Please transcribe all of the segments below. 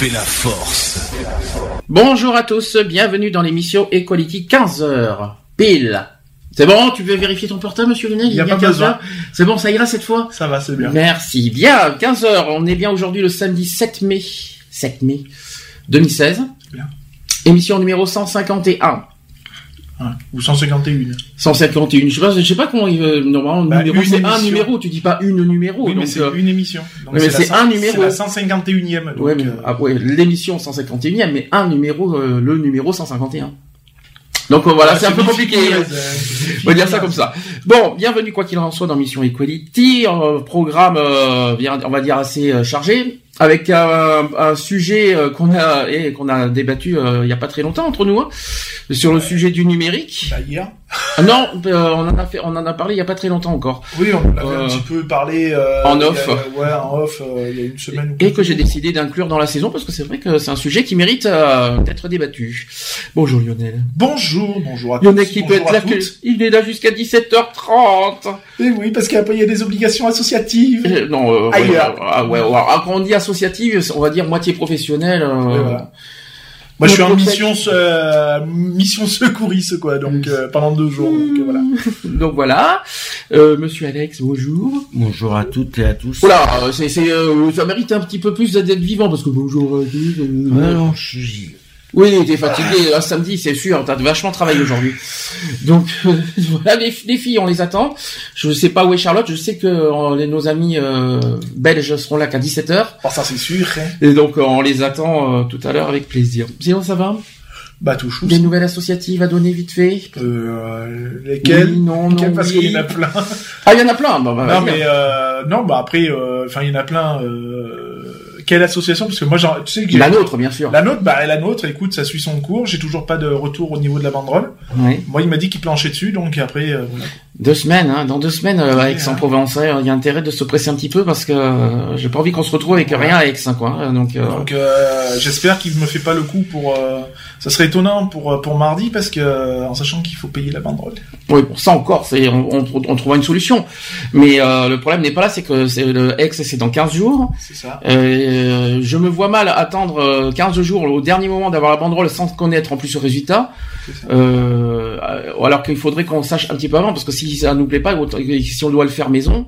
Fait la force. Bonjour à tous, bienvenue dans l'émission Equality 15h. Pile. C'est bon, tu veux vérifier ton portable, monsieur Lunel Il y a pas 15 besoin. heures? C'est bon, ça ira cette fois? Ça va, c'est bien. Merci. Bien, 15h. On est bien aujourd'hui le samedi 7 mai. 7 mai 2016. Bien. Émission numéro 151. Ou 151. 151. Je sais pas, je sais pas comment il veut, normalement, Bah, numéro, c'est un numéro. Tu dis pas une numéro. Oui, mais donc, c'est euh, une émission. Donc mais c'est un numéro. C'est la 151e. Donc, ouais, mais, euh, ah, ouais, l'émission 151e, mais un numéro, euh, le numéro 151. Donc euh, voilà, ah, c'est un peu compliqué. difficile, hein. euh, On va dire ça comme ça. Bon, bienvenue quoi qu'il en soit dans Mission Equality, euh, programme, euh, on va dire assez euh, chargé, avec un, un sujet euh, qu'on a et qu'on a débattu euh, il y a pas très longtemps entre nous, hein, sur le sujet du numérique. Bah, hier. Ah non, euh, on en a fait, on en a parlé il y a pas très longtemps encore, Oui, on avait Euh, un petit peu parlé. euh, en y a- off. ouais, en off, euh, il y a une semaine. ou et que j'ai décidé d'inclure dans la saison parce que c'est vrai que c'est un sujet qui mérite euh, d'être débattu. Bonjour Lionel. Bonjour, bonjour à tous. Lionel qui peut être là, que- il est là jusqu'à 17h30. Eh oui, parce qu'après, il y a des obligations associatives. Euh, Non, euh, Ailleurs. ouais, ah, ouais, ouais. Alors, quand on dit associative, on va dire moitié professionnelle. Ouais, voilà. Moi, je suis en mission, euh, mission secouriste, quoi, donc, euh, pendant deux jours, donc, euh, voilà. Donc voilà. Euh, Monsieur Alex, bonjour. Bonjour à toutes et à tous. Voilà, c'est, c'est, euh, ça mérite un petit peu plus d'être vivant parce que bonjour. Ouais, non, je suis... Oui, t'es fatigué. Un samedi, c'est sûr. T'as vachement travaillé aujourd'hui. Donc euh, voilà, les, les filles, on les attend. Je sais pas où est Charlotte. Je sais que euh, les- nos amis euh, belges seront là qu'à 17 h Bon, ça, c'est sûr, hein. Et donc euh, on les attend euh, tout à l'heure avec plaisir. Sinon, ça va? Bah, tout chou. Des nouvelles associatives à donner vite fait? Euh, lesquelles? Oui, non, Lesquelles, non, parce oui. qu'il y en a plein. Ah, il y en a plein. Bon, bah, non vas-y. mais euh, non bah après euh, enfin il y en a plein euh, quelle association parce que moi genre tu sais que La nôtre, bien sûr. la nôtre bah la nôtre écoute ça suit son cours j'ai toujours pas de retour au niveau de la banderole Oui. moi il m'a dit qu'il planchait dessus donc après euh, voilà. Deux semaines, hein. Dans deux semaines, euh, à Oui, Aix-en-Provence, hein, il y a intérêt de se presser un petit peu parce que euh, j'ai pas envie qu'on se retrouve avec rien à Aix, hein, quoi. hein. Donc, euh, donc euh, j'espère qu'il me fait pas le coup pour euh, ça serait étonnant pour euh, pour mardi parce que euh, en sachant qu'il faut payer la banderole oui, pour ça encore, c'est on, on, on trouvera une solution. Mais euh, le problème n'est pas là, c'est que c'est le Aix, c'est dans 15 jours. c'est ça Euh, je me vois mal attendre euh, 15 jours au dernier moment d'avoir la banderole sans connaître en plus le résultat. C'est ça. Euh, alors qu'il faudrait qu'on sache un petit peu avant, parce que si ça nous plaît pas, si on doit le faire maison,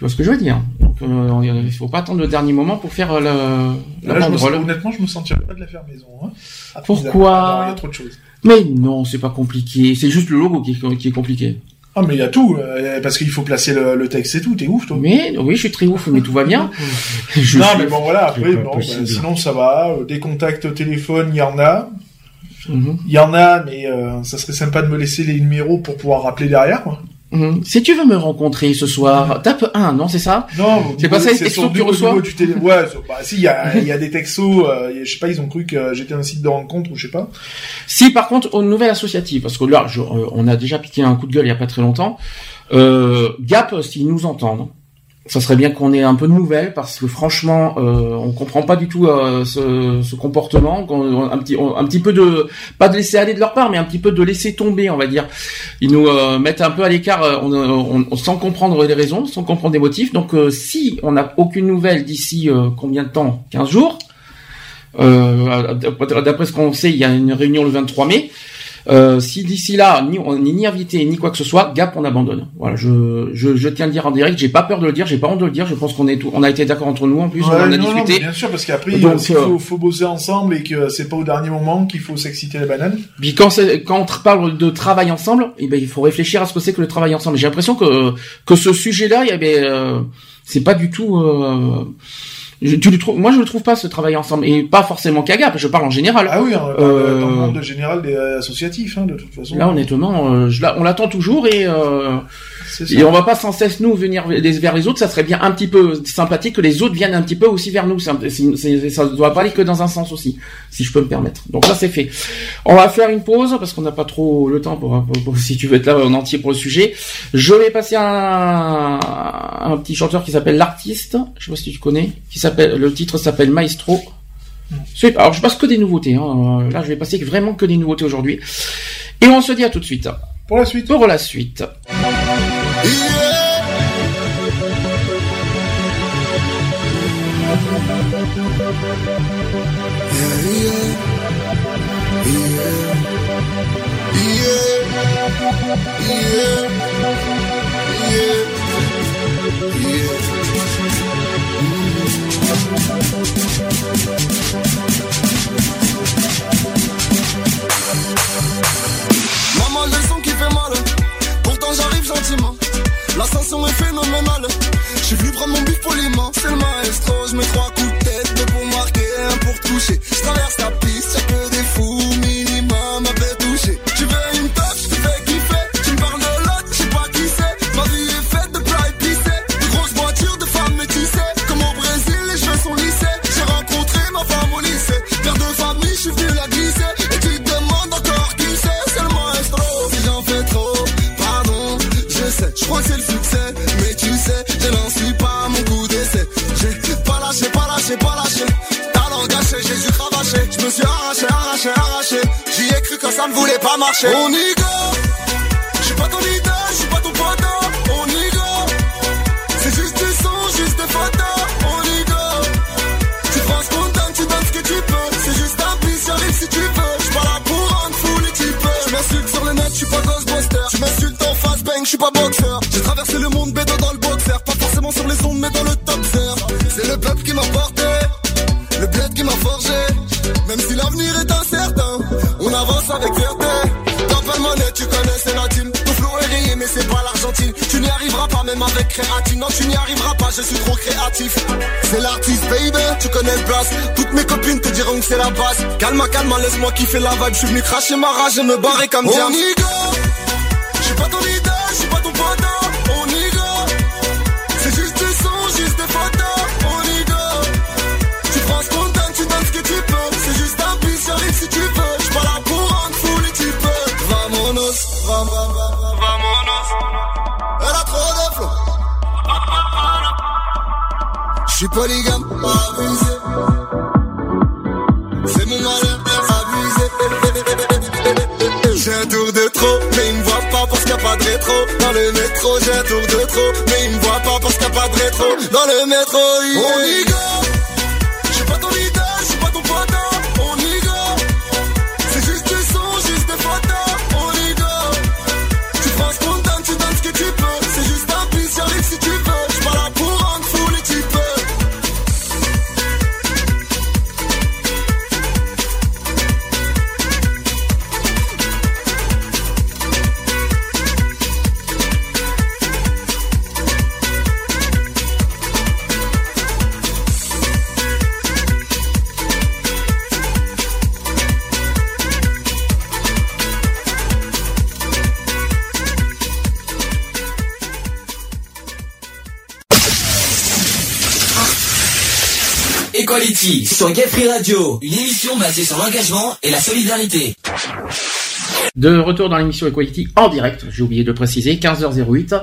tu vois ce que je veux dire. Donc, euh, il faut pas attendre le dernier moment pour faire euh, le, la Là, je me honnêtement je me sentirais pas de la faire maison hein. Pourquoi non, il y a trop de choses Mais non, c'est pas compliqué. C'est juste le logo qui est, qui est compliqué. ah mais il y a tout euh, parce qu'il faut placer le, le texte et tout t'es ouf toi Mais oui, je suis très ouf, mais tout va bien. Je non, suis- mais bon, voilà, après, bon, bah, sinon ça va. Des contacts au téléphone, il y en a. Mhm. Il y en a, mais euh, ça serait sympa de me laisser les numéros pour pouvoir rappeler derrière, quoi. Mhm. Si tu veux me rencontrer ce soir, tape 1, non, c'est ça? Non, C'est pas ça, les c'est textos sur que tu niveau reçois. Ouais, bah si, il y a, il y a des textos, euh, je sais pas, ils ont cru que j'étais un site de rencontre ou je sais pas. Si par contre, aux nouvelles associatives, parce que là, je- euh, on a déjà piqué un coup de gueule il y a pas très longtemps, euh, Gap, s'ils nous entendent, ça serait bien qu'on ait un peu de nouvelles, parce que franchement, euh, on comprend pas du tout euh, ce, ce comportement, qu'on- un petit, on- un petit peu de, pas de laisser aller de leur part, mais un petit peu de laisser tomber, on va dire. Ils nous euh, mettent un peu à l'écart, euh, on, on- on- sans comprendre les raisons, sans comprendre les motifs. Donc, euh, si on n'a aucune nouvelle d'ici euh, combien de temps? 15 jours? Euh, D'après ce qu'on sait, il y a une réunion le 23 mai. Euh, si d'ici là, ni, on n'est ni invité ni quoi que ce soit, Gap, on abandonne. Voilà, je, je, je tiens à le dire en direct. J'ai pas peur de le dire, j'ai pas honte de le dire. Je pense qu'on est tout, on a été d'accord entre nous en plus, on en a non, discuté. bien sûr, parce qu'après, euh, s'il euh, faut, faut bosser ensemble et que c'est pas au dernier moment qu'il faut s'exciter la banane. Puis quand, quand on parle de travail ensemble, eh ben, il faut réfléchir à ce que c'est que le travail ensemble. J'ai l'impression que, que ce sujet-là, il y avait, euh, c'est pas du tout. Euh, tu le trouves, moi je le trouve pas ce travail ensemble et pas forcément Kaga, je parle en général. Ah oui, on euh, dans le monde général des associatifs, hein, de toute façon. Là honnêtement, euh, je, on l'attend toujours et euh, et on va pas sans cesse nous venir vers les autres. Ça serait bien un petit peu sympathique que les autres viennent un petit peu aussi vers nous. Ça, ça doit pas aller que dans un sens aussi, si je peux me permettre. Donc là c'est fait. On va faire une pause parce qu'on n'a pas trop le temps pour, si tu veux être là en entier pour le sujet. Je vais passer à un, un petit chanteur qui s'appelle l'artiste. Je sais pas si tu connais. Qui s'appelle le titre s'appelle Maestro. Alors je passe que des nouveautés. Hein. Là je vais passer vraiment que des nouveautés aujourd'hui. Et on se dit à tout de suite. Pour la suite. Pour la suite. L'ascension est phénoménale. J'ai vu prendre mon bif poliment. C'est le maestro. Je trois coups de tête, deux pour marquer, un pour toucher. Je traverse la piste, ça ne voulait pas marcher. On y go. Je suis pas ton leader, je suis pas ton pote. On y go. C'est juste du son, juste des photos. On y go. Tu prends ce qu'on donne, tu donnes ce que tu peux. C'est juste un bis, j'arrive si tu veux. Je pas là pour rendre fou les types. Tu sur le net, je suis pas Ghostbuster. Tu m'insultes en face, bang, je suis pas boxeur. J'ai traversé le avec créatine. Non, tu n'y arriveras pas, je suis trop créatif. C'est l'artiste, baby, tu connais le blast. Toutes mes copines te diront que c'est la base. Calme, calme, laisse-moi kiffer la vibe. Je suis venu cracher ma rage et me barrer comme James. On y go! Je suis pas ton J'suis polygame, abusé. C'est mon malheur, abusé. J'ai un tour de trop, mais il me voit pas parce qu'il n'y a pas de rétro. Dans le métro, j'ai un tour de trop, mais il me voit pas parce qu'il n'y a pas de rétro. Dans le métro, yeah. Equality sur Gay Free Radio, une émission basée sur l'engagement et la solidarité. De retour dans l'émission Equality en direct, j'ai oublié de le préciser, 15h08.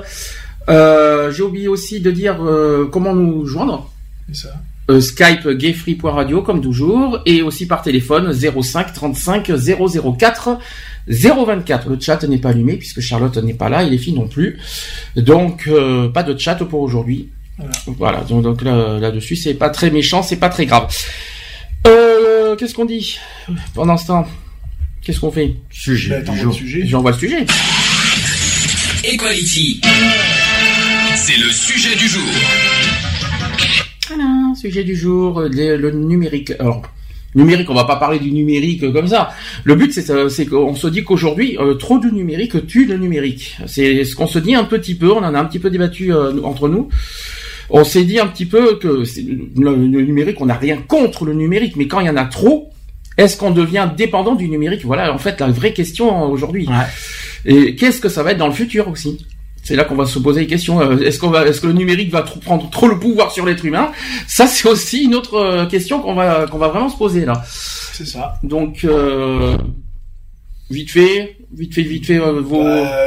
Euh, j'ai oublié aussi de dire euh, comment nous joindre. Ça. Euh, Skype gayfree.radio comme toujours et aussi par téléphone 05 35 004 024. Le chat n'est pas allumé puisque Charlotte n'est pas là et les filles non plus. Donc euh, pas de chat pour aujourd'hui. Voilà. Voilà, donc, donc là, là-dessus c'est pas très méchant, c'est pas très grave. Euh, qu'est-ce qu'on dit pendant ce temps? Qu'est-ce qu'on fait? Sujet Bah, le sujet. J'envoie le sujet. Equality. C'est le sujet du jour. Voilà, sujet du jour, euh, le, le numérique. Alors, numérique, on va pas parler du numérique euh, comme ça. Le but, c'est c'est qu'on se dit qu'aujourd'hui, euh, trop de numérique tue le numérique. C'est ce qu'on se dit un petit peu, on en a un petit peu débattu euh, entre nous. On s'est dit un petit peu que le, numérique, on n'a rien contre le numérique, mais quand il y en a trop, est-ce qu'on devient dépendant du numérique? Voilà, en fait, la vraie question aujourd'hui. Et qu'est-ce que ça va être dans le futur aussi? C'est là qu'on va se poser les questions. Euh, est-ce qu'on va, est-ce que le numérique va prendre trop le pouvoir sur l'être humain? Ça, c'est aussi une autre euh, question qu'on va qu'on va vraiment se poser là. C'est ça. Donc, euh, vite fait, vite fait, vite fait. vos...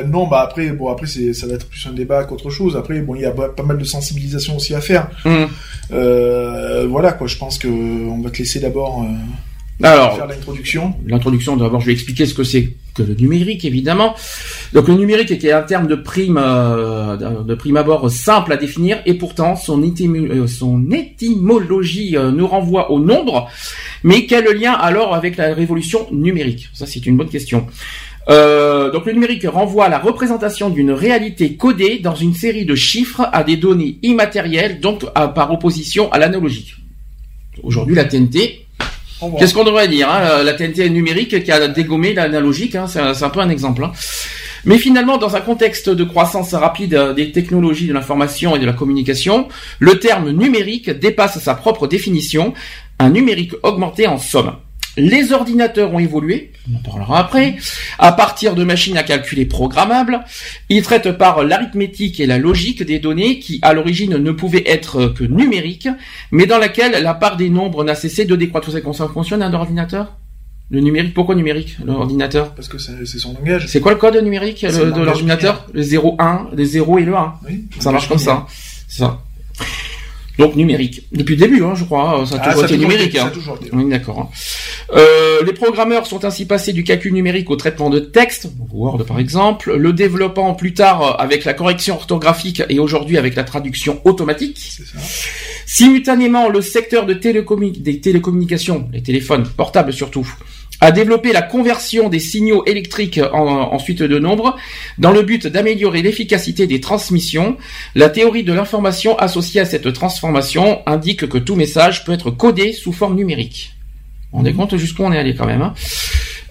non, bah après, bon après c'est ça va être plus un débat qu'autre chose. Après, bon, il y a pas mal de sensibilisation aussi à faire. Hum. voilà quoi. Je pense que on va te laisser d'abord. Alors, faire l'introduction. L'introduction, d'abord, je vais expliquer ce que c'est que le numérique, évidemment. Donc, le numérique est un terme de prime, euh, de prime abord simple à définir, et pourtant, son, euh, son étymologie euh, nous renvoie au nombre. Mais quel lien alors avec la révolution numérique? Ça, c'est une bonne question. donc le numérique renvoie à la représentation d'une réalité codée dans une série de chiffres à des données immatérielles, donc par opposition à l'analogique. Aujourd'hui, la TNT, Qu'est-ce qu'on devrait dire hein, La TNT numérique qui a dégommé l'analogique, hein, c'est un, peu un exemple. Hein. Mais finalement, dans un contexte de croissance rapide des technologies de l'information et de la communication, le terme numérique dépasse sa propre définition, un numérique augmenté en somme. Les ordinateurs ont évolué, on en parlera après, à partir de machines à calculer programmables. Ils traitent par l'arithmétique et la logique des données qui, à l'origine, ne pouvaient être que numériques, mais dans laquelle la part des nombres n'a cessé de décroître. Vous savez comment ça fonctionne un ordinateur? Le numérique, pourquoi numérique, l'ordinateur? Parce que c'est son langage. C'est quoi le code numérique de l'ordinateur? Le 0, 1, les 0 et le 1. Oui, ça marche comme ça. C'est ça. Donc numérique. Depuis le début, hein, je crois, ça a ah, toujours été numérique. Hein. Oui, d'accord. Hein. Euh, les programmeurs sont ainsi passés du calcul numérique au traitement de texte, Word par exemple, le développant plus tard avec la correction orthographique et aujourd'hui avec la traduction automatique. Ça. Simultanément, le secteur de des télécommunications, les téléphones portables surtout, a développé la conversion des signaux électriques en, suite de nombres dans le but d'améliorer l'efficacité des transmissions. La théorie de l'information associée à cette transformation indique que tout message peut être codé sous forme numérique. On est compte jusqu'où on est allé quand même. Hein.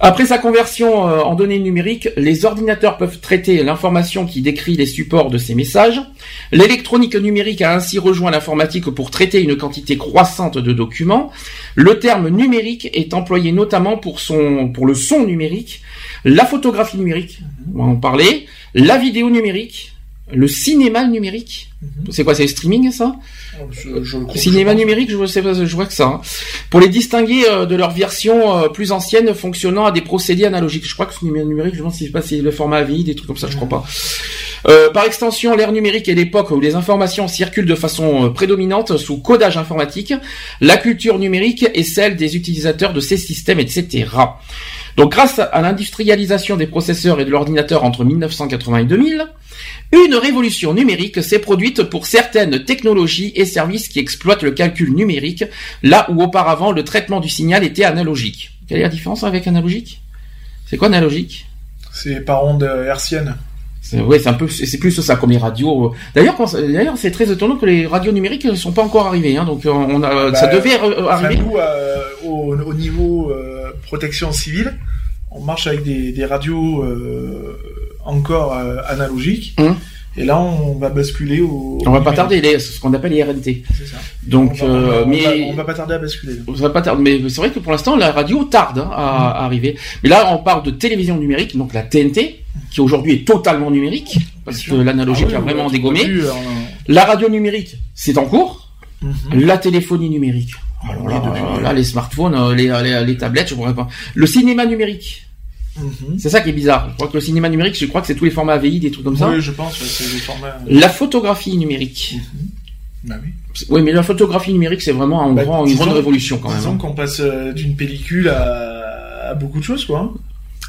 Après sa conversion euh, en données numériques, les ordinateurs peuvent traiter l'information qui décrit les supports de ces messages. L'électronique numérique a ainsi rejoint l'informatique pour traiter une quantité croissante de documents. Le terme numérique est employé notamment pour le son numérique, la photographie numérique, on va en parler, la vidéo numérique, le cinéma numérique. Mhm. C'est quoi, c'est le streaming ça? Je, Cinéma numérique, je, sais je vois que ça. Hein. Pour les distinguer euh, de leur version euh, plus ancienne fonctionnant à des procédés analogiques. Je crois que le cinéma numérique, je pense si pas c'est le format vide, des trucs comme ça, je crois pas. Euh, par extension, l'ère numérique est l'époque où les informations circulent de façon prédominante sous codage informatique. La culture numérique est celle des utilisateurs de ces systèmes, etc. Donc grâce à l'industrialisation des processeurs et de l'ordinateur entre 1980 et 2000, une révolution numérique s'est produite pour certaines technologies et services qui exploitent le calcul numérique, là où auparavant le traitement du signal était analogique. Quelle est la différence avec analogique? C'est quoi analogique? C'est par onde hertzienne. Oui, c'est un peu, c'est plus ça comme les radios. D'ailleurs, d'ailleurs, c'est très étonnant que les radios numériques ne sont pas encore arrivées. Hein, donc, on a, ça bah, devait arriver. Nous, euh, au, niveau euh, protection civile, on marche avec des, des radios euh, encore euh, analogique. Hum. Et là, on va basculer au. On va pas tarder, c'est ce qu'on appelle les RNT. C'est ça. Donc, on va, euh, mais on va, pas tarder à basculer. On va pas tarder, mais c'est vrai que pour l'instant, la radio tarde hein, à, hum. arriver. Mais là, on parle de télévision numérique, donc la TNT, qui aujourd'hui est totalement numérique, parce que l'analogique ah a vraiment dégommé. Hein. La radio numérique, c'est en cours. Mhm. La téléphonie numérique. Alors là, là, les smartphones, euh, les, les, les tablettes, je pourrais pas. Le cinéma numérique. Mhm. C'est ça qui est bizarre. Je crois que le cinéma numérique, je crois que c'est tous les formats AVI, des trucs comme ça. Oui, je pense. c'est les formats... La photographie numérique. Mhm. Bah oui. Oui, mais la photographie numérique, c'est vraiment un bah, grand, une grande révolution quand même. Disons hein. qu'on passe euh, d'une pellicule à... à, beaucoup de choses, quoi.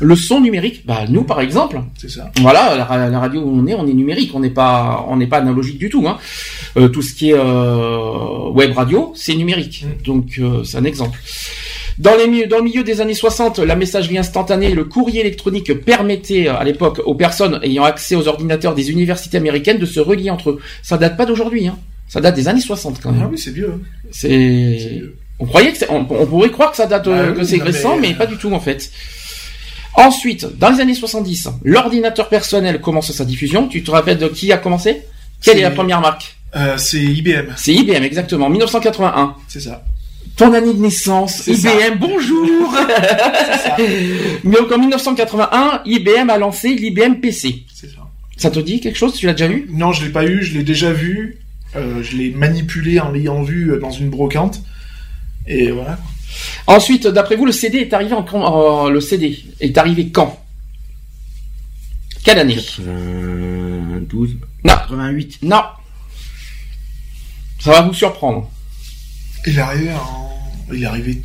Le son numérique, bah nous par exemple. C'est ça. Voilà, la, radio où on est, on est numérique, on n'est pas, on n'est pas analogique du tout. Hein. Euh, tout ce qui est euh, web radio, c'est numérique. Mm. Donc euh, c'est un exemple. Dans, les, dans le milieu des années 60, la messagerie instantanée et le courrier électronique permettaient à l'époque aux personnes ayant accès aux ordinateurs des universités américaines de se relier entre eux. Ça date pas d'aujourd'hui, hein. Ça date des années 60 quand même. Ah oui, c'est vieux. Hein. C'est. On croyait que on, on, pourrait croire que ça date bah que c'est récent, mais... mais pas du tout en fait. Ensuite, dans les années 70, l'ordinateur personnel commence sa diffusion. Tu te rappelles de qui a commencé? Quelle est la première marque? Euh, C'est IBM. C'est IBM, exactement. 1981. C'est ça. Ton année de naissance, IBM, bonjour ça. Donc en 1981, IBM a lancé l'IBM PC. C'est ça. Ça te dit quelque chose? Tu l'as déjà vu Non, je l'ai pas eu, je l'ai déjà vu. Euh, je l'ai manipulé en l'ayant vu dans une brocante. Et voilà. Ensuite, d'après vous, le CD est arrivé en, le CD est arrivé quand? Quelle année? 92. Non. 88. Non. Ça va vous surprendre. Il est arrivé en... Il est arrivé...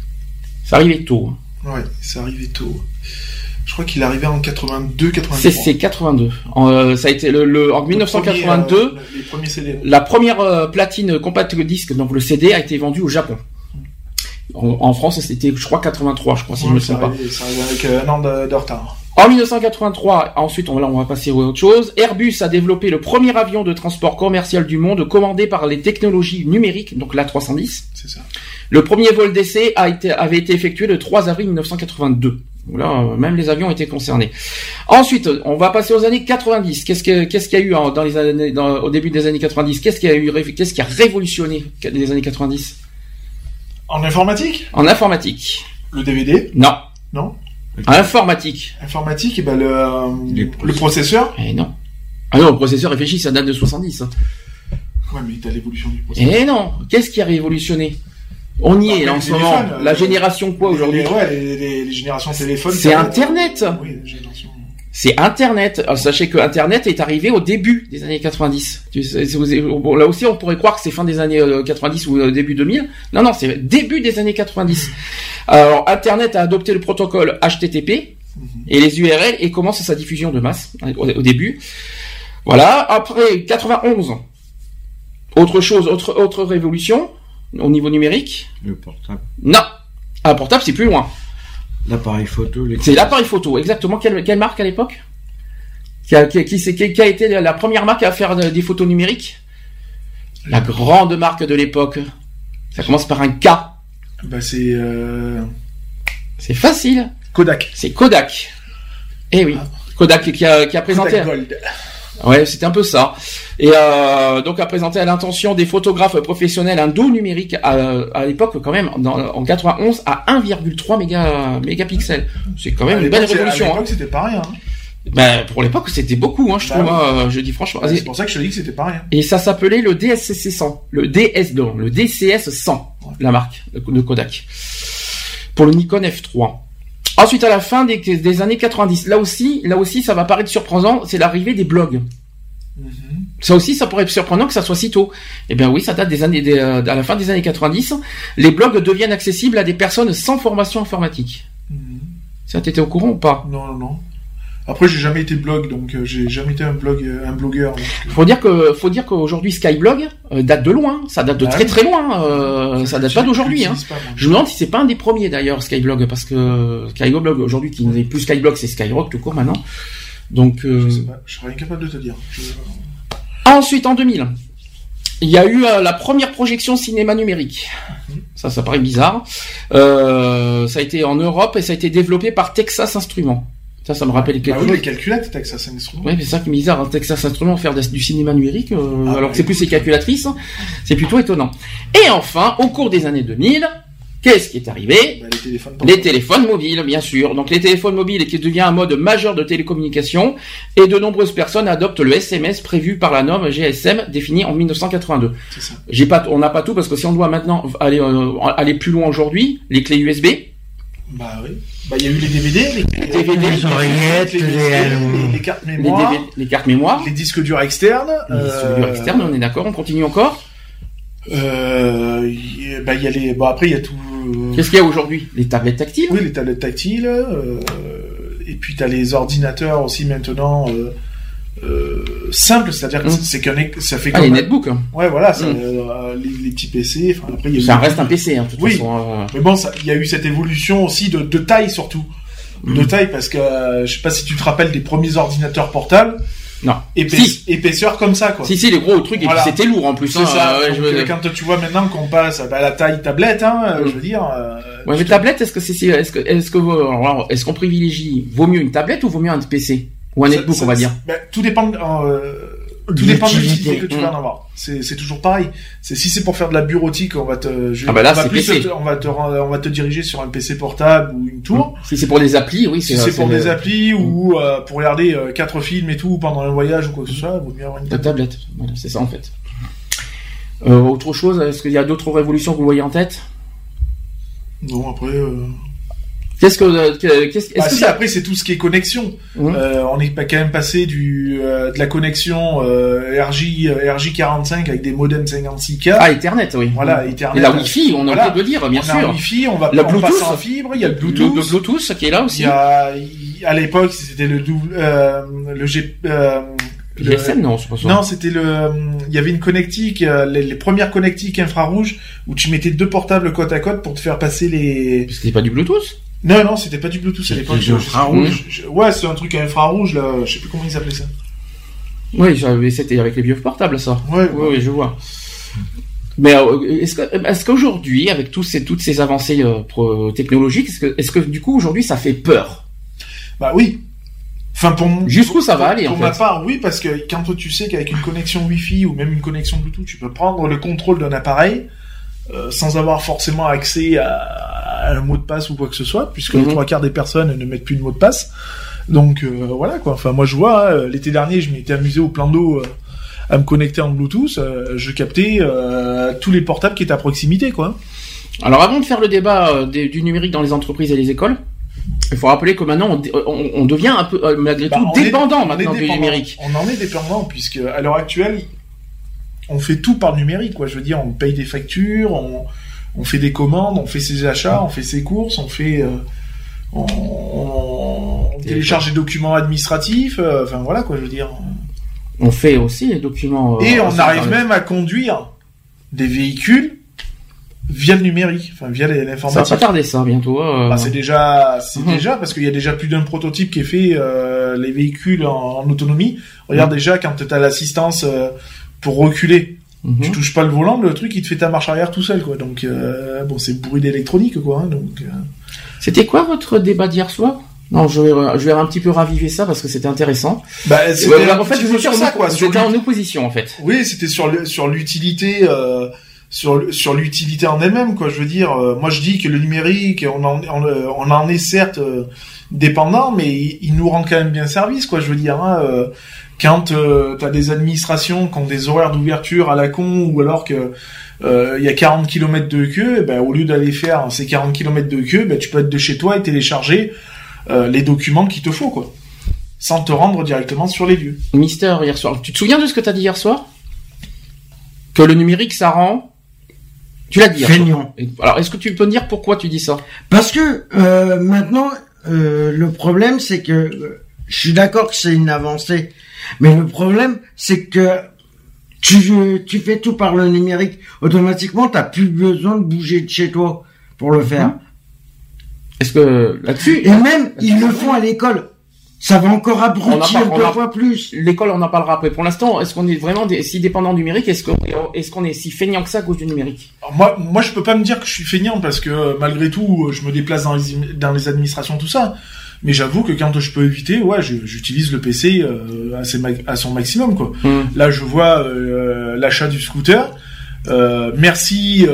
C'est arrivé tôt. Hein. Ouais, c'est arrivé tôt. Je crois qu'il est arrivé en 82, 83. C'est 82. Euh, ça a été le, en 1982. Euh, les premiers CD. La première euh, platine compact disque, donc le CD, a été vendue au Japon. En, France, c'était, je crois, 83, je crois, si je me trompe pas. Ça avec un an de, retard. En 1983, ensuite, on, là, on va passer à autre chose. Airbus a développé le premier avion de transport commercial du monde commandé par les technologies numériques, donc l'A310. C'est ça. Le premier vol d'essai a été, avait été effectué le 3 avril 1982. Là, même les avions étaient concernés. Ensuite, on va passer aux années 90. Qu'est-ce qu'il qu'est-ce qu'il y a eu dans les années, au début des années 90 Qu'est-ce qui a eu, qu'est-ce qui a révolutionné les années 90 En informatique? En informatique. Le DVD Non. Non? Informatique. Informatique, et eh ben le, le processeur Eh non. Ah non, le processeur réfléchit, ça date de 70. Hein. Ouais, mais t'as l'évolution du processeur. Eh non. Qu'est-ce qui a révolutionné? On y est en ce moment. La euh, génération quoi aujourd'hui? Ouais, les, les, générations téléphones. C'est Internet. Oui, c'est Internet. sachez que Internet est arrivé au début des années 90. là aussi, on pourrait croire que c'est fin des années 90 euh, ou euh, début 2000. Non, non, c'est début des années 90. Alors, Internet a adopté le protocole HTTP mhm. et les URL et commence sa diffusion de masse au, au début. Voilà. Après 91, autre chose, autre autre révolution au niveau numérique? Le portable. Non. Un portable, c'est plus loin. L'appareil photo. C'est l'appareil photo, exactement. Quelle, quelle marque à l'époque qui a, qui, qui, a été la première marque à faire des photos numériques La grande marque de l'époque. Ça commence par un K. Bah c'est. Euh... C'est facile. Kodak. C'est Kodak. Eh oui. Ah. Kodak qui a, qui a présenté. Kodak Gold. Ouais, c'était un peu ça. Et euh, donc a présenté à l'intention des photographes professionnels un dos numérique à, l'époque quand même en 91 à 1,3 méga mégapixels. C'est quand même une belle révolution. À l'époque, hein. c'était pas rien. Hein. Ben, pour l'époque, c'était beaucoup, hein, je bah trouve. Hein, je dis franchement. c'est pour ça que je te dis que c'était pas rien. Et ça s'appelait le DSCC 100, le DS, non, le DCS 100, la marque de Kodak, pour le Nikon F3. Ensuite, à la fin des, années 90, là aussi, là aussi, ça va paraître surprenant, c'est l'arrivée des blogs. Mm-hmm. Ça aussi, ça pourrait être surprenant que ça soit si tôt. Eh bien oui, ça date des années, euh, à la fin des années 90. Les blogs deviennent accessibles à des personnes sans formation informatique. Mm-hmm. Ça, t'étais au courant ou pas? Non, non, non. Après, j'ai jamais été blog, donc euh, j'ai jamais été un blog, euh, un blogueur. Faut dire que, faut dire qu'aujourd'hui Skyblog date de loin. Ça date de très très loin. ça, date pas d'aujourd'hui. Hein. Je me demande si c'est pas un des premiers d'ailleurs Skyblog, parce que Skyblog aujourd'hui qui n'est plus Skyblog, c'est Skyrock tout court maintenant. Donc, je sais pas, je serais incapable de te dire. Ensuite, en 2000, il y a eu la première projection cinéma numérique. Mhm. Ça, ça paraît bizarre. ça a été en Europe et ça a été développé par Texas Instruments. Ça, ça me rappelle quelque bah chose. Oui, les calculatrices Texas Instruments. Oui, mais c'est ça qui est bizarre, hein, Texas Instruments faire du cinéma numérique, euh, ah, alors que c'est plus les calculatrices, hein. c'est plutôt étonnant. Et enfin, au cours des années 2000, Qu'est-ce qui est arrivé? Bah, les, téléphones les téléphones mobiles, bien sûr. Donc les téléphones mobiles qui devient un mode majeur de télécommunication et de nombreuses personnes adoptent le SMS prévu par la norme GSM définie en 1982. J'ai pas, on n'a pas tout parce que si on doit maintenant aller euh, aller plus loin aujourd'hui, les clés USB. Bah oui. Bah, il y a eu les DVD, les, DVD, les oreillettes, les, cartes mémoire, les, cartes mémoire, les disques durs externes. Les disques durs euh, externes, on est d'accord, on continue encore. Euh, bah, il y a les, bon après il y a tout. Qu'est-ce qu'il y a aujourd'hui? Les tablettes tactiles? Oui, les tablettes tactiles. Euh, et puis tu as les ordinateurs aussi maintenant. Euh, euh, simple, c'est-à-dire que mmh. c'est qu'un ça fait ah, les netbooks. Hein. Ouais, voilà, mmh. euh, les, petits PC. Enfin, après, y a ça reste un PC, hein, toute oui. façon. Euh. Mais bon, il y a eu cette évolution aussi de, de taille surtout, mmh. de taille parce que je sais pas si tu te rappelles des premiers ordinateurs portables. Non. Épaisseur comme ça, quoi. Si, si, les gros trucs, et puis c'était lourd en plus. C'est hein, ça. Quand tu vois maintenant qu'on passe à la taille tablette, hein, je veux dire. ouais, mais tablette, est-ce que c'est, est-ce que, est-ce que, est-ce qu'on privilégie, vaut mieux une tablette ou vaut mieux un PC? Ou un netbook, on va dire. Ben, tout dépend. Euh, tout dépend de l'utilité que tu vas en avoir. C'est toujours pareil. C'est si c'est pour faire de la bureautique, on va te, ah bah là, on, va te on va te, on va te diriger sur un PC portable ou une tour. Si c'est pour des applis, oui. Si c'est pour des applis ou euh, pour regarder euh, quatre films et tout pendant un voyage ou quoi que ce soit, vaut mieux avoir une tablette. Voilà, c'est ça en fait. Euh, autre chose, est-ce qu'il y a d'autres révolutions que vous voyez en tête? Non, après. Euh, Qu'est-ce que, euh, qu'est-ce, bah, si, après c'est tout ce qui est connexion. Mmh. Euh, on est quand même passé du euh, de la connexion euh, RJ RJ45 avec des modems 56K. Ah Ethernet, oui. Voilà, Ethernet. Et la Wi-Fi, on a oublié de le dire, bien on sûr. A Wi-Fi, on va la Bluetooth en fibre. Il y a le Bluetooth. Le, Bluetooth qui est là aussi. Il y a à l'époque c'était le double le G le GSM, non, c'est pas ça. Non, c'était le. Il y avait une connectique, les, les, premières connectiques infrarouges où tu mettais deux portables côte à côte pour te faire passer les. C'était pas du Bluetooth? Non, non, c'était pas du Bluetooth à l'époque. infrarouge. Ouais, c'est un truc infrarouge là. Je sais plus comment ils appelaient ça. Oui, c'était avec les vieux portables ça. Ouais, oui, je vois. Mais euh, est-ce que est-ce qu'aujourd'hui, avec tous ces, toutes ces avancées euh, technologiques, est-ce que est-ce que du coup aujourd'hui ça fait peur? Bah oui. Enfin pour jusqu'où ça va aller pour en ma part, oui, parce que quand tu sais qu'avec une connexion Wi-Fi ou même une connexion Bluetooth, tu peux prendre le contrôle d'un appareil euh, sans avoir forcément accès à, un mot de passe ou quoi que ce soit, puisque les mhm. trois quarts des personnes ne mettent plus de mot de passe. Donc euh, voilà quoi. Enfin moi je vois, hein, l'été dernier je m'étais amusé au plan d'eau euh, à me connecter en Bluetooth, je captais tous les portables qui étaient à proximité quoi. Alors avant de faire le débat du numérique dans les entreprises et les écoles, il faut rappeler que maintenant on, devient un peu malgré bah, tout dépendant maintenant du numérique. On en est dépendant puisque à l'heure actuelle on fait tout par numérique, quoi. Je veux dire, on paye des factures, on, on fait des commandes, on fait ses achats, on fait ses courses, on fait, euh, on, télécharge des documents administratifs, euh, enfin voilà, quoi, je veux dire. On fait aussi les documents. Euh, Et on arrive même à conduire des véhicules via le numérique, enfin via l'informatique. Ça va pas tarder ça bientôt. Bah, c'est déjà, c'est mhm. déjà parce qu'il y a déjà plus d'un prototype qui est fait les véhicules en, autonomie. Regarde mhm. déjà quand tu as l'assistance pour reculer. Mhm. Tu touches pas le volant, le truc il te fait ta marche arrière tout seul quoi. Donc euh, bon, c'est bruit d'électronique quoi. Hein, donc. Euh. C'était quoi votre débat d'hier soir? Non, je vais, je vais un petit peu raviver ça parce que c'était intéressant. Bah, en fait, sur ça, quoi. C'était en opposition, en fait. Oui, c'était sur sur l'utilité, euh, sur sur l'utilité en elle-même, quoi. Je veux dire, moi, je dis que le numérique, on en on, en est certes dépendant, mais il, nous rend quand même bien service, quoi. Je veux dire, hein, quand euh, tu as des administrations qui ont des horaires d'ouverture à la con ou alors que euh, il y a 40 km de queue, eh ben, au lieu d'aller faire ces 40 km de queue, ben, tu peux être de chez toi et télécharger euh, les documents qu'il te faut, quoi, sans te rendre directement sur les lieux. Mister, hier soir, tu te souviens de ce que tu as dit hier soir? Que le numérique, ça rend... Tu l'as dit. Feignant. Alors, est-ce que tu peux me dire pourquoi tu dis ça? Parce que maintenant, le problème, c'est que je suis d'accord que c'est une avancée mais le problème, c'est que tu, tu fais tout par le numérique. Automatiquement, t'as plus besoin de bouger de chez toi pour le faire. Hum. Est-ce que là-dessus Et même, ils le font à l'école. Ça va encore abrutir deux fois plus. L'école, on en parlera après. Pour l'instant, est-ce qu'on est vraiment si dépendant du numérique Est-ce qu'on est, qu'on est si feignant que ça à cause du numérique Moi, moi, je peux pas me dire que je suis feignant parce que malgré tout, je me déplace dans les, dans les administrations, tout ça. Mais j'avoue que quand je peux éviter, ouais, j'utilise le PC euh, à, son maximum, quoi. Hmm. Là, je vois euh, l'achat du scooter. Euh, merci,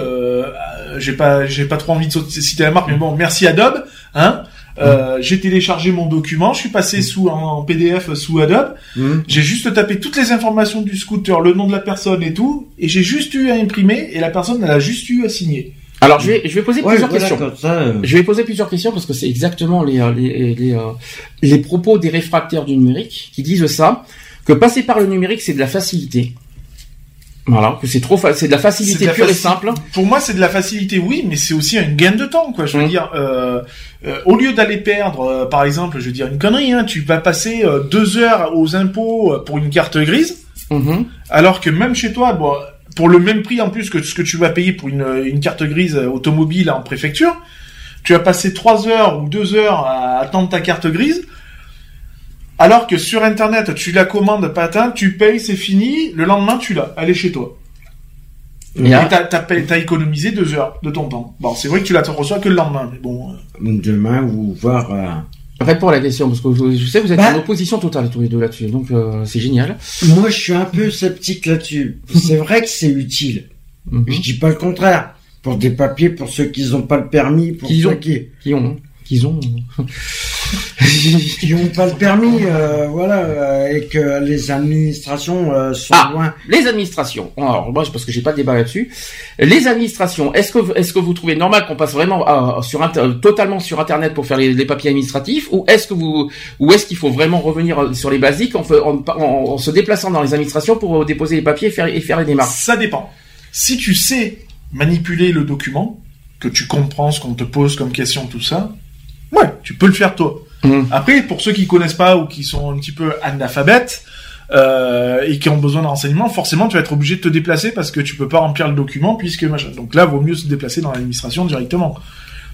j'ai pas, j'ai pas trop envie de citer la marque, mais bon, merci Adobe, hein. Euh, j'ai téléchargé mon document, je suis passé hmm. sous en PDF sous Adobe. Hmm. J'ai juste tapé toutes les informations du scooter, le nom de la personne et tout, et j'ai juste eu à imprimer et la personne elle a juste eu à signer. Alors je vais je vais poser plusieurs questions. Euh. Je vais poser plusieurs questions parce que c'est exactement les euh, les les, les propos des réfractaires du numérique qui disent ça que passer par le numérique c'est de la facilité. Voilà, que c'est trop c'est de la facilité pure et simple. Pour moi, c'est de la facilité, oui, mais c'est aussi un gain de temps, quoi. Je veux mmh. dire, euh, au lieu d'aller perdre, par exemple, je veux dire une connerie, hein, tu vas passer deux heures aux impôts pour une carte grise, mmh. alors que même chez toi, bon, pour le même prix en plus que ce que tu vas payer pour une, une carte grise automobile en préfecture, tu vas passer 3 heures ou 2 heures à attendre ta carte grise, alors que sur internet, tu la commandes, patin, tu payes, c'est fini, le lendemain tu l'as, elle est chez toi. Et t'as, t'as, économisé 2 heures de ton temps. Bon, c'est vrai que tu la reçois que le lendemain, mais bon. Euh. Demain, vous voir... Euh, Réponds à la question, parce que je sais que vous êtes bah- en opposition totale tous les deux là-dessus, donc euh, c'est génial. Moi, je suis un peu sceptique là-dessus. c'est vrai que c'est utile. Mhm. Je dis pas le contraire. Pour des papiers, pour ceux qui n'ont pas le permis, pour ceux qui... qui ont qu'ils ont qui n'ont pas le permis, euh, voilà, euh, et que les administrations euh, sont ah, loin. Les administrations. Alors moi, parce que j'ai pas de débat là-dessus. Les administrations. Est-ce que est-ce que vous trouvez normal qu'on passe vraiment sur totalement sur Internet pour faire les, papiers administratifs, ou est-ce que vous ou est-ce qu'il faut vraiment revenir sur les basiques en, en, se déplaçant dans les administrations pour déposer les papiers et faire, et faire les démarches? Ça dépend. Si tu sais manipuler le document, que tu comprends ce qu'on te pose comme question, tout ça, Ouais, tu peux le faire toi. Mmh. Après, pour ceux qui connaissent pas ou qui sont un petit peu analphabètes euh, et qui ont besoin de renseignements, forcément, tu vas être obligé de te déplacer parce que tu peux pas remplir le document puisque machin. Donc là, vaut mieux se déplacer dans l'administration directement.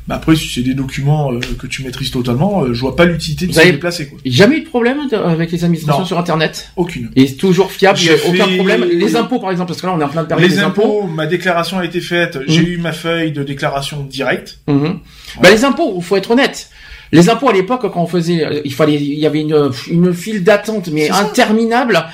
Mais après, si c'est des documents euh, que tu maîtrises totalement, euh, je vois pas l'utilité de se déplacer. Quoi. Jamais eu de problème avec les administrations sur Internet? Aucune. Et c'est toujours fiable, il y a aucun problème. Les impôts, par exemple, parce que là, on est en plein de les impôts, ma déclaration a été faite, j'ai mmh. eu ma feuille de déclaration directe. Mmh. Bah, les impôts, il faut être honnête. Les impôts à l'époque, quand on faisait, il fallait, il y avait une, une file d'attente, mais interminable.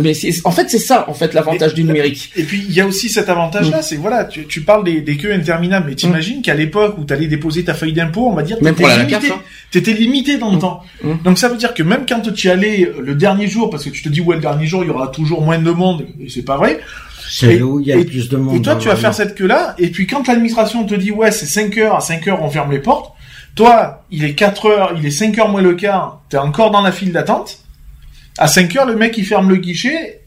Mais en fait, c'est ça, en fait, l'avantage du numérique. Et puis, il y a aussi cet avantage-là, mm. c'est voilà, tu, tu parles des, des queues interminables, mais t'imagines mm. qu'à l'époque où t'allais déposer ta feuille d'impôt, on va dire, t'étais limité, hein. limité dans le mm. temps. Donc ça veut dire que même quand tu y allais le dernier jour, parce que tu te dis ouais, le dernier jour, il y aura toujours moins de monde, et c'est pas vrai. C'est là où il y a plus de monde. Et toi, tu vas faire cette queue-là, et puis quand l'administration te dit ouais, c'est 5 heures, à 5 heures, on ferme les portes, toi, il est 4 heures, il est 5 heures moins le quart, t'es encore dans la file d'attente. À 5 heures, le mec, il ferme le guichet,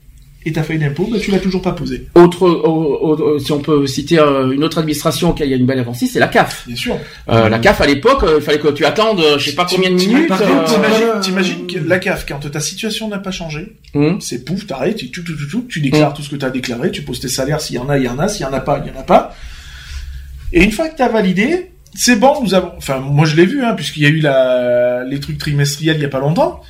et ta feuille d'impôt, bah, tu l'as toujours pas posée. Autre, si on peut citer euh, une autre administration qui a une belle avancée, c'est la CAF. Bien sûr. Euh, la CAF à l'époque, euh, il fallait que tu attendes, je sais pas combien de minutes. T'imagines que la CAF, quand ta situation n'a pas changé, hum. c'est pouf, t'arrêtes, tu, tu, tu, tu, déclares hum. tout ce que tu as déclaré, tu poses tes salaires, s'il y en a, il y en a, s'il y en a pas, il y en a pas. Et une fois que tu as validé, c'est bon, nous avons, enfin, moi je l'ai vu, hein, puisqu'il y a eu la, les trucs trimestriels il y a pas longtemps.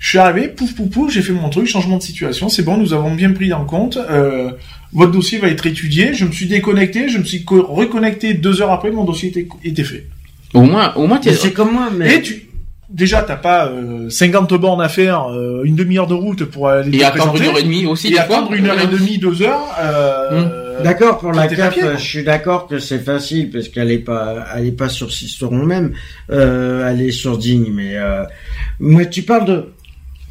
Je suis arrivé, pouf, pouf, pouf, j'ai fait mon truc, changement de situation, c'est bon, nous avons bien pris en compte, euh, votre dossier va être étudié, je me suis déconnecté, je me suis reconnecté deux heures après, mon dossier était, était fait. Au moins, au moins, tu C'est comme moi, mais... Et tu, déjà t'as pas euh, 50 bornes à faire, euh, une demi-heure de route pour aller et attendre une heure et demie aussi. Et attendre une heure et demie, deux heures. Euh, hum. D'accord pour la CAF, je suis d'accord que c'est facile parce qu'elle est pas, elle est pas sur Sisteron même, euh, elle est sur Digne, mais euh, moi tu parles de.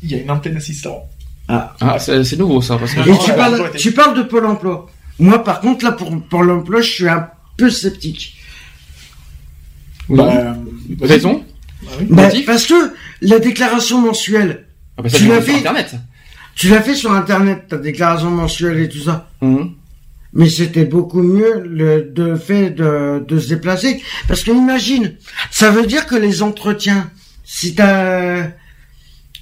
Il y a une antenne Sisteron. Ah, ah c'est nouveau ça. Parce que et tu parles, tu parles de Pôle Emploi. Moi par contre là pour Pôle l'emploi, je suis un peu sceptique. Oui. Bah, raison. Bah, bah parce que la déclaration mensuelle, ah bah tu l'as fait, Internet. tu l'as fait sur Internet, ta déclaration mensuelle et tout ça. Mmh. Mais c'était beaucoup mieux le de fait de, de se déplacer, parce que imagine, ça veut dire que les entretiens, si t'as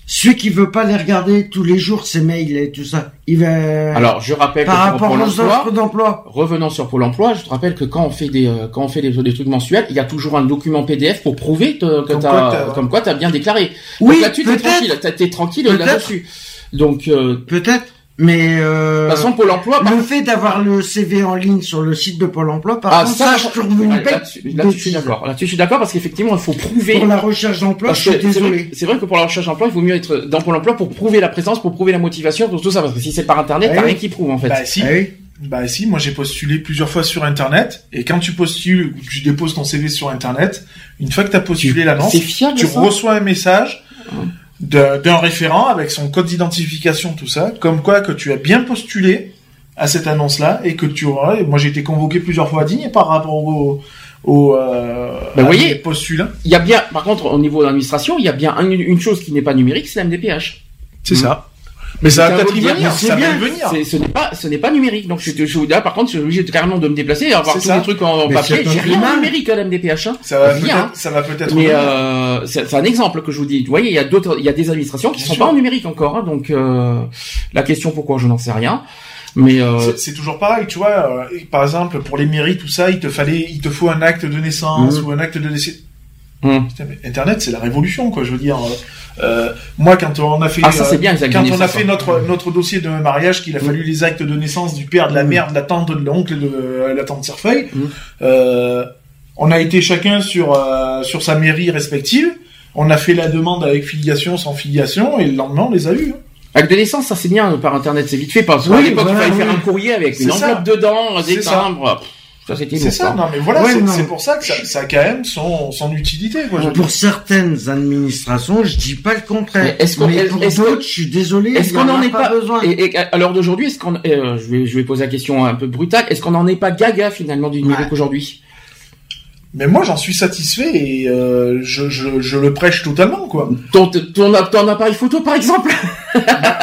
celui qui veut pas les regarder tous les jours, ses mails et tout ça, il va. Alors, je rappelle par que rapport aux offres d'emploi. Revenons sur Pôle Emploi, je te rappelle que quand on fait des euh, quand on fait des, trucs mensuels, il y a toujours un document PDF pour prouver que comme t'as comme quoi t'as bien déclaré. Oui, là-dessus t'es tranquille, t'es tranquille là-dessus. Donc euh, peut-être. Mais euh, de toute façon, Pôle Emploi, le fait d'avoir le CV en ligne sur le site de Pôle Emploi, par ah, contre, ça, je trouve une Là-dessus, je suis d'accord. Là-dessus, je suis d'accord parce qu'effectivement, il faut prouver. Pour la recherche d'emploi, je suis désolé. C'est vrai, que pour la recherche d'emploi, il vaut mieux être dans Pôle Emploi pour prouver la présence, pour prouver la motivation, pour tout ça. Parce que si c'est par Internet, t'as ah rien qui prouve en fait. Bah si. Ah bah si, moi j'ai postulé plusieurs fois sur Internet, et quand tu postules, tu déposes ton CV sur Internet, une fois que t'as postulé l'annonce, tu reçois un message d'un référent avec son code d'identification, tout ça, comme quoi que tu as bien postulé à cette annonce-là et que tu auras. Moi, j'ai été convoqué plusieurs fois à Digne par rapport au, au euh, ben, voyez, Il y a bien, par contre, au niveau de l'administration, il y a bien une, chose qui n'est pas numérique, c'est la MDPH. C'est ça. Mais ça va peut-être venir, ça va venir. Ce n'est pas, ce n'est pas numérique. Donc, je, je, là, par contre, je suis obligé carrément de me déplacer et avoir tous les trucs en, papier. J'ai rien numérique à la MDPH. Hein. Ça va rien. Ça va peut-être. Mais euh, c'est un exemple que je vous dis. Vous voyez, il y a d'autres, il y a des administrations qui ne sont pas en numérique encore. Hein, donc, euh, la question pourquoi je n'en sais rien. Mais euh... c'est toujours pareil, tu vois. Euh, par exemple, pour les mairies, tout ça, il te fallait, il te faut un acte de naissance mmh. ou un acte de décès. Mmh. Internet, c'est la révolution, quoi. Je veux dire, euh, moi, quand on a fait, ah, ça, bien, quand on a fait notre notre dossier de mariage, qu'il a fallu les actes de naissance du père, de la mm. mère, de la tante, de l'oncle, de euh, la tante Cerfeuil, mm. euh, on a été chacun sur euh, sur sa mairie respective. On a fait la demande avec filiation, sans filiation, et le lendemain, on les a eus. Hein. Avec de l'essence, ça c'est bien par internet, c'est vite fait parce qu'à l'époque il fallait faire un courrier avec une enveloppe dedans, des timbres. Ça c'était C'est ça, non mais voilà, c'est pour ça que ça, a quand même son, son utilité. Quoi, pour certaines administrations, je dis pas le contraire. Est-ce qu'on est, pour d'autres, je suis désolé, est-ce qu'on en est pas, besoin et, et, à l'heure d'aujourd'hui, est-ce qu'on, euh, je vais je vais poser la question un peu brutale, est-ce qu'on n'en est pas gaga finalement du numérique aujourd'hui? Mais moi, j'en suis satisfait et euh, je, je, je, le prêche totalement, quoi. Ton, ton, ton appareil photo, par exemple bah,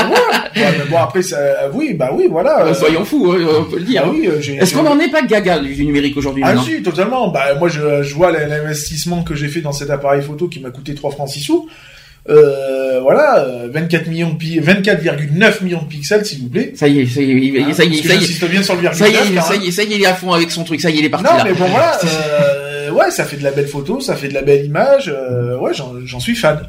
ouais. ouais mais bon, après, ça, oui, bah oui, voilà. Euh, soyons fous, hein, on peut le dire. Ah oui, euh, Est-ce qu'on n'en est pas gaga du numérique aujourd'hui Ah si, totalement. Bah moi, je, je vois l'investissement que j'ai fait dans cet appareil photo qui m'a coûté 3 francs 6 sous. Euh, voilà, 24 millions de 24,9 millions de pixels, s'il vous plaît. Ça y est, ça y est, hein, ça y est, ça y est. bien sur le ça y est, ça y est, ça y est, il est à fond avec son truc, ça y est, il est parti non, mais bon voilà, euh, ouais, ça fait de la belle photo, ça fait de la belle image, euh, ouais, j'en suis fan.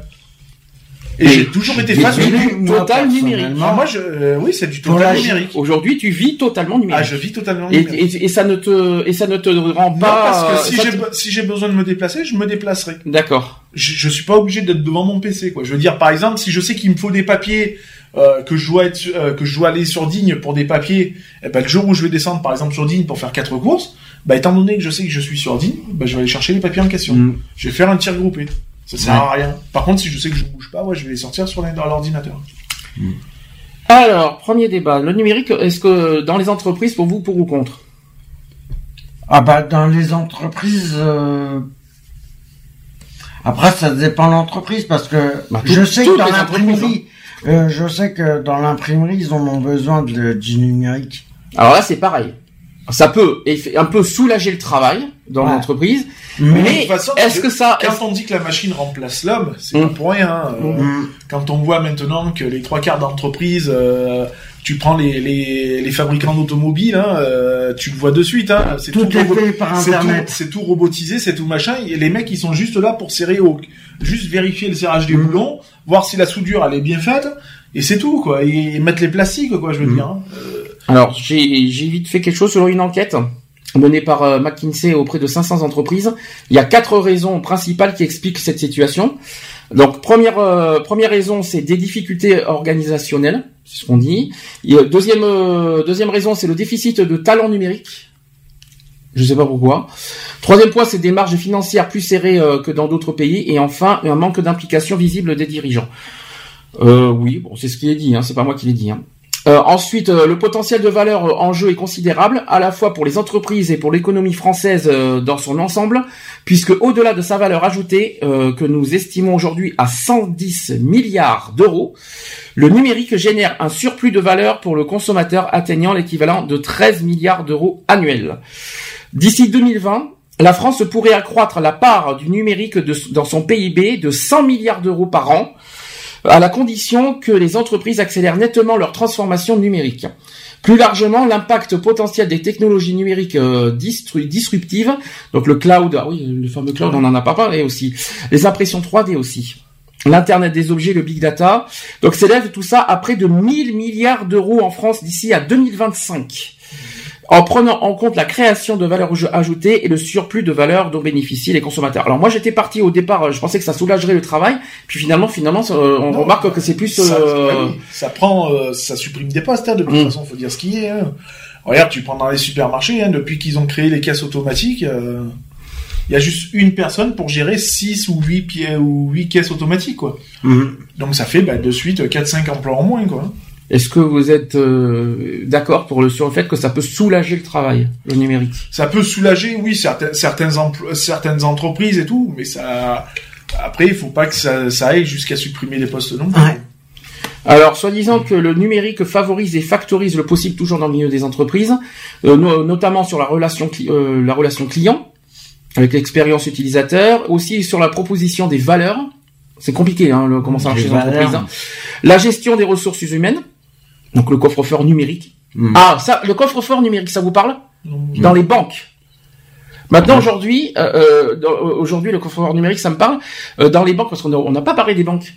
Et, j'ai toujours été fan du total numérique. moi, je, euh, oui, c'est du total numérique. Aujourd'hui, tu vis totalement numérique. Ah, je vis totalement numérique. Et, et, ça ne te, et ça ne te rend pas. parce que si j'ai, si j'ai besoin de me déplacer, je me déplacerai. D'accord. Je, je suis pas obligé d'être devant mon PC, quoi. Je veux dire, par exemple, si je sais qu'il me faut des papiers, euh, que je dois être, euh, que je dois aller sur Digne pour des papiers, et eh ben, le jour où je vais descendre, par exemple, sur Digne pour faire quatre courses, bah, étant donné que je sais que je suis sur Digne, bah, je vais aller chercher les papiers en question. Mm. Je vais faire un tir groupé. Ça sert à rien. Par contre, si je sais que je bouge pas, ouais, je vais les sortir sur l'ordinateur. Hmm. Alors, premier débat. Le numérique, est-ce que dans les entreprises, pour vous, pour ou contre? Ah bah dans les entreprises. Euh, après, ça dépend de l'entreprise parce que bah, je sais que dans l'imprimerie, hein. euh, je sais que dans l'imprimerie, ils en ont besoin de, du numérique. Alors là, c'est pareil ça peut un peu soulager le travail dans l'entreprise. Mais, est-ce que ça quand on dit que la machine remplace l'homme, c'est pas mm. pour rien. Euh, mm. Quand on voit maintenant que les trois quarts d'entreprise, euh, tu prends les, les, les fabricants d'automobiles, hein, euh, tu le vois de suite. Hein, c'est tout, tout fait par internet. C'est tout, robotisé, c'est tout machin. Et les mecs, ils sont juste là pour serrer au, juste vérifier le serrage des mm. boulons, voir si la soudure elle est bien faite, et c'est tout quoi. Et, mettre les plastiques quoi, je veux dire. Alors, j'ai vite fait quelque chose sur une enquête menée par euh, McKinsey auprès de 500 entreprises. Il y a quatre raisons principales qui expliquent cette situation. Donc, première, euh, première raison, c'est des difficultés organisationnelles, c'est ce qu'on dit. deuxième, euh, deuxième raison, c'est le déficit de talent numérique. Je ne sais pas pourquoi. Troisième point, c'est des marges financières plus serrées que dans d'autres pays. Et enfin, un manque d'implication visible des dirigeants. oui, bon, c'est ce qui est dit, hein, c'est pas moi qui l'ai dit. Hein. Euh, ensuite, euh, le potentiel de valeur euh, en jeu est considérable, à la fois pour les entreprises et pour l'économie française dans son ensemble, puisque au-delà de sa valeur ajoutée, que nous estimons aujourd'hui à 110 milliards d'euros, le numérique génère un surplus de valeur pour le consommateur atteignant l'équivalent de 13 milliards d'euros annuels. D'ici 2020, la France pourrait accroître la part du numérique dans son PIB de 100 milliards d'euros par an, à la condition que les entreprises accélèrent nettement leur transformation numérique. Plus largement, l'impact potentiel des technologies numériques euh, disruptives, donc le cloud, ah oui, le fameux cloud, on en a pas parlé aussi, les impressions 3D aussi, l'internet des objets, le big data, donc s'élève tout ça à près de 1000 milliards d'euros en France d'ici à 2025 en prenant en compte la création de valeur ajoutée et le surplus de valeur dont bénéficient les consommateurs. Alors moi j'étais parti au départ, je pensais que ça soulagerait le travail, puis finalement finalement on remarque que c'est plus ça, euh, ça, prend, euh, ça supprime des postes. Hein, de toute mm. façon, faut dire ce qui est. Hein. Regarde, tu prends dans les supermarchés, hein, depuis qu'ils ont créé les caisses automatiques, euh, il y a juste une personne pour gérer 6 ou 8 pieds ou 8 caisses automatiques quoi. Mm. Donc ça fait bah, de suite 4 5 emplois en moins quoi. Est-ce que vous êtes euh, d'accord pour le sur le fait que ça peut soulager le travail, le numérique? Ça peut soulager, oui, certaines certaines, certaines entreprises et tout, mais ça après il faut pas que ça, ça aille jusqu'à supprimer les postes non plus. Alors, soi-disant que le numérique favorise et factorise le possible toujours dans le milieu des entreprises, euh, notamment sur la relation, euh, la relation client, avec l'expérience utilisateur, aussi sur la proposition des valeurs. C'est compliqué, hein, comment ça marche chez les entreprises. Hein. La gestion des ressources humaines, donc le coffre-fort numérique. Hmm. Ah, ça, le coffre-fort numérique, ça vous parle Dans les banques. Maintenant, aujourd'hui, euh, euh, aujourd'hui, le coffre-fort numérique, ça me parle. Euh, dans les banques, parce qu'on n'a pas parlé des banques.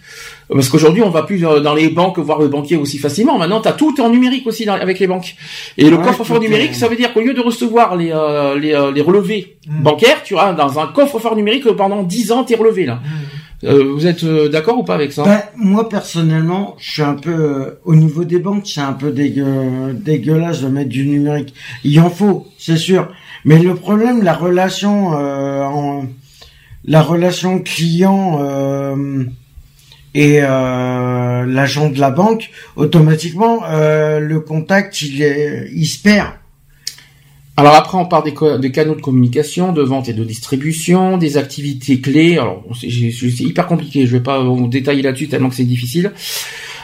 Parce qu'aujourd'hui, on va plus dans les banques voir le banquier aussi facilement. Maintenant, tu as tout en numérique aussi avec les banques. Et le coffre-fort numérique, ça veut dire qu'au lieu de recevoir les, les, les relevés hmm. bancaires, tu as dans un coffre-fort numérique pendant 10 ans tes relevés là. Hmm. Euh, vous êtes euh, d'accord ou pas avec ça? Ben, Moi personnellement, je suis un peu euh, au niveau des banques, c'est un peu dégueu, dégueulasse de mettre du numérique. Il en faut, c'est sûr. Mais le problème, la relation, en, la relation client et l'agent de la banque, automatiquement, le contact, il, est, il se perd. Alors après, on parle des, canaux de communication, de vente et de distribution, des activités clés. Alors c'est hyper compliqué, je vais pas vous détailler là-dessus tellement que c'est difficile.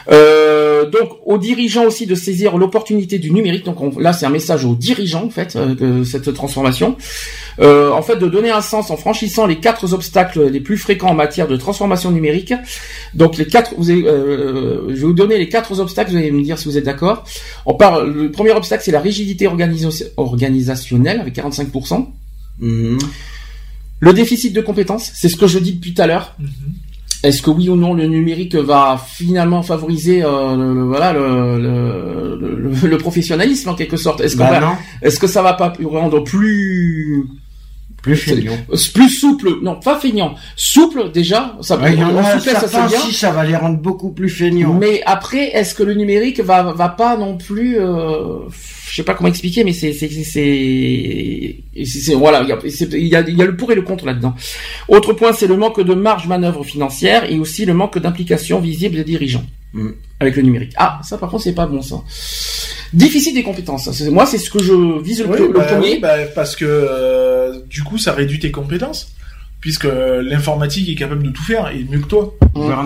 Euh, donc aux dirigeants aussi de saisir l'opportunité du numérique. Donc là c'est un message aux dirigeants en fait euh, de cette transformation. Euh, en fait de donner un sens en franchissant les quatre obstacles les plus fréquents en matière de transformation numérique. Donc les quatre, vous euh, je vais vous donner les quatre obstacles. Vous allez me dire si vous êtes d'accord. On parle. Le premier obstacle c'est la rigidité organisationnelle avec 45%. Mhm. Le déficit de compétences, c'est ce que je dis depuis tout à l'heure. Mhm. Est-ce que oui ou non le numérique va finalement favoriser euh, le, voilà le, le, professionnalisme en quelque sorte? Est-ce bah est-ce que ça va pas rendre plus plus feignant. Plus souple, non, pas feignant. Souple, déjà, ça va. ça, Si, ça va les rendre beaucoup plus feignants. Mais après, est-ce que le numérique va, va pas non plus, euh, je sais pas comment expliquer, mais c'est, c'est, c'est, voilà, il y a, il y a, il y a le pour et le contre là-dedans. Autre point, c'est le manque de marge manœuvre financière et aussi le manque d'implication visible des dirigeants. Mm. Avec le numérique. Ah, ça par contre, c'est pas bon ça. Difficile des compétences. Moi, c'est ce que je vise le, bah premier. Bah, parce que euh, du coup, ça réduit tes compétences. Puisque l'informatique est capable de tout faire et mieux que toi.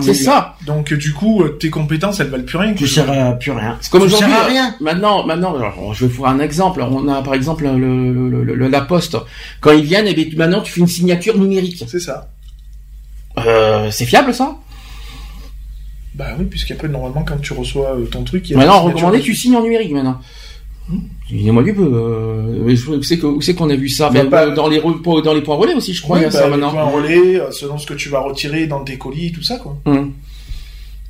c'est ça. Donc du coup, tes compétences, elles valent plus rien. Tu sers à plus rien. C'est comme aujourd'hui. rien. Maintenant, maintenant, je vais vous faire un exemple. On a par exemple le, la poste. Quand ils viennent, et eh maintenant tu fais une signature numérique. C'est ça. Euh, c'est fiable ça? Bah oui, puisqu'après, normalement, quand tu reçois euh, ton truc... Il y a maintenant, recommandé, tu signes en numérique, maintenant. Dis-moi du peu. Euh, où c'est qu'on a vu ça? Ben, dans les dans les points relais aussi, je crois. il y a ça bah, maintenant. Les points relais, euh, selon ce que tu vas retirer dans tes colis, tout ça, quoi. Hum.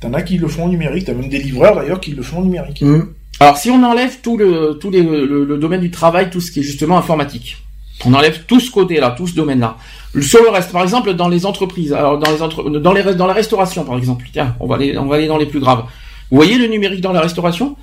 T'en as qui le font en numérique. T'as même des livreurs d'ailleurs qui le font en numérique. Hum. Alors, si on enlève tout le tout les, le, domaine du travail, tout ce qui est justement informatique, on enlève tout ce côté-là, tout ce domaine-là. Sur le reste, par exemple, dans les entreprises, alors dans les entre... dans les dans la restauration, par exemple. Tiens, on va aller on va aller dans les plus graves. Vous voyez le numérique dans la restauration?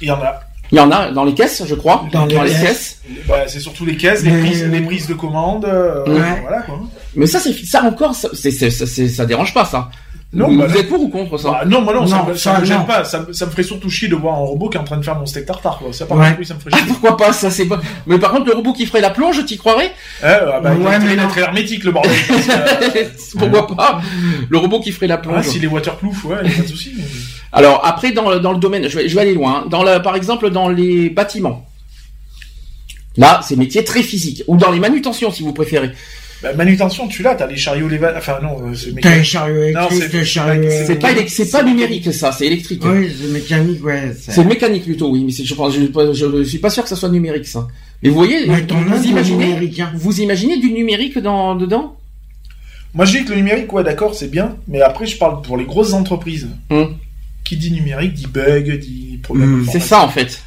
Il y en a. Il y en a dans les caisses, je crois. Dans, les, caisses. Bah, c'est surtout les caisses, les prises, les prises de commande. Euh, voilà quoi. Mais ça, c'est ça encore, ça, c'est, ça dérange pas ça. Non, vous, bah, êtes pour ou contre ça bah, Non, moi non, ça, ça, me gêne pas. Ça, ça, me ferait surtout chier de voir un robot qui est en train de faire mon steak tartare. Quoi. Ça, par contre, oui, ça me ferait chier. Ah, pourquoi pas Ça, c'est pas. Mais par contre, le robot qui ferait la plonge, t'y croirais eh, ah, bah, Ouais, mais être hermétique le bordel. pourquoi pas Le robot qui ferait la plonge. Ah, s'il est waterproof, ouais, y a pas de souci. Alors après, dans le, dans le domaine, je vais, je vais aller loin. Hein. Dans par exemple, dans les bâtiments. Là, c'est métier très physique. Ou dans les manutentions, si vous préférez. Bah, manutention, tu l'as, t'as les chariots les enfin non, euh, c'est T'as les chariots électriques, c'est pas c'est pas numérique ça, c'est électrique. Oui, c'est mécanique, ouais. C'est mécanique plutôt, oui, mais je pense, je, suis pas sûr que ça soit numérique ça. Mais vous voyez, vous, imaginez, hein. vous imaginez du numérique dans dedans? Moi, je dis que le numérique, ouais, d'accord, c'est bien, mais après, je parle pour les grosses entreprises. Hum. Qui dit numérique dit bug, dit problème. Hum, c'est ça en fait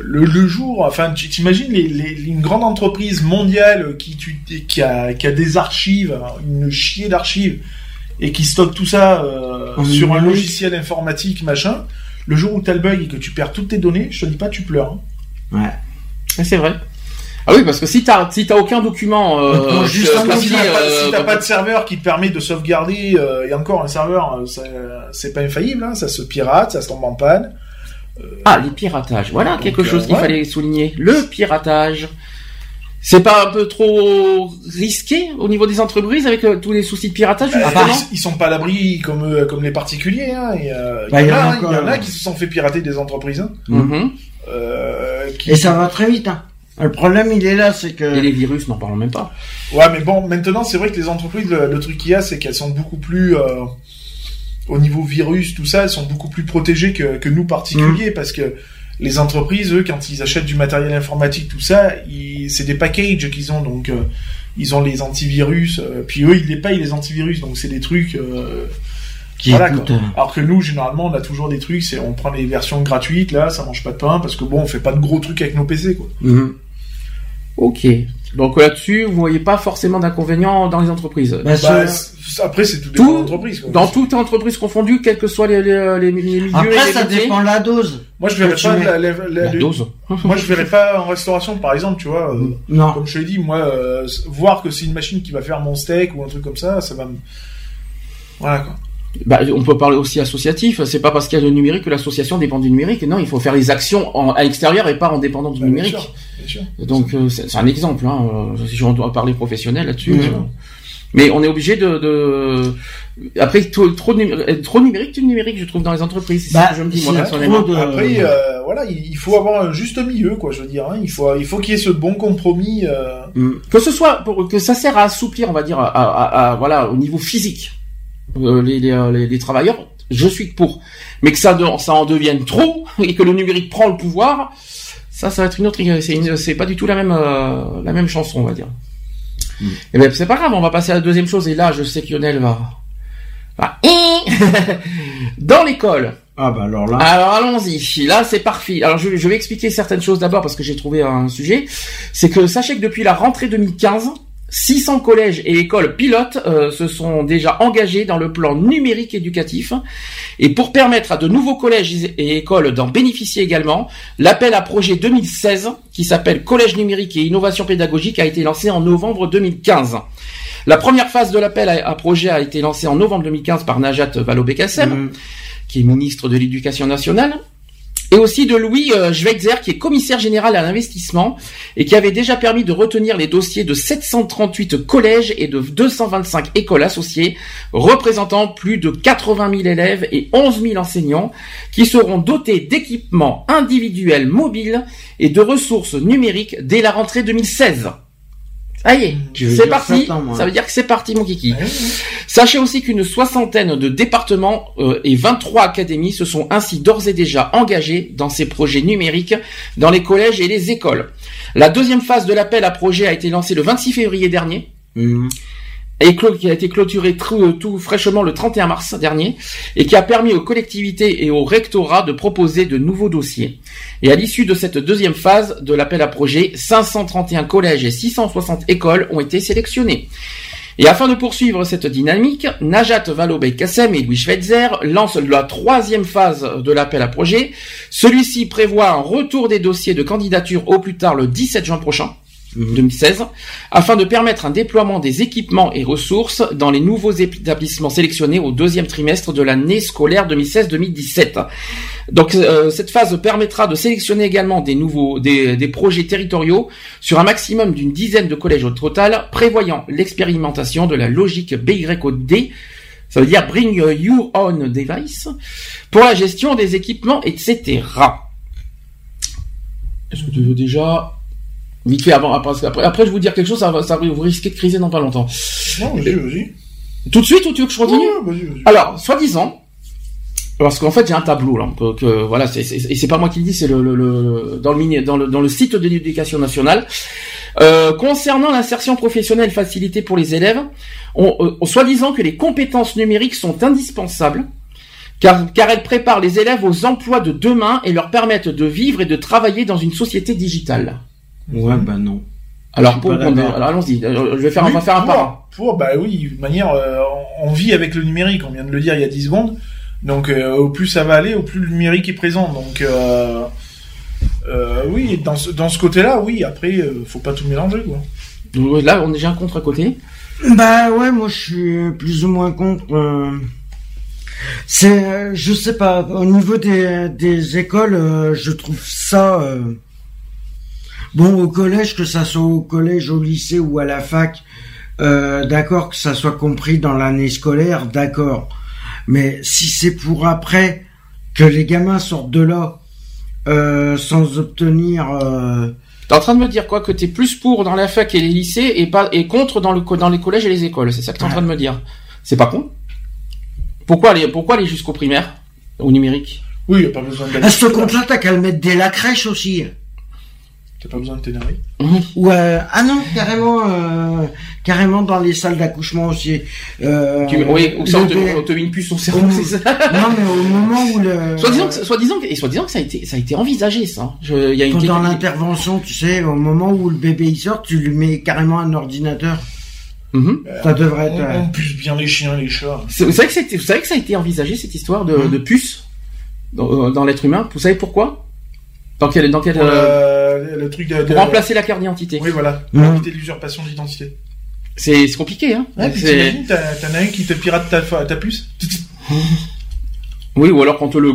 le, jour, enfin, tu t'imagines les, une grande entreprise mondiale qui, qui, a, qui a des archives, une chier d'archives, et qui stocke tout ça euh, sur un logiciel informatique, machin. Le jour où t'as le bug et que tu perds toutes tes données, je te dis pas, tu pleures. Hein. Ouais, c'est vrai. Ah oui, parce que si t'as si t'as aucun document, euh, si t'as pas, pas, de serveur qui te permet de sauvegarder, euh, et encore un serveur, c'est pas infaillible, hein, ça se pirate, ça se tombe en panne. Ah, les piratages. Voilà quelque chose qu'il fallait souligner. Le piratage. C'est pas un peu trop risqué au niveau des entreprises avec euh, tous les soucis de piratage bah, ils, sont pas à l'abri comme euh, comme les particuliers. Hein, euh, bah, il, y, en a, qui se sont fait pirater des entreprises. Hein. Mm-hmm. Et ça va très vite. Hein. Le problème, il est là, c'est que... Et les virus, n'en parlons même pas. Ouais, mais bon, maintenant, c'est vrai que les entreprises, le, truc qu'il y a, c'est qu'elles sont beaucoup plus au niveau virus, tout ça, elles sont beaucoup plus protégées que, que nous particuliers mm. parce que les entreprises, eux, quand ils achètent du matériel informatique, tout ça, c'est des packages qu'ils ont, donc euh, ils ont les antivirus, euh, puis eux, ils les payent les antivirus, donc c'est des trucs. Euh, qui voilà, Alors que nous, généralement, on a toujours des trucs, c'est on prend les versions gratuites, là, ça mange pas de pain, parce que bon, on fait pas de gros trucs avec nos PC, quoi. Mm. Ok. Donc là-dessus, vous voyez pas forcément d'inconvénients dans les entreprises. Bah, bah après, c'est tout, tout entreprise. Dans toute entreprise confondue, quelles que soient les, les, les, milieux. Après, ça dépend de la dose. Moi, je verrais pas la, la, dose. moi, je verrais pas en restauration, par exemple, tu vois. Euh, non. Comme je l'ai dit, moi, euh, voir que c'est une machine qui va faire mon steak ou un truc comme ça, ça va me. Voilà quoi. Bah, on peut parler aussi associatif. C'est pas parce qu'il y a le numérique que l'association dépend du numérique. Non, il faut faire les actions à l'extérieur et pas en dépendant du bah, numérique. Bien sûr, Donc euh, c'est un exemple. Hein. Si on doit parler professionnel là-dessus. Mais on est obligé de, de... après trop, trop, trop numérique, du numérique, je trouve dans les entreprises. Bah, je me dis moi personnellement. Après, euh, voilà, il faut avoir un juste milieu, quoi. Je veux dire, hein. il faut, il faut qu'il y ait ce bon compromis. Euh... Mm. Que ce soit pour que ça sert à assouplir, on va dire, à, à, à voilà, au niveau physique, euh, les, les, les, travailleurs. Je suis pour, mais que ça, ça en devienne trop et que le numérique prend le pouvoir, ça, ça va être une autre. C'est pas du tout la même, euh, la même chanson, on va dire. Et eh ben c'est pas grave, on va passer à la deuxième chose. Et là, je sais que Lionel va. Dans l'école. Ah bah alors là. Alors allons-y. Là c'est parfait. Alors je, je, vais expliquer certaines choses d'abord parce que j'ai trouvé un sujet. C'est que sachez que depuis la rentrée 2015, 600 collèges et écoles pilotes euh, se sont déjà engagés dans le plan numérique éducatif. Et pour permettre à de nouveaux collèges et écoles d'en bénéficier également, l'appel à projet 2016, qui s'appelle Collège numérique et innovation pédagogique, a été lancé en novembre 2015. La première phase de l'appel à projet a été lancée en novembre 2015 par Najat Vallaud-Belkacem, mmh. qui est ministre de l'Éducation nationale et aussi de Louis euh, Schweitzer, qui est commissaire général à l'investissement et qui avait déjà permis de retenir les dossiers de 738 collèges et de 225 écoles associées, représentant plus de 80 000 élèves et 11 000 enseignants, qui seront dotés d'équipements individuels mobiles et de ressources numériques dès la rentrée 2016. Est, c'est parti. ça veut dire que c'est parti, mon kiki. Sachez aussi qu'une soixantaine de départements euh, et 23 académies se sont ainsi d'ores et déjà engagés dans ces projets numériques dans les collèges et les écoles. La deuxième phase de l'appel à projet a été lancée le 26 février dernier. Mmh et qui a été clôturé tout, tout, fraîchement le 31 mars dernier et qui a permis aux collectivités et aux rectorats de proposer de nouveaux dossiers. Et à l'issue de cette deuxième phase de l'appel à projet, 531 collèges et 660 écoles ont été sélectionnés. Et afin de poursuivre cette dynamique, Najat Vallaud-Belkacem et Louis Schweitzer lancent la troisième phase de l'appel à projet. Celui-ci prévoit un retour des dossiers de candidature au plus tard le 17 juin prochain 2016, mhm. afin de permettre un déploiement des équipements et ressources dans les nouveaux établissements sélectionnés au deuxième trimestre de l'année scolaire 2016-2017. Donc euh, cette phase permettra de sélectionner également des nouveaux des, des projets territoriaux sur un maximum d'une dizaine de collèges au total, prévoyant l'expérimentation de la logique BYOD, ça veut dire Bring Your Own Device, pour la gestion des équipements, etc. Est-ce que tu veux déjà Vite fait avant, après, après, après, je vais vous dire quelque chose, ça va, ça vous risquez de criser dans pas longtemps. Non, vas-y, vas-y. Tout de suite ou tu veux que je continue vas-y, vas-y. Alors, soi-disant, parce qu'en fait, il y a un tableau là, que, voilà, c'est, et c'est pas moi qui le dis, c'est le, le, dans le dans le dans le site de l'éducation nationale. Euh, concernant l'insertion professionnelle facilitée pour les élèves, on, euh, soi-disant que les compétences numériques sont indispensables, car, car elles préparent les élèves aux emplois de demain et leur permettent de vivre et de travailler dans une société digitale. Ouais, bah non. Alors, pour, allons-y. Euh, je vais faire, on va faire un pas. Pour, bah oui, de manière, euh, on vit avec le numérique. On vient de le dire il y a 10 secondes. Donc, euh, au plus ça va aller, au plus le numérique est présent. Donc, oui, dans ce, dans ce côté-là, oui. Après, faut pas tout mélanger, quoi. là, on a déjà un contre à côté? Bah ouais, moi je suis plus ou moins contre. C'est, je sais pas, au niveau des, des écoles, je trouve ça Bon, au collège, que ça soit au collège, au lycée ou à la fac, euh, d'accord, que ça soit compris dans l'année scolaire, d'accord. Mais si c'est pour après que les gamins sortent de là euh, sans obtenir... Euh... T'es en train de me dire quoi Que t'es plus pour dans la fac et les lycées et pas et contre dans le dans les collèges et les écoles. C'est ça que t'es en train de me dire. C'est pas con Pourquoi aller pourquoi aller jusqu'au primaire au numérique? Oui, y a pas besoin d'aller. À ce compte-là, t'as qu'à le mettre dès la crèche aussi. T'as pas besoin de t'énerver Ouais. Euh, ah non, carrément, euh, carrément dans les salles d'accouchement aussi. Euh, oui, ou ça, on te, met une puce au cerveau, c'est ça Non, mais au moment où le... Soit disant que, soit disant que, et soit disant que ça a été, ça a été envisagé, ça. Je, y a une Pendant l'intervention, tu sais, au moment où le bébé il sort, tu lui mets carrément un ordinateur. Mm ça devrait être. On, puce bien les chiens, les chats. Vous savez que, vous savez que ça a été envisagé cette histoire de, mm de puce dans, dans l'être humain? Vous savez pourquoi? Dans quel, dans quel euh, le truc de, pour remplacer la carte d'identité. Oui, voilà. Pour éviter l'usurpation d'identité. C'est compliqué, hein. Ouais, puis t'imagines, t'en as un qui te pirate ta, ta puce. Oui, ou alors quand le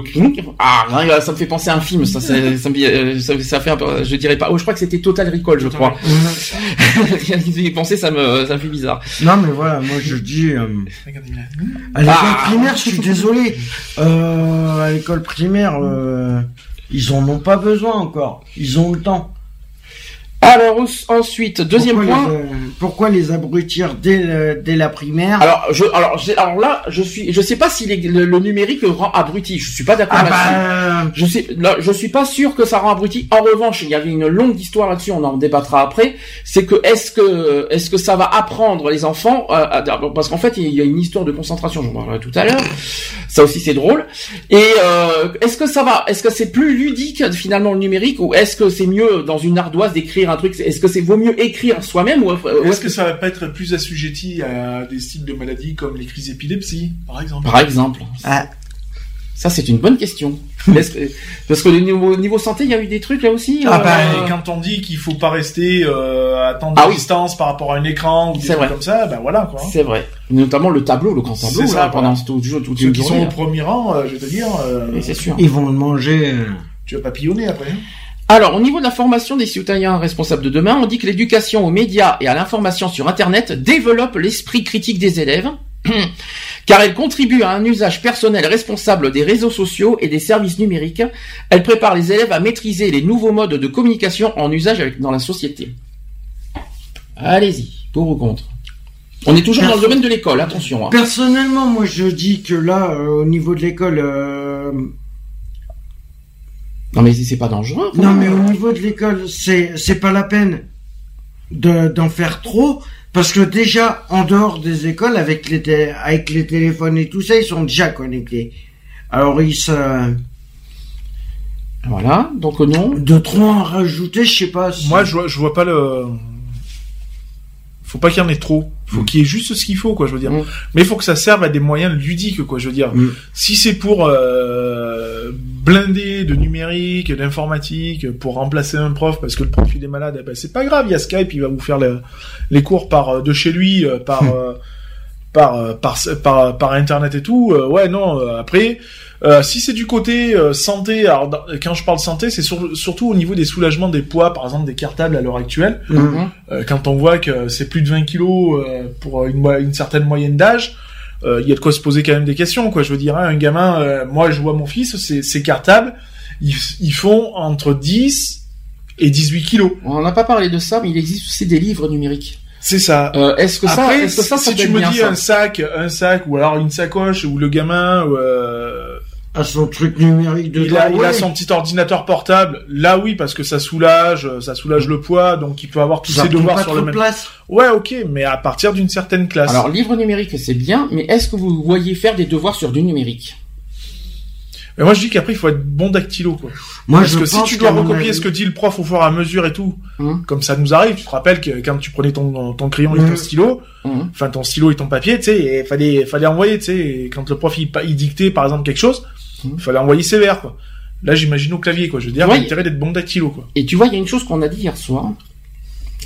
ah ça me fait penser à un film, ça, ça, ça, euh, ça, ça fait un peu, je dirais pas. Oh, je crois que c'était Total Recall, je crois. Rien d'y penser, ça me, ça me fait bizarre. Non, mais voilà, moi je dis. Euh, à l'école ah. primaire, je suis désolé. Euh, à l'école primaire, euh, ils en ont pas besoin encore. Ils ont le temps. Alors ensuite, deuxième point. pourquoi les abrutir dès, dès la primaire Alors, je, alors, alors là, je suis, je sais pas si le, numérique rend abruti. Je suis pas d'accord ah là-dessus. Bah... Je sais, là, je suis pas sûr que ça rend abruti. En revanche, il y avait une longue histoire là-dessus. On en débattra après. C'est que est-ce que, est-ce que ça va apprendre les enfants à, parce qu'en fait, il y a une histoire de concentration. J'en parlerai tout à l'heure. Ça aussi, c'est drôle. Et euh, est-ce que ça va Est-ce que c'est plus ludique finalement le numérique ou est-ce que c'est mieux dans une ardoise d'écrire un truc Est-ce que c'est vaut mieux écrire soi-même ou, est-ce que ça va pas être plus assujetti à des styles de maladies comme les crises d'épilepsie, par exemple? Par exemple. Ah. Ça, c'est une bonne question. Parce que niveau, niveau santé, il y a eu des trucs là aussi. Ah bah, euh, quand on dit qu'il faut pas rester euh, à tant de ah distance par rapport à un écran ou des trucs comme ça, ben voilà quoi. C'est vrai. Notamment le tableau, le grand tableau là, pendant tout, tout, tout Ceux qui sont au premier rang, euh, je vais te dire. c'est sûr. Ils vont le manger. Tu vas papillonner après. Alors, au niveau de la formation des citoyens responsables de demain, on dit que l'éducation aux médias et à l'information sur Internet développe l'esprit critique des élèves, car elle contribue à un usage personnel responsable des réseaux sociaux et des services numériques. Elle prépare les élèves à maîtriser les nouveaux modes de communication en usage dans la société. Allez-y, pour ou contre? On est toujours dans le domaine de l'école, attention. Hein. Personnellement, moi je dis que là, euh, au niveau de l'école, euh, non mais c'est pas dangereux. Non mais au niveau de l'école, c'est c'est pas la peine de d'en faire trop parce que déjà en dehors des écoles avec les avec les téléphones et tout ça, ils sont déjà connectés. Alors ils se voilà, donc non. De trop en rajouter, je sais pas. Moi, je vois, je vois pas le. Faut pas qu'il y en ait trop. Faut mm. qu'il y ait juste ce qu'il faut, quoi. Je veux dire. Mm. Mais il faut que ça serve à des moyens ludiques, quoi. Je veux dire. Mm. Si c'est pour euh, blindé de numérique, d'informatique, pour remplacer un prof parce que le prof il est malade, eh ben, c'est pas grave, il y a Skype, il va vous faire les cours par euh, de chez lui, euh, par, euh, par, par, par, par, internet et tout. ouais, non, après, si c'est du côté santé, alors quand je parle santé, c'est surtout au niveau des soulagements des poids, par exemple des cartables à l'heure actuelle. Mm-hmm. quand on voit que c'est plus de 20 kilos pour une, une certaine moyenne d'âge, il euh, y a de quoi se poser quand même des questions, quoi. Je veux dire, hein, un gamin, euh, moi je vois mon fils, c'est cartable, ils, ils font entre 10 et 18 kilos. On n'a pas parlé de ça, mais il existe aussi des livres numériques. C'est ça. Euh, est-ce que ça, est-ce que ça, si tu me dis un sac, un sac ou alors une sacoche où le gamin euh, à son truc numérique de il a, il a son petit ordinateur portable. Là, oui, parce que ça soulage, ça soulage le poids, donc il peut avoir tous ses devoirs sur le même. Place. Ouais, ok, mais à partir d'une certaine classe. Alors, livre numérique, c'est bien, mais est-ce que vous voyez faire des devoirs sur du numérique? Mais moi je dis qu'après il faut être bon dactylo quoi. Moi Parce que si tu dois recopier ce que dit le prof au fur et à mesure et tout, hum. comme ça nous arrive, tu te rappelles que quand tu prenais ton, ton crayon et ton hum. stylo, hum. enfin ton stylo et ton papier, tu sais, il fallait fallait envoyer, tu sais, quand le prof il, il dictait par exemple quelque chose, il fallait envoyer sévère, quoi. Là, j'imagine au clavier, quoi. Je veux dire, il intérêt d'être bon dactylo, quoi. Et tu vois, il y a une chose qu'on a dit hier soir,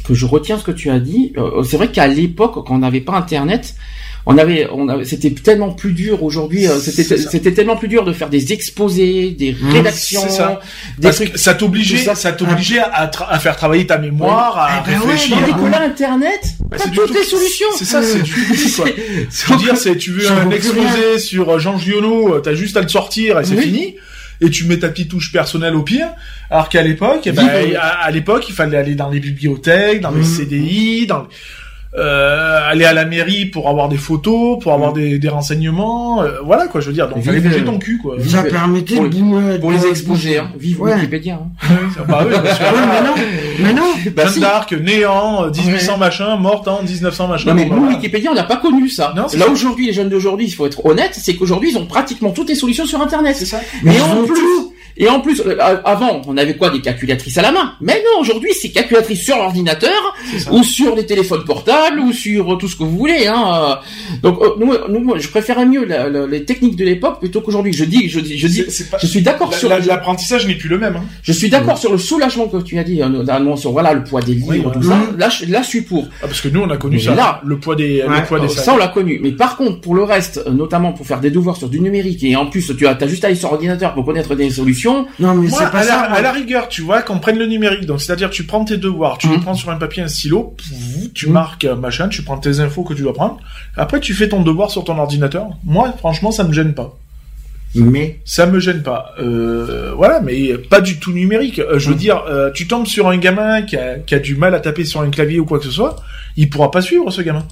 que je retiens ce que tu as dit. Euh, c'est vrai qu'à l'époque, quand on n'avait pas Internet, on avait, on avait, c'était tellement plus dur aujourd'hui. Euh, c'était, c'était tellement plus dur de faire des exposés, des mmh. rédactions, ça. des Parce trucs. Que ça t'obligeait, ça, ça t'obligeait à, à, faire travailler ta mémoire, à eh ben réfléchir. Ouais, ouais, Internet, bah, t'as toutes les solutions. C'est ça, c'est du quoi. C'est dire, c'est tu veux un exposé sur euh, Jean Giono, t'as juste à le sortir et c'est fini et tu mets ta petite touche personnelle au pire. Alors qu'à l'époque, eh ben, à, l'époque, il fallait aller dans les bibliothèques, dans les mmh. CDI, dans euh, aller à la mairie pour avoir des photos, pour avoir des, des renseignements, euh, voilà quoi, je veux dire. Donc aller bouger ton cul quoi. Ça permettait pour, de, pour les exposer, hein. vive ouais. Wikipédia. Hein. bah oui, bien sûr. mais non, mais non. Bah, d'Arc, néant, 1800 machin, mort en 1900 machin. Non mais nous, Wikipédia, on n'a pas connu ça. Non, Là aujourd'hui, les jeunes d'aujourd'hui, il faut être honnête, c'est qu'aujourd'hui ils ont pratiquement toutes les solutions sur Internet. C'est ça. Mais, en plus. Et en plus, euh, avant, on avait quoi Des calculatrices à la main? Mais non, aujourd'hui, c'est calculatrice sur l'ordinateur, ou sur les téléphones portables, ou sur tout ce que vous voulez. Hein. Donc, euh, nous, nous, je préfère mieux les techniques de l'époque plutôt qu'aujourd'hui. Je dis, je dis, je dis, je suis d'accord sur l'apprentissage n'est plus le même. Hein. Je suis d'accord sur le soulagement que tu as dit, euh, notamment sur voilà le poids des livres, tout ça. Là, je, là, je suis pour. Ah, parce que nous, on a connu ça. Là, le poids des, le poids des. Ça, on l'a connu. Mais par contre, pour le reste, notamment pour faire des devoirs sur du numérique, et en plus, tu as, as juste à aller sur ordinateur pour connaître des solutions. Non, mais c'est pas à ça. La, à la rigueur, tu vois, qu'on prenne le numérique, donc c'est-à-dire tu prends tes devoirs, tu les mmh. prends sur un papier, un stylo, tu mmh. marques euh, machin, tu prends tes infos que tu dois prendre. Après, tu fais ton devoir sur ton ordinateur. Moi, franchement, ça me gêne pas. Mais? Ça me gêne pas. Euh, voilà, mais pas du tout numérique. Euh, je veux mmh. dire, euh, tu tombes sur un gamin qui a, qui a, du mal à taper sur un clavier ou quoi que ce soit, il pourra pas suivre ce gamin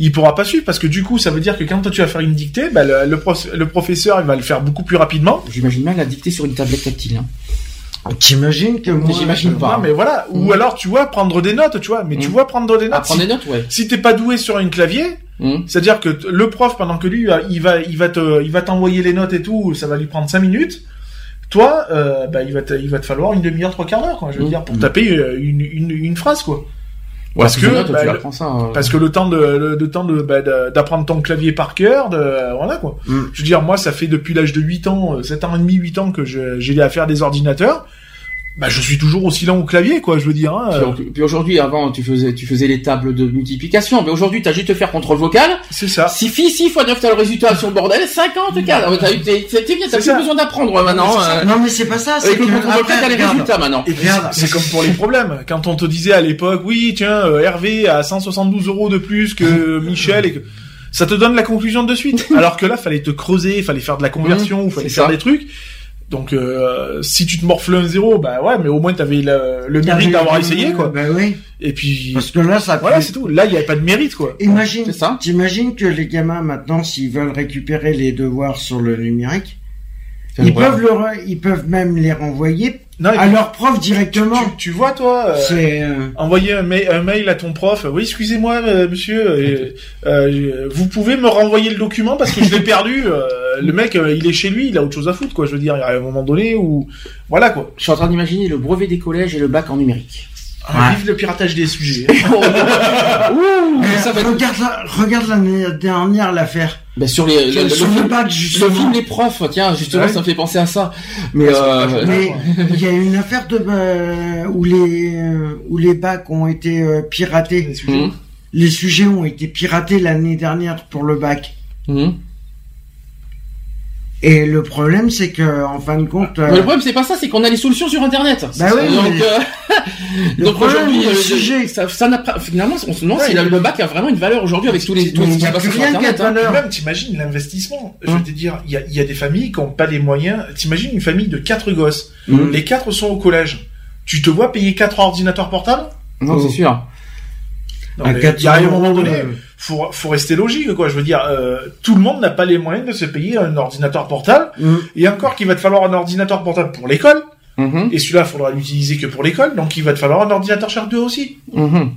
il pourra pas suivre parce que du coup, ça veut dire que quand toi tu vas faire une dictée, bah, le, le, professeur il va le faire beaucoup plus rapidement. J'imagine mal la dictée sur une tablette tactile. Hein. T'imagines que moi j'imagine pas. Non, mais voilà. Ou mm. alors tu vois prendre des notes, tu vois. Mais tu mm. vois prendre des notes. Ah, prendre des notes, ouais. Si t'es pas doué sur un clavier, mm. c'est-à-dire que le prof pendant que lui il va il va te il va t'envoyer les notes et tout, ça va lui prendre cinq minutes. Toi, euh, bah, il va te, il va te falloir une demi-heure, trois quarts d'heure, quoi. Je veux dire pour taper euh, une, une, une phrase, quoi parce que bah, le, ça, parce que le temps de le, temps de bah, d'apprendre ton clavier par cœur de voilà quoi. Mm. je veux dire moi ça fait depuis l'âge de 8 ans 7 ans et demi 8 ans que j'ai à faire des ordinateurs bah, je suis toujours aussi lent au clavier, quoi, je veux dire. Hein. Puis, aujourd'hui, avant, tu faisais, tu faisais les tables de multiplication, mais aujourd'hui, t'as juste à faire contrôle vocal. C'est ça. Si fi 6 fois 9, t'as le résultat sur le bordel, 50 cas. T'as eu, t'as plus besoin d'apprendre maintenant. Euh. Non, mais c'est pas ça, c'est que le contrôle vocal, t'as les résultats maintenant. c'est comme pour les problèmes. Quand on te disait à l'époque, oui, tiens, euh, Hervé a 172 euros de plus que Michel et que, ça te donne la conclusion de suite. Alors que là, fallait te creuser, fallait faire de la conversion, ou fallait faire des trucs. Donc euh, si tu te morfles un zéro, bah ouais, mais au moins t'avais le, le mérite d'avoir essayé quoi. Bah oui. Et puis parce que là ça. Voilà, c'est tout. Là il y avait pas de mérite quoi. Imagine. C'est ça. T'imagines que les gamins maintenant, s'ils veulent récupérer les devoirs sur le numérique, ils peuvent le, ils peuvent même les renvoyer non, à leur prof directement. Tu, vois, toi, euh, c'est euh, envoyer un, mail à ton prof. Oui, excusez-moi, euh, monsieur, vous pouvez me renvoyer le document parce que je l'ai perdu. le mec, il est chez lui, il a autre chose à foutre, quoi. Je veux dire, il y a un moment donné où, voilà, quoi. Je suis en train d'imaginer le brevet des collèges et le bac en numérique. Ah, Vive le piratage des sujets. Ouh, ça va regarde, regarde l'année dernière l'affaire. Ben sur les le, le, bac, le, film les profs tiens justement ça me fait penser à ça mais euh, mais il y a une affaire de euh, où les euh, où les bacs ont été euh, piratés les sujets. Mmh. les sujets ont été piratés l'année dernière pour le bac mmh. Et le problème, c'est que, en fin de compte. le problème, c'est pas ça, c'est qu'on a les solutions sur Internet. Bah oui. Donc, donc aujourd'hui, le sujet, ça, ça n'a finalement, on se demande si le bac a vraiment une valeur aujourd'hui avec tous les, tous les qui sur Internet. Hein. Même, t'imagines l'investissement. Je vais hein. te dire, il y a, y a des familles qui n'ont pas les moyens. T'imagines une famille de quatre gosses. Mmh. Les quatre sont au collège. Tu te vois payer quatre ordinateurs portables? Non, c'est sûr. Non, il y a un moment donné faut, faut rester logique, quoi. Je veux dire, euh, tout le monde n'a pas les moyens de se payer un ordinateur portable. Mm. Et encore qu'il va te falloir un ordinateur portable pour l'école. Mm-hmm. Et celui-là, il faudra l'utiliser que pour l'école. Donc, il va te falloir un ordinateur Sharp 2 aussi. Mm-hmm.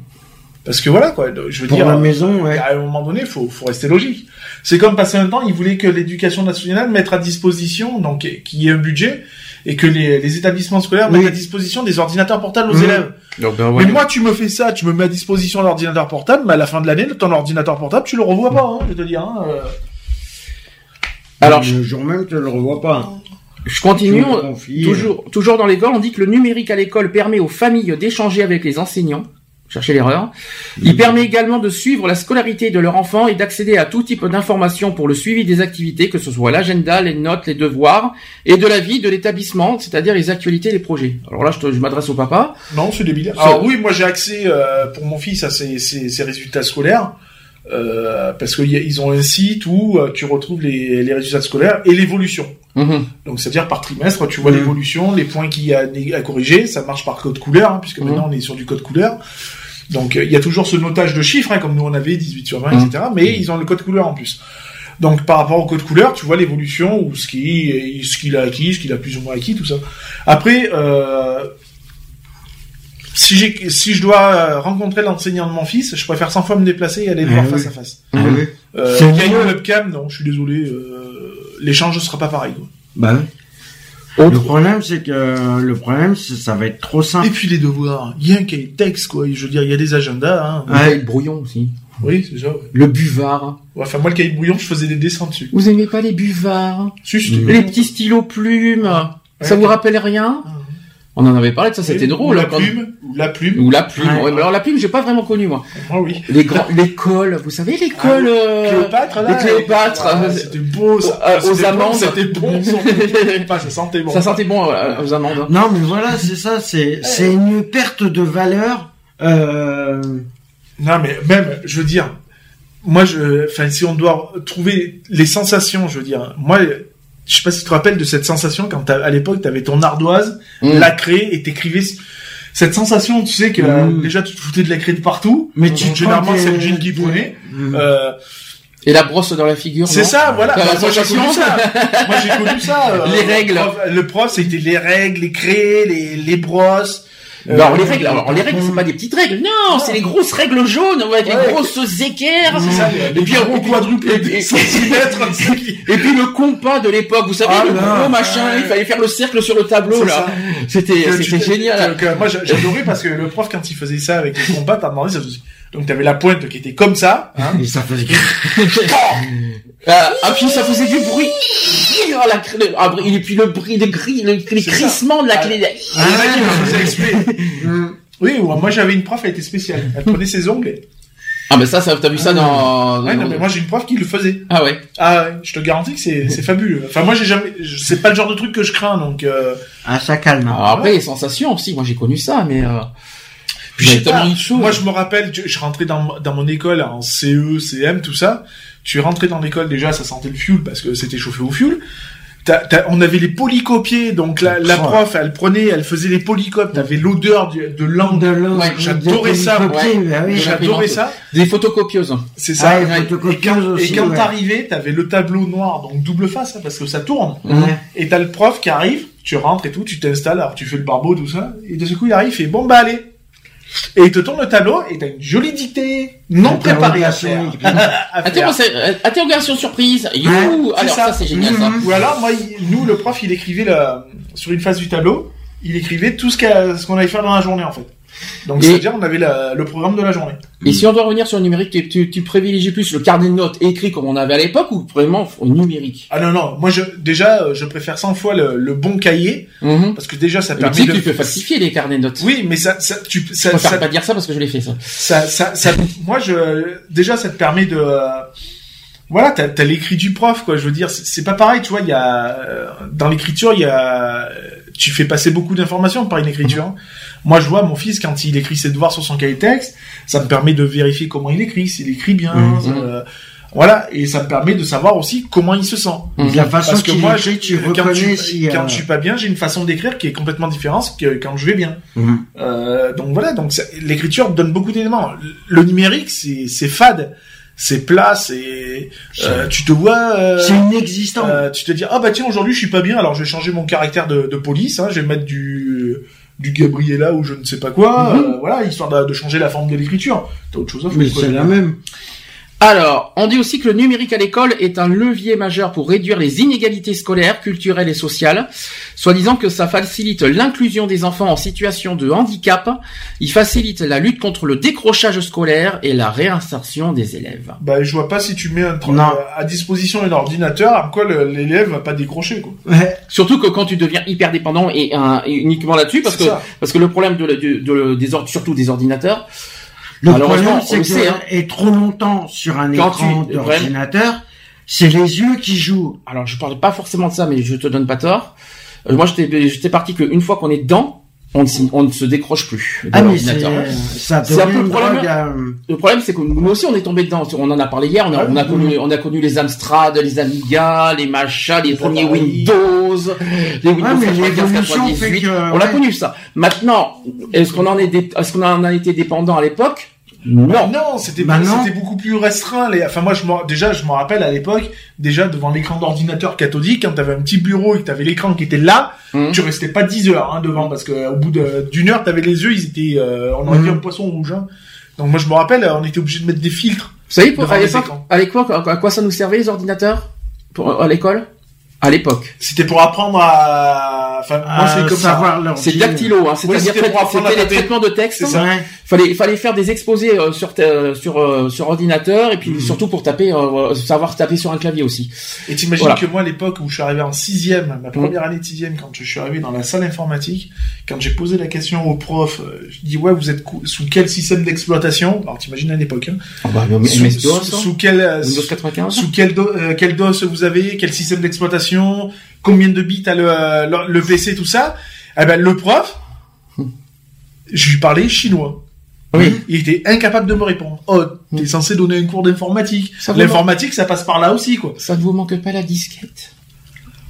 Parce que voilà, quoi. Je veux pour dire, la maison, ouais. à un moment donné, faut, faut rester logique. C'est comme passer un temps, ils voulaient que l'éducation nationale mette à disposition, donc, qu'il y ait un budget et que les, les établissements scolaires mettent à disposition des ordinateurs portables aux mmh. élèves. Ben mais moi, tu me fais ça, tu me mets à disposition l'ordinateur portable, mais à la fin de l'année, ton ordinateur portable, tu le revois pas, hein, je te dis. Hein, euh. Alors, le jour même, tu le revois pas. Je continue. toujours, toujours dans l'école, on dit que le numérique à l'école permet aux familles d'échanger avec les enseignants chercher l'erreur. Il permet également de suivre la scolarité de leur enfant et d'accéder à tout type d'informations pour le suivi des activités, que ce soit l'agenda, les notes, les devoirs, et de la vie de l'établissement, c'est-à-dire les actualités, les projets. Alors là, je, je m'adresse au papa. Non, c'est débile. Alors oui, moi j'ai accès euh, pour mon fils à ses, ses, résultats scolaires. Euh, parce qu'ils ont un site où euh, tu retrouves les, les, résultats scolaires et l'évolution. Mhm. Donc c'est-à-dire par trimestre, tu vois mhm. l'évolution, les points qu'il y a à corriger, ça marche par code couleur, hein, puisque mhm. maintenant on est sur du code couleur. Donc il y a toujours ce notage de chiffres, hein, comme nous on avait 18 sur 20, etc. Mais ils ont le code couleur en plus. Donc par rapport au code couleur, tu vois l'évolution ou ce qui, ce qu'il a acquis, ce qu'il a plus ou moins acquis, tout ça. Après, euh, si j'ai, si je dois rencontrer l'enseignant de mon fils, je préfère 100 fois me déplacer et aller le voir face à face. Euh, il y a une webcam, non, je suis désolé, euh, l'échange ne sera pas pareil. Quoi. Bah Le problème, c'est que le problème, ça va être trop simple. Et puis les devoirs, il y a un cahier de texte, quoi. Je veux dire, il y a des agendas. Hein. Ouais, le brouillon aussi. Oui, c'est ça. Le buvard. enfin, moi, le cahier de brouillon, je faisais des dessins dessus. Vous aimez pas les buvards? Les petits stylos plumes. Ça vous rappelle rien? Ah. On en avait parlé de ça, c'était drôle. Ou la, plume, ou la plume. Ou la plume. Ouais. alors la plume, j'ai pas vraiment connu moi. Moi oui. Les grands, l'école, vous savez l'école. Ah, euh... Cléopâtre là. Les Cléopâtre. Ah, c'était beau. Ça, euh, aux amandes. C'était bon. enfin, ça sentait bon. Ça sentait bon euh, aux amandes. Non mais voilà, c'est ça, c'est c'est une perte de valeur. Euh... Non mais même, je veux dire, moi je, enfin si on doit trouver les sensations, je veux dire, moi je sais pas si tu te rappelles de cette sensation quand à l'époque tu avais ton ardoise, mmh. la craie et t'écrivais cette sensation, tu sais que mmh. déjà tu te foutais de la craie de partout, mais tu généralement c'est le jean qui. Mmh. Euh, et la brosse dans la figure. C'est ça, voilà. Bah, moi, j'ai connu ça. moi j'ai connu ça. Euh, les règles. Le prof, c'était les règles, les craies, les, les brosses. Euh, alors les règles, alors les règles, c'est pas des petites règles, non, c'est les grosses règles jaunes, avec les grosses équerres. et puis un quadruple et, centimètres. et puis le compas de l'époque, vous savez, ah, le gros machin, il fallait faire le cercle sur le tableau là. C'était c'était génial. moi j'adorais parce que le prof quand il faisait ça avec le compas, t'as demandé ça donc t'avais la pointe qui était comme ça, hein, et ça faisait. ah, puis ça faisait du bruit. Ah, et puis le bruit, le gris, le, crissement de la clé. Ah, oui, moi j'avais une prof, elle était spéciale. Elle prenait ses ongles. Ah mais ça, ça t'as vu ça dans. Ouais, non, mais moi j'ai une prof qui le faisait. Ah ouais. Ah ouais, je te garantis que c'est c'est fabuleux. Enfin moi j'ai jamais, c'est pas le genre de truc que je crains donc. Euh... Ah ça calme. Hein. après les sensations aussi, moi j'ai connu ça, mais. Euh... Moi, je me rappelle, je rentrais dans, dans mon école en CE, CM, tout ça. Tu rentrais dans l'école déjà, ça sentait le fuel parce que c'était chauffé au fuel. on avait les polycopiés, donc la, la prof, elle prenait, elle faisait les polycopes, t'avais l'odeur de. De. Ouais, j'adorais ça. Ouais, j'adorais ça. Des photocopieuses. C'est ça. Ah, et quand, aussi, et quand t'arrivais, t'avais le tableau noir, donc double face, hein, parce que ça tourne. Et t'as le prof qui arrive, tu rentres et tout, tu t'installes, alors tu fais le barbeau, tout ça, et de ce coup il arrive, et bon bah allez, et il te tourne le tableau et t'as une jolie dictée non préparée à faire. Interrogation surprise. You. alors ça, c'est génial ça. Ou alors moi, nous le prof il écrivait sur une face du tableau, il écrivait tout ce qu'on allait faire dans la journée en fait. Donc c'est-à-dire on avait le programme de la journée. Et si on doit revenir sur le numérique, tu, tu, privilégies plus le carnet de notes écrit comme on avait à l'époque ou vraiment au numérique? Ah non non, moi je déjà euh, je préfère 100 fois le, bon cahier mhm. parce que déjà ça permet de tu peux falsifier les carnets de notes. Oui, mais ça ça tu ça, je ça, pas dire ça parce que je l'ai fait ça. Ça ça, ça moi je déjà ça te permet de voilà, t'as as, l'écrit du prof, quoi. Je veux dire, c'est pas pareil, tu vois. Il y a euh, dans l'écriture, il y a, tu fais passer beaucoup d'informations par une écriture. Mhm. Moi, je vois mon fils quand il écrit ses devoirs sur son cahier de texte, ça me permet de vérifier comment il écrit, s'il écrit bien. Mhm. Euh, voilà, et ça me permet de savoir aussi comment il se sent. Mhm. La façon Parce que moi, écrit, tu quand, je, si, quand je suis pas bien, j'ai une façon d'écrire qui est complètement différente que quand je vais bien. Euh, donc voilà, donc l'écriture donne beaucoup d'éléments. Le numérique, c'est fade c'est plat, c'est euh, tu te vois euh, c'est inexistant. Euh, tu te dis ah bah tiens aujourd'hui je suis pas bien alors je vais changer mon caractère de, de police, hein, je vais mettre du du Gabriella ou je ne sais pas quoi, mhm. voilà histoire de, de, changer la forme de l'écriture. T'as autre chose à faire. Mais c'est la même. Alors, on dit aussi que le numérique à l'école est un levier majeur pour réduire les inégalités scolaires, culturelles et sociales, soit disant que ça facilite l'inclusion des enfants en situation de handicap, il facilite la lutte contre le décrochage scolaire et la réinsertion des élèves. Bah, je vois pas si tu mets un à disposition un ordinateur, à quoi l'élève va pas décrocher, quoi. Surtout que quand tu deviens hyper dépendant et, uniquement là-dessus, parce que parce que le problème de, de, des surtout des ordinateurs, le problème, c'est que hein. est trop longtemps sur un écran d'ordinateur, c'est les yeux qui jouent. Alors, je parle pas forcément de ça, mais je te donne pas tort. Euh, moi, j'étais, parti qu'une fois qu'on est dedans, on ne, on ne se décroche plus ah, l'ordinateur. C'est un peu le problème. Le problème, c'est que nous aussi, on est tombé dedans. On en a parlé hier. On a, on a connu, on a connu les Amstrad, les Amiga, les machins, les premiers Windows, les Windows 98. On a connu ça. Maintenant, est-ce qu'on en est, est-ce qu'on en a été dépendant à l'époque? Non, non, c'était bah c'était beaucoup plus restreint. Les... Enfin moi, je déjà, je me rappelle à l'époque, déjà devant l'écran d'ordinateur cathodique, quand t'avais un petit bureau et que t'avais l'écran qui était là, mmh. tu restais pas 10 heures hein, devant parce que au bout d'une heure, t'avais les yeux, ils étaient, euh, on aurait mmh. dit un poisson rouge. Hein. Donc moi, je me rappelle, on était obligé de mettre des filtres. Vous savez, pour, à l'époque, à quoi ça nous servait les ordinateurs? Pour, à l'école? À l'époque. C'était pour apprendre à. Enfin, moi, c'est comme ça. C'est dactylo, hein. C'est-à-dire c'était les traitements de texte. Ça fallait fallait faire des exposés euh, sur sur euh, sur ordinateur et puis mhm. surtout pour taper euh, savoir taper sur un clavier aussi. Et t'imagines que moi à l'époque où je suis arrivé en sixième, ma mhm. première année de sixième, quand je suis arrivé dans la salle informatique, quand j'ai posé la question au prof, je dis ouais vous êtes sous quel système d'exploitation? Alors t'imagines à l'époque. Hein, sous, sous, quel sous quel quel DOS vous avez, quel système d'exploitation, combien de bits a le, le, PC tout ça. Eh ben le prof, je lui parlais chinois. Oui. Il était incapable de me répondre. Oh, t'es censé donner un cours d'informatique. L'informatique, ça passe par là aussi, quoi. Ça ne vous manque pas la disquette?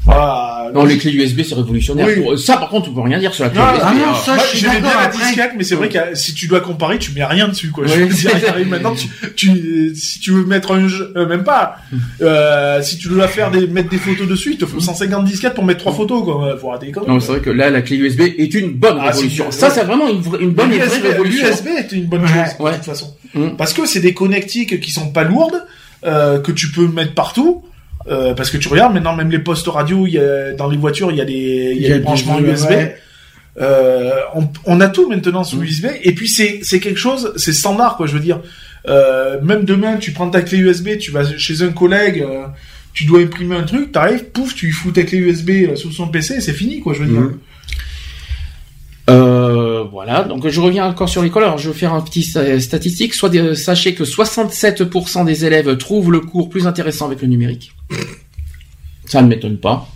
Ah, non, les clés USB, c'est révolutionnaire. Ça, par contre, on peut rien dire sur la clé USB. Ah non, ça, Moi, j'aimais bien la disquette, mais c'est vrai que si tu dois comparer, tu mets rien dessus, quoi. Je veux dire, maintenant, tu, tu, si tu veux mettre un jeu, euh, même pas, euh, si tu dois faire des, mettre des photos dessus, il te faut 150 disquettes pour mettre trois photos, quoi. Faut rater Non, c'est vrai que là, la clé USB est une bonne ah, révolution. Ça, c'est vraiment une, une bonne et vraie révolution. L'USB est une bonne chose, de toute façon. Mm. Parce que c'est des connectiques qui sont pas lourdes, euh, que tu peux mettre partout. Euh, parce que tu regardes maintenant même les postes radio, y a, dans les voitures il y a des, il y a des branchements USB. Euh, on, on, a tout maintenant sous USB et puis c'est c'est quelque chose, c'est standard quoi. Je veux dire, euh, même demain tu prends ta clé USB, tu vas chez un collègue, tu dois imprimer un truc, t'arrives, pouf, tu fous ta clé USB sous son PC, c'est fini quoi. Je veux dire. Mhm. Euh, voilà, donc je reviens encore sur l'école. Alors je vais faire un petit statistique. Soit sachez que 67% des élèves trouvent le cours plus intéressant avec le numérique. Ça ne m'étonne pas.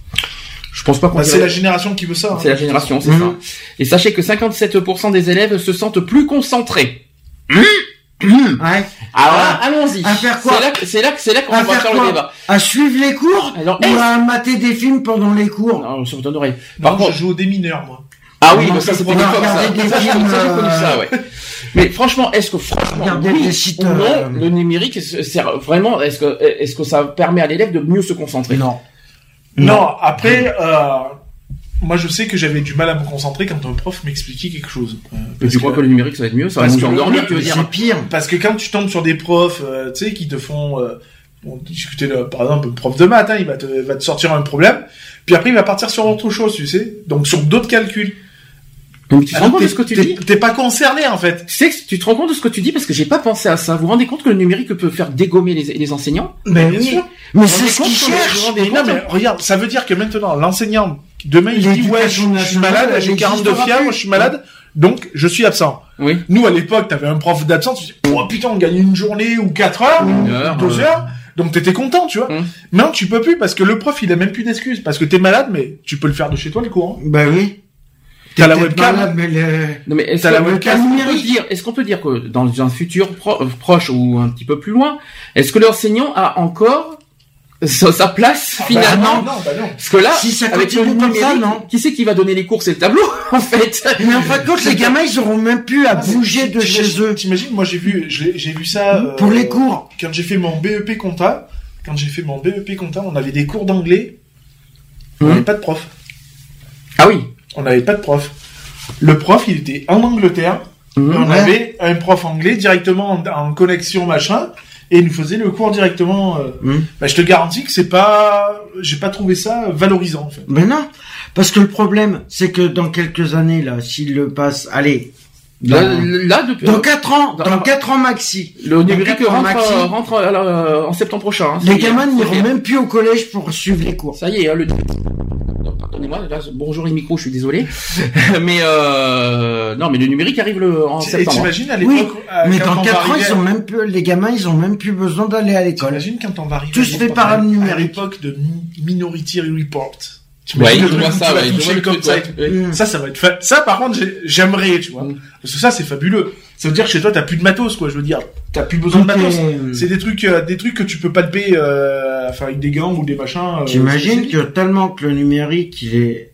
Je pense pas qu'on. Bah, c'est la génération qui veut ça. Hein. C'est la génération, c'est ça. Mhm. Et sachez que 57% des élèves se sentent plus concentrés. Mhm. Ouais. Alors allons-y. À faire quoi C'est là, c'est là, qu'on va faire, le débat. À suivre les cours Alors, ou à mater des films pendant les cours Non, ça me Par contre, je joue aux démineurs, moi. Ah oui, mais ça c'était comme ça. Ça, j'ai connu ça, ouais. Mais franchement, est-ce que franchement, oui ou non, euh, le numérique sert vraiment, est-ce que, est-ce que ça permet à l'élève de mieux se concentrer? Non. Non. Après, euh, moi, je sais que j'avais du mal à me concentrer quand un prof m'expliquait quelque chose. Euh, tu crois que le numérique ça va être mieux? Ça va nous endormir, tu veux dire? C'est pire. Parce que quand tu tombes sur des profs, euh, tu sais, qui te font, euh, on discutait par exemple, un prof de maths, hein, il va te, va te sortir un problème, puis après il va partir sur autre chose, tu sais, donc sur d'autres calculs. Donc tu te rends compte de ce que tu dis T'es pas concerné en fait. Tu sais, tu te rends compte de ce que tu dis parce que j'ai pas pensé à ça. Vous vous rendez compte que le numérique peut faire dégommer les, les enseignants? Ben bien sûr. Mais c'est ce qu'ils cherchent. Non mais regarde, ça veut dire que maintenant l'enseignant demain il dit ouais je, suis malade, j'ai 42 fièvre, je suis malade. Donc, je suis absent. Oui. Nous, à l'époque, t'avais un prof d'absence, tu dis, oh putain, on gagne une journée ou 4 heures, ou 2 heures. Donc t'étais content, tu vois. Hum. Maintenant, tu peux plus parce que le prof, il a même plus d'excuses. Parce que t'es malade, mais tu peux le faire de chez toi, le cours. Hein. Ben oui. T'as la webcam. mais Non mais est-ce qu'on peut dire, est-ce qu'on peut dire que dans un futur euh, proche ou un petit peu plus loin, est-ce que l'enseignant a encore sa, place ah, bah finalement non, non, bah non. Parce que là, si ça avec le numérique, ça, non. qui c'est qui va donner les cours C'est le tableau, en fait. Mais en fin de compte, les gamins, ils auront même plus à ah, bouger de chez eux. T'imagines, moi j'ai vu, j'ai vu ça pour les euh, cours. Quand j'ai fait mon BEP compta, quand j'ai fait mon BEP compta, on avait des cours d'anglais. On n'avait hum. pas de prof. Ah oui. On n'avait pas de prof. Le prof, il était en Angleterre. Hum. on avait un prof anglais directement en, connexion machin et il nous faisait le cours directement. Euh. Hum. Bah, je te garantis que c'est pas, j'ai pas trouvé ça valorisant en fait. Mais non, parce que le problème, c'est que dans quelques années là, s'il le passe, allez, Là, là, depuis, dans 4 ans, dans, 4 ans maxi. Le numérique rentre, rentre euh, en septembre prochain. Hein, les gamins n'iront même plus au collège pour suivre les cours. Ça y est, hein, le pardonnez-moi, bonjour les micros, je suis désolé. mais euh, non, mais le numérique arrive le, en septembre. Et t'imagines à l'époque, oui, euh, mais dans 4 ans, ils ont même plus, les gamins, ils ont même plus besoin d'aller à l'école. T'imagines quand on va arriver Tout se fait par le numérique. À l'époque de Minority Report. Ouais, je vois ça, ouais, comme ça, ça, ça va être ça, par contre, j'aimerais, tu vois. Mm. Parce que ça, c'est fabuleux. Ça veut dire que chez toi, t'as plus de matos, quoi. Je veux dire, t'as plus besoin de matos. C'est des trucs, euh, des trucs que tu peux pas te payer, euh, enfin, avec des gants ou des machins. Euh, T'imagines que tellement que le numérique, il est,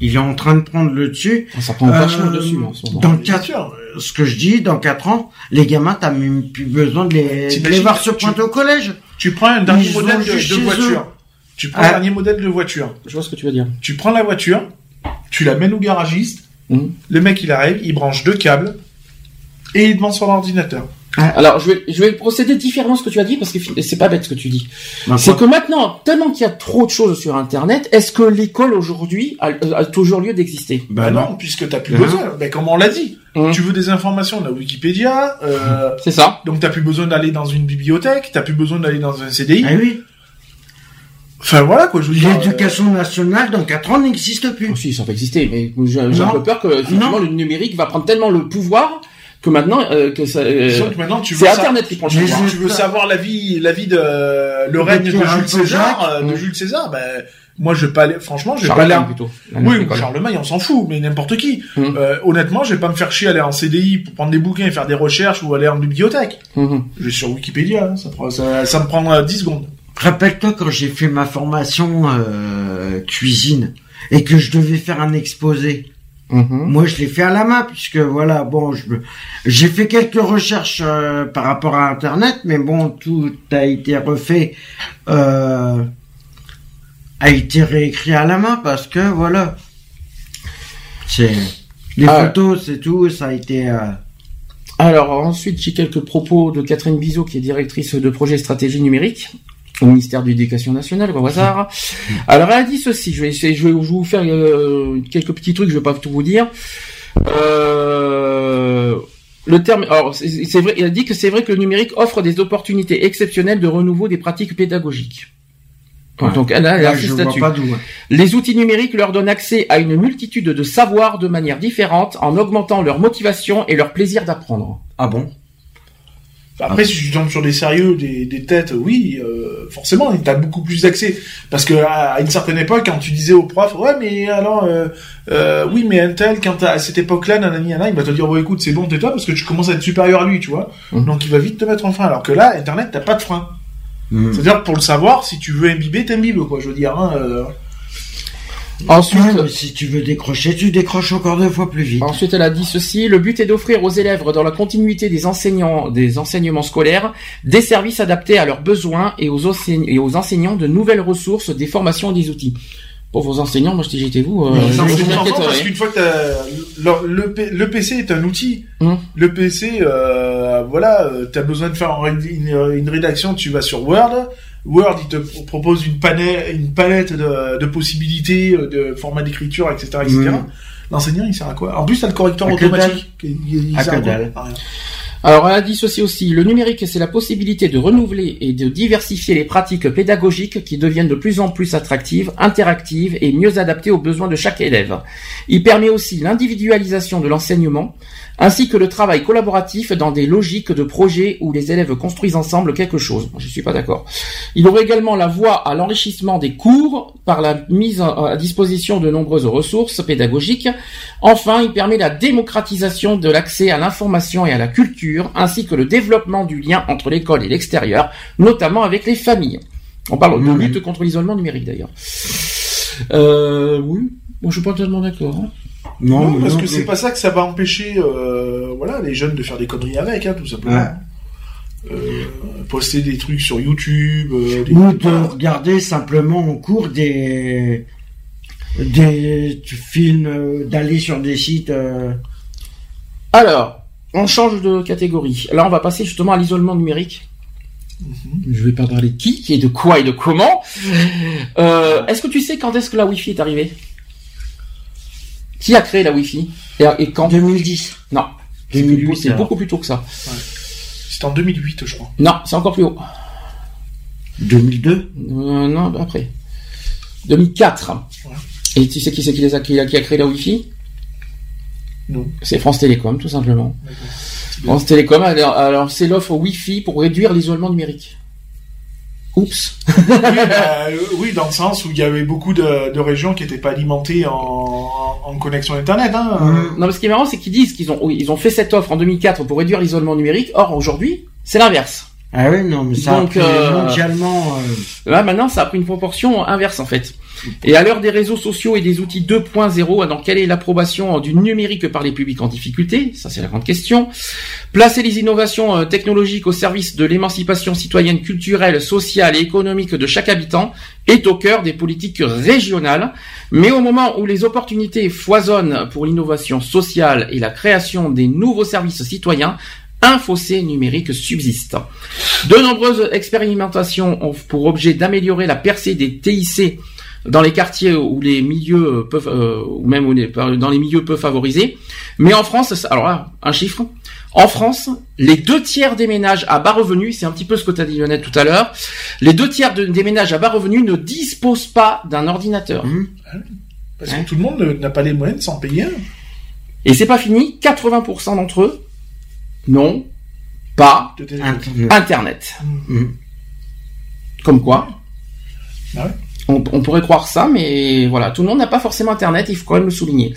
il est en train de prendre le dessus. Ah, ça prend vachement euh, dessus, en ce moment. Dans quatre, ce que je dis, dans quatre ans, les gamins, t'as même plus besoin de les, de les voir se pointer au collège. Tu prends un dernier modèle de, voiture. Tu prends un dernier modèle de voiture. Je vois ce que tu veux dire. Tu prends la voiture, tu la mènes au garagiste, mmh. le mec il arrive, il branche deux câbles, et il demande son ordinateur. Ah. Alors, je vais, je vais procéder différemment ce que tu as dit parce que c'est pas bête ce que tu dis. C'est que maintenant, tellement qu'il y a trop de choses sur Internet, est-ce que l'école aujourd'hui a, toujours lieu d'exister? Ben non, puisque t'as plus besoin. Ben comme on l'a dit, mmh. tu veux des informations, on a Wikipédia. Euh, c'est ça. Donc t'as plus besoin d'aller dans une bibliothèque, t'as plus besoin d'aller dans un CDI. Ah oui. Enfin voilà quoi, je dire. L'éducation nationale dans 4 ans n'existe plus. Oh, si, ça va exister, mais j'ai un peu peur que le numérique va prendre tellement le pouvoir que maintenant euh, que ça euh, c'est internet qui prend le pouvoir. Tu veux savoir la vie la vie de le règne de Jules César euh, de Jules César ben moi je vais pas aller franchement je vais pas aller plutôt. oui Charlemagne on s'en fout mais n'importe qui. Euh, honnêtement je vais pas me faire chier aller en CDI pour prendre des bouquins et faire des recherches ou aller en bibliothèque. Hum. je vais sur Wikipédia hein, ça, ça, ça me prend 10 secondes rappelle-toi quand j'ai fait ma formation euh, cuisine et que je devais faire un exposé Mhm. Moi, je l'ai fait à la main puisque voilà, bon, je j'ai fait quelques recherches euh, par rapport à Internet, mais bon, tout a été refait, euh, a été réécrit à la main parce que voilà, c'est les ah. photos, c'est tout, ça a été. Euh, Alors ensuite, j'ai quelques propos de Catherine Bizot, qui est directrice de projet stratégie numérique au ministère de l'Éducation nationale, au hasard. Alors elle a dit ceci, je vais essayer, je vais vous faire euh, quelques petits trucs, je vais pas tout vous dire. Euh, le terme, alors c'est vrai, elle a dit que c'est vrai que le numérique offre des opportunités exceptionnelles de renouveau des pratiques pédagogiques. Donc elle a, elle a hein. Les outils numériques leur donnent accès à une multitude de savoirs de manière différente en augmentant leur motivation et leur plaisir d'apprendre. Ah bon? Après, si tu tombes sur des sérieux, des, des têtes, oui, euh, forcément, t'as beaucoup plus d'accès. Parce que à, une certaine époque, quand tu disais au prof, ouais, mais alors, euh, euh, oui, mais un tel, quand à cette époque-là, nanani, nanana, il va te dire, bon, écoute, c'est bon, tais-toi, parce que tu commences à être supérieur à lui, tu vois. Mmh. Donc, il va vite te mettre en frein. Alors que là, Internet, t'as pas de frein. Mmh. C'est-à-dire, pour le savoir, si tu veux imbiber, t'imbibes, quoi, je veux dire. Hein, euh. Ensuite, si tu veux décrocher, tu décroches encore deux fois plus vite. Ensuite, elle a dit ceci le but est d'offrir aux élèves, dans la continuité des enseignants, des enseignements scolaires, des services adaptés à leurs besoins et aux, et aux enseignants de nouvelles ressources, des formations et des outils. Pour vos enseignants, moi je dis j'étais vous. Euh, parce qu'une fois que le, le, PC est un outil. Hum. Le PC, euh, voilà, euh, tu as besoin de faire une, une rédaction, tu vas sur Word Word, il te propose une, une palette de, possibilités, euh, de formats d'écriture, etc., etc. L'enseignant, il sert à quoi? En plus, t'as le correcteur automatique. Il, sert à quoi alors, elle a dit ceci aussi, le numérique, c'est la possibilité de renouveler et de diversifier les pratiques pédagogiques qui deviennent de plus en plus attractives, interactives et mieux adaptées aux besoins de chaque élève. Il permet aussi l'individualisation de l'enseignement, ainsi que le travail collaboratif dans des logiques de projet où les élèves construisent ensemble quelque chose. Je suis pas d'accord. Il ouvre également la voie à l'enrichissement des cours par la mise à disposition de nombreuses ressources pédagogiques. Enfin, il permet la démocratisation de l'accès à l'information et à la culture, ainsi que le développement du lien entre l'école et l'extérieur, notamment avec les familles. On parle de lutte contre l'isolement numérique d'ailleurs. Euh, oui, moi je suis pas tellement d'accord. Hein. Non, parce que c'est pas ça que ça va empêcher, euh, voilà, les jeunes de faire des conneries avec, hein, tout simplement. Euh, poster des trucs sur YouTube. Euh, Ou de regarder simplement en cours des des films, d'aller sur des sites. Alors, on change de catégorie. Là, on va passer justement à l'isolement numérique. Mhm. Je vais pas parler de qui, et de quoi et de comment. est-ce que tu sais quand est-ce que la Wi-Fi est arrivée? Qui a créé la Wi-Fi et, quand 2010. Non. 2008, c'est beaucoup plus tôt que ça. C'est en 2008, je crois. Non, c'est encore plus haut. 2002 euh, Non, après. 2004. Et tu sais qui c'est qui, a, qui, a, créé la Wi-Fi? Non. C'est France Télécom, tout simplement. France Télécom, alors, c'est l'offre Wi-Fi pour réduire l'isolement numérique. Oups. oui, bah, oui, dans le sens où il y avait beaucoup de, régions qui n'étaient pas alimentées en, connexion Internet. Hein. Mm. Non, mais ce qui est marrant, c'est qu'ils disent qu'ils ont, ils ont fait cette offre en 2004 pour réduire l'isolement numérique. Or, aujourd'hui, c'est l'inverse. Ah oui, non, mais ça Donc, a euh, mondialement. Euh... Là, maintenant, ça a pris une proportion inverse, en fait. Et à l'heure des réseaux sociaux et des outils 2.0, donc quelle est l'approbation du numérique par les publics en difficulté? Ça, c'est la grande question. Placer les innovations euh, technologiques au service de l'émancipation citoyenne, culturelle, sociale et économique de chaque habitant est au cœur des politiques régionales. Mais au moment où les opportunités foisonnent pour l'innovation sociale et la création des nouveaux services citoyens, un fossé numérique subsiste. De nombreuses expérimentations ont pour objet d'améliorer la percée des TIC dans les quartiers où les milieux peuvent, euh, ou même dans les milieux peu favorisés. Mais en France, alors là, un chiffre. En France, les deux tiers des ménages à bas revenus, c'est un petit peu ce que tu as dit Lionel tout à l'heure, les deux tiers des ménages à bas revenus ne disposent pas d'un ordinateur. Mmh. Parce que tout le monde n'a pas les moyens de s'en payer un. Et c'est pas fini, 80% d'entre eux non, pas Internet. Mm. Comme quoi ah on, pourrait croire ça, mais voilà, tout le monde n'a pas forcément Internet, il faut quand même le souligner.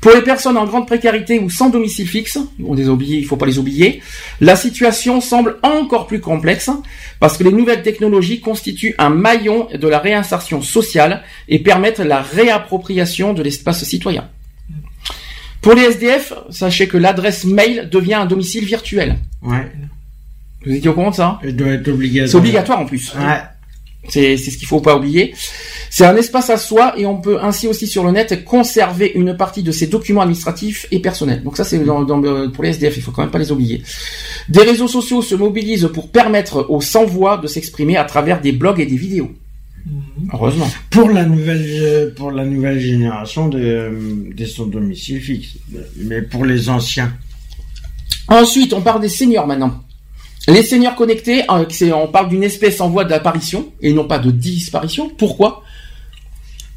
Pour les personnes en grande précarité ou sans domicile fixe, on les oublie, il faut pas les oublier, la situation semble encore plus complexe parce que les nouvelles technologies constituent un maillon de la réinsertion sociale et permettent la réappropriation de l'espace citoyen. Pour les SDF, sachez que l'adresse mail devient un domicile virtuel. Ouais. Vous étiez au courant de ça Elle doit être obligatoire. C'est obligatoire en plus. Ouais. C'est ce qu'il faut pas oublier. C'est un espace à soi et on peut ainsi aussi sur le net conserver une partie de ses documents administratifs et personnels. Donc ça c'est pour les SDF, il faut quand même pas les oublier. Des réseaux sociaux se mobilisent pour permettre aux sans-voix de s'exprimer à travers des blogs et des vidéos. Mhm. Heureusement. Pour la nouvelle, euh, pour la nouvelle génération de, euh, des sans domicile fixe. Mais pour les anciens. Ensuite, on parle des seniors maintenant. Les seniors connectés, euh, on parle d'une espèce en voie d'apparition et non pas de disparition. Pourquoi?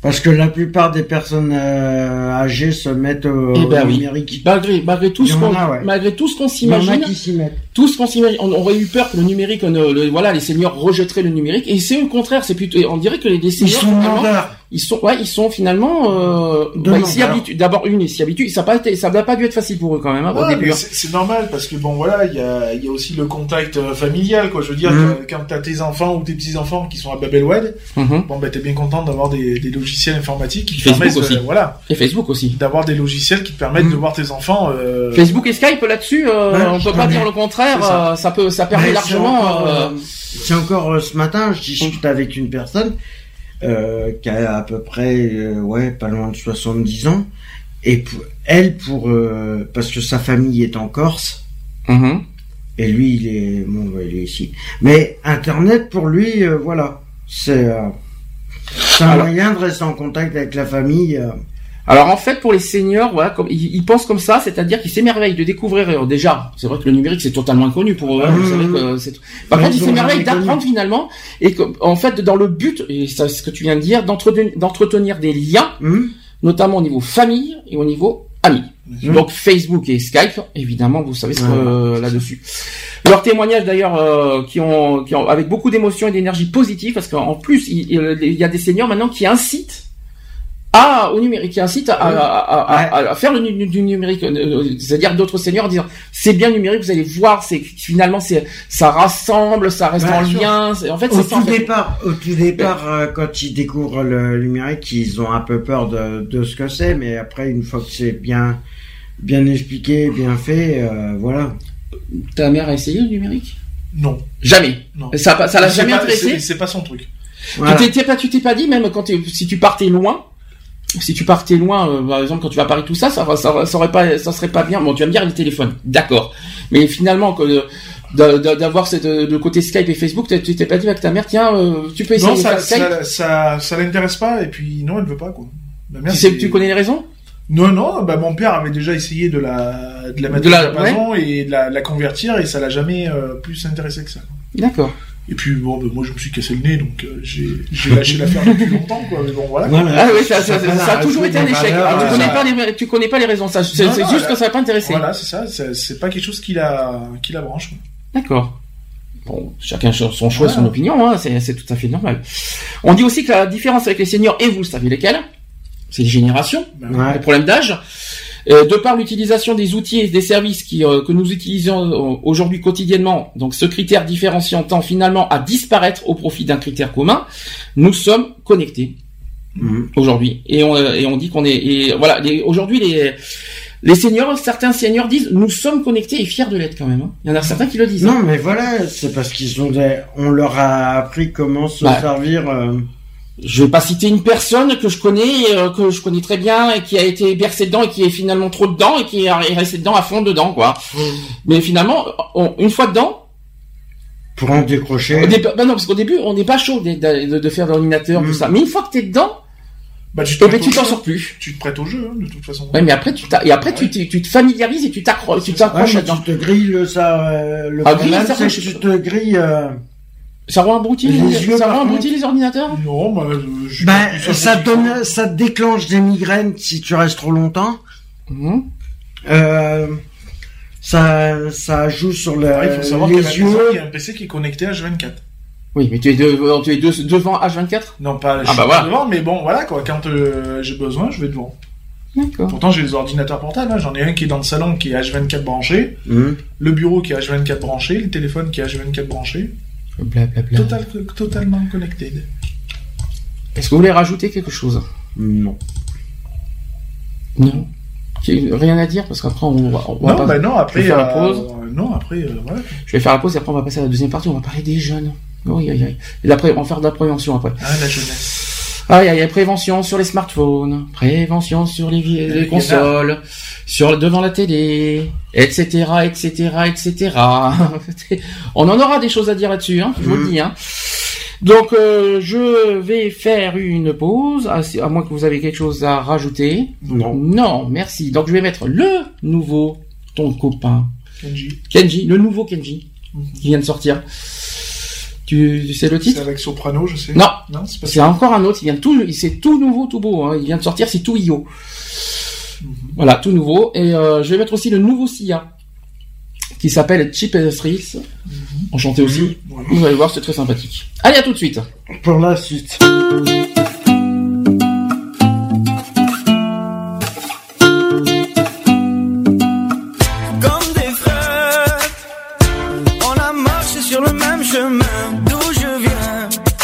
Parce que la plupart des personnes euh, âgées se mettent au, eh ben numérique. Malgré, malgré tout ce qu'on, malgré tout ce qu'on s'imagine, tout ce qu'on s'imagine, on aurait eu peur que le numérique, voilà, les seniors rejetteraient le numérique, et c'est au contraire, c'est plutôt, on dirait que les, seniors, ils sont ouais ils sont finalement euh, bah, ils s'y habituent d'abord une ils s'y habituent ça pas ça n'a pas dû être facile pour eux quand même hein, au début hein. c'est normal parce que bon voilà il y a il y a aussi le contact euh, familial quoi je veux dire mmh. quand t'as tes enfants ou tes petits enfants qui sont à Babelwed mmh. bon ben t'es bien content d'avoir des, des logiciels informatiques qui Facebook permettent aussi. voilà et Facebook aussi d'avoir des logiciels qui te permettent mmh. de voir tes enfants euh... Facebook et Skype là-dessus euh, on peut pas dire le contraire ça. Euh, ça. peut ça permet largement c'est encore ce matin je discute avec une personne euh, qui a à peu près euh, ouais pas loin de 70 ans. Et pour, elle pour euh, parce que sa famille est en Corse. Mm-hmm. et lui il est bon il est ici. Mais internet pour lui voilà. C'est c'est un moyen de rester en contact avec la famille alors en fait, pour les seniors, voilà, comme ils, pensent comme ça, c'est-à-dire qu'ils s'émerveillent de découvrir. Euh, déjà, c'est vrai que le numérique c'est totalement inconnu pour eux. Hein, mmh. Par contre, ils s'émerveillent d'apprendre finalement, et que, en fait, dans le but, et c'est ce que tu viens de dire, d'entretenir des liens, mmh. notamment au niveau famille et au niveau amis. Mmh. Donc Facebook et Skype, évidemment, vous savez ce euh, là-dessus. Leurs témoignages d'ailleurs, euh, qui, ont, qui ont avec beaucoup d'émotion et d'énergie positive, parce qu'en plus, il, il, y a des seniors maintenant qui incitent ah, au numérique, qui incite à, à, à, faire le, du numérique, euh, euh, c'est-à-dire d'autres seniors en disant c'est bien numérique, vous allez voir, c'est finalement c'est ça rassemble, ça reste en lien. En fait, au tout départ, au tout départ, euh, quand ils découvrent le numérique, ils ont un peu peur de, de ce que c'est, mais après une fois que c'est bien bien expliqué, bien fait, voilà. Ta mère a essayé le numérique? Non. Jamais. Non. Ça, ça l'a jamais intéressé? C'est pas son truc. Tu t'es pas, tu t'es pas dit même quand si tu partais loin si tu partais loin, euh, par exemple quand tu vas à Paris tout ça, ça, ça, ça, aurait pas, ça serait pas bien. Bon, tu vas me dire le téléphone, d'accord. Mais finalement, que d'avoir cette le côté Skype et Facebook, tu t'es pas dit avec ta mère, tiens, euh, tu peux essayer non, ça, Skype. Ça, ça, l'intéresse pas et puis non, elle veut pas quoi. tu, sais, tu connais les raisons? Non, non, bah mon père avait déjà essayé de la de la mettre de la, et de la, la, convertir et ça l'a jamais euh, plus intéressé que ça. D'accord. Et puis bon, ben, moi je me suis cassé le nez, donc euh, j'ai lâché l'affaire depuis longtemps, quoi. Mais bon, voilà. Ah oui, ça, ça, ça, a toujours été un échec. tu connais pas les, tu connais pas les raisons. Ça, c'est juste que ça n'a pas intéressé. Voilà, c'est ça. C'est pas quelque chose qui la, qui la branche. D'accord. Bon, chacun son choix, son opinion, hein, c'est tout à fait normal. On dit aussi que la différence avec les seniors, et vous savez lesquels, c'est les générations, ben les problèmes d'âge. Euh, de par l'utilisation des outils et des services qui, euh, que nous utilisons euh, aujourd'hui quotidiennement, donc ce critère différenciant tend finalement à disparaître au profit d'un critère commun, nous sommes connectés mhm. aujourd'hui. Et on, et on dit qu'on est... Et voilà, aujourd'hui les... Les seniors, certains seniors disent nous sommes connectés et fiers de l'être quand même. Hein. Il y en a certains qui le disent. Non, hein. mais voilà, c'est parce qu'ils ont des... on leur a appris comment se bah, servir je vais pas citer une personne que je connais, euh, que je connais très bien et qui a été bercé dedans et qui est finalement trop dedans et qui est resté dedans à fond dedans, quoi. Mmh. Mais finalement, une fois dedans. Pour en décrocher. bah non, parce qu'au début, on n'est pas chaud de, de, faire l'ordinateur, tout mmh. ça. Mais une fois que t'es dedans, bah, tu eh ben, t'en sors plus. Tu te prêtes au jeu, hein, de toute façon. Ouais, mais après, tu et après, tu, tu te familiarises et tu t'accroches, tu t'accroches Tu te grilles ça, euh, le ah, problème, c'est que tu te grilles, euh, ça rend abruti les, ça rend abruti les ordinateurs Non, bah, je ben, ça donne, ça déclenche des migraines si tu restes trop longtemps. Mhm. Euh, ça, ça joue sur le, il faut savoir les yeux. Il y a un PC qui est connecté à H24. Oui, mais tu es, tu es devant H24 Non, pas ah, bah devant, mais bon, voilà quoi. Quand euh, j'ai besoin, je vais devant. D'accord. Pourtant, j'ai des ordinateurs portables. Hein. J'en ai un qui est dans le salon qui est H24 branché, mhm. le bureau qui est H24 branché, le téléphone qui est H24 branché. Total, totalement connecté. Est-ce que vous voulez rajouter quelque chose? Non. Non. Rien à dire parce qu'après on va, on va non, bah non, après, faire la pause. Euh, non, après, euh, voilà. Je vais faire la pause et après on va passer à la deuxième partie. On va parler des jeunes. Oui, oui, oui. Et après, on va faire de la prévention après. Ah, la jeunesse. Ah, il y, a prévention sur les smartphones, prévention sur les, les consoles, sur devant la télé, etc., etc., etc. On en aura des choses à dire là-dessus, hein, je vous le dis. Hein. Donc, euh, je vais faire une pause, à, moins que vous avez quelque chose à rajouter. Non. Non, merci. Donc, je vais mettre le nouveau, ton copain. Kenji. Kenji, le nouveau Kenji, mm-hmm. qui vient de sortir. Tu sais le titre? C'est avec Soprano, je sais. Non, non c'est encore un autre. Il vient tout, c'est tout nouveau, tout beau. Hein. Il vient de sortir, c'est tout IO. Mhm. Voilà, tout nouveau. Et euh, je vais mettre aussi le nouveau SIA qui s'appelle Chip Streets. Mhm. Enchanté aussi. Vous allez voir, c'est très sympathique. Allez, à tout de suite. Pour la suite.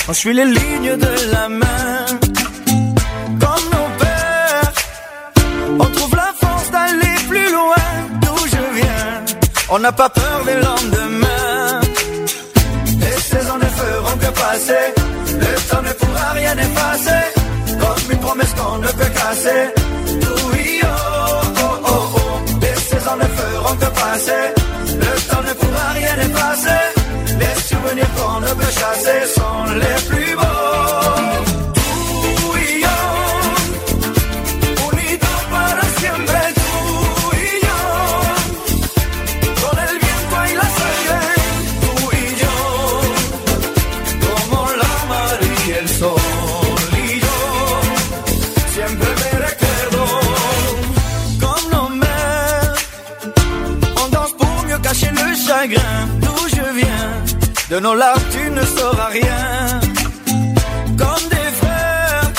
Je suis les lignes de la main. Comme nos pères, on trouve la force d'aller plus loin d'où je viens. On n'a pas peur des lendemains. Et ces années feront que passer. Le temps ne pourra rien effacer. Comme une promesse qu'on ne peut casser. Oui, oh, oh, oh, oh. Ces années feront que passer. Le temps ne pourra rien effacer. Les souvenirs qu'on ne peut chasser sont les plus beaux. De nos larmes, tu ne sauras rien. Comme des frères,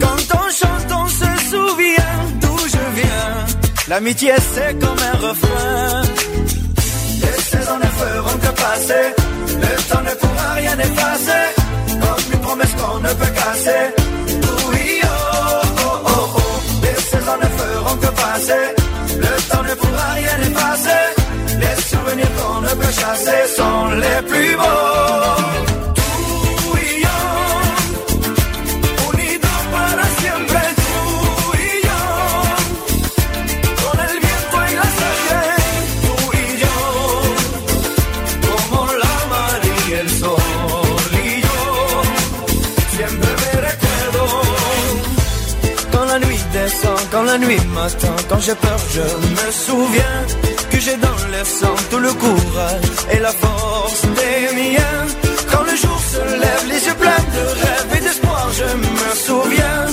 quand on chante, on se souvient d'où je viens. L'amitié, c'est comme un refrain. Et ces années feront que passer. Le temps ne pourra rien effacer. Comme une promesse qu'on ne peut casser. Oui, oh, oh, oh, oh. Et ces années feront que passer. Le temps ne pourra rien effacer souvenirs qu'on ne peut chasser sont les plus beaux. quand la nuit m'attend, quand j'ai peur, je me souviens j'ai dans le sang tout le courage et la force des miens. Quand le jour se lève, les yeux pleins de rêves et d'espoir, je me souviens,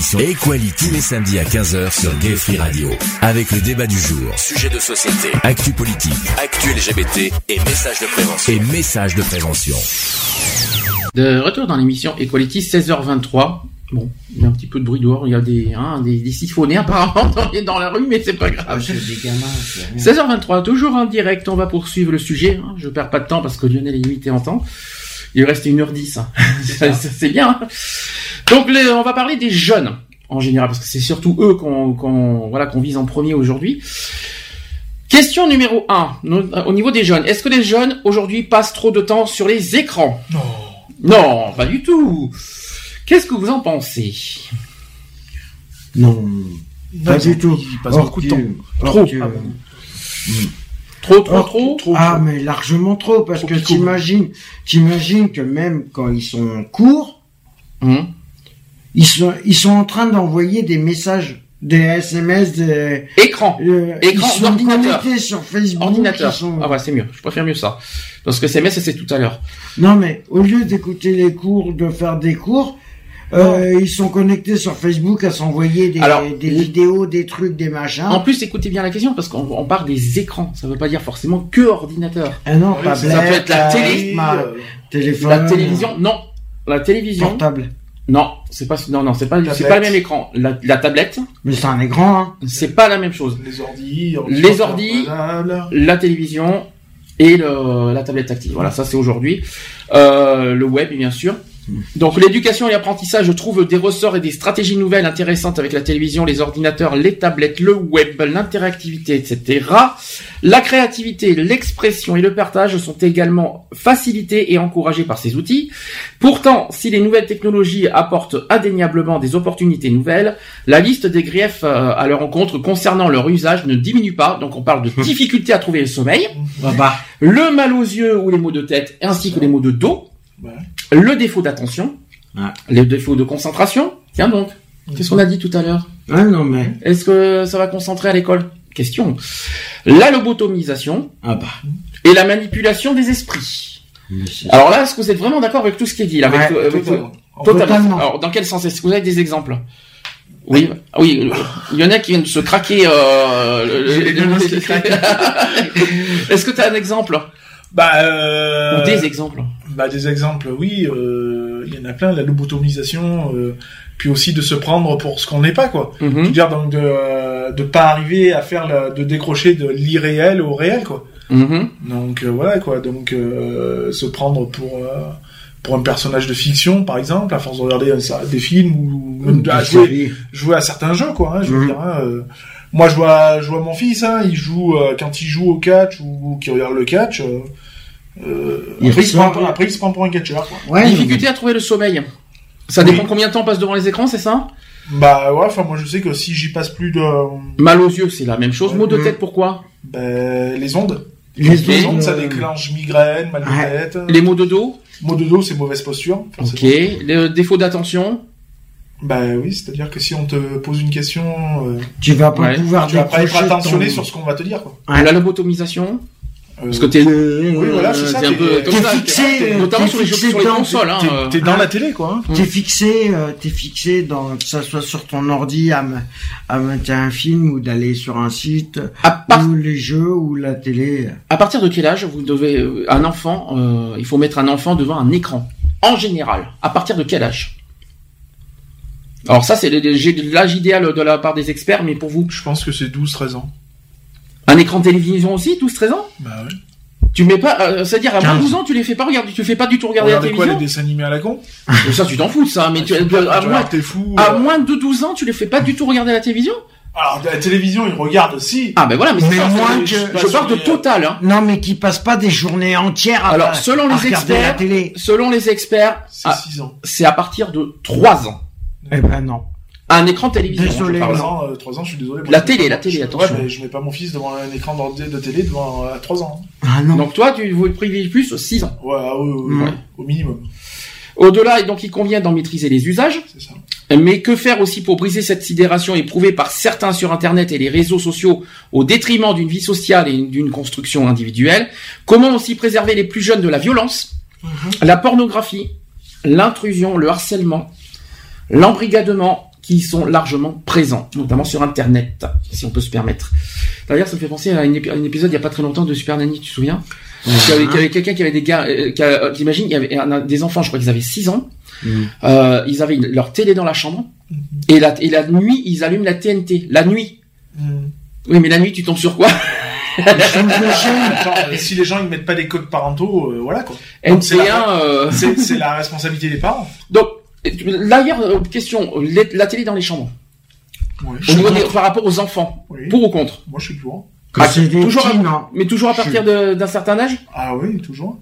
tous les samedis à 15h sur Gay Free Radio. Avec le débat du jour, sujet de société, actu politique, actu LGBT et messages de prévention. Et messages de prévention. De retour dans l'émission Equality, 16h23. Bon, il y a un petit peu de bruit dehors, il y a des, hein, des, des siphonnés apparemment dans, dans la rue, mais c'est pas grave. 16h23, toujours en direct, on va poursuivre le sujet. Hein. Je perds pas de temps parce que Lionel est limité en temps. Il reste 1h10. Hein. C'est bien. Donc on va parler des jeunes en général, parce que c'est surtout eux qu'on voilà, qu'on vise en premier aujourd'hui. Question numéro 1, au niveau des jeunes. Est-ce que les jeunes aujourd'hui passent trop de temps sur les écrans? Non. Non, pas du tout. Qu'est-ce que vous en pensez? Non, pas du tout. Ils passent beaucoup de temps. Trop. Ah. Trop, trop, trop, trop, Ah, mais largement trop, parce que t'imagines, t'imagines que même quand ils sont courts, hum ils sont, ils sont en train d'envoyer des messages, des SMS, des écran, euh, écran ils sont connectés sur Facebook. Ordinateur. Ah ouais, c'est mieux. Je préfère mieux ça. Parce que SMS, c'est tout à l'heure. Non, mais au lieu d'écouter les cours, de faire des cours, euh, ils sont connectés sur Facebook à s'envoyer des, des vidéos, des trucs, des machins. En plus, écoutez bien la question parce qu'on parle des écrans. Ça veut pas dire forcément que ordinateur. Ah non, pas Ça peut être la télé, téléphone, la télévision. Non, la télévision. Portable. Non, c'est pas non non c'est pas c'est pas le même écran. La, tablette. Mais c'est un écran. Hein. C'est pas la même chose. Les ordi, les ordi, la télévision et le, la tablette tactile. Voilà, ça c'est aujourd'hui. Euh, le web bien sûr. Donc l'éducation et l'apprentissage trouvent des ressorts et des stratégies nouvelles intéressantes avec la télévision, les ordinateurs, les tablettes, le web, l'interactivité, etc. La créativité, l'expression et le partage sont également facilités et encouragés par ces outils. Pourtant, si les nouvelles technologies apportent indéniablement des opportunités nouvelles, la liste des griefs euh, à leur encontre concernant leur usage ne diminue pas. Donc on parle de difficulté à trouver le sommeil, bah, bah. le mal aux yeux ou les maux de tête, ainsi que les maux de dos le défaut d'attention, les défauts de concentration. Tiens donc, qu'est-ce qu'on a dit tout à l'heure? Ah non mais. Est-ce que ça va concentrer à l'école? Question. La lobotomisation ah bah. et la manipulation des esprits. Alors là, est-ce que vous êtes vraiment d'accord avec tout ce qui est dit là avec, totalement. Alors dans quel sens Est-ce que vous avez des exemples? Oui, oui, il y en a qui viennent se craquer. Euh, Est-ce que tu as un exemple? Bah, euh... Ou des exemples bah, des exemples, oui, euh, il y en a plein, la lobotomisation, euh, puis aussi de se prendre pour ce qu'on n'est pas, quoi. Mm -hmm. dire donc de de pas arriver à faire la, de décrocher de l'irréel au réel, quoi. Mhm. Donc euh, voilà, quoi. Donc euh, se prendre pour pour un personnage de fiction, par exemple, à force de regarder des films ou même de jouer, jouer à certains jeux, quoi. Hein, je veux mhm. dire. Hein, moi, je vois, je vois mon fils, hein, il joue quand il joue au catch ou, qu'il regarde le catch. Euh, après, il se prend, après, il se prend pour un catcheur. Ouais, Difficulté à trouver le sommeil. Ça dépend combien de temps on passe devant les écrans, c'est ça? Bah ouais, enfin moi je sais que si j'y passe plus de... Mal aux yeux, c'est la même chose. Ouais. Maux de tête, pourquoi? Ben les ondes. Les, les ondes, ça déclenche migraine, mal de tête. Les maux de dos? Maux de dos, c'est mauvaise posture. Ok. Les défauts d'attention? Bah oui, c'est-à-dire que si on te pose une question, euh, tu vas pas pouvoir tu vas pas être attentionné sur ce qu'on va te dire. Quoi. La lobotomisation? Parce que t'es, oui, voilà, c'est ça. un peu comme ça, fixé, notamment sur les, jeux, sur les consoles. Hein, t'es, dans la télé, quoi. Hein. T'es fixé, euh, t'es fixé dans que ça soit sur ton ordi à, à mettre un film ou d'aller sur un site ou les jeux ou la télé. À partir de quel âge vous devez euh, un enfant euh, Il faut mettre un enfant devant un écran. En général, à partir de quel âge? Alors ça, c'est l'âge idéal de la part des experts, mais pour vous? Je pense que c'est 12-13 ans. Un écran de télévision aussi, 12-13 ans Bah oui. Tu mets pas, euh, c'est-à-dire à moins de 12 ans, tu les fais pas regarder, tu fais pas du tout regarder la télévision. quoi, les dessins animés à la con Ça, tu t'en fous de ça, mais tu, à, moins, fou, à euh. moins de 12 ans, tu les fais pas du tout regarder la télévision alors la télévision, ils regardent aussi. Ah ben voilà, mais, c'est moins que je, parle de total. Hein. Non, mais qui passent pas des journées entières. À, Alors selon les experts, la télé. selon les experts, c'est 6 ans. C'est à partir de 3 ans. Eh ben non. Un écran de télévision. Désolé. 3 ans, euh, 3 ans, je suis désolé. la télé, la télé, attention. Ouais, mais je mets pas mon fils devant un écran de télé devant euh, 3 ans. Ah non. Donc toi, tu vous privilégies plus 6 ans. Ouais, ah, oui, oui, ouais. au minimum. Au-delà, donc, il convient d'en maîtriser les usages. C'est ça. Mais que faire aussi pour briser cette sidération éprouvée par certains sur Internet et les réseaux sociaux au détriment d'une vie sociale et d'une construction individuelle? Comment aussi préserver les plus jeunes de la violence, mm-hmm. la pornographie, l'intrusion, le harcèlement, l'embrigadement, qui sont largement présents, notamment sur Internet, si on peut se permettre. D'ailleurs, ça me fait penser à un épisode il y a pas très longtemps de Super Nanny, tu te souviens Il y avait, quelqu'un qui avait des gars, euh, j'imagine, il y avait des enfants, je crois qu'ils avaient 6 ans, mm. euh, ils avaient leur télé dans la chambre, et la, et la nuit, ils allument la TNT, la nuit. Mm. Oui, mais la nuit, tu tombes sur quoi si les gens ils mettent pas des codes parentaux, euh, voilà quoi. C'est la, c'est la responsabilité des parents. Donc D'ailleurs, euh, question, la télé dans les chambres. Au niveau par rapport aux enfants, pour ou contre? Moi, je suis pour. Ah, toujours à, mais toujours à partir d'un certain âge? Ah oui, toujours.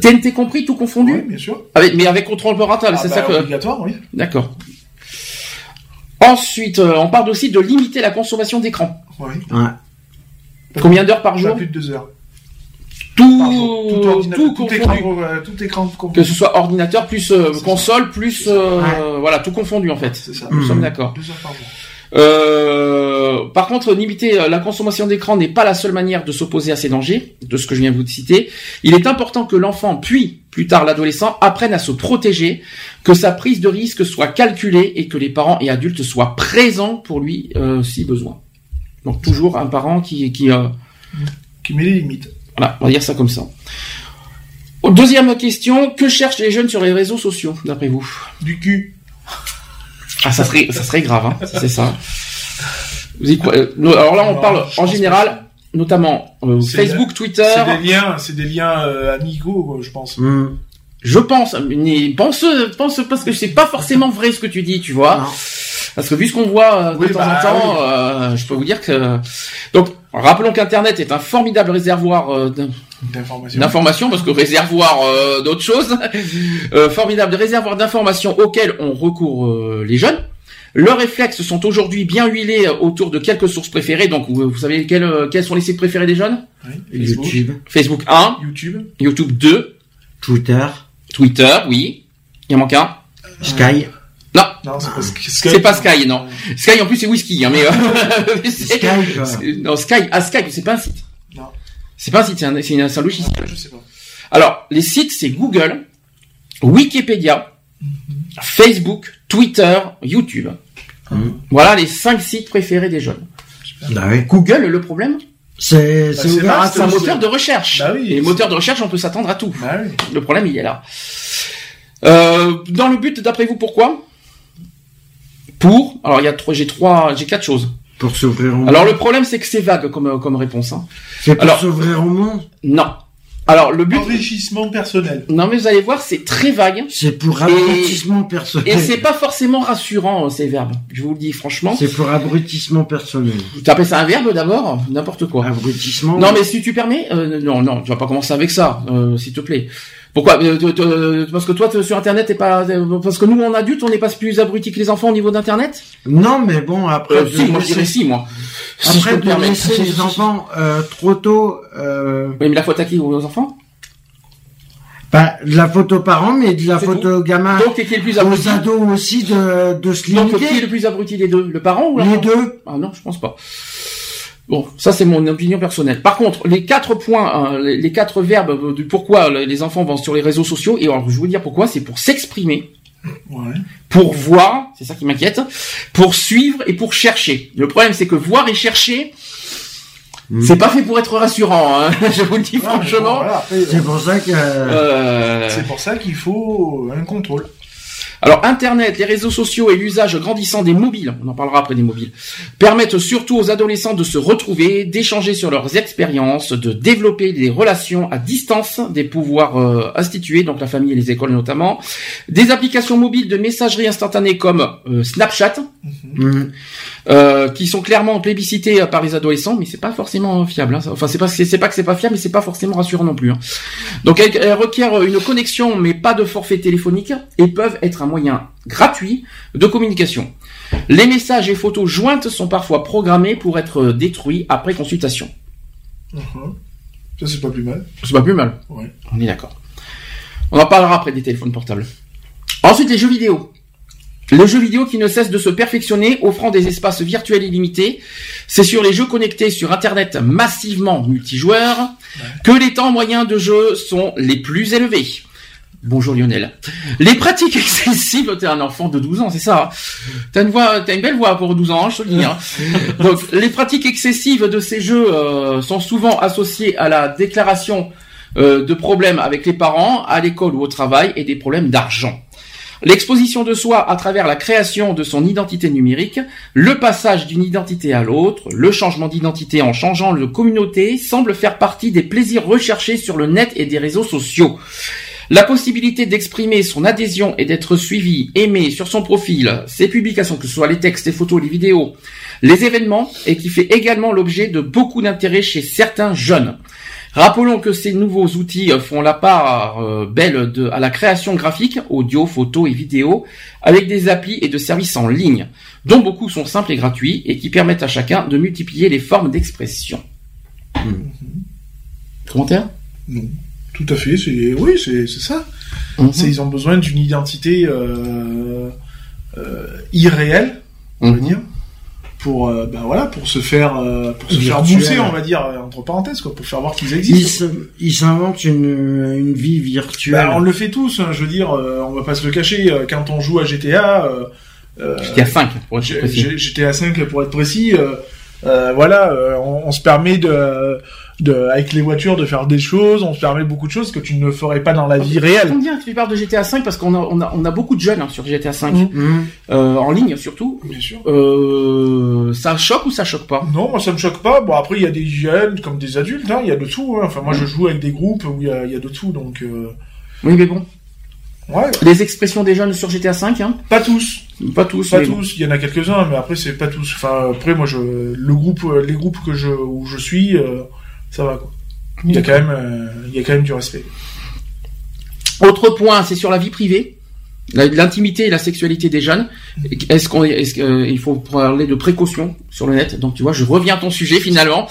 TNT compris, tout confondu? Oui, bien sûr. mais avec contrôle parental, c'est ah ça bah, que... Obligatoire, oui. D'accord. Ensuite, euh, on parle aussi de limiter la consommation d'écran. Oui. Combien d'heures par jour? Pas plus de deux heures tout, tout, tout, écran, euh, tout écran confondu. Que ce soit ordinateur plus euh, console plus euh, voilà tout confondu en fait. C'est ça. Nous sommes d'accord. par Euh, par contre, limiter la consommation d'écran n'est pas la seule manière de s'opposer à ces dangers, de ce que je viens de vous citer. Il est important que l'enfant, puis plus tard l'adolescent, apprenne à se protéger, que sa prise de risque soit calculée et que les parents et adultes soient présents pour lui euh, si besoin. Donc toujours un parent qui qui euh, qui met les limites. Voilà, on va dire ça comme ça. Deuxième question, que cherchent les jeunes sur les réseaux sociaux, d'après vous? Du cul. Ah, ça serait, ça serait grave, hein, si c'est ça. Vous y croyez euh, Alors là, on parle en général, notamment euh, Facebook, Twitter. C'est des liens, c'est des liens euh, amicaux, je pense. Hmm. je pense, mais pense, pense parce que c'est pas forcément vrai ce que tu dis, tu vois. Parce que vu ce qu'on voit de temps en bah, temps, je peux vous dire que donc rappelons qu'Internet est un formidable réservoir d'informations, parce que réservoir d'autres choses, formidable réservoir d'informations auxquelles on recourt les jeunes. Leurs réflexes sont aujourd'hui bien huilés autour de quelques sources préférées. Donc, vous, savez quels, euh, quels sont les sites préférés des jeunes? Facebook. YouTube. Facebook 1. YouTube. YouTube 2. Twitter. Twitter, oui. Il y en manque un. Sky. Non, non c'est pas Sky. C'est pas Sky, non. Sky en plus c'est whisky, hein, mais euh, Sky. Non, Sky. Ah, Sky, c'est pas un site. Non. C'est pas un site, c'est un, c'est un logiciel. je sais pas. Alors, les sites c'est Google, Wikipédia, Facebook, Twitter, YouTube. Hum. Voilà les cinq sites préférés des jeunes. Bah Google, le problème C'est bah, un moteur de recherche. Bah et moteur de recherche, on peut s'attendre à tout. Bah le problème, il est là. Euh, dans le but, d'après vous, pourquoi? Pour. Alors, il y a trois, j'ai trois, j'ai quatre choses. Pour s'ouvrir au monde. Alors, le problème, c'est que c'est vague comme, comme réponse. Hein. C'est pour s'ouvrir au monde Non. Alors le but enrichissement personnel. Non mais vous allez voir, c'est très vague. C'est pour abrutissement personnel. Et c'est pas forcément rassurant ces verbes. Je vous le dis franchement. C'est pour abrutissement personnel. Tu appelles ça un verbe d'abord N'importe quoi. Abrutissement. Non mais si tu permets, euh, non non, tu vas pas commencer avec ça, euh, s'il te plaît. Pourquoi euh, Parce que toi, sur Internet, t'es pas. Parce que nous, en adulte, on n'est pas plus abrutis que les enfants au niveau d'Internet? Non, mais bon, après. si, moi, je dirais si, moi. Après, de laisser les enfants euh, trop tôt. Euh... Oui, mais la faute à qui aux enfants? bah, de la photo parents, mais de la photo aux gamins. Donc, qui est le plus abruti? Aux ados aussi de, de se limiter. Donc, qui est le plus abruti des deux Le parent ou Les deux. Ah non, je pense pas. Bon, ça c'est mon opinion personnelle. Par contre, les quatre points, euh, les quatre verbes du pourquoi les enfants vont sur les réseaux sociaux, et alors je vais vous dire pourquoi, c'est pour s'exprimer, ouais. pour voir, c'est ça qui m'inquiète, pour suivre et pour chercher. Le problème c'est que voir et chercher, hmm. C'est pas fait pour être rassurant, hein. je vous le dis franchement. c'est pour ça que. Euh... C'est pour ça qu'il faut un contrôle. Alors Internet, les réseaux sociaux et l'usage grandissant des mobiles, on en parlera après des mobiles, permettent surtout aux adolescents de se retrouver, d'échanger sur leurs expériences, de développer des relations à distance des pouvoirs euh, institués, donc la famille et les écoles notamment, des applications mobiles de messagerie instantanée comme euh, Snapchat, mhm. euh, qui sont clairement plébiscitées par les adolescents, mais c'est pas forcément fiable. Hein. Enfin, c'est pas c'est pas que c'est pas fiable, mais c'est pas forcément rassurant non plus. Hein. Donc elles requièrent une connexion, mais pas de forfait téléphonique, et peuvent être un moyen gratuit de communication. Les messages et photos jointes sont parfois programmés pour être détruits après consultation. Ça, c'est pas plus mal. C'est pas plus mal. On est d'accord. On en parlera après des téléphones portables. Ensuite, les jeux vidéo. Les jeux vidéo qui ne cessent de se perfectionner, offrant des espaces virtuels illimités. C'est sur les jeux connectés sur Internet massivement multijoueurs que les temps moyens de jeu sont les plus élevés. Bonjour Lionel. Les pratiques excessives, t'es un enfant de 12 ans, c'est ça. Hein. t'as une voix, t'as une belle voix pour 12 ans, je te le dis. Hein. Donc, les pratiques excessives de ces jeux euh, sont souvent associées à la déclaration euh, de problèmes avec les parents, à l'école ou au travail, et des problèmes d'argent. L'exposition de soi à travers la création de son identité numérique, le passage d'une identité à l'autre, le changement d'identité en changeant de communauté semble faire partie des plaisirs recherchés sur le net et des réseaux sociaux. La possibilité d'exprimer son adhésion et d'être suivi, aimé sur son profil, ses publications, que ce soit les textes, les photos, les vidéos, les événements, et qui fait également l'objet de beaucoup d'intérêt chez certains jeunes. Rappelons que ces nouveaux outils font la part euh, belle à la création graphique, audio, photo et vidéo, avec des applis et de services en ligne, dont beaucoup sont simples et gratuits et qui permettent à chacun de multiplier les formes d'expression. Hmm. Commentaire? Tout à fait, c'est oui, c'est ça. Mhm. C'est ils ont besoin d'une identité euh, euh, irréelle, on va mhm. dire, pour euh, ben voilà, pour se faire pour se faire bousser, on va dire entre parenthèses quoi, pour faire voir qu'ils existent. Ils s'inventent une, une vie virtuelle. Ben, on le fait tous, hein, je veux dire, on va pas se le cacher. Quand on joue à GTA, GTA 5 pour être précis. GTA 5 pour être précis. voilà, on, on, se permet de de, avec les voitures de faire des choses, on se permet beaucoup de choses que tu ne ferais pas dans la vie réelle. Combien tu parles de GTA 5 parce qu'on a, on a, on a beaucoup de jeunes hein, sur GTA 5 mmh. mmh. euh, en ligne surtout. Bien sûr. Euh, ça choque ou ça choque pas? Non, moi ça me choque pas. Bon après il y a des jeunes comme des adultes, hein, il y a de tout. Hein. Enfin moi je mmh. joue avec des groupes où il y a, y a de tout donc. Euh... Oui mais bon. Ouais. Les expressions des jeunes sur GTA 5, hein? Pas tous. Pas tous. Pas tous. Il y en a quelques-uns, mais après c'est pas tous. Enfin, après moi, je, le groupe, les groupes que je, où je suis, euh, ça va quoi. Il y a quand même, euh, il y a quand même du respect. Autre point, c'est sur la vie privée. L'intimité et la sexualité des jeunes. Est-ce qu'on, est-ce qu'il euh, faut parler de précaution sur le net? Donc tu vois, je reviens à ton sujet finalement.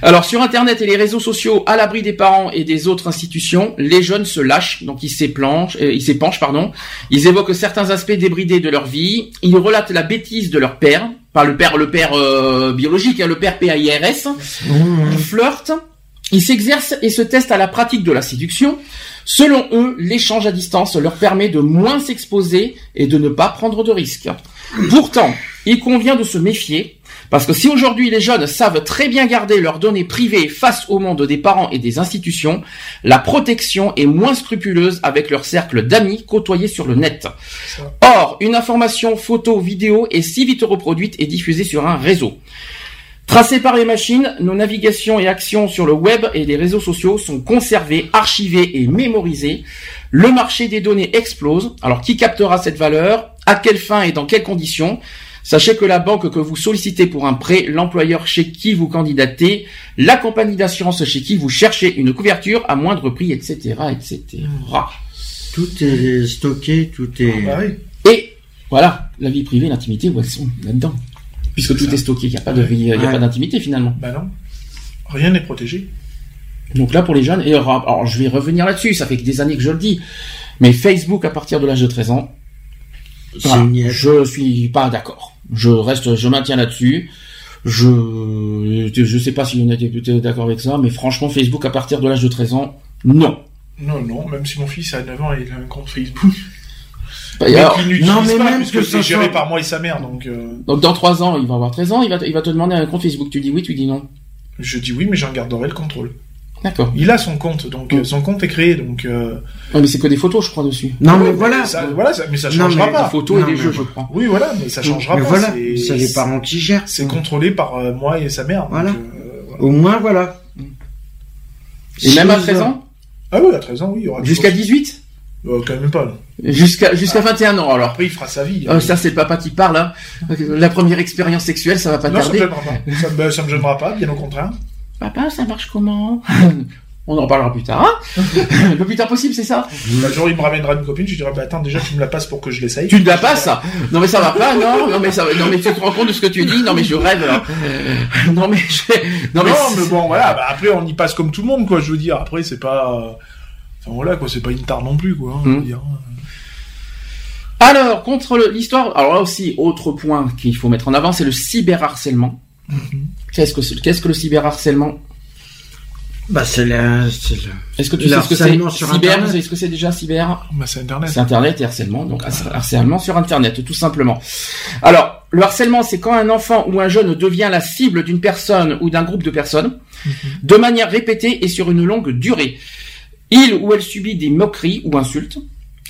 Alors sur Internet et les réseaux sociaux, à l'abri des parents et des autres institutions, les jeunes se lâchent, donc ils s'épanchent, euh, ils s'épanchent, pardon. Ils évoquent certains aspects débridés de leur vie. Ils relatent la bêtise de leur père, le père, le père euh, biologique, hein, le père PAIRS. Ils flirtent. Ils s'exercent et se testent à la pratique de la séduction. Selon eux, l'échange à distance leur permet de moins s'exposer et de ne pas prendre de risques. Pourtant, il convient de se méfier, parce que si aujourd'hui les jeunes savent très bien garder leurs données privées face au monde des parents et des institutions, la protection est moins scrupuleuse avec leur cercle d'amis côtoyés sur le net. Or, une information photo, vidéo est si vite reproduite et diffusée sur un réseau. Tracés par les machines, nos navigations et actions sur le web et les réseaux sociaux sont conservées, archivées et mémorisées. Le marché des données explose. Alors qui captera cette valeur? À quelle fin et dans quelles conditions? Sachez que la banque que vous sollicitez pour un prêt, l'employeur chez qui vous candidatez, la compagnie d'assurance chez qui vous cherchez une couverture à moindre prix, etc., etc. Tout est stocké, tout est. Ah bah et voilà, la vie privée, l'intimité, où elles sont là-dedans puisque tout est stocké, il n'y a pas de, il a pas d'intimité finalement. Ben non, rien n'est protégé. Donc là pour les jeunes, et alors je vais revenir là-dessus, ça fait des années que je le dis, mais Facebook à partir de l'âge de 13 ans, je suis pas d'accord. Je reste, je maintiens là-dessus. Je, je sais pas si on était d'accord avec ça, mais franchement Facebook à partir de l'âge de 13 ans, non. Non, non, même si mon fils a 9 ans et il a un compte Facebook. Bah, non, mais même que, c'est géré par moi et sa mère, donc. Euh. Donc dans 3 ans, il va avoir 13 ans, il va, il va te demander un compte Facebook. Tu dis oui, tu dis non. Je dis oui, mais j'en garderai le contrôle. D'accord. Il a son compte, donc mm. son compte est créé, donc. Euh... Non, mais c'est que des photos, je crois, dessus. Non, mais voilà. Ça, voilà, mais ça changera pas. Des photos et des jeux, je crois. Oui, voilà, mais ça changera mais pas. Voilà, c'est les parents qui gèrent. C'est contrôlé par euh, moi et sa mère. Voilà. Euh, voilà. Au moins, voilà. Et même à 13 ans? Ah oui, à 13 ans, oui. Jusqu'à 18 euh, quand même pas. Jusqu'à jusqu'à 21 ans alors. Après il fera sa vie. Euh, ça c'est le papa qui parle hein. La première expérience sexuelle ça va pas tarder. Ça, me, pas. ça, me, gênera pas, bien au contraire. Papa ça marche comment? On en parlera plus tard. Hein? Le plus tard possible, c'est ça? Un jour, il me ramènera une copine, je dirais, bah attends, déjà, tu me la passes pour que je l'essaye. Tu me la passes? Non, mais ça va pas, non, non, mais ça, non, mais tu te rends compte de ce que tu dis? Non, mais je rêve. Non, mais je... Non, mais, non, mais bon, voilà, bah, après, on y passe comme tout le monde, quoi, je veux dire. Après, c'est pas voilà quoi, c'est pas une tare non plus quoi. Hein, hmm. Alors contre l'histoire, alors là aussi autre point qu'il faut mettre en avant, c'est le cyberharcèlement. Mm Qu'est-ce que qu'est-ce que le cyberharcèlement bah c'est le, Est-ce que tu sais ce que c'est cyber Est-ce que c'est déjà cyber Bah c'est internet. C'est internet et harcèlement, donc harcèlement sur internet tout simplement. Alors le harcèlement c'est quand un enfant ou un jeune devient la cible d'une personne ou d'un groupe de personnes mhm. de manière répétée et sur une longue durée. Il ou elle subit des moqueries ou insultes.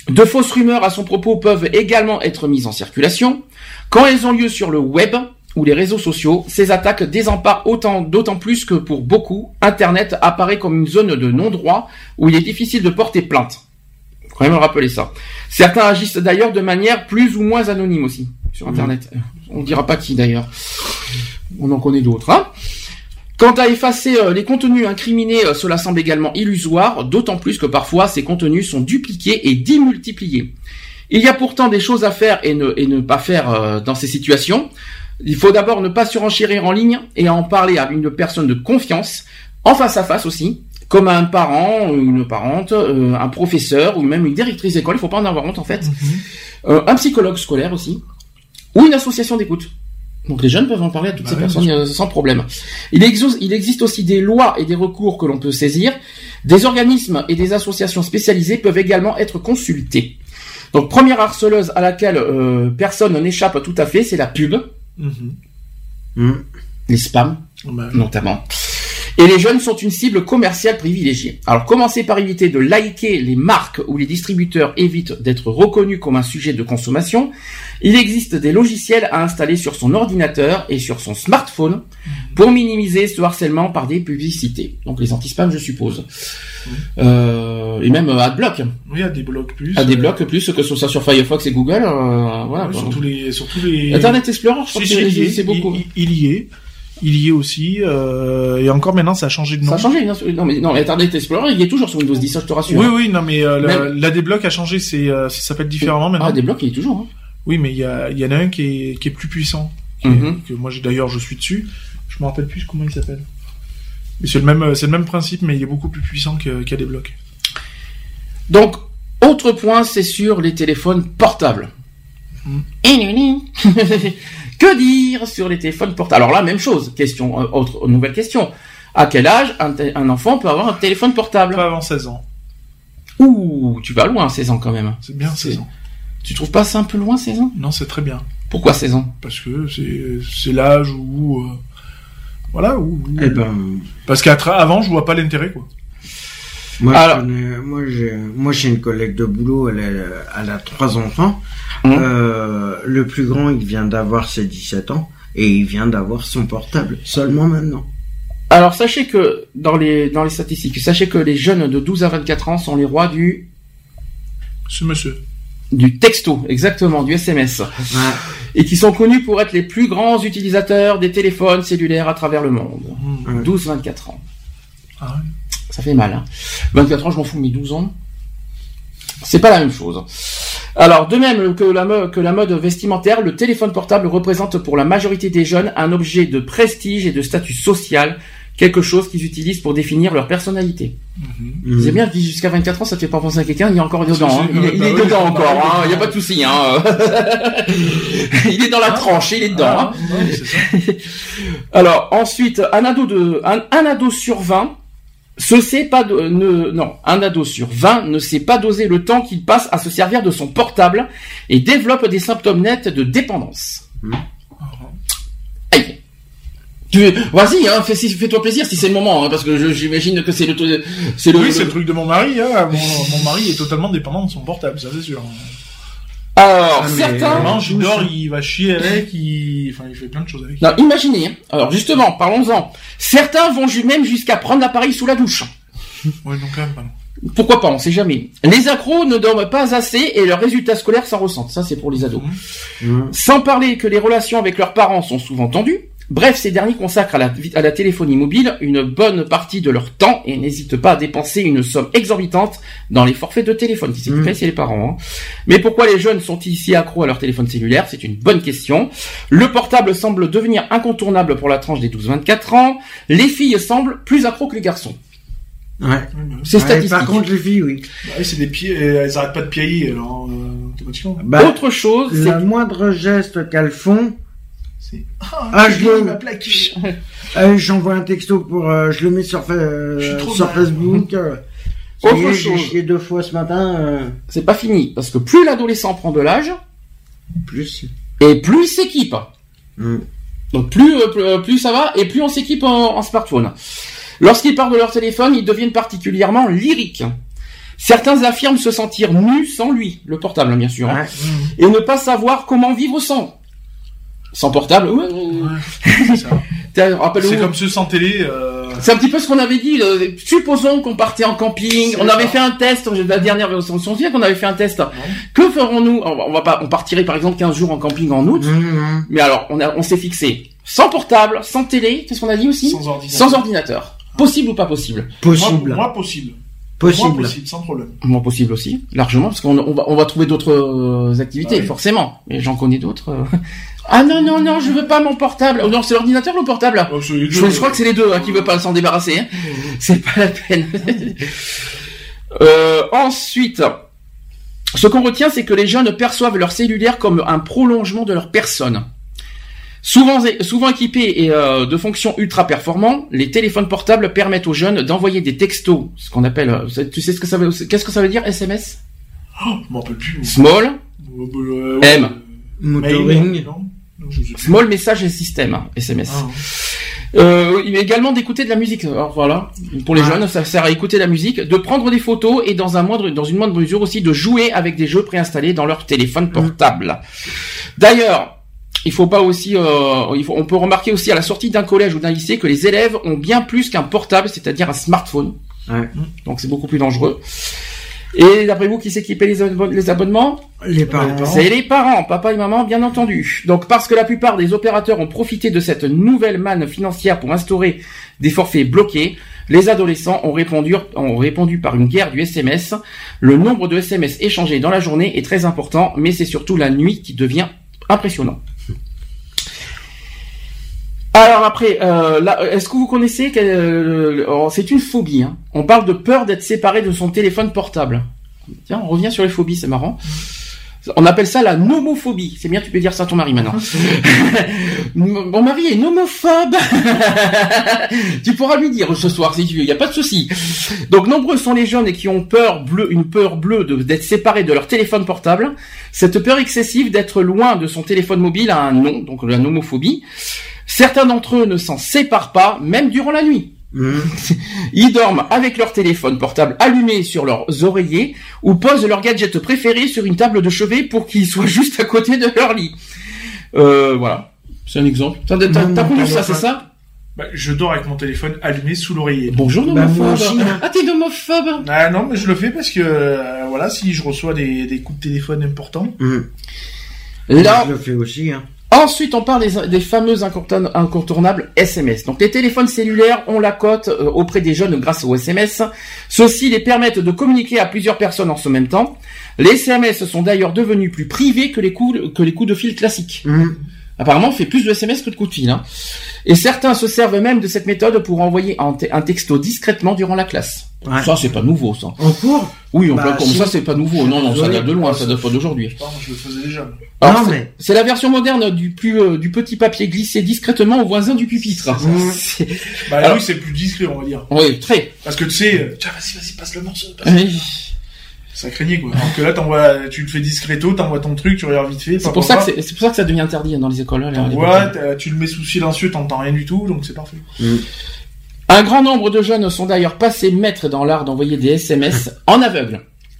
De fausses rumeurs à son propos peuvent également être mises en circulation. Quand elles ont lieu sur le web ou les réseaux sociaux, ces attaques désemparent autant, d'autant plus que pour beaucoup, Internet apparaît comme une zone de non-droit où il est difficile de porter plainte. Faut quand même rappeler ça. Certains agissent d'ailleurs de manière plus ou moins anonyme aussi sur Internet. On dira pas qui d'ailleurs. On en connaît d'autres. Hein Quant à effacer euh, les contenus incriminés, euh, cela semble également illusoire, d'autant plus que parfois ces contenus sont dupliqués et démultipliés. Il y a pourtant des choses à faire et ne, et ne pas faire euh, dans ces situations. Il faut d'abord ne pas surenchérir en ligne et en parler à une personne de confiance, en face à face aussi, comme un parent, une parente, un professeur ou même une directrice d'école, il faut pas en avoir honte en fait, mhm. un psychologue scolaire aussi, ou une association d'écoute. Donc les jeunes peuvent en parler à toutes bah ces personnes euh, sans problème. Il, il existe aussi des lois et des recours que l'on peut saisir. Des organismes et des associations spécialisées peuvent également être consultés. Donc première harceleuse à laquelle euh, personne n'échappe tout à fait, c'est la pub. Mm. Les spams, bah notamment. Et les jeunes sont une cible commerciale privilégiée. Alors commencez par éviter de liker les marques où les distributeurs évitent d'être reconnus comme un sujet de consommation. Il existe des logiciels à installer sur son ordinateur et sur son smartphone pour minimiser ce harcèlement par des publicités. Donc les anti-spam, je suppose. Euh, et même euh, AdBlock. Oui, AdBlock plus. AdBlock plus, que ce soit sur Firefox et Google. Euh, voilà. sur, tous les, sur tous les... Internet Explorer, je crois que c'est beaucoup. il y est il y est aussi. Euh, et encore maintenant, ça a changé de nom. Ça a changé. Non, mais non, Internet Explorer, il est toujours sur Windows 10, je te rassure. Oui, oui, non, mais euh, la, la débloc a changé. C'est, euh, ça s'appelle différemment maintenant. Ah, débloc, il est toujours. Hein. Oui, mais il y, a, y en a un qui est, qui est plus puissant. Mhm. Que moi, d'ailleurs, je suis dessus. Je me rappelle plus comment il s'appelle. Mais c'est le même, c'est le même principe, mais il est beaucoup plus puissant qu'à des blocs. Donc, autre point, c'est sur les téléphones portables. Mm. Que dire sur les téléphones portables? Alors là, même chose. Question, euh, autre nouvelle question. À quel âge un, enfant peut avoir un téléphone portable? Pas avant 16 ans. Ouh, tu vas loin, 16 ans quand même. C'est bien 16 ans. Tu trouves pas ça un peu loin, 16 ans? Non, c'est très bien. Pourquoi 16 ans? Parce que c'est l'âge où... Euh, voilà, où... Eh ben... Parce qu'avant, je vois pas l'intérêt, quoi. Moi, moi, j'ai, moi, j'ai une collègue de boulot, elle a, elle a trois enfants. Mmh. Euh, le plus grand, il vient d'avoir ses 17 ans et il vient d'avoir son portable seulement maintenant. Alors sachez que dans les dans les statistiques, sachez que les jeunes de 12 à 24 ans sont les rois du ce monsieur du texto, exactement, du SMS. Et qui sont connus pour être les plus grands utilisateurs des téléphones cellulaires à travers le monde. 12-24 ans. Ah Ça fait mal. Hein. 24 ans, je m'en fous, mais 12 ans, c'est pas la même chose. Alors, de même que la, que la mode vestimentaire, le téléphone portable représente pour la majorité des jeunes un objet de prestige et de statut social, quelque chose qu'ils utilisent pour définir leur personnalité. Mmh. C'est bien, jusqu'à 24 ans, ça te fait pas penser à quelqu'un, il est encore dedans. Hein. Il, est, dedans encore, hein. il n'y a pas de souci. Hein. il est dans la tranche, il est dedans. Ah, Alors, ensuite, un ado, de, un, un ado sur 20 ce sait pas de, ne, non, un ado sur 20 ne sait pas doser le temps qu'il passe à se servir de son portable et développe des symptômes nets de dépendance. Mmh. Aïe. Tu, vas-y, hein, fais-toi plaisir si c'est le moment, hein, parce que j'imagine que c'est le, c'est le. Oui, c'est le truc de mon mari. Hein, mon, mon, mari est totalement dépendant de son portable, ça c'est sûr. Alors, ah, certains. Il mange, il dort, il va chier avec, il, enfin, il fait plein de choses avec. Non, imaginez. Hein. Alors, justement, parlons-en. Certains vont même jusqu'à prendre l'appareil sous la douche. Oui, donc quand même pas. Pourquoi pas, on sait jamais. Les accros ne dorment pas assez et leurs résultats scolaires s'en ressentent. Ça, c'est pour les ados. Mmh. Sans parler que les relations avec leurs parents sont souvent tendues. Bref, ces derniers consacrent à la, à la téléphonie mobile une bonne partie de leur temps et n'hésitent pas à dépenser une somme exorbitante dans les forfaits de téléphone. Qui c'est qui c'est les parents. Hein. Mais pourquoi les jeunes sont-ils si accros à leur téléphone cellulaire? C'est une bonne question. Le portable semble devenir incontournable pour la tranche des 12-24 ans. Les filles semblent plus accros que les garçons. Ouais. C'est statistique. Par contre, les filles, oui. Bah, c'est des pieds, elles arrêtent pas de piailler, alors, euh, bah, Autre chose, c'est le moindre geste qu'elles font, ah, ah je le ah, j'envoie un texto pour euh, je le mets sur euh, sur Facebook euh. Autre chose. J'ai deux fois ce matin. C'est pas fini parce que plus l'adolescent prend de l'âge, plus et plus il s'équipe. Hmm. Donc plus, plus ça va et plus on s'équipe en, smartphone. Lorsqu'ils parlent de leur téléphone, ils deviennent particulièrement lyriques. Certains affirment se sentir nus sans lui, le portable bien sûr, hein, et ne pas savoir comment vivre sans. Sans portable ouais. c'est comme ceux sans télé. Euh... C'est un petit peu ce qu'on avait dit. Supposons qu'on partait en camping. On avait fait un test. La dernière, on se souvient qu'on avait fait un test. Que ferons-nous? On va pas. On partirait par exemple 15 jours en camping en août. Mmh, mmh. Mais alors, on, a, on s'est fixé sans portable, sans télé. Qu'est-ce qu'on a dit aussi? Sans ordinateur. Sans ordinateur. Possible ou pas possible? Possible. Moi, possible. Possible. Moi, possible, sans problème. Moi, possible aussi, largement, parce qu'on on va, on va trouver d'autres euh, activités, ah forcément. Mais j'en connais d'autres. Euh. Ah non, non, non, je veux pas mon portable. Oh, non, c'est l'ordinateur ou le portable oh, je, crois que c'est les deux hein, qui veulent pas s'en débarrasser. Hein. C'est pas la peine. euh, ensuite, ce qu'on retient, c'est que les jeunes perçoivent leur cellulaire comme un prolongement de leur personne. Souvent, souvent équipés et, euh, de fonctions ultra performantes, les téléphones portables permettent aux jeunes d'envoyer des textos, ce qu'on appelle, euh, tu sais ce que ça veut, qu'est-ce que ça veut dire SMS oh, Je m'en rappelle plus. Small, euh, M, motoring, Small Message et System, SMS. Ah, Euh, il est également d'écouter de la musique. Alors voilà, pour les jeunes, ça sert à écouter la musique, de prendre des photos et dans un moindre, dans une moindre mesure aussi de jouer avec des jeux préinstallés dans leur téléphone portable. D'ailleurs, il faut pas aussi, euh, il faut, on peut remarquer aussi à la sortie d'un collège ou d'un lycée que les élèves ont bien plus qu'un portable, c'est-à-dire un smartphone. Ouais. Donc c'est beaucoup plus dangereux. Et d'après vous, qui s'équipait les, les abonnements? Les parents. C'est les parents, papa et maman, bien entendu. Donc parce que la plupart des opérateurs ont profité de cette nouvelle manne financière pour instaurer des forfaits bloqués, les adolescents ont répondu, ont répondu par une guerre du SMS. Le nombre de SMS échangés dans la journée est très important, mais c'est surtout la nuit qui devient impressionnant. Alors après, euh, est-ce que vous connaissez que euh, c'est une phobie hein. On parle de peur d'être séparé de son téléphone portable. Tiens, on revient sur les phobies, c'est marrant. On appelle ça la nomophobie. C'est bien, tu peux dire ça à ton mari maintenant. Mon mari est nomophobe. tu pourras lui dire ce soir si tu veux, il n'y a pas de souci. Donc nombreux sont les jeunes qui ont peur bleue, une peur bleue d'être séparés de leur téléphone portable. Cette peur excessive d'être loin de son téléphone mobile a un nom, donc la nomophobie. Certains d'entre eux ne s'en séparent pas, même durant la nuit. Mmh. Ils dorment avec leur téléphone portable allumé sur leurs oreillers ou posent leur gadget préféré sur une table de chevet pour qu'il soit juste à côté de leur lit. Euh, voilà, c'est un exemple. T'as connu ça, c'est ça? Bah, je dors avec mon téléphone allumé sous l'oreiller. Bonjour bah, nomophobe. ah t'es nomophobe Ah non mais je le fais parce que euh, voilà si je reçois des, coups de téléphone importants. Mmh. Là, je le fais aussi. Hein. Ensuite, on parle des, fameux incontournables SMS. Donc, les téléphones cellulaires ont la cote euh, auprès des jeunes grâce aux SMS. Ceux-ci les permettent de communiquer à plusieurs personnes en ce même temps. Les SMS sont d'ailleurs devenus plus privés que les coups, que les coups de fil classiques. Mmh. Apparemment, on fait plus de SMS que de coups de fil. Hein. Et certains se servent même de cette méthode pour envoyer un, texto discrètement durant la classe. Ça, c'est pas nouveau, ça. En cours? Oui, on bah, comme ça, c'est pas nouveau. Non, non, ça date de loin, ça date pas d'aujourd'hui. Je le faisais déjà. non, mais... C'est la version moderne du plus euh, du petit papier glissé discrètement au voisin du pupitre. Mmh. Bah oui, c'est plus discret, on va dire. Oui, très. Parce que tu sais, euh, tiens, vas-y, vas-y, passe le morceau. oui ça craignait quoi. Donc là, t'envoies, tu le fais discreto, t'envoies ton truc, tu regardes vite fait. C'est pour ça que c'est, pour ça que ça devient interdit dans les écoles. Là, tu le mets sous silencieux, t'entends rien du tout, donc c'est parfait. Mm. Un grand nombre de jeunes sont d'ailleurs passés maîtres dans l'art d'envoyer des SMS en aveugle.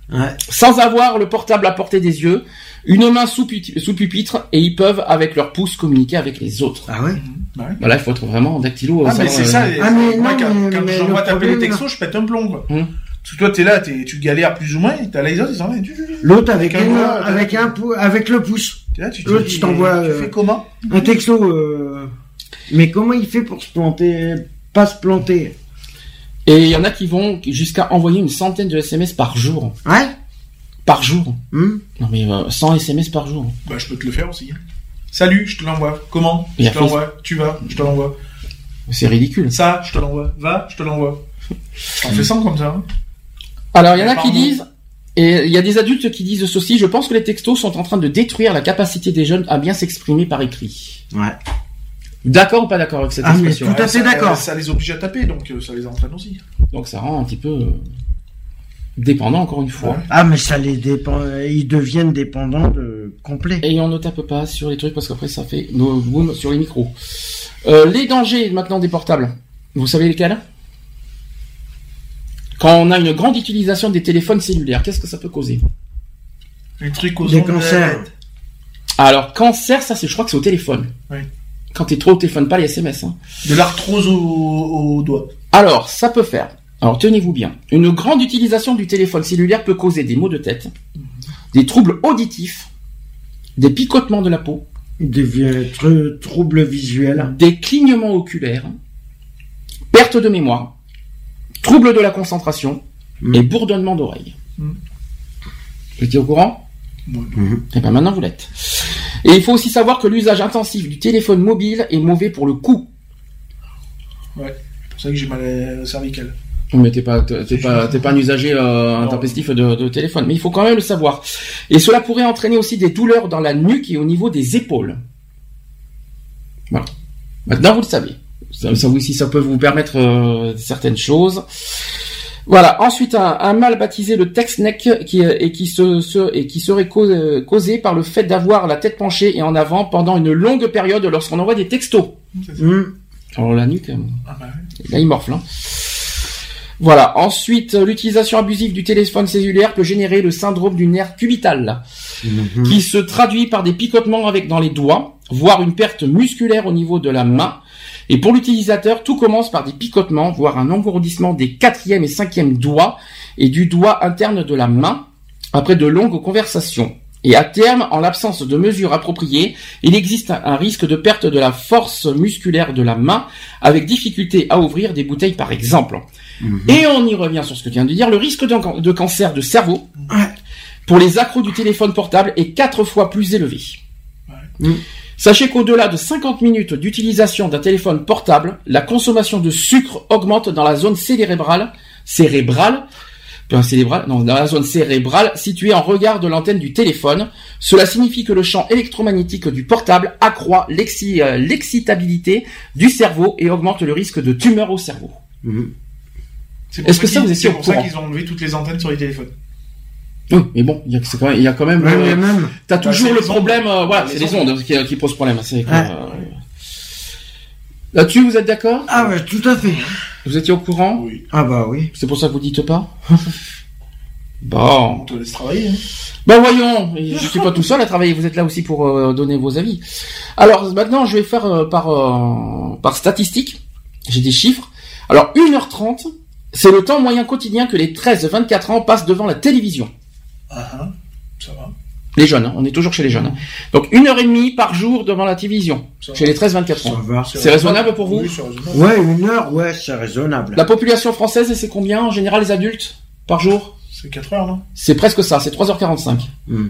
Ouais. Sans avoir le portable à portée des yeux, une main sous, sous pupitre, et ils peuvent, avec leur pouce, communiquer avec les autres. Ah ouais, bah Voilà, il faut être vraiment dactylo. Ah, mais c'est ça. Euh, ah, mais moi, quand, quand j'envoie taper les textos, je pète un plomb, quoi. Hum. Parce que toi, t'es là, es, tu galères plus ou moins, t'as les autres, ils s'en L'autre avec, un, avec, un, avec le pouce. L'autre, tu t'envoies. Tu fais euh, comment? Un texto. Euh... Mais comment il fait pour se planter Pas se planter? Et il y en a qui vont jusqu'à envoyer une centaine de SMS par jour. Ouais Par jour hmm Non mais 100 euh, SMS par jour. Bah je peux te le faire aussi. Hein. Salut, je te l'envoie. Comment? Je te l'envoie. Tu vas, je te l'envoie. C'est ridicule. Ça, je te l'envoie. Va, je te l'envoie. On fait 100 comme ça. Hein. Alors, il y en a qui disent, et il y a des adultes qui disent ceci, je pense que les textos sont en train de détruire la capacité des jeunes à bien s'exprimer par écrit. Ouais. D'accord ou pas d'accord avec cette ah, expression Tout à fait d'accord. Ça, les oblige à taper, donc euh, ça les entraîne aussi. Donc ça rend un petit peu euh, dépendant encore une fois. Ah mais ça les dépend, ils deviennent dépendants de complet. Et on ne tape pas sur les trucs parce qu'après ça fait nos boom sur les micros. Euh, les dangers maintenant des portables. Vous savez lesquels? Quand on a une grande utilisation des téléphones cellulaires, qu'est-ce que ça peut causer Les trucs aux Des cancers. Alors, cancer, ça, c'est, je crois que c'est au téléphone. Oui. Quand t'es trop au téléphone, pas les SMS. Hein. De l'arthrose au, doigt. Alors, ça peut faire. Alors, tenez-vous bien. Une grande utilisation du téléphone cellulaire peut causer des maux de tête, des troubles auditifs, des picotements de la peau, des troubles visuels, des clignements oculaires, perte de mémoire, trouble de la concentration mm. et bourdonnement d'oreille. Mm. Vous étiez au courant Et mm-hmm. eh bien maintenant vous l'êtes. Et il faut aussi savoir que l'usage intensif du téléphone mobile est mauvais pour le cou. Ouais, c'est pour ça que j'ai mal à cervical. Mais t'es pas, t'es pas, pas un usager euh, intempestif de, de, téléphone. Mais il faut quand même le savoir. Et cela pourrait entraîner aussi des douleurs dans la nuque et au niveau des épaules. Voilà. Maintenant vous le savez. Ça, ça, si ça peut vous permettre euh, certaines choses. Voilà. Ensuite, un, mal baptisé le text neck qui, et qui, se, et qui serait causé, par le fait d'avoir la tête penchée et en avant pendant une longue période lorsqu'on envoie des textos. Mmh. Alors la nuque, ah bah là il morfle. Hein. Voilà. Ensuite, l'utilisation abusive du téléphone cellulaire peut générer le syndrome du nerf cubital, mhm. qui se traduit par des picotements avec dans les doigts, voire une perte musculaire au niveau de la main. Et pour l'utilisateur, tout commence par des picotements, voire un engourdissement des quatrième et cinquième doigts et du doigt interne de la main, après de longues conversations. Et à terme, en l'absence de mesures appropriées, il existe un risque de perte de la force musculaire de la main, avec difficulté à ouvrir des bouteilles par exemple. Mhm. Et on y revient sur ce que tu viens de dire, le risque de, cancer de cerveau pour les accros du téléphone portable est quatre fois plus élevé. Mhm. Sachez qu'au-delà de 50 minutes d'utilisation d'un téléphone portable, la consommation de sucre augmente dans la zone cérébrale, cérébrale cérébral, non, dans la zone cérébrale située en regard de l'antenne du téléphone. Cela signifie que le champ électromagnétique du portable accroît euh, l'excitabilité du cerveau et augmente le risque de tumeur au cerveau. Mhm. Est-ce que ça vous C'est pour ça qu'ils ont enlevé toutes les antennes sur les téléphones. Oui, mais bon, il y a, quand même, il y a quand même, euh, t'as bah, toujours le problème, euh, voilà, c'est les ondes, qui, qui posent problème. C'est Là-dessus, vous êtes d'accord? Ah ouais, tout à fait. Vous étiez au courant? Oui. Ah bah oui. C'est pour ça que vous dites pas? Bon. On te laisse travailler. Hein. Ben voyons, je suis pas tout seul à travailler, vous êtes là aussi pour euh, donner vos avis. Alors maintenant, je vais faire euh, par, euh, par statistique. J'ai des chiffres. Alors 1h30, c'est le temps moyen quotidien que les 13-24 ans passent devant la télévision. Ah, ah ça va. Les jeunes, hein. on est toujours chez les jeunes. Hein. Donc une heure et demie par jour devant la télévision, chez les 13-24 ans. C'est raisonnable pour vous? Ouais, une heure, ouais, c'est raisonnable. La population française, c'est combien en général les adultes par jour? C'est 4 heures, non? C'est presque ça, c'est 3h45. Hmm.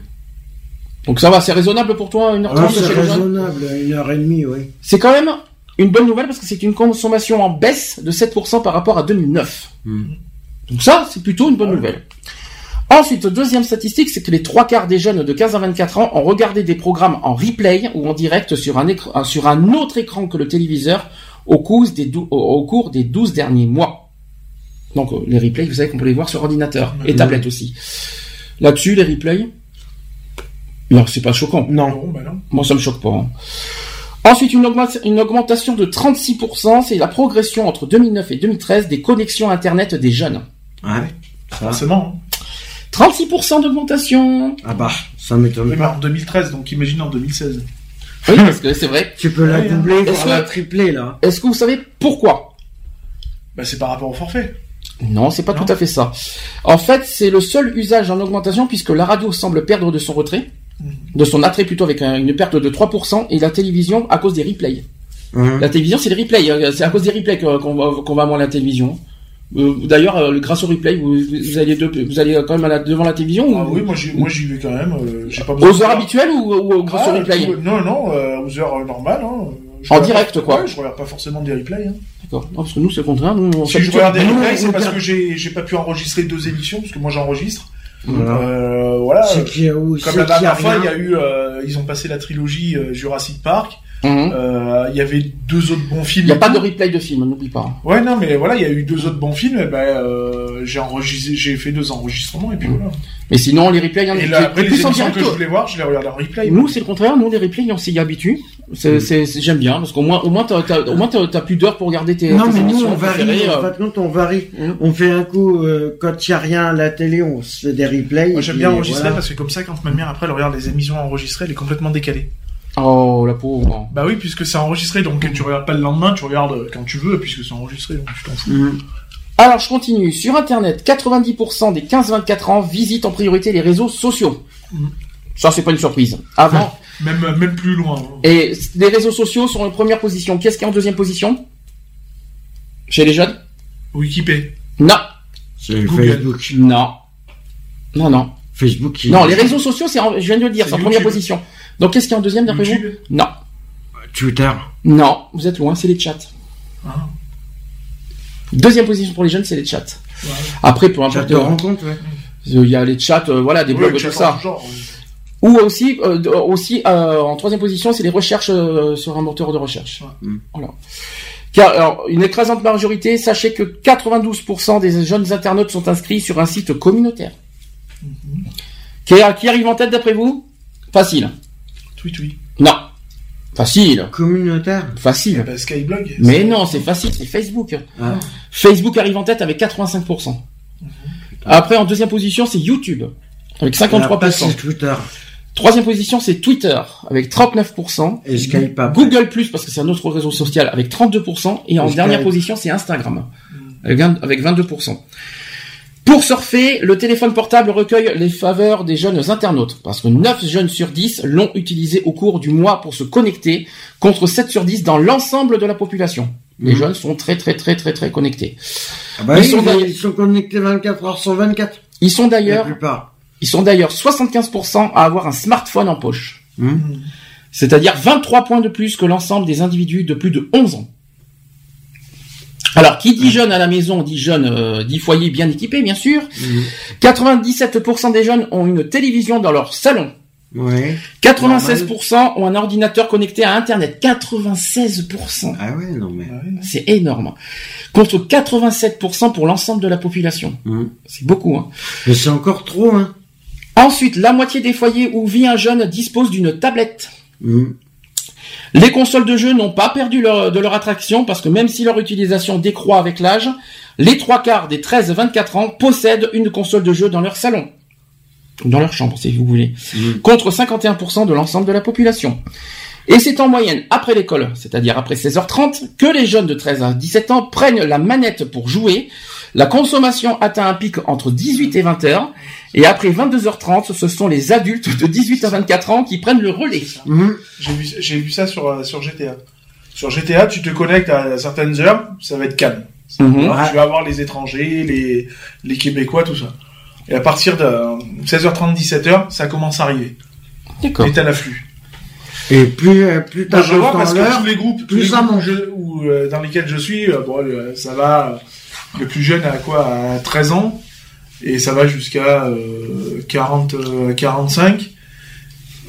Donc ça va, c'est raisonnable pour toi, une heure trente C'est raisonnable, une heure et demie, oui. C'est quand même une bonne nouvelle parce que c'est une consommation en baisse de 7% par rapport à 2009. Hmm. Donc ça, c'est plutôt une bonne nouvelle. Ensuite, deuxième statistique, c'est que les trois quarts des jeunes de 15 à 24 ans ont regardé des programmes en replay ou en direct sur un, écran, sur un autre écran que le téléviseur au cours des, au cours des 12 derniers mois. Donc euh, les replays, vous savez qu'on peut les voir sur ordinateur et tablette aussi. Là-dessus, les replays, non, c'est pas choquant. Non, bah non. Moi, ça me choque pas. Hein. Ensuite, une, une, augmentation de 36%, c'est la progression entre 2009 et 2013 des connexions Internet des jeunes. Ouais, forcément. Hein. 36% d'augmentation. Ah bah, ça m'étonne pas. en 2013, donc imagine en 2016. Oui, parce que c'est vrai. Tu peux la doubler, voire la tripler, là. Est-ce que vous savez pourquoi? Bah, c'est par rapport au forfait. Non, c'est pas tout à fait ça. En fait, c'est le seul usage en augmentation puisque la radio semble perdre de son retrait, mhm. de son attrait plutôt avec une perte de 3%, et la télévision à cause des replays. Mhm. La télévision, c'est les replays. Euh, c'est à cause des replays qu'on va, voir la télévision. Euh, d'ailleurs, euh, grâce au replay, vous, vous allez vous allez quand même devant la télévision Ah oui, moi j'y, moi j'y vais quand même. Euh, j'ai pas aux heures habituelles ou, grâce au ah, replay Non, non, aux heures normales. Hein. en direct, quoi. Ouais, je regarde pas forcément des replays. Hein. D'accord. Non, parce que nous, c'est le contraire. Nous, si je regarde des replays, c'est parce que j'ai, j'ai pas pu enregistrer deux émissions, parce que moi j'enregistre. Voilà. voilà. Comme la dernière fois, il y a eu, ils ont passé la trilogie Jurassic Park. Mhm. Euh, il y avait deux autres bons films. Il n'y a pas de replay de film, n'oublie pas. Ouais, non, mais voilà, il y a eu deux autres bons films. Et ben, euh, j'ai enregistré, j'ai fait deux enregistrements et puis mhm. voilà. Mais sinon, les replays, il y en a. Et là, après, les émissions que je voulais voir, je les regarde en replay. Nous, c'est le contraire. Nous, les replays, on s'y habitue. C'est, mhm. c'est, j'aime bien parce qu'au moins, au moins, t'as, t'as, au moins, t'as, plus d'heures pour regarder tes. Non, mais nous, on varie. En euh. on varie. On fait un coup quand il y a rien à la télé, on se fait des replays. Moi, j'aime bien enregistrer parce que comme ça, quand ma mère après elle regarde les émissions enregistrées, elle est complètement décalée. Oh, la pauvre. Bah oui, puisque c'est enregistré, donc tu regardes pas le lendemain, tu regardes quand tu veux, puisque c'est enregistré, donc tu t'en fous. Mhm. Alors, je continue. Sur Internet, 90% des 15-24 ans visitent en priorité les réseaux sociaux. Mhm. Ça, c'est pas une surprise. Avant. même, même plus loin. Et les réseaux sociaux sont en première position. Qu'est-ce qui est en deuxième position? Chez les jeunes? Wikipédia. Non. C'est Facebook. Non. Non, non. Facebook. Non, les réseaux sociaux, c'est, je viens de le dire, c'est en première position. Donc qu'est-ce qu'il y a en deuxième d'après vous Non. Twitter Non, vous êtes loin, c'est les chats. Ah. Deuxième position pour les jeunes, c'est les chats. Après, pour un chat de rencontre, ouais. Il y a les chats, euh, voilà, des blogs, tout ça. Ou aussi, euh, aussi euh, en troisième position, c'est les recherches sur un moteur de recherche. Voilà. Car, alors, une écrasante majorité, sachez que 92% des jeunes internautes sont inscrits sur un site communautaire. Mhm. qui, qui arrive en tête d'après vous? Facile. Oui, oui. Non. Facile. Communautaire. Facile. Bah, Skyblog. Mais non, c'est facile, c'est Facebook. Ah. Facebook arrive en tête avec 85%. Après, en deuxième position, c'est YouTube avec 53%. Twitter. Troisième position, c'est Twitter avec 39%. Et Skype. Google Plus parce que c'est un autre réseau social avec 32%. Et en dernière position, c'est Instagram avec 22%. Pour surfer, le téléphone portable recueille les faveurs des jeunes internautes, parce que 9 jeunes sur 10 l'ont utilisé au cours du mois pour se connecter, contre 7 sur 10 dans l'ensemble de la population. Les mhm. jeunes sont très très très très très connectés. Ah bah ils, sont ils, sont connectés 24 heures sur 24. Ils sont d'ailleurs, ils sont d'ailleurs 75% à avoir un smartphone en poche. Mhm. C'est-à-dire 23 points de plus que l'ensemble des individus de plus de 11 ans. Alors, qui dit jeune à la maison, dit jeune, euh, dit foyer bien équipé, bien sûr. 97% des jeunes ont une télévision dans leur salon. Ouais. 96% ont un ordinateur connecté à Internet. 96%. Ah ouais, non mais. C'est énorme. Contre 87% pour l'ensemble de la population. Mmh. C'est beaucoup, hein. Mais c'est encore trop, hein. Ensuite, la moitié des foyers où vit un jeune dispose d'une tablette. Mmh. Les consoles de jeu n'ont pas perdu de leur attraction parce que même si leur utilisation décroît avec l'âge, les trois quarts des 13-24 ans possèdent une console de jeu dans leur salon. Dans leur chambre, si vous voulez. Mmh. Contre 51% de l'ensemble de la population. Et c'est en moyenne après l'école, c'est-à-dire après 16h30, que les jeunes de 13 à 17 ans prennent la manette pour jouer. La consommation atteint un pic entre 18 et 20 h et après 22h30, ce sont les adultes de 18 à 24 ans qui prennent le relais. Mhm. J'ai vu, ça sur, euh, sur GTA. Sur GTA, tu te connectes à certaines heures, ça va être calme. Mhm. Tu vas avoir les étrangers, les, les Québécois, tout ça. Et à partir de 16h30, 17h, ça commence à arriver. D'accord. Et t'as l'afflux. Et plus, euh, plus t'as je vois parce que tous les groupes, plus ça ou euh, dans lesquels je suis, bon, ça va, le plus jeune à quoi, à 13 ans, et ça va jusqu'à 40 euh, 45 euh,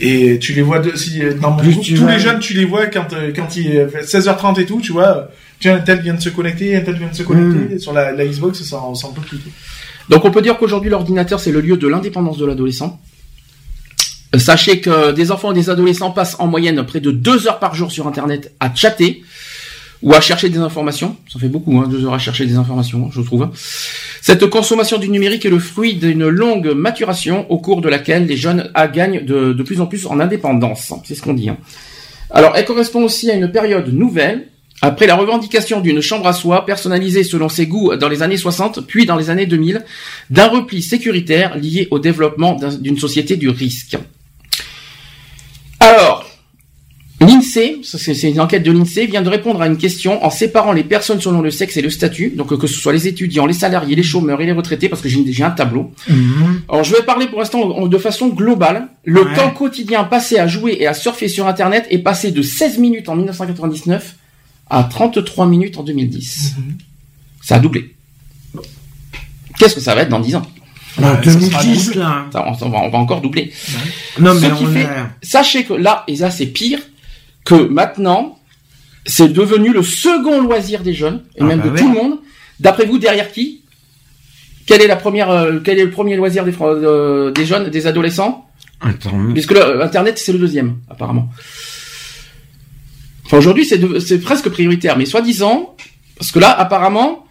et tu les vois de, si, dans mon groupe, tous les jeunes tu les vois quand euh, quand il est 16h30 et tout tu vois tiens un tel vient de se connecter un tel vient de se connecter. Hmm. sur la, la, Xbox ça peut plus donc on peut dire qu'aujourd'hui l'ordinateur c'est le lieu de l'indépendance de l'adolescent. Sachez que des enfants et des adolescents passent en moyenne près de deux heures par jour sur Internet à chatter ou à chercher des informations. Ça fait beaucoup, hein, deux heures à chercher des informations, je trouve. Cette consommation du numérique est le fruit d'une longue maturation au cours de laquelle les jeunes gagnent de, plus en plus en indépendance. C'est ce qu'on dit. Hein. Alors, elle correspond aussi à une période nouvelle, après la revendication d'une chambre à soi personnalisée selon ses goûts dans les années 60, puis dans les années 2000, d'un repli sécuritaire lié au développement d'une société du risque. Alors, L'INSEE, c'est une enquête de l'INSEE, vient de répondre à une question en séparant les personnes selon le sexe et le statut, donc que ce soit les étudiants, les salariés, les chômeurs et les retraités, parce que j'ai un tableau. Mhm. Alors je vais parler pour l'instant de façon globale. Le temps quotidien passé à jouer et à surfer sur Internet est passé de 16 minutes en 1999 à 33 minutes en 2010. Mhm. Ça a doublé. Qu'est-ce que ça va être dans 10 ans? En 2010, là. on, va, encore doubler. Non, mais on sachez que là, et ça c'est pire, que maintenant, c'est devenu le second loisir des jeunes, et ah même bah de tout le monde. D'après vous, derrière qui? Quelle est la première, euh, quel est le premier loisir des, euh, des jeunes, des adolescents? Internet. Puisque le, Internet, c'est le deuxième, apparemment. Enfin, aujourd'hui, c'est presque prioritaire, mais soi-disant, parce que là, apparemment,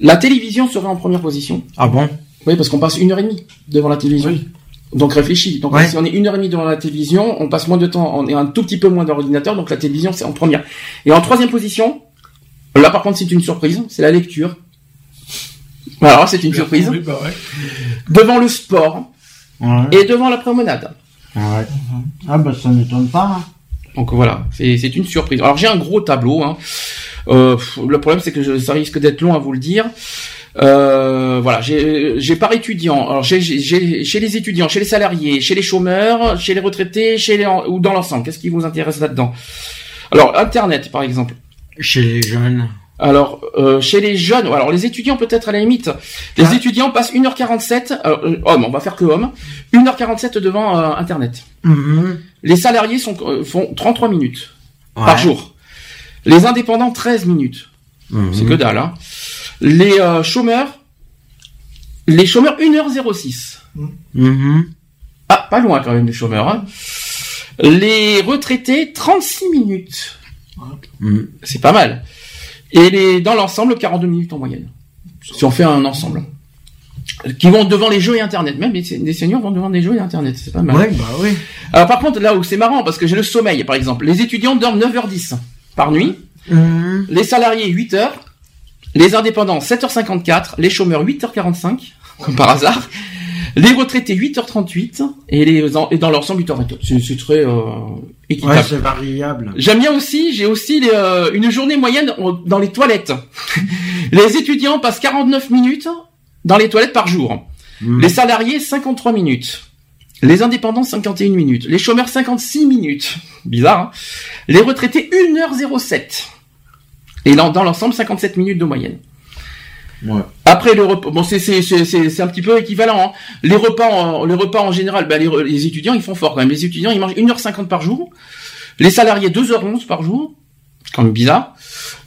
la télévision serait en première position. Ah bon? Oui, parce qu'on passe une heure et demie devant la télévision. Oui. Donc réfléchis. Donc si on est une heure et demie devant la télévision, on passe moins de temps, on est un tout petit peu moins dans l'ordinateur, donc la télévision c'est en première. Et en troisième position, là par contre c'est une surprise, c'est la lecture. Alors c'est une surprise. Bah devant le sport et devant la promenade. Ouais. Ah bah ça m'étonne pas. Hein. Donc voilà, c'est une surprise. Alors j'ai un gros tableau. Hein. Euh, le problème c'est que ça risque d'être long à vous le dire. Euh, voilà, j'ai par étudiant, alors j'ai chez les étudiants, chez les salariés, chez les chômeurs, chez les retraités, chez les ou dans l'ensemble. Qu'est-ce qui vous intéresse là-dedans? Alors Internet, par exemple. Chez les jeunes. Alors, euh, chez les jeunes, alors les étudiants peut-être à la limite. Les ah. étudiants passent 1h47, euh, hommes, on va faire que hommes, 1h47 devant euh, Internet. Mm-hmm. Les salariés sont, euh, font 33 minutes par jour. Les indépendants, 13 minutes. Mm-hmm. C'est que dalle, hein. Les euh, chômeurs, les chômeurs 1h06. Mm-hmm. Ah, pas loin quand même les chômeurs. Hein. Les retraités, 36 minutes. Mm. C'est pas mal. Et les, dans l'ensemble, 42 minutes en moyenne. Si on fait un ensemble. Qui vont devant les jeux et Internet. Même les, seniors vont devant les jeux et Internet. C'est pas mal. Ouais, bah oui. Alors par contre, là où c'est marrant, parce que j'ai le sommeil, par exemple. Les étudiants dorment 9h10 par nuit. Mm. Les salariés, 8h. Les indépendants, 7h54. Les chômeurs, 8h45. Comme par hasard. Les retraités 8h38 et les et dans l'ensemble 8h24. C'est très euh, équitable. Ouais, c'est variable. J'aime bien aussi, j'ai aussi euh, une journée moyenne dans les toilettes. les étudiants passent 49 minutes dans les toilettes par jour. Hmm. Les salariés 53 minutes. Les indépendants 51 minutes. Les chômeurs 56 minutes. Bizarre. Hein les retraités 1h07. Et dans l'ensemble 57 minutes de moyenne. Après le repas, bon c'est c'est c'est un petit peu équivalent. Hein. Les repas en, les repas en général, bah, les, étudiants ils font fort quand même. Les étudiants ils mangent 1h50 par jour. Les salariés 2h11 par jour. C'est quand même bizarre.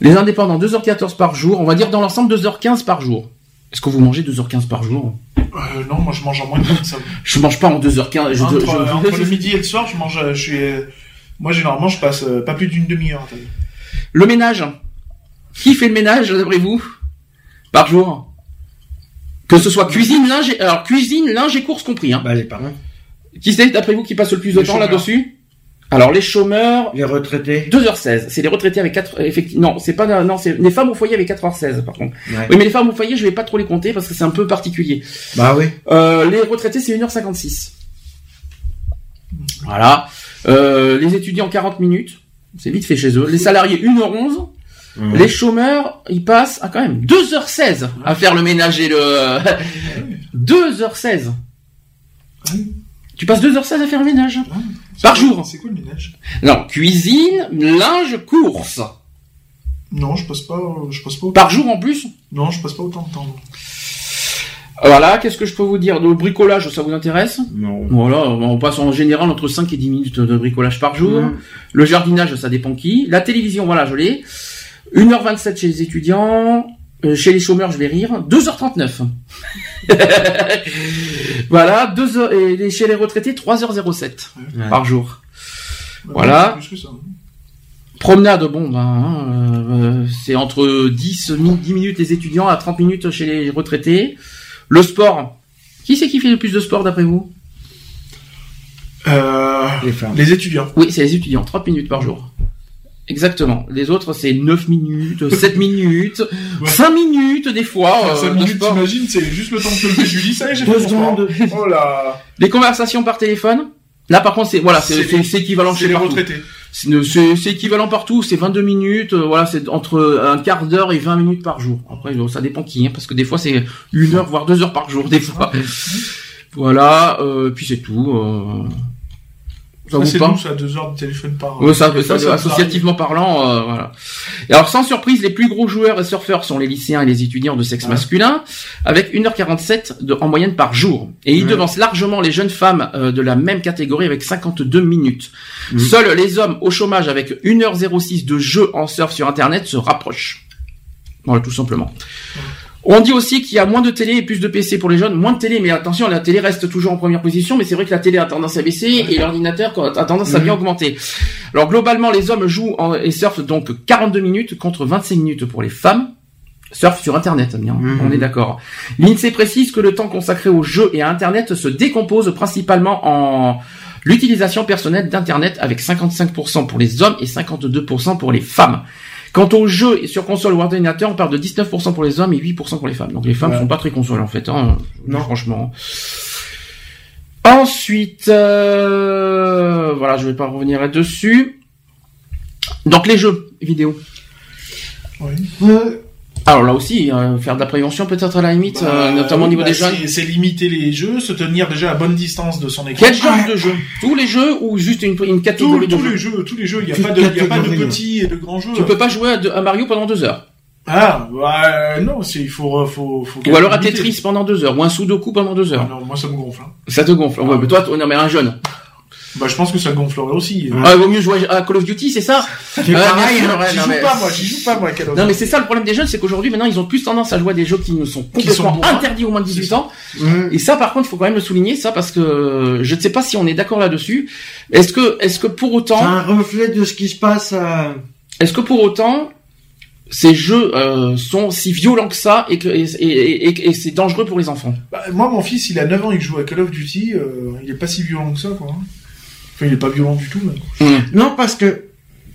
Les indépendants 2h14 par jour. On va dire dans l'ensemble 2h15 par jour. Est-ce que vous mangez 2h15 par jour euh, Non, moi je mange en moins de ça. je mange pas en 2h15. Je, entre, le midi et le soir, je mange. Je suis. Moi généralement je passe euh, pas plus d'une demi-heure. Le ménage. Qui fait le ménage d'après vous? Par jour? Que ce soit cuisine, linge, et, alors cuisine, linge et courses compris. Hein. Bah les parents. Qui c'est d'après vous qui passe le plus de temps là-dessus? Alors les chômeurs, les retraités, 2h16. C'est les retraités avec 4 effectivement, non, c'est pas non, c'est les femmes au foyer avec 4h16 par contre. Oui, mais les femmes au foyer, je vais pas trop les compter parce que c'est un peu particulier. Bah oui. Euh, les retraités c'est 1h56. Voilà. Euh, les étudiants 40 minutes, c'est vite fait chez eux. Les salariés 1h11. Les chômeurs, ils passent à quand même 2h16 à faire le ménage et le... 2h16. Tu passes 2h16 à faire le ménage Par jour. C'est quoi le ménage? Non, cuisine, linge, course. Non, je passe pas, je passe pas. Par jour en plus Non, je passe pas autant de temps. Voilà, qu'est-ce que je peux vous dire? Le bricolage, ça vous intéresse? Non. Voilà, on passe en général entre 5 et 10 minutes de bricolage par jour. Le jardinage, ça dépend qui. La télévision, voilà, je l'ai. 1h27 chez les étudiants. Euh, chez les chômeurs, je vais rire. 2h39. voilà, 2 heures, et chez les retraités, 3h07 par jour. voilà. Promenade, bon, ben, hein, euh, c'est entre 10, 10 minutes les étudiants à 30 minutes chez les retraités. Le sport. Qui c'est qui fait le plus de sport d'après vous? Euh, les, les étudiants. Oui, c'est les étudiants, 30 minutes par jour. Exactement. Les autres, c'est 9 minutes, 7 minutes, 5 minutes des fois. 5 euh, minutes, t'imagines, c'est juste le temps lever du lit, ça y est, j'ai fait secondes. Oh là. Les conversations par téléphone. Là, par contre, c'est voilà, c'est équivalent chez les retraités. C'est équivalent partout, c'est 22 minutes, euh, voilà, c'est entre un quart d'heure et 20 minutes par jour. Après, ça dépend qui, hein, parce que des fois c'est une heure voire deux heures par jour, des fois. voilà, euh, puis c'est tout. Euh, ça c'est à deux heures de téléphone par. Oui, ça, ça, associativement parlant, euh, voilà. Et alors, sans surprise, les plus gros joueurs et surfeurs sont les lycéens et les étudiants de sexe masculin, avec 1h47 de, en moyenne par jour. Et ils devancent largement les jeunes femmes euh, de la même catégorie avec 52 minutes. Mmh. Seuls les hommes au chômage avec 1h06 de jeu en surf sur Internet se rapprochent. Voilà, tout simplement. On dit aussi qu'il y a moins de télé et plus de PC pour les jeunes. Moins de télé, mais attention, la télé reste toujours en première position, mais c'est vrai que la télé a tendance à baisser et l'ordinateur a tendance à bien augmenter. Alors globalement, les hommes jouent et surfent donc 42 minutes contre 25 minutes pour les femmes. Surf sur Internet, bien, on est d'accord. L'INSEE précise que le temps consacré aux jeux et à Internet se décompose principalement en l'utilisation personnelle d'Internet avec 55% pour les hommes et 52% pour les femmes. Quant aux jeux sur console ou ordinateur, on parle de 19% pour les hommes et 8% pour les femmes. Donc les femmes ne sont pas très consoles en fait, hein. non franchement. Ensuite, euh, voilà, je vais pas revenir là-dessus. Donc les jeux vidéo. Oui. Euh, alors là aussi, euh, faire de la prévention peut-être à la limite, euh, bah, notamment au niveau bah, des jeunes. C'est limiter les jeux, se tenir déjà à bonne distance de son écran. Quel genre de jeux Tous les jeux ou juste une, une catégorie de tous les jeux Tous les jeux, il n'y a, pas de, y a pas de petits et de grands jeux. Tu peux pas jouer à, Mario pendant deux heures. Ah, bah, non, il faut, faut, faut. Ou alors à Tetris pendant deux heures, ou un Sudoku pendant deux heures. Ah non, moi ça me gonfle. Hein. Ça te gonfle. ouais, mais toi, on mais un jeune. Bah, je pense que ça gonflerait aussi. Ah, vaut mieux jouer à Call of Duty, c'est ça C'est pareil, hein, j'y joue pas, moi, j'y joue pas, moi, Call of Non, mais c'est ça le problème des jeunes, c'est qu'aujourd'hui, maintenant, ils ont plus tendance à jouer à des jeux qui ne sont complètement interdits au moins de 18 ans. Et ça, par contre, il faut quand même le souligner, ça, parce que je ne sais pas si on est d'accord là-dessus. Est-ce que, est-ce que pour autant... C'est un reflet de ce qui se passe à... Est-ce que pour autant, ces jeux euh, sont si violents que ça et que et, et, c'est dangereux pour les enfants? Bah, moi, mon fils, il a 9 ans, il joue à Call of Duty, euh, il est pas si violent que ça, quoi. Enfin, il est pas violent du tout. Mmh. Non, parce que.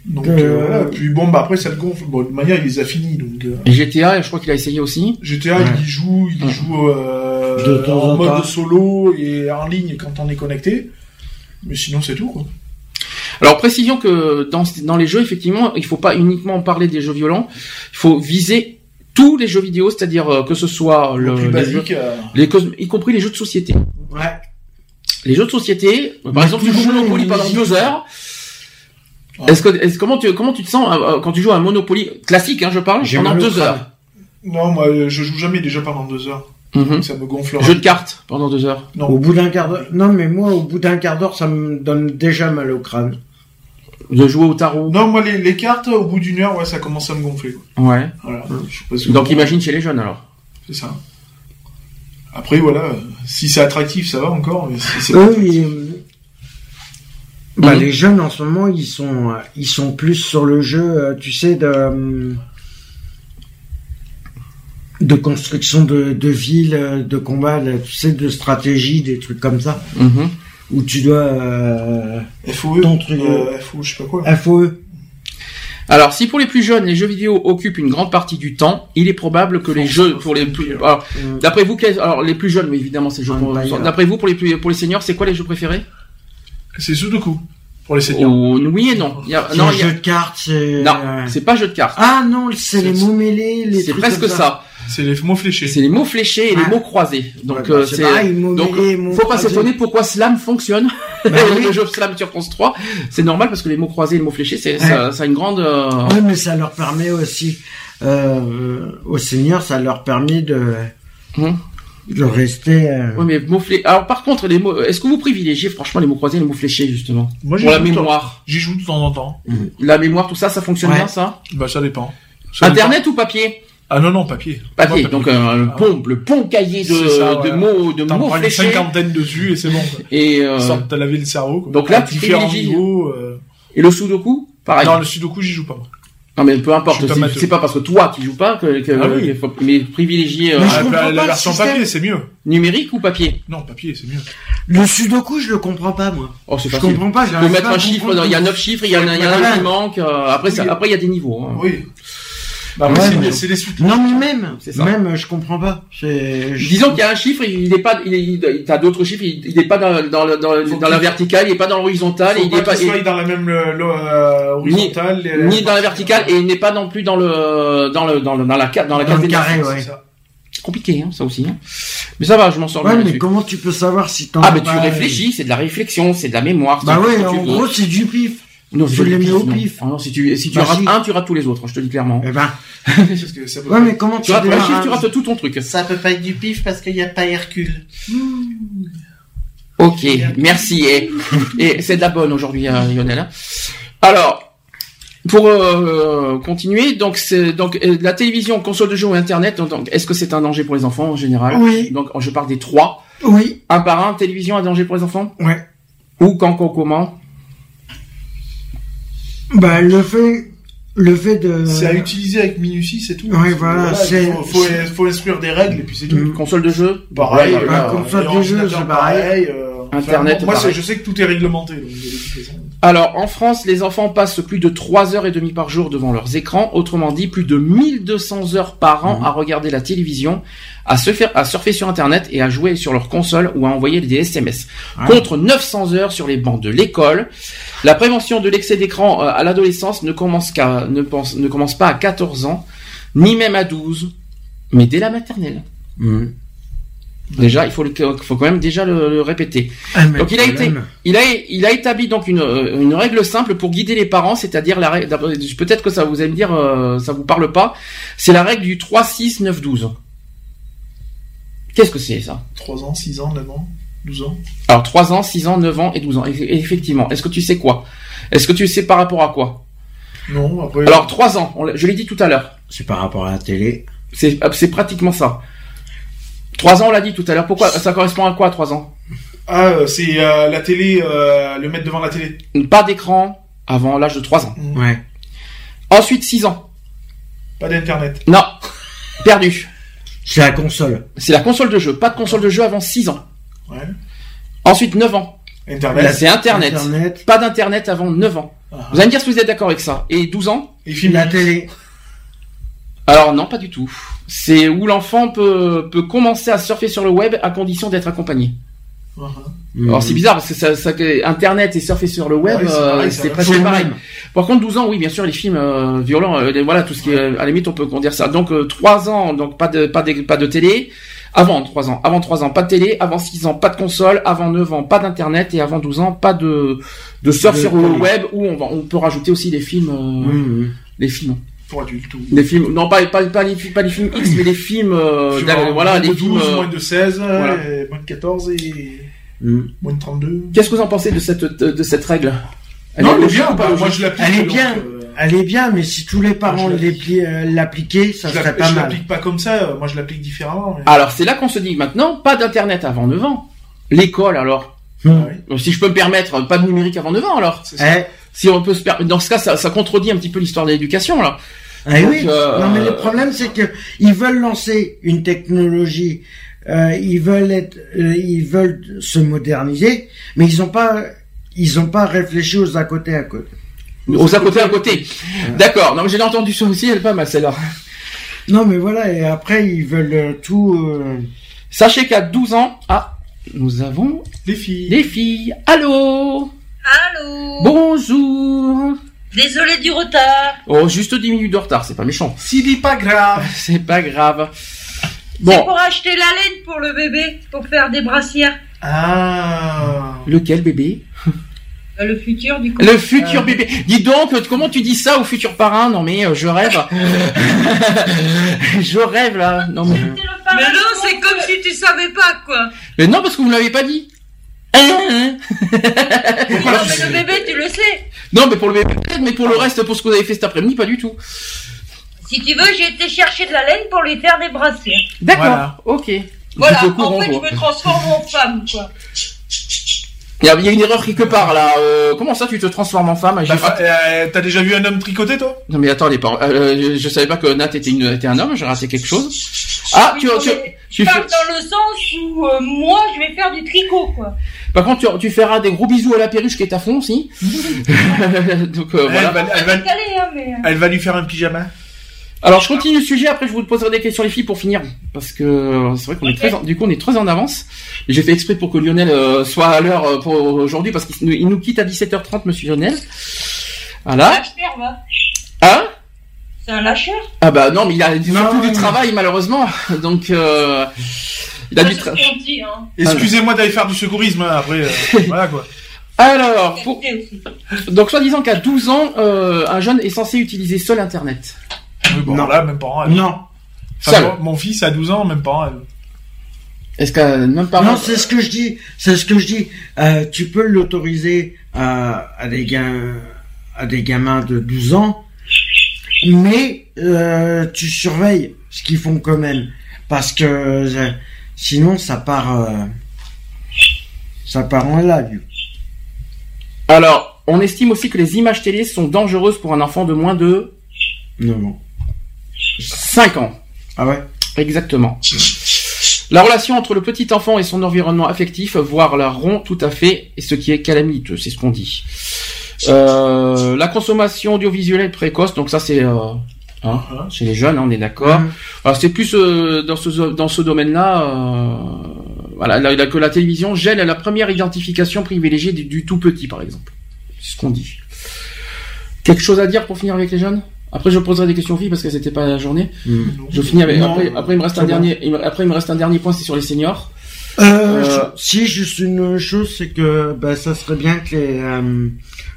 Donc, euh, voilà. Puis bon, bah après, ça le gonfle. Bon, de manière, il les a finis, donc. Et GTA, je crois qu'il a essayé aussi. GTA, il y joue, il joue en mode solo et en ligne quand on est connecté. Mais sinon, c'est tout, quoi. Alors précision que dans, dans les jeux, effectivement, il faut pas uniquement parler des jeux violents, il faut viser tous les jeux vidéo, c'est-à-dire euh, que ce soit le, les jeux, y compris les jeux de société. Ouais. Les jeux de société, par exemple, tu joues Monopoly pendant deux heures. Est-ce que, est comment tu, comment tu te sens euh, quand tu joues à Monopoly? Classique, hein, je parle, pendant deux heures Non, moi, je joue jamais déjà pendant deux heures. Mhm. Ça me gonfle. Jeu de cartes pendant deux heures. Non. Au bout d'un quart d'heure. Non, mais moi, au bout d'un quart d'heure, ça me donne déjà mal au crâne de jouer au tarot? Non, moi les, cartes au bout d'une heure, ouais, ça commence à me gonfler. Ouais. Voilà. Donc imagine chez les jeunes alors. C'est ça. Après voilà, si c'est attractif, ça va encore. Mais oui. Bah, les jeunes en ce moment, ils sont, ils sont plus sur le jeu, euh, tu sais, de de construction de, de villes, de combat, tu sais, de stratégie, des trucs comme ça. Mm où tu dois euh, FOE, ton truc, euh, FOE, je sais pas quoi. FOE. Alors, si pour les plus jeunes, les jeux vidéo occupent une grande partie du temps, il est probable que les jeux pour les plus, alors, d'après vous, alors les plus jeunes, mais évidemment, c'est jeux. D'après vous, pour les plus, pour les seniors, c'est quoi les jeux préférés? C'est Sudoku pour les seniors. Oh, oui et non. Il y a, non, jeu de cartes. C'est... Non, c'est pas jeu de cartes. Ah non, c'est les mots mêlés, les. C'est presque ça. C'est les mots fléchés. C'est les mots fléchés et les mots croisés. Donc euh, c'est donc faut pas s'étonner pourquoi Slam fonctionne. Bah le jeu Slam sur France 3, c'est normal parce que les mots croisés et les mots fléchés, c'est ça, ça, a une grande. Euh, oui, mais ça leur permet aussi euh, aux seniors, ça leur permet de. Hum. de rester. Euh... Oui, mais mots fléchés. Alors, par contre, les mots. Est-ce que vous privilégiez franchement les mots croisés et les mots fléchés justement? Moi, pour la mémoire. J'y joue de temps en temps. La mémoire, tout ça, ça fonctionne bien, ça? Bah, ça dépend. Internet ou papier? Ah non, non, papier. Papier, donc un euh, pont, le pont cahier de, de mots, de mots fléchés. une cinquantaine dessus et c'est bon. Et euh... Ça lavé le cerveau. Quoi. Donc là, tu privilégies. Euh... Et le sudoku, pareil. Non, le sudoku, j'y joue pas. Non mais peu importe, c'est pas parce que toi tu joues pas que, que ah faut, mais privilégier euh, la, la version papier c'est mieux. Numérique ou papier? Non, papier c'est mieux. Le sudoku je le comprends pas moi. Oh c'est Je comprends pas. Peux mettre un chiffre, il y a neuf chiffres, il y en a, un qui manque. Euh, après ça, après il y a des niveaux. Oui. Bah, c'est des suites. Non, mais même, même, je comprends pas. Disons qu'il y a un chiffre, il n'est pas, il est, t'as d'autres chiffres, il n'est pas dans, dans, dans, dans la verticale, il n'est pas dans l'horizontale, il n'est pas, il dans la même euh, horizontale, ni, dans la verticale, et il n'est pas non plus dans le, dans le, dans le, dans la, dans la case des carré, ouais. C'est compliqué, hein, ça aussi. Hein. Mais ça va, je m'en sors ouais, mais comment tu peux savoir si t'en Ah, mais tu réfléchis, c'est de la réflexion, c'est de la mémoire. Bah ouais, en gros, c'est du pif. Non, je les mets au pif. Ah non, si tu, si tu bah rates un, tu rates tous les autres, je te dis clairement. Eh ben. parce que ça ouais, mais comment tu, rates chiffre, tu rates tout ton truc. Ça peut pas être du pif parce qu'il n'y a pas Hercule. Ok, merci. Et, et c'est de la bonne aujourd'hui, hein, Lionel. Hein. Alors, pour euh, continuer, donc c'est donc euh, la télévision, console de jeu ou internet. Donc, est-ce que c'est un danger pour les enfants en général? Oui. Donc, je parle des trois. Oui. Un par un, télévision un danger pour les enfants? Ouais. Ou quand, comment? Bah, le fait, le fait de. C'est à utiliser avec minutie, c'est tout. Oui, voilà. c'est... Faut, faut, instruire des règles et puis c'est tout. Une console de jeu Pareil. console de jeu, c'est pareil. Euh, Internet. moi, je sais que tout est réglementé. Alors, en France, les enfants passent plus de 3 heures et demie par jour devant leurs écrans. Autrement dit, plus de 1200 heures par an mhm. à regarder la télévision, à, se faire, à surfer sur Internet et à jouer sur leur console ou à envoyer des SMS. Ah. Contre 900 heures sur les bancs de l'école. La prévention de l'excès d'écran euh, à l'adolescence ne commence qu'à, ne pense, ne commence pas à 14 ans, ni même à 12, mais dès la maternelle. Mhm. Déjà, il faut, le, faut quand même déjà le, répéter. Ah, donc il a été, il a, il a établi donc une, une règle simple pour guider les parents, c'est-à-dire la règle. Peut-être que ça vous allez me dire, euh, ça vous parle pas. C'est la règle du 3, 6, 9, 12. Qu'est-ce que c'est ça? 3 ans, 6 ans, 9 ans. 12 ans. Alors 3 ans, 6 ans, 9 ans et 12 ans. effectivement, est-ce que tu sais quoi? Est-ce que tu sais par rapport à quoi? Non, après... Alors 3 ans, je l'ai dit tout à l'heure. C'est par rapport à la télé. C'est pratiquement ça. 3 ans, on l'a dit tout à l'heure. Pourquoi? Ça correspond à quoi 3 ans? Ah, euh, c'est euh, la télé, euh, le mettre devant la télé. Pas d'écran avant l'âge de 3 ans. Ouais. Ensuite 6 ans. Pas d'internet. Non. Perdu. C'est la console. C'est la console de jeu. Pas de console de jeu avant 6 ans. Ouais. Ensuite 9 ans. Internet. C'est internet. Pas d'internet avant 9 ans. Ah. Vous allez me dire si vous êtes d'accord avec ça. Et 12 ans? Et film la télé. Alors non, pas du tout. C'est où l'enfant peut, peut commencer à surfer sur le web à condition d'être accompagné. Uh-huh. Alors c'est bizarre parce que ça, ça, Internet et surfer sur le web, euh, c'est presque pareil. Par contre, 12 ans, oui, bien sûr, les films euh, violents, euh, voilà, tout ce qui est, à la limite, on peut dire ça. Donc 3 ans, donc pas de pas de pas de télé. Avant 3 ans, avant 3 ans, pas de télé. Avant 6 ans, pas de console. Avant 9 ans, pas d'internet. Et avant 12 ans, pas de de surf sur le web où on, va, on peut rajouter aussi les films, les films pour adultes ou... Des films, non pas, pas, pas, les, pas les films X, mais les films, euh, voilà, les films... Euh, moins de 16, et moins de 14 et mm. moins de 32. Qu'est-ce que vous en pensez de cette, de, cette règle? Elle Non, elle est bien, bah, moi je l'applique. Elle est bien. Euh, elle est bien, mais si tous les parents l'appliquaient, ça serait pas mal. Je l'applique pas comme ça, moi je l'applique différemment. Alors c'est là qu'on se dit maintenant, pas d'internet avant 9 ans. L'école alors. Ah si je peux me permettre, pas de numérique avant 9 ans alors. Eh, si on peut se permettre, dans ce cas, ça, ça contredit un petit peu l'histoire de l'éducation là. Ah oui. Euh, non mais le problème c'est que ils veulent lancer une technologie, euh, ils veulent être, euh, ils veulent se moderniser, mais ils ont pas, ils ont pas réfléchi aux à côté à côté. Aux à côté à côté. D'accord. Donc j'ai entendu ça aussi, elle est pas mal celle-là. Non mais voilà et après ils veulent euh, tout. Sachez qu'à 12 ans, ah, nous avons les filles. Les filles. Allô? Allô. Bonjour. Désolé du retard. Oh, juste 10 minutes de retard, c'est pas méchant. Si, pas grave. c'est pas grave. Bon. C'est pour acheter la laine pour le bébé, pour faire des brassières. Ah. Lequel bébé euh, le futur du coup. Le futur euh. bébé. Dis donc, comment tu dis ça au futur parrain? Non mais euh, je rêve. je rêve là. Non mais. Mais non, c'est comme si tu savais pas quoi. Mais non parce que vous me l'avez pas dit. Non mais le bébé, tu le sais. Non, mais pour le bébé, mais pour le reste, pour ce que vous avez fait cet après-midi, pas du tout. Si tu veux, j'ai été chercher de la laine pour lui faire des brassières. D'accord, ok. Voilà, en fait, je me transforme en femme, quoi. Il y, a, une erreur quelque part là. Euh, comment ça, tu te transformes en femme bah, euh, T'as déjà vu un homme tricoter, toi? Non mais attends, les parents. Euh, je savais pas que Nat était, une, était un homme. J'ai raté quelque chose. Ah, tu, tu, tu, dans le sens où moi, je vais faire du tricot, quoi. Par contre, tu, tu, feras des gros bisous à la perruche qui est à fond aussi. Donc voilà. Elle va lui faire un pyjama. Alors je continue le sujet, après je vous poserai des questions les filles pour finir, parce que euh, c'est vrai qu'on est très, en, du coup on est très en avance. J'ai fait exprès pour que Lionel euh, soit à l'heure euh, pour aujourd'hui, parce qu'il nous quitte à 17h30, Monsieur Lionel. Voilà. Hein? C'est un lâcheur? Ah bah non, mais il a surtout du travail malheureusement, donc euh, il a du travail. Hein. Excusez-moi d'aller faire du secourisme hein, après, voilà quoi. Alors, pour... donc soi-disant qu'à 12 ans, un jeune est censé utiliser seul Internet non. là, même pas Non. mon fils a 12 ans, même pas Est-ce que même pas Non, c'est ce que je dis. C'est ce que je dis. Euh, tu peux l'autoriser à, à des à des gamins de 12 ans, mais euh, tu surveilles ce qu'ils font quand même, parce que euh, sinon ça part, ça part en live. Alors, on estime aussi que les images télé sont dangereuses pour un enfant de moins de 9 ans. 5 ans. Ah ouais? Exactement. La relation entre le petit enfant et son environnement affectif, voire la rompt tout à fait, et ce qui est calamiteux, c'est ce qu'on dit. Euh, la consommation audiovisuelle précoce, donc ça c'est euh, hein, uh-huh. chez les jeunes, on est d'accord. Uh-huh. C'est plus euh, dans ce dans ce domaine-là, euh, voilà, la, que la télévision gêne la première identification privilégiée du, du tout petit, par exemple. C'est ce qu'on dit. Quelque chose à dire pour finir avec les jeunes? Après, je poserai des questions aux filles parce que c'était pas la journée. Hmm. Je finis avec. après, après, il me reste un dernier. Après, il me reste un dernier point, c'est sur les seniors. Euh, euh si juste une chose, c'est que bah, ça serait bien que les euh,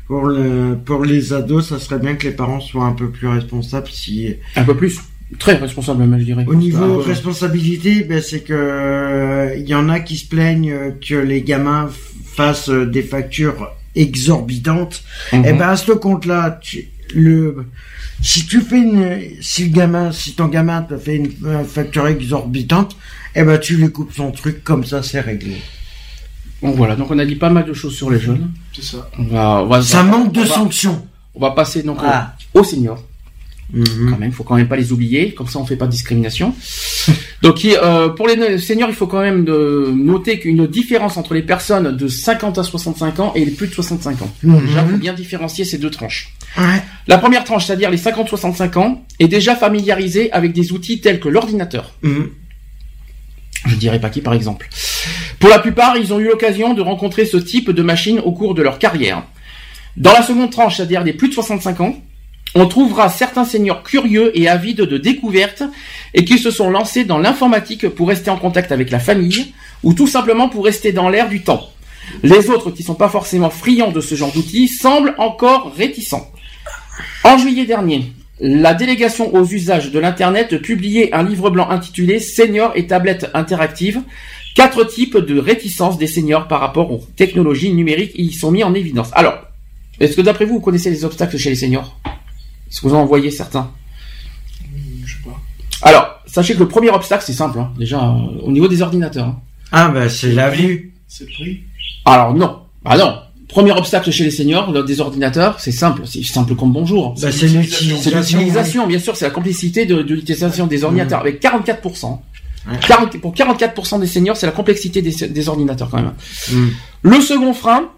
pour le pour les ados, ça serait bien que les parents soient un peu plus responsables. Si un peu plus. Très responsable, même, je dirais. Au niveau responsabilité, ben, c'est que il y en a qui se plaignent que les gamins fassent des factures exorbitantes. Et mhm. eh ben à ce compte-là, le si tu fais une, si le gamin, si ton gamin te fait une, facture exorbitante, eh ben tu lui coupes son truc comme ça, c'est réglé. Bon voilà, donc on a dit pas mal de choses sur les jeunes. C'est ça. On va, ça manque de sanctions. On va passer donc ah. aux seniors. Mhm. Quand même, faut quand même pas les oublier, comme ça on fait pas de discrimination. Donc euh, pour les seniors, il faut quand même de noter qu'une différence entre les personnes de 50 à 65 ans et les plus de 65 ans. Déjà, faut bien différencier ces deux tranches. La première tranche, c'est-à-dire les 50-65 ans, est déjà familiarisée avec des outils tels que l'ordinateur. Mhm. Je dirais pas qui par exemple. Pour la plupart, ils ont eu l'occasion de rencontrer ce type de machine au cours de leur carrière. Dans la seconde tranche, c'est-à-dire des plus de 65 ans, on trouvera certains seniors curieux et avides de découvertes et qui se sont lancés dans l'informatique pour rester en contact avec la famille ou tout simplement pour rester dans l'air du temps. Les autres qui sont pas forcément friands de ce genre d'outils semblent encore réticents. En juillet dernier, la délégation aux usages de l'Internet publiait un livre blanc intitulé Seniors et tablettes interactives. Quatre types de réticence des seniors par rapport aux technologies numériques y sont mis en évidence. Alors, est-ce que d'après vous, vous connaissez les obstacles chez les seniors? Est-ce que vous en voyez certains? Je sais pas. Alors, sachez que le premier obstacle, c'est simple, hein. déjà, euh, au niveau des ordinateurs. Hein. Ah, ben, c'est la vue. C'est le prix? Alors, non. Ah non. Premier obstacle chez les seniors, des ordinateurs, c'est simple, c'est simple comme bonjour. Bah, c'est l'utilisation, bien sûr, c'est la complexité de, l'utilisation des ordinateurs, mmh. avec 44%. pour 44% des seniors, c'est la complexité des, ordinateurs quand même. Mmh. Le second frein,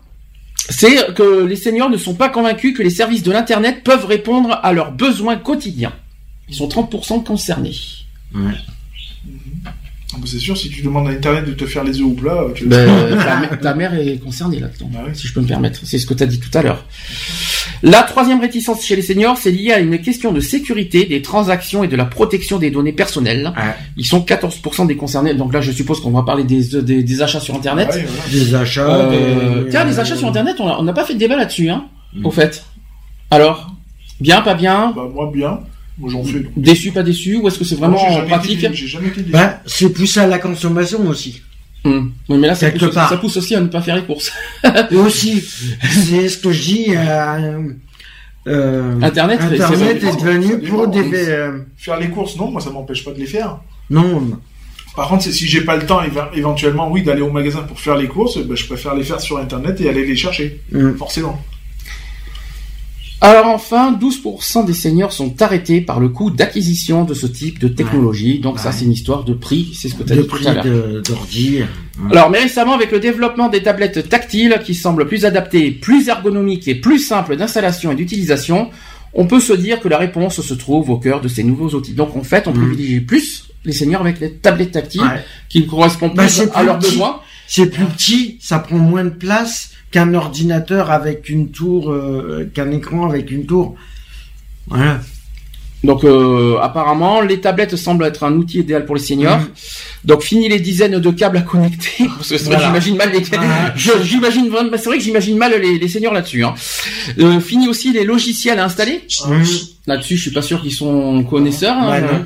c'est que les seniors ne sont pas convaincus que les services de l'Internet peuvent répondre à leurs besoins quotidiens. Ils sont 30% concernés. Ouais. Ah bah, c'est sûr, si tu demandes à Internet de te faire les œufs au plat, tu ben, ta, mère est concernée là-dedans, bah si je peux me permettre. C'est ce que tu as dit tout à l'heure. La troisième réticence chez les seniors, c'est lié à une question de sécurité des transactions et de la protection des données personnelles. Ils sont 14% des concernés. Donc là, je suppose qu'on va parler des, des, achats sur Internet. Des achats. Euh, tiens, des achats sur Internet, on n'a pas fait de débat là-dessus, hein, au fait. Alors, bien, pas bien Bah moi bien. Moi, j'en fais. Déçu, pas déçu Ou est-ce que c'est vraiment pratique J'ai jamais été déçu. Bah, c'est poussé à la consommation aussi. Hmm. Oui, mais là, ça pousse, ça pousse, aussi à ne pas faire les courses. aussi, c'est ce que je dis. Euh, euh, Internet, Internet est, devenu pour des euh, faire les courses. Non, moi, ça m'empêche pas de les faire. Non. Par contre, si j'ai pas le temps, éventuellement, oui, d'aller au magasin pour faire les courses, ben, je préfère les faire sur Internet et aller les chercher, hmm. forcément. Alors enfin, 12% des seniors sont arrêtés par le coût d'acquisition de ce type de technologie. Donc ça, c'est une histoire de prix, c'est ce que tu as dit tout à l'heure. Alors, mais récemment, avec le développement des tablettes tactiles qui semblent plus adaptées, plus ergonomiques et plus simples d'installation et d'utilisation, on peut se dire que la réponse se trouve au cœur de ces nouveaux outils. Donc en fait, on mm. privilégie plus les seniors avec les tablettes tactiles qui correspondent bah, plus à leurs besoins. C'est plus petit, ça prend moins de place qu'un ordinateur avec une tour, euh, qu'un écran avec une tour. Voilà. Donc euh, apparemment, les tablettes semblent être un outil idéal pour les seniors. Mhm. Donc fini les dizaines de câbles à connecter. Parce que j'imagine mal les. j'imagine vraiment. C'est vrai que j'imagine mal les, les seniors là-dessus. Hein. Euh, fini aussi les logiciels à installer. Mhm. Là-dessus, je suis pas sûr qu'ils sont connaisseurs. Hein.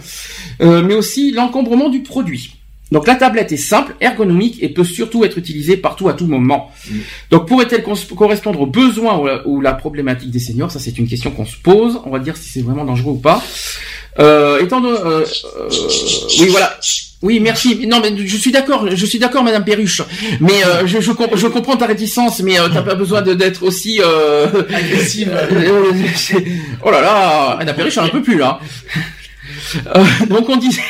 euh, mais aussi l'encombrement du produit. Donc la tablette est simple, ergonomique et peut surtout être utilisée partout à tout moment. Mm. Donc pourrait-elle correspondre aux besoins ou la, problématique des seniors? Ça c'est une question qu'on se pose. On va dire si c'est vraiment dangereux ou pas. Euh, étant de, euh, euh, oui voilà. Oui, merci. Non, mais je suis d'accord. Je suis d'accord, Madame Perruche. Mais euh, je, je, je, comprends ta réticence, mais euh, t'as pas besoin d'être aussi euh, agressive. oh là là, Madame Perruche, un peu plus là. Euh, donc on disait.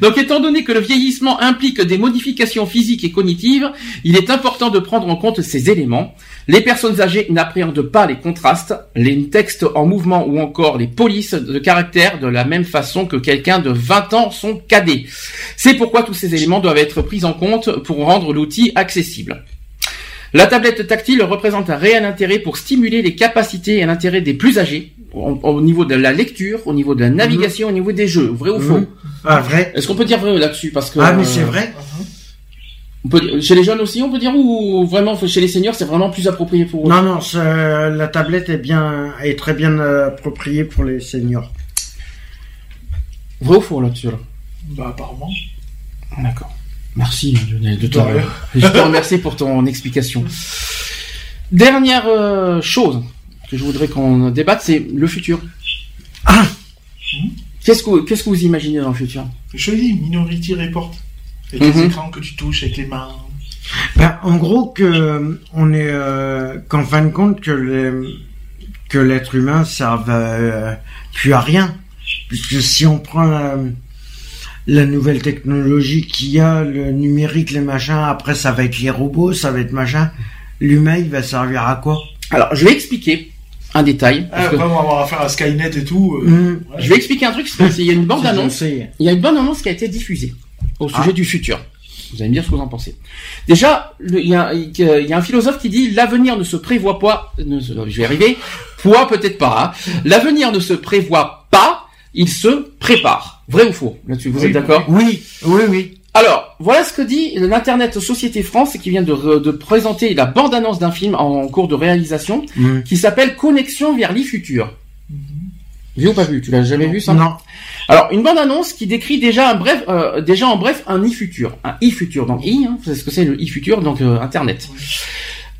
donc étant donné que le vieillissement implique des modifications physiques et cognitives, il est important de prendre en compte ces éléments. Les personnes âgées n'appréhendent pas les contrastes, les textes en mouvement ou encore les polices de caractère de la même façon que quelqu'un de 20 ans sont cadets. C'est pourquoi tous ces éléments doivent être pris en compte pour rendre l'outil accessible. La tablette tactile représente un réel intérêt pour stimuler les capacités et l'intérêt des plus âgés au, niveau de la lecture, au niveau de la navigation, au niveau des jeux, vrai ou faux Ah vrai. Est-ce qu'on peut dire vrai là-dessus parce que Ah mais c'est vrai. chez les jeunes aussi, on peut dire ou vraiment chez les seniors, c'est vraiment plus approprié pour eux Non non, la tablette est bien est très bien appropriée pour les seniors. Vrai ou faux là-dessus Bah apparemment. D'accord. Merci Lionel de toi. Je te remercie pour ton explication. Dernière euh, chose que je voudrais qu'on débatte, c'est le futur. Ah Qu'est-ce que, qu'est-ce que vous imaginez dans le futur? Je dis, Minority Report. Avec les mhm. écrans que tu touches avec les mains. Ben, en gros, que on est euh, qu'en fin de compte que que l'être humain serve euh, plus à rien, puisque si on prend la, nouvelle technologie qu'il y a, le numérique, les machins, après ça va être les robots, ça va être machin, l'humain il va servir à quoi? Alors je vais expliquer un détail. Ah, on va avoir affaire à Skynet et tout. Euh, mm. Je vais expliquer un truc. Il y a une bande annonce. Il y a une bande annonce qui a été diffusée au sujet ah. du futur. Vous allez me dire ce que vous en pensez. Déjà, il y, a, un philosophe qui dit l'avenir ne se prévoit pas. je vais arriver. Poids peut-être pas. Hein. L'avenir ne se prévoit pas. Il se prépare. Vrai ou faux? Là-dessus, vous êtes d'accord? Oui, oui, oui. Alors, voilà ce que dit l'Internet Société France qui vient de, présenter la bande-annonce d'un film en, cours de réalisation mm. qui s'appelle Connexion vers l'e-futur. Vu ou pas vu? Tu l'as jamais vu ça? Non. Alors, une bande-annonce qui décrit déjà un bref, euh, déjà en bref un e-futur, un e-futur. Donc i, hein, c'est ce que c'est le e-futur, donc euh, Internet.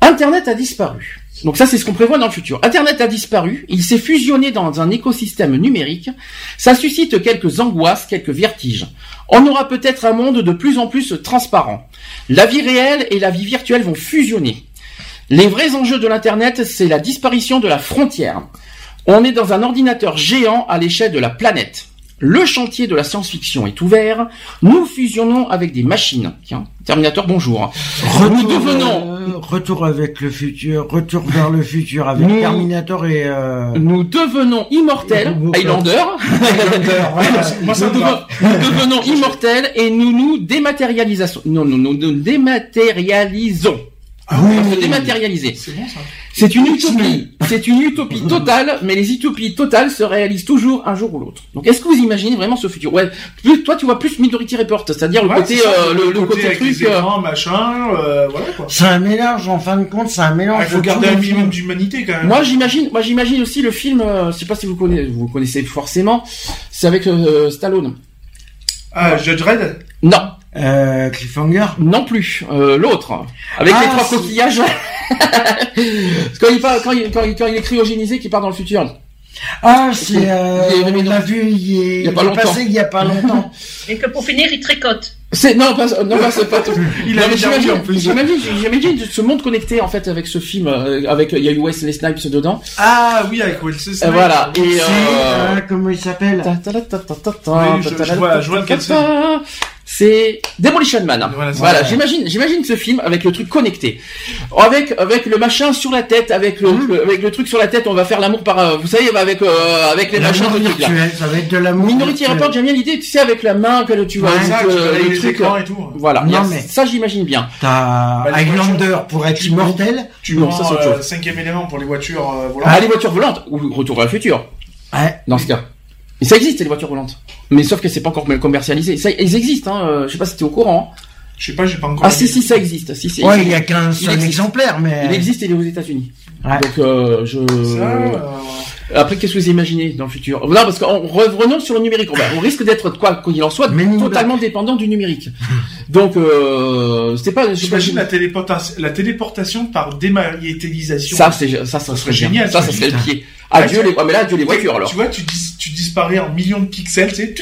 Internet a disparu. Donc ça, c'est ce qu'on prévoit dans le futur. Internet a disparu, il s'est fusionné dans un écosystème numérique. Ça suscite quelques angoisses, quelques vertiges. On aura peut-être un monde de plus en plus transparent. La vie réelle et la vie virtuelle vont fusionner. Les vrais enjeux de l'Internet, c'est la disparition de la frontière. On est dans un ordinateur géant à l'échelle de la planète. Le chantier de la science-fiction est ouvert. Nous fusionnons avec des machines. Tiens, Terminator, bonjour. Retour, nous devenons euh, retour avec le futur, retour vers le futur avec Terminator et euh... nous devenons immortels. Highlander. nous, devenons immortels et nous nous dématérialisons. Non, non, nous nous dématérialisons. Ah oui, dématérialiser. C'est bon ça. C'est une utopie. C'est une utopie totale, mais les utopies totales se réalisent toujours un jour ou l'autre. Donc, est-ce que vous imaginez vraiment ce futur? Ouais. Toi, tu vois plus Minority Report, c'est-à-dire le côté, euh, le, le, côté, truc, euh, machin, euh, voilà quoi. C'est un mélange, en fin de compte, c'est un mélange. Il faut garder un minimum d'humanité quand même. Moi, j'imagine, moi, j'imagine aussi le film. Euh, je sais pas si vous connaissez, vous connaissez forcément. C'est avec Stallone. Ah, Judge Red. Non. Euh, Cliffhanger Non plus. Euh, L'autre. Avec les ah, trois coquillages. quand, il quand, il, quand, il, quand il est cryogénisé, qui part dans le futur. Ah, c'est. Euh, on l'a vu, il est, il, a pas il est passé il y a pas longtemps. Et que pour finir, il tricote. C'est non, pas, non, pas, c'est pas tout. il a j'imagine, en plus. J'imagine, j'imagine ce monde connecté en fait avec ce film, euh, avec il y a eu Wesley Snipes dedans. Ah oui, avec Wesley Snipes. voilà. Et euh... euh comment il s'appelle Je c'est Demolition Man. Voilà, j'imagine, j'imagine ce film avec le truc connecté, avec avec le machin sur la tête, avec le, mmh. avec le truc sur la tête, on va faire l'amour par, euh, vous savez, avec euh, avec les machins Ça va être de l'amour. Minority Report, j'aime bien l'idée, tu sais, avec la main que tu vois, euh, le truc, et tout. Voilà, non, mais ça j'imagine bien. T'as bah, Highlander pour être immortel. Tu non, ça c'est Cinquième élément pour les voitures volantes. Ah les voitures volantes ou Retour vers le futur. Ouais. Dans ce cas. Ça existe les voitures volantes. Mais sauf que c'est pas encore commercialisé. Ça, ils existent, hein. Euh, je sais pas si tu es au courant. Je sais pas, j'ai pas encore. Ah si si ça existe. Si, si, ouais, il y a qu'un seul exemplaire, mais. Il existe, il est aux États-Unis. Donc euh, je. Euh, après, qu'est-ce que vous imaginez dans le futur? Non, parce qu'en revenons sur le numérique, on, risque d'être quoi qu'il en soit, totalement dépendant du numérique. Donc, euh, c'est pas. J'imagine la téléportation, la téléportation par dématérialisation. Ça, c'est ça, ça serait génial. Ça, ça serait le pied. Adieu les, mais là, adieu les voitures alors. Tu vois, tu, dis, tu disparais en millions de pixels, tu sais,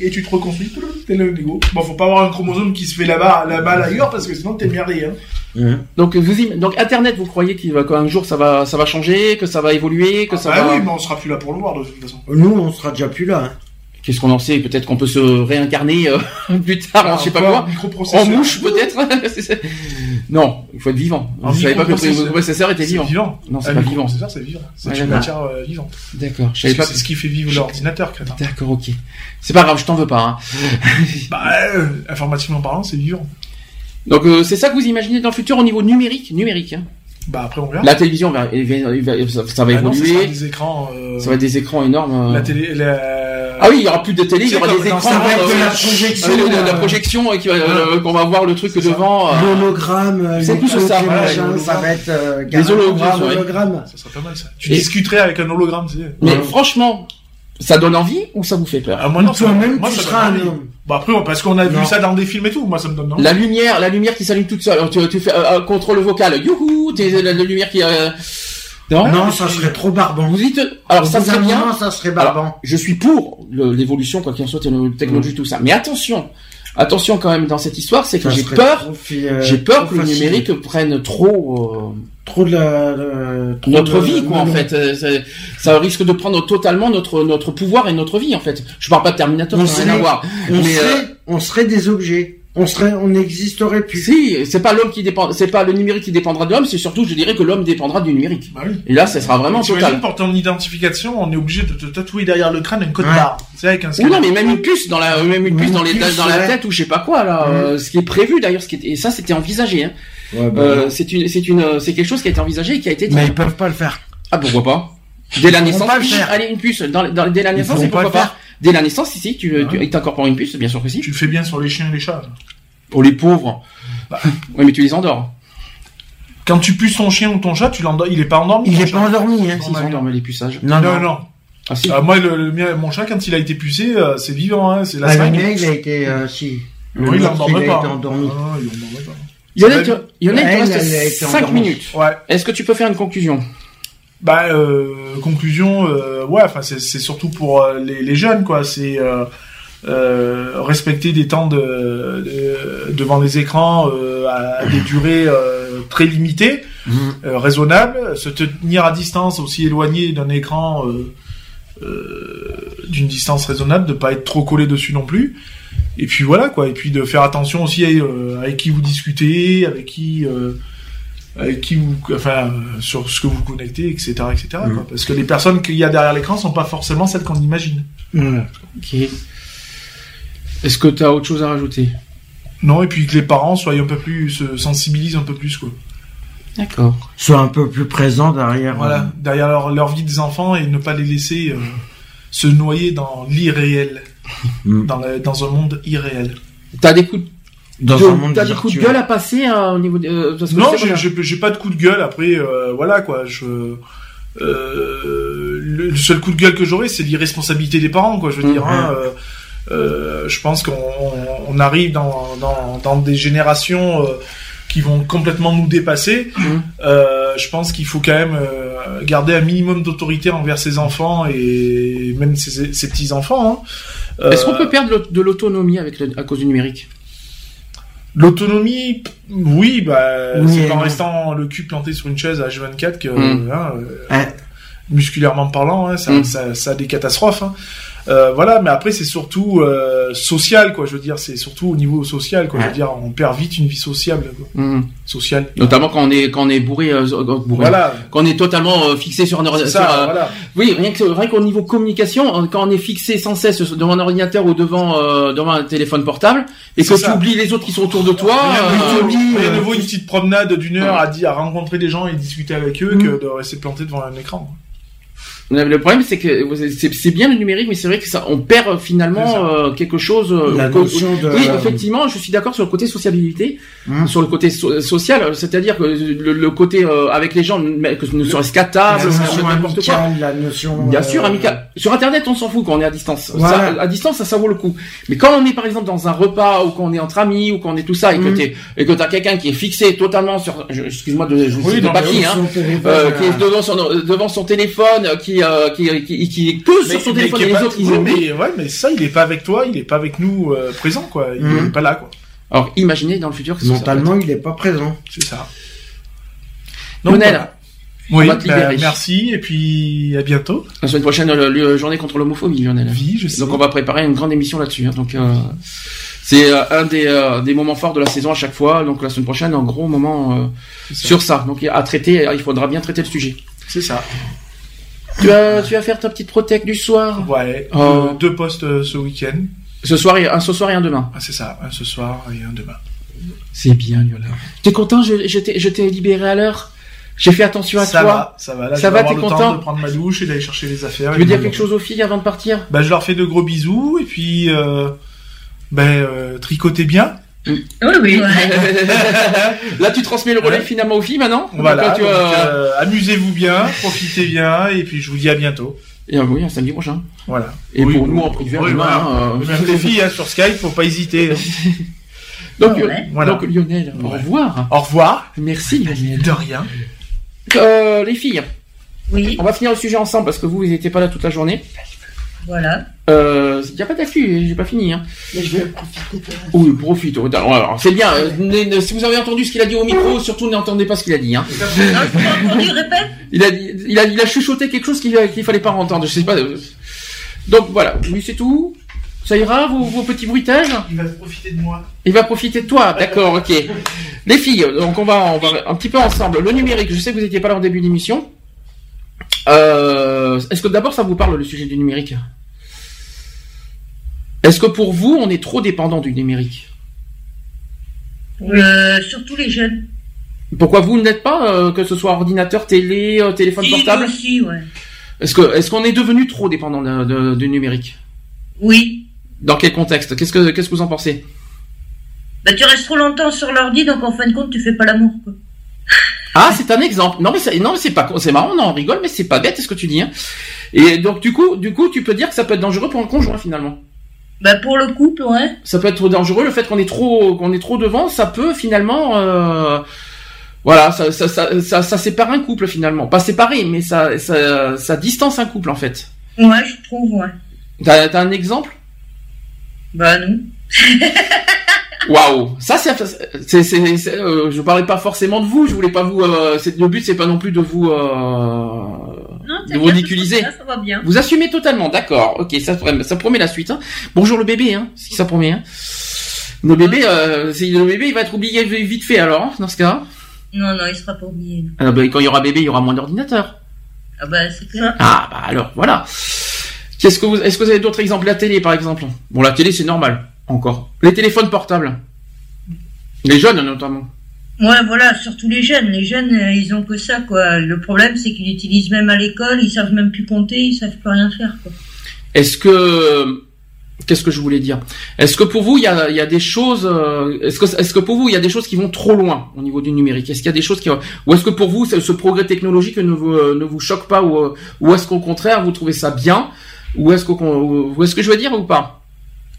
et tu te reconstruis. T'es le Lego. Bon, faut pas avoir un chromosome qui se fait là-bas, là-bas ailleurs, parce que sinon t'es merdé. Hein. Donc vous donc Internet, vous croyez qu'il va qu'un jour ça va ça va changer, que ça va évoluer, que ça ah va. oui, mais on sera plus là pour le voir de toute façon. Nous, on sera déjà plus là. Hein. Qu'est-ce qu'on en sait? Peut-être qu'on peut se réincarner euh, plus tard, ah, je sais pas quoi. En mouche peut-être. non, il faut être vivant. Je savais pas que le microprocesseur était vivant. vivant. Non, c'est pas vivant. c'est vivant. C'est une matière euh, vivante. D'accord. Pas. C'est ce qui fait vivre l'ordinateur, D'accord, ok. C'est pas grave, je t'en veux pas. Hein. bah, euh, informatiquement parlant, c'est vivant. Donc euh, c'est ça que vous imaginez dans le futur au niveau numérique, numérique. Hein. Bah après on verra. La télévision va, ça, va ah évoluer. ça, va des écrans. Euh... Ça va être des écrans énormes. La télé. La... Ah oui, il y aura plus de télé, il y aura des écrans. Ça va être de la projection. Euh, la projection qu'on va voir le truc devant. L'hologramme. C'est plus ça. ça va être des hologrammes. Ça serait pas mal ça. Tu discuterais avec un hologramme, tu sais. Mais franchement, Ça donne envie ou ça vous fait peur? Ah, Moi non, toi-même tu seras un homme. Bah après parce qu'on a vu ça dans des films et tout, moi ça me donne envie. La lumière, la lumière qui s'allume toute seule. Tu, tu fais euh, contrôle vocal. Youhou, t'es la, lumière qui. Euh... Non, non, ça serait trop barbant. Vous dites, alors ça serait bien. ça serait barbant. je suis pour l'évolution, quoi qu'il en soit, technologie, tout ça. Mais attention, attention quand même dans cette histoire, c'est que j'ai peur, euh, j'ai peur que le numérique prenne trop, euh, trop de la, notre vie, quoi, en fait. Euh, ça, risque de prendre totalement notre notre pouvoir et notre vie, en fait. Je parle pas de Terminator, on serait, On, serait, on serait des objets on serait, on n'existerait plus. Si, c'est pas l'homme qui dépend, c'est pas le numérique qui dépendra de l'homme, c'est surtout, je dirais que l'homme dépendra du numérique. Bah oui. Et là, ça sera vraiment total. pour ton identification, on est obligé de te tatouer derrière le crâne une code barre. C'est avec un Ou non, mais même une puce dans la, même une puce dans les, dans la tête ou je sais pas quoi là. Euh, ce qui est prévu d'ailleurs, ce qui est, et ça, c'était envisagé. Hein. Ouais, bah euh, c'est une, c'est une, c'est quelque chose qui a été envisagé et qui a été. Dit. Mais ils peuvent pas le faire. Ah pourquoi pas? Dès la naissance, allez une puce dans, dans, dès la naissance, pourquoi pas, Dès la naissance, si si, tu, tu t'incorpores une puce, bien sûr que si. Tu le fais bien sur les chiens et les chats. Pour les pauvres. Bah. oui, mais tu les endors. Quand tu puces ton chien ou ton chat, tu l'endors. Il est pas endormi. Il est pas endormi, hein. S'ils endorment les puçages. Non, non, non. Ah, si. Euh, moi, le, mon chat, quand il a été pucé, euh, c'est vivant, hein. C'est la ah, Le mien, il a été, euh, si. Oui, il endormait pas. endormi. Ah, il endormait pas. il y en a, il reste 5 minutes. Ouais. Est-ce que tu peux faire une conclusion? Bah, euh, conclusion, euh, ouais, enfin, c'est surtout pour les, les jeunes, quoi. C'est euh, respecter des temps de, devant les écrans euh, à, des durées euh, très limitées, mhm. raisonnables, se tenir à distance aussi éloigné d'un écran d'une distance raisonnable, de pas être trop collé dessus non plus. Et puis voilà quoi. Et puis de faire attention aussi avec qui vous discutez, avec qui qui vous, enfin, sur ce que vous connectez, etc., etc. Mhm. Parce que les personnes qu'il y a derrière l'écran sont pas forcément celles qu'on imagine. Ok. Est-ce que tu as autre chose à rajouter? Non, et puis que les parents soient un peu plus, se sensibilisent un peu plus, quoi. D'accord. Soient un peu plus présents derrière. Voilà, euh, derrière leur, vie des enfants et ne pas les laisser euh, se noyer dans l'irréel, mm. dans, un monde irréel. T'as des coups de... Dans un monde T'as des coups de gueule à passer hein, au niveau de... non, j'ai pas de coups de gueule. Après, euh, voilà quoi. Je le seul coup de gueule que j'aurais, c'est l'irresponsabilité des parents, quoi. Je veux mm. dire, hein, euh, je pense qu'on arrive dans, dans, dans, des générations euh, qui vont complètement nous dépasser. Euh, je pense qu'il faut quand même euh, garder un minimum d'autorité envers ses enfants et même ses, ses petits enfants. Hein. Est-ce qu'on peut perdre de l'autonomie avec à cause du numérique? L'autonomie, oui, bah, c'est en restant le cul planté sur une chaise à H24 que, mhm. hein, musculairement parlant, hein, ça, mhm. ça, ça, a des catastrophes. Euh, voilà, mais après c'est surtout euh, social, quoi. Je veux dire, c'est surtout au niveau social, quoi. Je veux dire, on perd vite une vie sociable, quoi. Mmh. Sociale. Notamment quand on est quand on est bourré, euh, voilà. Quand on est totalement euh, fixé sur un ordinateur. Voilà. Oui, rien que rien qu'au niveau communication, quand on est fixé sans cesse devant un ordinateur ou devant devant un téléphone portable et que tu oublies les autres qui sont autour de toi. Y a de une petite promenade d'une heure à dire à rencontrer des gens et discuter avec eux mmh. que de rester planté devant un écran. Le problème, c'est que c'est bien le numérique, mais c'est vrai que ça, on perd finalement euh, quelque chose. Euh, La notion de... Oui, effectivement, je suis d'accord sur le côté sociabilité, hum. sur le côté social, c'est-à-dire que le, côté euh, avec les gens, que ne serait-ce qu'à table, n'importe quoi. La notion. Bien sûr, amical. Sur Internet, on s'en fout quand on est à distance. à distance, ça, ça vaut le coup. Mais quand on est par exemple dans un repas ou quand on est entre amis ou quand on est tout ça et que t'es et que t'as quelqu'un qui est fixé totalement sur, excuse-moi de, je oui, pas qui, hein, qui est devant son devant son téléphone, qui euh, qui, qui, qui, est que sur son téléphone et les autres ils mais, ouais, mais ça, il est pas avec toi, il est pas avec nous euh, présent, quoi. Il mhm. est pas là, quoi. Alors, imaginez dans le futur que Mentalement, il est pas présent. C'est ça. Donc, Oui, bah, merci et puis à bientôt. La semaine prochaine, la journée contre l'homophobie, Lionel. Oui, je sais. Donc on va préparer une grande émission là-dessus. Hein. Donc euh, c'est un des, des moments forts de la saison à chaque fois. Donc la semaine prochaine, un gros moment sur ça. Donc à traiter, il faudra bien traiter le sujet. C'est ça. Tu vas, tu vas faire ta petite protec du soir Ouais, oh. deux, postes euh, ce week-end. Ce soir, et, un ce soir et un demain. Ah, c'est ça, un ce soir et un demain. C'est bien, Yola. T'es content Je, je t'ai libéré à l'heure j'ai fait attention à ça toi. Va, ça va, là, ça va, t'es content temps de prendre ma douche et d'aller chercher les affaires. Tu veux dire quelque chose aux filles avant de partir? Bah, je leur fais de gros bisous et puis, euh, ben, euh, tricotez bien. Oui, oui. Là, tu transmets le relais finalement aux filles maintenant. Voilà. Euh, amusez-vous bien, profitez bien, et puis je vous dis à bientôt. Et, oui, un samedi prochain. Voilà. Et pour nous en privé, oui, hein, les filles hein, sur Skype, faut pas hésiter. donc, donc Lionel, au revoir. Au revoir. Merci Lionel. De rien. les filles. Oui. On va finir le sujet ensemble parce que vous, vous n'étiez pas là toute la journée. Voilà. Il euh, n'y a pas d'afflux, j'ai pas fini. Hein. Mais je vais profiter. De oui, profite. Alors, c'est bien. Euh, si vous avez entendu ce qu'il a dit au micro, surtout n'entendez pas ce qu'il a dit. Hein. il a, il a, il a chuchoté quelque chose qu'il ne fallait pas entendre. Je sais pas. Euh. Donc voilà, lui c'est tout. Ça ira, vos, vos, petits bruitages? Il va profiter de moi. Il va profiter de toi, d'accord, ok. Les filles, donc on va, on va un petit peu ensemble. Le numérique, je sais que vous n'étiez pas là au début de l'émission. Euh, Est-ce que d'abord ça vous parle le sujet du numérique? Est-ce que pour vous on est trop dépendant du numérique? Euh, Surtout les jeunes. Pourquoi vous n'êtes pas, euh, que ce soit ordinateur, télé, euh, téléphone portable? aussi, ouais. Est-ce que est-ce qu'on est devenu trop dépendant du numérique? Oui. Dans quel contexte? Qu'est-ce que qu'est-ce que vous en pensez? Bah tu restes trop longtemps sur l'ordi, donc en fin de compte tu fais pas l'amour. Ah, c'est un exemple. Non, mais c'est, non, c'est pas, c'est marrant, non, on rigole, mais c'est pas bête, ce que tu dis. Hein. Et donc, du coup, du coup, tu peux dire que ça peut être dangereux pour un conjoint finalement. Bah pour le couple, ouais. Ça peut être dangereux, le fait qu'on est trop, qu'on est trop devant, ça peut finalement, euh, voilà, ça, ça, ça, ça, sépare un couple finalement. Pas séparer, mais ça, ça, ça distance un couple en fait. Ouais, je trouve, ouais. T'as, t'as un exemple? Bah non. Waouh, ça c'est, euh, je parlais pas forcément de vous, je voulais pas vous, euh, le but c'est pas non plus de vous, euh, de vous ridiculiser. Ça, va bien. Vous assumez totalement, d'accord, ok, ça, ça promet la suite. Hein. Bonjour le bébé, hein, si ça promet. Hein. Le bébé, euh, le bébé il va être oublié vite fait alors, hein, dans ce cas. Non non, il sera pas oublié. Ah, bah, quand il y aura bébé, il y aura moins d'ordinateurs. Ah bah c'est clair. Ah bah alors voilà. Qu'est-ce que vous, est-ce que vous avez d'autres exemples La télé par exemple? Bon la télé c'est normal encore. Les téléphones portables. Les jeunes notamment. Ouais, voilà, surtout les jeunes. Les jeunes, euh, ils ont que ça, quoi. Le problème, c'est qu'ils l'utilisent même à l'école, ils savent même plus compter, ils savent plus rien faire, quoi. Est-ce que qu'est-ce que je voulais dire? Est-ce que pour vous il y a, y a des choses euh, Est-ce que est-ce que pour vous il y a des choses qui vont trop loin au niveau du numérique? Est-ce qu'il y a des choses qui ou est-ce que pour vous ce, progrès technologique ne vous euh, ne vous choque pas ou, ou est-ce qu'au contraire vous trouvez ça bien? Ou est-ce que ou est-ce que je veux dire ou pas?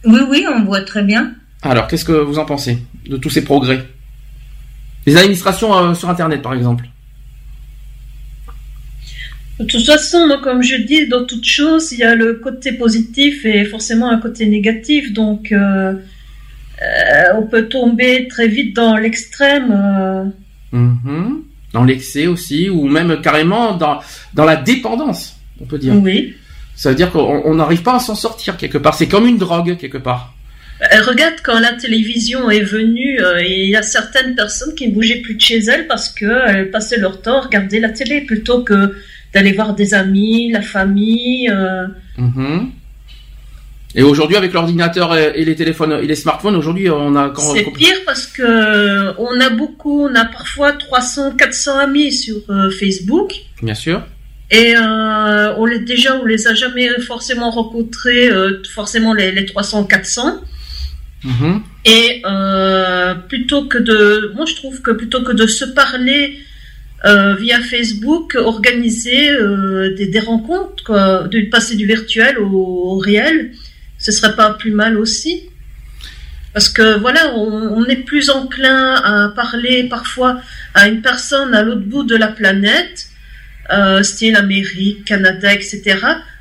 Oui, oui, on voit très bien. Alors, qu'est-ce que vous en pensez de tous ces progrès? Les administrations euh, sur Internet, par exemple. De toute façon, comme je dis, dans toute chose, il y a le côté positif et forcément un côté négatif. Donc, euh, euh, on peut tomber très vite dans l'extrême. Mhm. Dans l'excès aussi, ou même carrément dans, dans la dépendance, on peut dire. Oui. Ça veut dire qu'on n'arrive pas à s'en sortir quelque part. C'est comme une drogue quelque part. Euh, regarde quand la télévision est venue, euh, il y a certaines personnes qui ne bougeaient plus de chez elles parce qu'elles passaient leur temps à regarder la télé plutôt que d'aller voir des amis, la famille. Euh. Mhm. Et aujourd'hui, avec l'ordinateur et les téléphones et les smartphones, aujourd'hui, on a. C'est pire parce que on a beaucoup, on a parfois 300, 400 amis sur Facebook. Bien sûr. Et euh, on les déjà on les a jamais forcément rencontrés, euh, forcément les, les 300 400. Mm-hmm. Et euh, plutôt que de, moi je trouve que plutôt que de se parler euh, via Facebook, organiser des, des, rencontres, quoi, de passer du virtuel au, au, réel, ce serait pas plus mal aussi. Parce que voilà, on, on est plus enclin à parler parfois à une personne à l'autre bout de la planète euh, style Amérique, Canada, etc.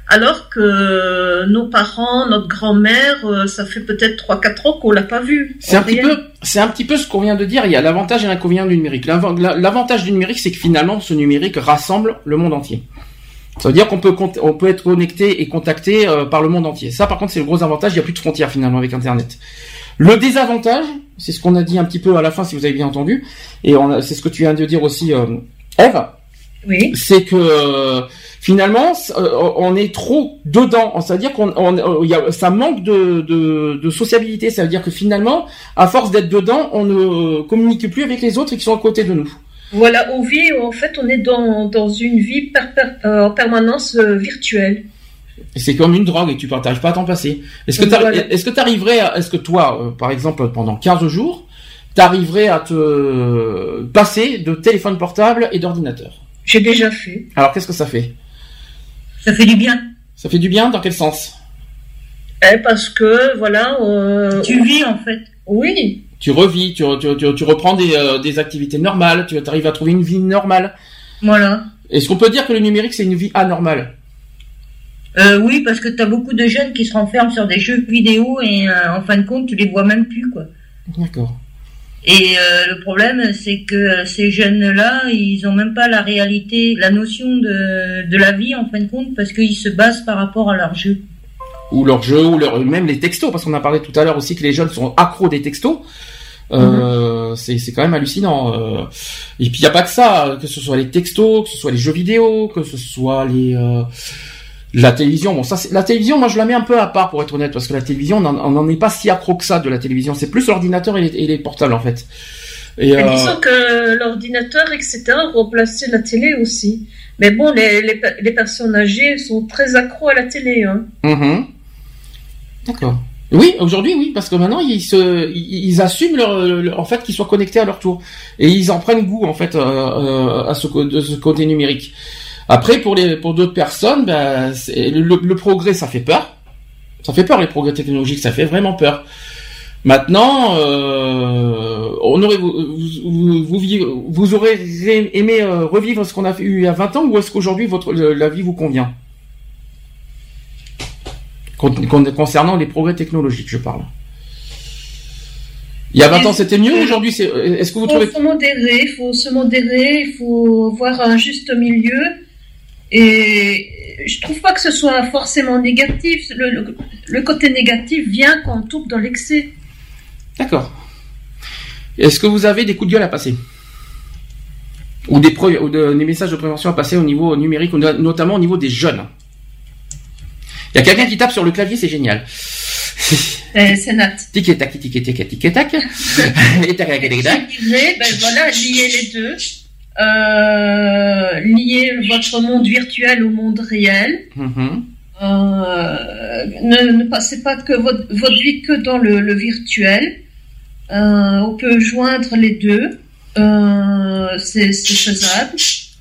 Alors que nos parents, notre grand-mère, euh, ça fait peut-être 3-4 ans qu'on l'a pas vu. C'est un petit peu, c'est un petit peu ce qu'on vient de dire. Il y a l'avantage et l'inconvénient du numérique. L'avantage du numérique, c'est que finalement, ce numérique rassemble le monde entier. Ça veut dire qu'on peut, on peut être connecté et contacté euh, par le monde entier. Ça, par contre, c'est le gros avantage. Il n'y a plus de frontières finalement avec Internet. Le désavantage, c'est ce qu'on a dit un petit peu à la fin, si vous avez bien entendu, et c'est ce que tu viens de dire aussi, euh, Eve c'est que euh, finalement euh, on est trop dedans, c'est-à-dire qu'on euh, ça manque de, de, sociabilité, ça veut dire que finalement à force d'être dedans, on ne communique plus avec les autres qui sont à côté de nous. Voilà, on vit en fait on est dans, dans une vie en permanence virtuelle. C'est comme une drogue et tu partages pas à t'en passer. Est-ce que tu est-ce que arriverais est-ce que toi par exemple pendant 15 jours, tu arriverais à te passer de téléphone portable et d'ordinateur? J'ai déjà fait. Alors qu'est-ce que ça fait? Ça fait du bien. Ça fait du bien? Dans quel sens? Eh, Parce que, voilà... Euh, tu vis en fait. Oui. Tu revis, tu, tu, reprends des, euh, des, activités normales, tu arrives à trouver une vie normale. Voilà. Est-ce qu'on peut dire que le numérique, c'est une vie anormale? Euh, oui, parce que tu as beaucoup de jeunes qui se renferment sur des jeux vidéo et en fin de compte, tu les vois même plus, quoi. D'accord. Et euh, le problème, c'est que euh, ces jeunes-là, ils ont même pas la réalité, la notion de, de la vie en fin de compte, parce qu'ils se basent par rapport à leur jeu. Ou leur jeu, ou leur, même les textos, parce qu'on a parlé tout à l'heure aussi que les jeunes sont accros des textos. Euh, mhm. c'est quand même hallucinant. Euh. Et puis il n'y a pas que ça, que ce soit les textos, que ce soit les jeux vidéo, que ce soit les la télévision, bon ça c'est la télévision, moi je la mets un peu à part pour être honnête parce que la télévision on n'en est pas si accro que ça de la télévision, c'est plus l'ordinateur et, les portables en fait. Et, euh... Disons que l'ordinateur etc remplaçait la télé aussi. Mais bon les, les, personnes âgées sont très accros à la télé. Hein. Mm-hmm. D'accord. Oui, aujourd'hui oui, parce que maintenant ils se, ils, assument leur, en fait qu'ils soient connectés à leur tour et ils en prennent goût en fait euh, euh, à ce, de ce côté numérique. Après, pour les pour d'autres personnes, ben, le, progrès, ça fait peur. Ça fait peur les progrès technologiques, ça fait vraiment peur. Maintenant, euh, on aurait vous, vous, vous, aurez aimé euh, revivre ce qu'on a eu il y a 20 ans ou est-ce qu'aujourd'hui votre la vie vous convient? Concernant les progrès technologiques, je parle. Il y a 20 ans, c'était mieux. Aujourd'hui, c'est. Est-ce que vous trouvez Il faut se modérer. Il faut se modérer. Il faut voir un juste milieu. Et je trouve pas que ce soit forcément négatif. Le, côté négatif vient quand on tombe dans l'excès. D'accord. Est-ce que vous avez des coups de gueule à passer? Ou des, ou des messages de prévention à passer au niveau numérique, notamment au niveau des jeunes? Il y a quelqu'un qui tape sur le clavier, c'est génial. Euh, c'est Nat. Tic tac, tic tac, tic tac. Et tac, tac, tac. Ben voilà, lier les deux euh, lier votre monde virtuel au monde réel. Mm-hmm. Euh, ne, passez pas que votre, votre, vie que dans le, virtuel. Euh, on peut joindre les deux. Euh, c'est faisable.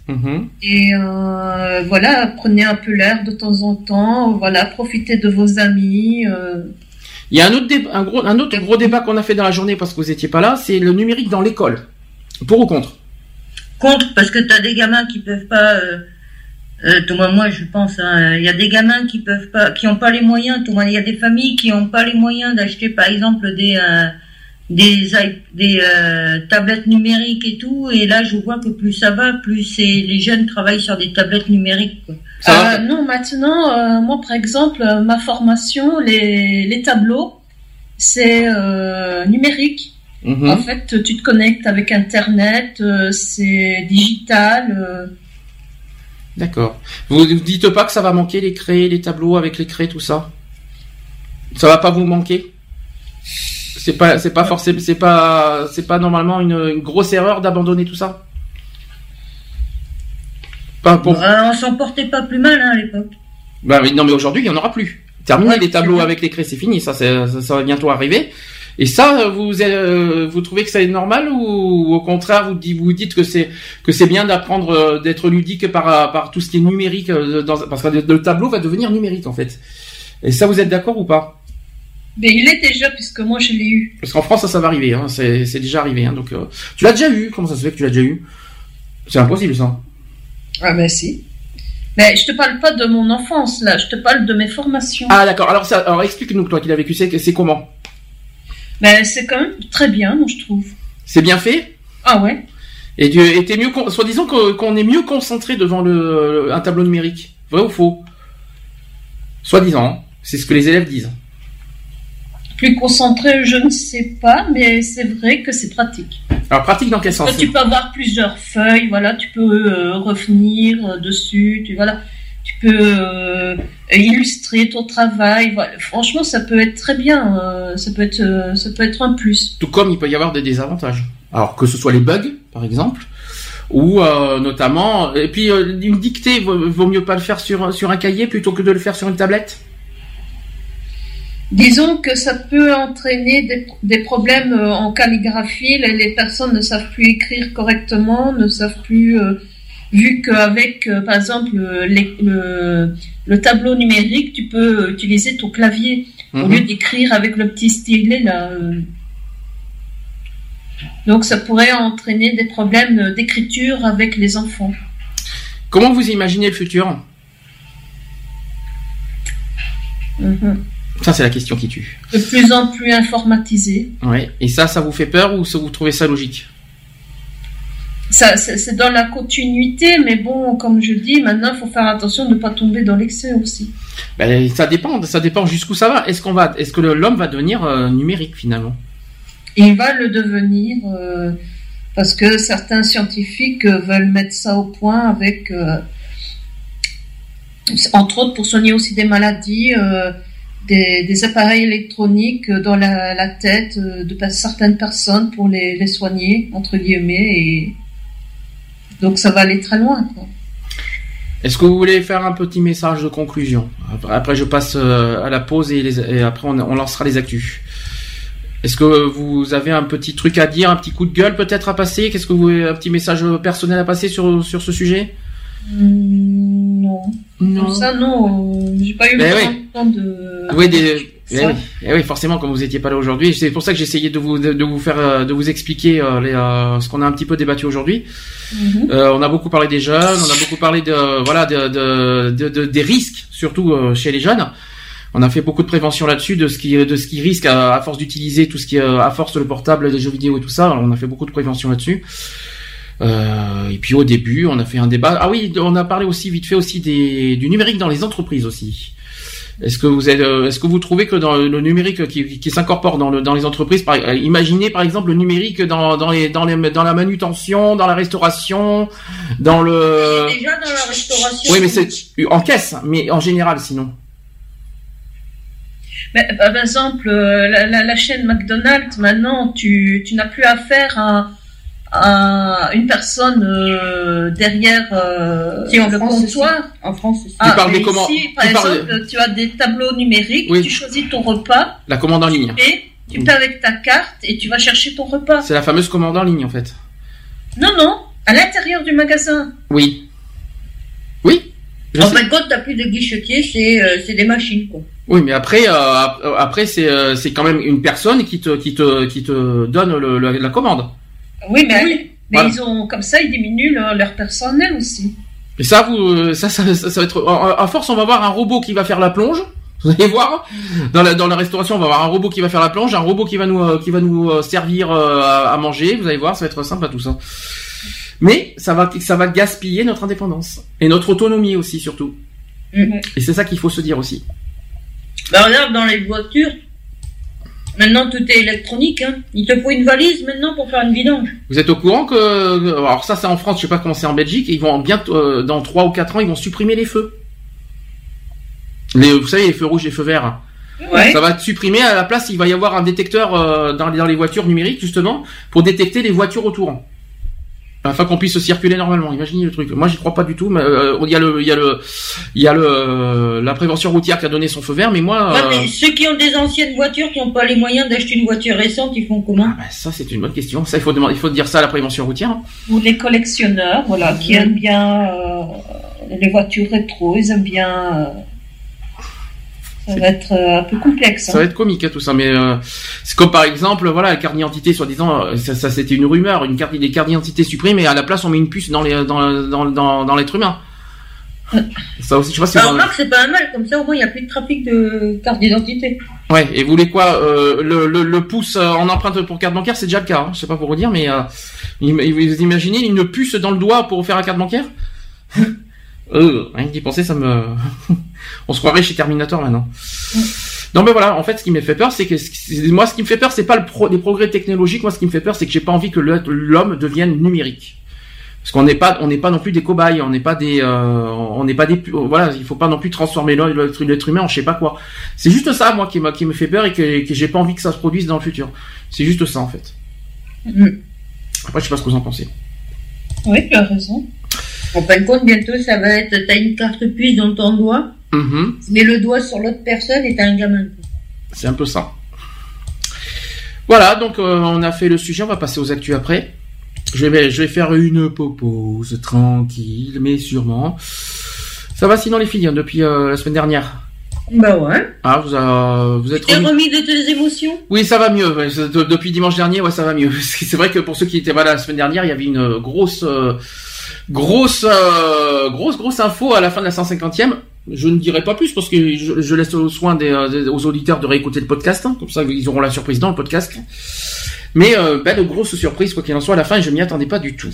Mm-hmm. Et voilà, prenez un peu l'air de temps en temps. Voilà, profitez de vos amis. Il y a un autre, un gros, un autre gros débat qu'on a fait dans la journée parce que vous n'étiez pas là, c'est le numérique dans l'école. Pour ou contre? Contre parce que tu as des gamins qui peuvent pas euh, euh, moi je pense hein, il y a des gamins qui peuvent pas qui ont pas les moyens il y a des familles qui ont pas les moyens d'acheter par exemple des euh, des des euh, tablettes numériques et tout et là je vois que plus ça va plus c'est les jeunes travaillent sur des tablettes numériques quoi. non maintenant moi par exemple ma formation les les tableaux c'est numérique Mhm. En fait, tu te connectes avec Internet, euh, c'est digital. Euh. D'accord. Vous ne dites pas que ça va manquer les craies, les tableaux avec les craies, tout ça? Ça va pas vous manquer? C'est pas, c'est pas forcément, c'est pas, c'est pas normalement une, grosse erreur d'abandonner tout ça? Pas pour... Bah, on s'en portait pas plus mal hein, à l'époque. Bah non, mais aujourd'hui il y en aura plus. Terminé les tableaux avec les craies, c'est fini. Ça, ça, ça va bientôt arriver. Et ça, vous euh, vous trouvez que ça est normal ou, au contraire vous, vous dites que c'est que c'est bien d'apprendre euh, d'être ludique par par tout ce qui est numérique euh, dans, parce que le tableau va devenir numérique en fait. Et ça, vous êtes d'accord ou pas? Mais il est déjà puisque moi je l'ai eu. Parce qu'en France, ça, ça va arriver. Hein, c'est déjà arrivé. Hein, donc tu l'as déjà eu? Comment ça se fait que tu l'as déjà eu? C'est impossible ça. Ah ben si. Mais je te parle pas de mon enfance là, je te parle de mes formations. Ah d'accord. Alors ça, alors explique-nous toi qui l'as vécu, c'est comment? Ben, c'est quand même très bien, moi, je trouve. C'est bien fait? Ah ouais. Et tu es mieux, soit disant qu'on est mieux concentré devant le, un tableau numérique. Vrai ou faux? Soit disant, c'est ce que les élèves disent. Plus concentré, je ne sais pas, mais c'est vrai que c'est pratique. Alors pratique dans quel sens? Tu peux avoir plusieurs feuilles, voilà, tu peux euh, revenir euh, dessus, tu voilà tu peux euh, illustrer ton travail. Franchement, ça peut être très bien. Euh, ça peut être, euh, ça peut être un plus. Tout comme il peut y avoir des désavantages. Alors que ce soit les bugs, par exemple, ou notamment, et puis une dictée, vaut, mieux pas le faire sur sur un cahier plutôt que de le faire sur une tablette? Disons que ça peut entraîner des, des problèmes en calligraphie. Les, les, personnes ne savent plus écrire correctement, ne savent plus vu qu'avec, euh, par exemple, le, tableau numérique, tu peux utiliser ton clavier au mhm. lieu d'écrire avec le petit stylet là. Euh. Donc ça pourrait entraîner des problèmes d'écriture avec les enfants. Comment vous imaginez le futur? Mhm. Ça, c'est la question qui tue. De plus en plus informatisé. Oui. Et ça, ça vous fait peur ou ça, vous trouvez ça logique? C'est dans la continuité, mais bon, comme je dis, maintenant, il faut faire attention de ne pas tomber dans l'excès aussi. Ben, ça dépend, ça dépend jusqu'où ça va. Est-ce qu'on va, est-ce que l'homme va devenir euh, numérique finalement? Il va le devenir euh, parce que certains scientifiques veulent mettre ça au point avec, euh, entre autres, pour soigner aussi des maladies. Des, appareils électroniques dans la, tête de certaines personnes pour les, les soigner entre guillemets et donc ça va aller très loin. Est-ce que vous voulez faire un petit message de conclusion Après, je passe euh, à la pause et, après, on, lancera les actus. Est-ce que vous avez un petit truc à dire, un petit coup de gueule peut-être à passer? Qu'est-ce que vous avez un petit message personnel à passer sur, sur ce sujet? Hmm, Non. Non. ça, non. J'ai pas eu ben le temps de. Oui, des, eh oui, eh oui, forcément, comme vous n'étiez pas là aujourd'hui, c'est pour ça que j'essayais de vous de, vous faire euh, de vous expliquer euh, les, euh, ce qu'on a un petit peu débattu aujourd'hui. Mhm. on a beaucoup parlé des jeunes, on a beaucoup parlé de voilà de, de, des risques surtout chez les jeunes. On a fait beaucoup de prévention là-dessus de ce qui de ce qui risque à, force d'utiliser tout ce qui à force le portable, les jeux vidéo et tout ça. On a fait beaucoup de prévention là-dessus. et puis au début, on a fait un débat. Ah oui, on a parlé aussi vite fait aussi des, du numérique dans les entreprises aussi. Est-ce que vous êtes, euh, est-ce que vous trouvez que dans le numérique qui, qui s'incorpore dans, le, dans les entreprises, par, euh, imaginez par exemple le numérique dans, dans, les, dans, les, dans la manutention, dans la restauration, dans le. Déjà dans la restauration. Oui, mais c'est en caisse, mais en général sinon. Mais, par exemple, euh, la, la, la, chaîne McDonald's, maintenant, tu, tu n'as plus affaire à une personne euh, derrière euh, le comptoir. En France, tu parles des commandes. par exemple, tu as des tableaux numériques, tu choisis ton repas. La commande en ligne. Et tu paies avec ta carte et tu vas chercher ton repas. C'est la fameuse commande en ligne en fait. Non, non, à l'intérieur du magasin. Oui. Oui. En de compte, t'as plus de guichetier, c'est euh, c'est des machines quoi. Oui, mais après, après c'est c'est quand même une personne qui te qui te qui te donne le, la commande. Oui, mais, mais ils ont comme ça, ils diminuent leur, personnel aussi. Et ça, vous, euh, ça, ça, ça, va être. À force, on va voir un robot qui va faire la plonge. Vous allez voir, dans la, dans la restauration, on va avoir un robot qui va faire la plonge, un robot qui va nous, euh, qui va nous euh, servir à manger. Vous allez voir, ça va être simple à tout ça. Mais ça va, ça va gaspiller notre indépendance et notre autonomie aussi, surtout. Mm. Et c'est ça qu'il faut se dire aussi. Bah regarde, dans les voitures, Maintenant, tout est électronique. Hein. Il te faut une valise maintenant pour faire une vidange. Vous êtes au courant que... Alors ça, c'est en France, je sais pas comment c'est en Belgique. Ils vont bientôt, euh, dans 3 ou 4 ans, ils vont supprimer les feux. Les, vous savez, les feux rouges, les feux verts. Ouais. Ça va être supprimé. À la place, il va y avoir un détecteur euh, dans, dans les voitures numériques, justement, pour détecter les voitures autour afin qu'on puisse circuler normalement. Imaginez le truc. Moi, j'y crois pas du tout. Mais euh, il y a le, il y a le, il y a le, la prévention routière qui a donné son feu vert, mais moi. Ouais, mais euh, ceux qui ont des anciennes voitures, qui n'ont pas les moyens d'acheter une voiture récente, ils font comment ah, bah, Ça, c'est une bonne question. Ça, il faut demander, il faut dire ça à la prévention routière. Hein. Ou les collectionneurs, voilà, qui aiment bien euh, les voitures rétro, ils aiment bien ça va être euh, un peu complexe. Ça va hein. être comique hein, tout ça, mais euh, c'est comme par exemple, voilà, la carte d'identité, soi-disant, euh, ça, ça c'était une rumeur, une carte, des cartes d'identité supprimées, et à la place on met une puce dans les, dans, dans, dans, dans l'être humain. Ça aussi, je sais pas si c'est pas mal, comme ça au moins il n'y a plus de trafic de carte d'identité. Ouais, et vous voulez quoi euh, le, le, le, pouce en empreinte pour carte bancaire, c'est déjà le cas, hein, je sais pas pour vous dire, mais euh, vous imaginez une puce dans le doigt pour faire la carte bancaire? euh, rien d'y penser, ça me. On se croirait chez Terminator maintenant. Non mais voilà, en fait, ce qui me fait peur, c'est que moi, ce qui me fait peur, c'est pas le pro... les progrès technologiques. Moi, ce qui me fait peur, c'est que j'ai pas envie que l'homme devienne numérique. Parce qu'on n'est pas, on n'est pas non plus des cobayes, on n'est pas des, euh, on n'est pas des, voilà, il faut pas non plus transformer l'être humain en je sais pas quoi. C'est juste ça, moi, qui, qui me fait peur et que, que j'ai pas envie que ça se produise dans le futur. C'est juste ça, en fait. Mm. Après, je sais pas ce que vous en pensez. Oui, tu as raison. En fin de compte, bientôt, ça va être, t'as une carte puce dans ton doigt, mm-hmm. mais le doigt sur l'autre personne et t'as un gamin. C'est un peu ça. Voilà, donc euh, on a fait le sujet, on va passer aux actus après. Je vais, je vais faire une pause tranquille, mais sûrement. Ça va sinon les filles, hein, depuis euh, la semaine dernière? Bah ouais. Ah, vous, a, vous êtes remis... remis de tes émotions? Oui, ça va mieux. Depuis dimanche dernier, ouais, ça va mieux. C'est vrai que pour ceux qui étaient là la semaine dernière, il y avait une grosse, euh, grosse, euh, grosse, grosse info à la fin de la 150e. Je ne dirai pas plus parce que je, laisse au soin des, aux auditeurs de réécouter le podcast. Hein. comme ça, ils auront la surprise dans le podcast. Mais euh, ben, de grosses surprises, quoi qu'il en soit, à la fin, je m'y attendais pas du tout.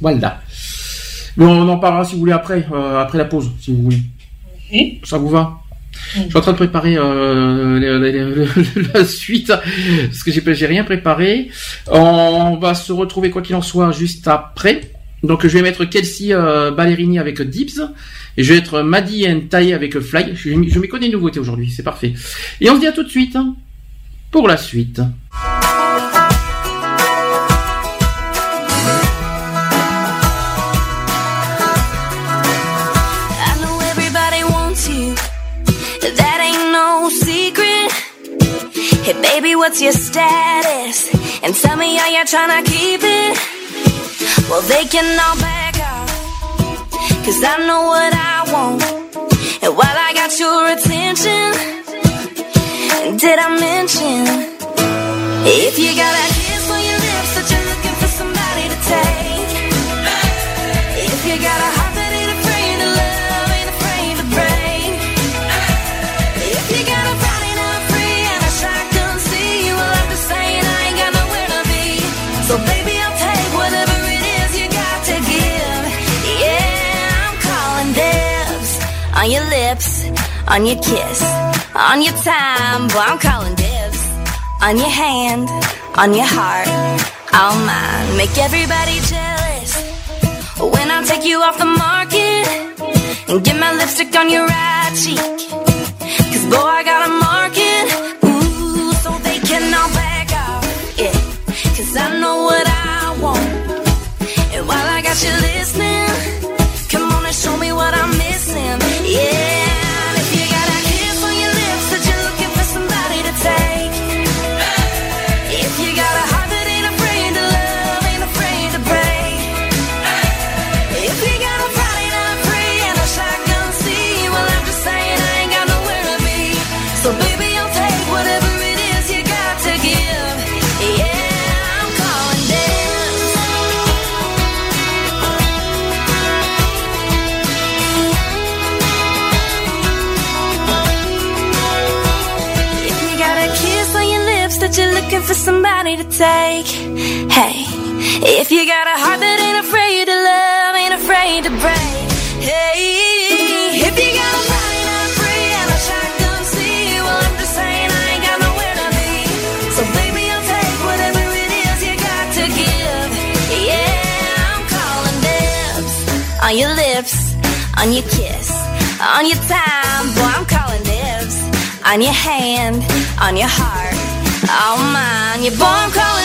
Voilà. Mais on en parlera si vous voulez après, euh, après la pause, si vous voulez. Ça vous va? Je suis en train de préparer euh, la suite parce que j'ai rien préparé. On va se retrouver quoi qu'il en soit juste après. Donc je vais mettre Kelsey euh, Ballerini avec Dips et je vais être Maddy Taille avec Fly. Je, je m'y connais une nouveauté aujourd'hui, c'est parfait. Et on se dit à tout de suite hein, pour la suite. Hey baby, what's your status? And tell me how you're trying to keep it. Well, they can all back off. Cause I know what I want. And while I got your attention, did I mention? If you got a on your kiss, on your time. Boy, I'm calling dibs on your hand, on your heart, all mine. Make everybody jealous when I take you off the market and get my lipstick on your right cheek. Cause boy, I got a market, ooh, so they can all back off, yeah. Cause I know what I want. And while I got you listening, take. Hey, if you got a heart that ain't afraid to love, ain't afraid to break. Hey, if you got a body not free and a shotgun see, well I'm just saying I ain't got nowhere to be. So baby I'll take whatever it is you got to give. Yeah, I'm calling on your lips, on your kiss, on your time. Boy, I'm calling dibs on your hand, on your heart, Oh man, you're born calling.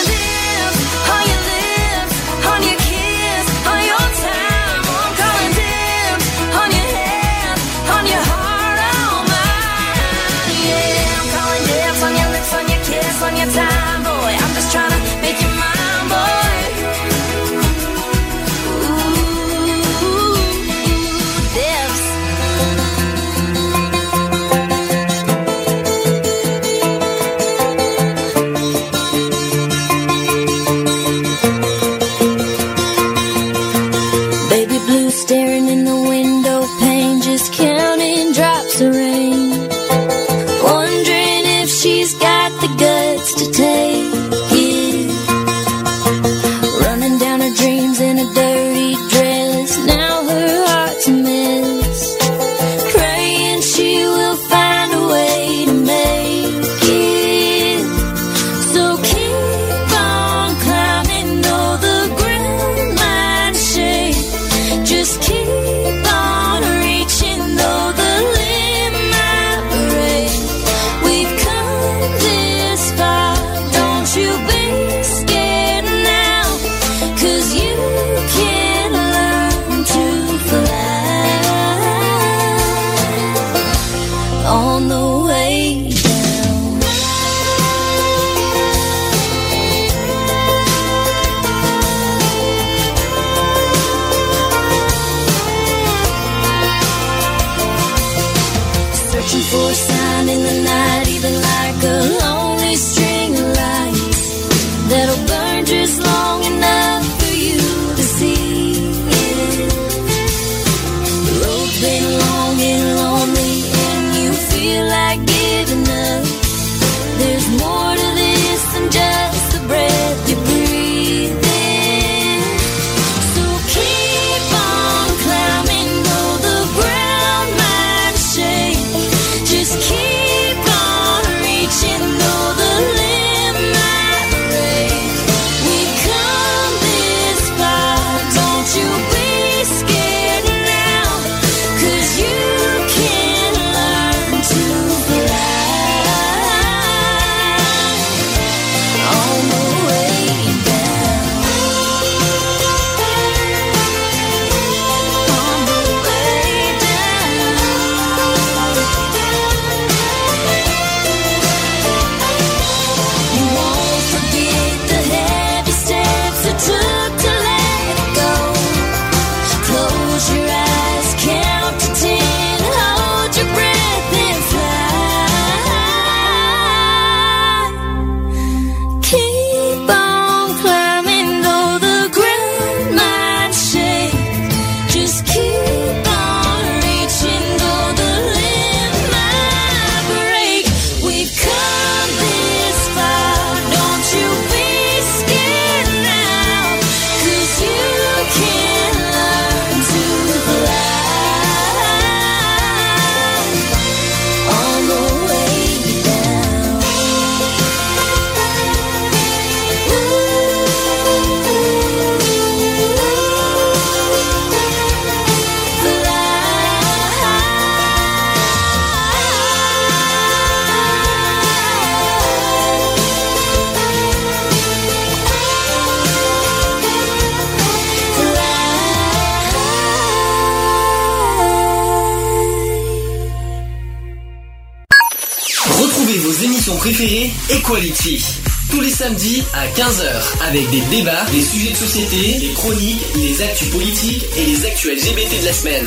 Les actus politiques et les actus LGBT de la semaine.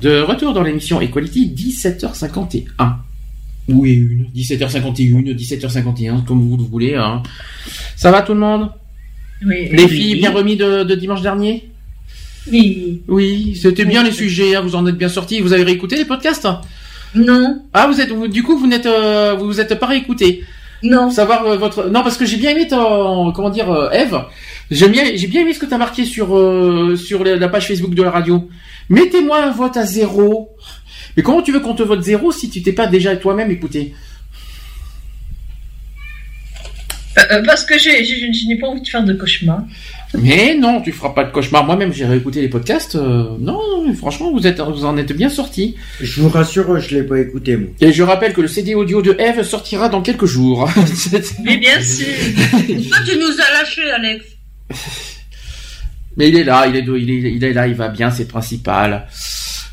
De retour dans l'émission Equality, 17h51. Oui, une. 17h51, 17h51, comme vous le voulez. Hein. Ça va tout le monde? Oui. Les filles bien remis de, dimanche dernier? Oui. Oui, c'était bien les sujets, hein, vous en êtes bien sortis. Vous avez réécouté les podcasts? Non. Ah, vous êtes, du coup, vous n'êtes, euh, vous êtes pas réécouté. Non. Savoir euh, votre, non, parce que j'ai bien aimé ton, comment dire, euh, Eve. J'ai bien, j'ai bien aimé ce que tu as marqué sur, sur la page Facebook de la radio. Mettez-moi un vote à zéro. Mais comment tu veux qu'on te vote zéro si tu t'es pas déjà toi-même écouté Parce que j'ai, je n'ai pas envie de faire de cauchemar. Mais non, tu feras pas de cauchemar. Moi-même, j'ai réécouté les podcasts. Euh, non, franchement, vous êtes, vous en êtes bien sortis. Je vous rassure, je l'ai pas écouté moi. Et je rappelle que le CD audio de Eve sortira dans quelques jours. Mais bien sûr. Pourquoi tu nous as lâché, Alex Mais il est là, il est, il est, il est là, il va bien, c'est principal.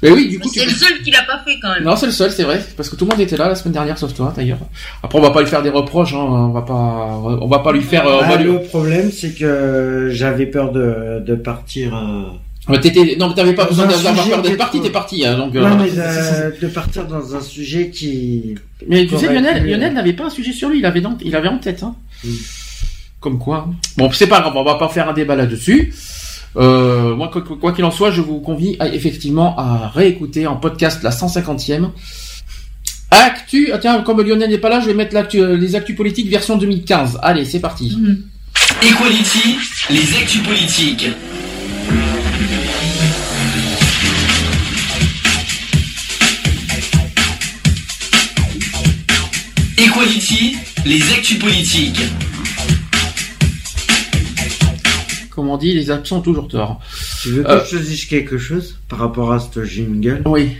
Mais oui, du coup. C'est le seul qui l'a pas fait quand même. Non, c'est le seul, c'est vrai, parce que tout le monde était là la semaine dernière, sauf toi d'ailleurs. Après, on va pas lui faire des reproches, hein, on va pas, on va pas lui faire. Euh, bah, le problème, c'est que j'avais peur de, de partir. Euh... T'étais... Non, t'avais pas besoin d'avoir peur d'être parti, t'es parti. Hein, donc, non, euh, mais de, de, partir dans un sujet qui. Mais tu sais, Lionel, Lionel n'avait pas un sujet sur lui, il avait, dans... il avait en tête. Hein. Comme quoi. Bon, c'est pas grave, on va pas faire un débat là-dessus. Euh, moi, quoi qu'il en soit, je vous convie à, effectivement à réécouter en podcast la 150e. Actu, ah, tiens, comme Lionel n'est pas là, je vais mettre euh, les actus politiques version 2015. Allez, c'est parti. Mhm. Equality, les actus politiques. Equality, les actus politiques. Comme on dit, les absents ont toujours tort. Tu veux que euh, je te dise quelque chose par rapport à ce jingle? Oui.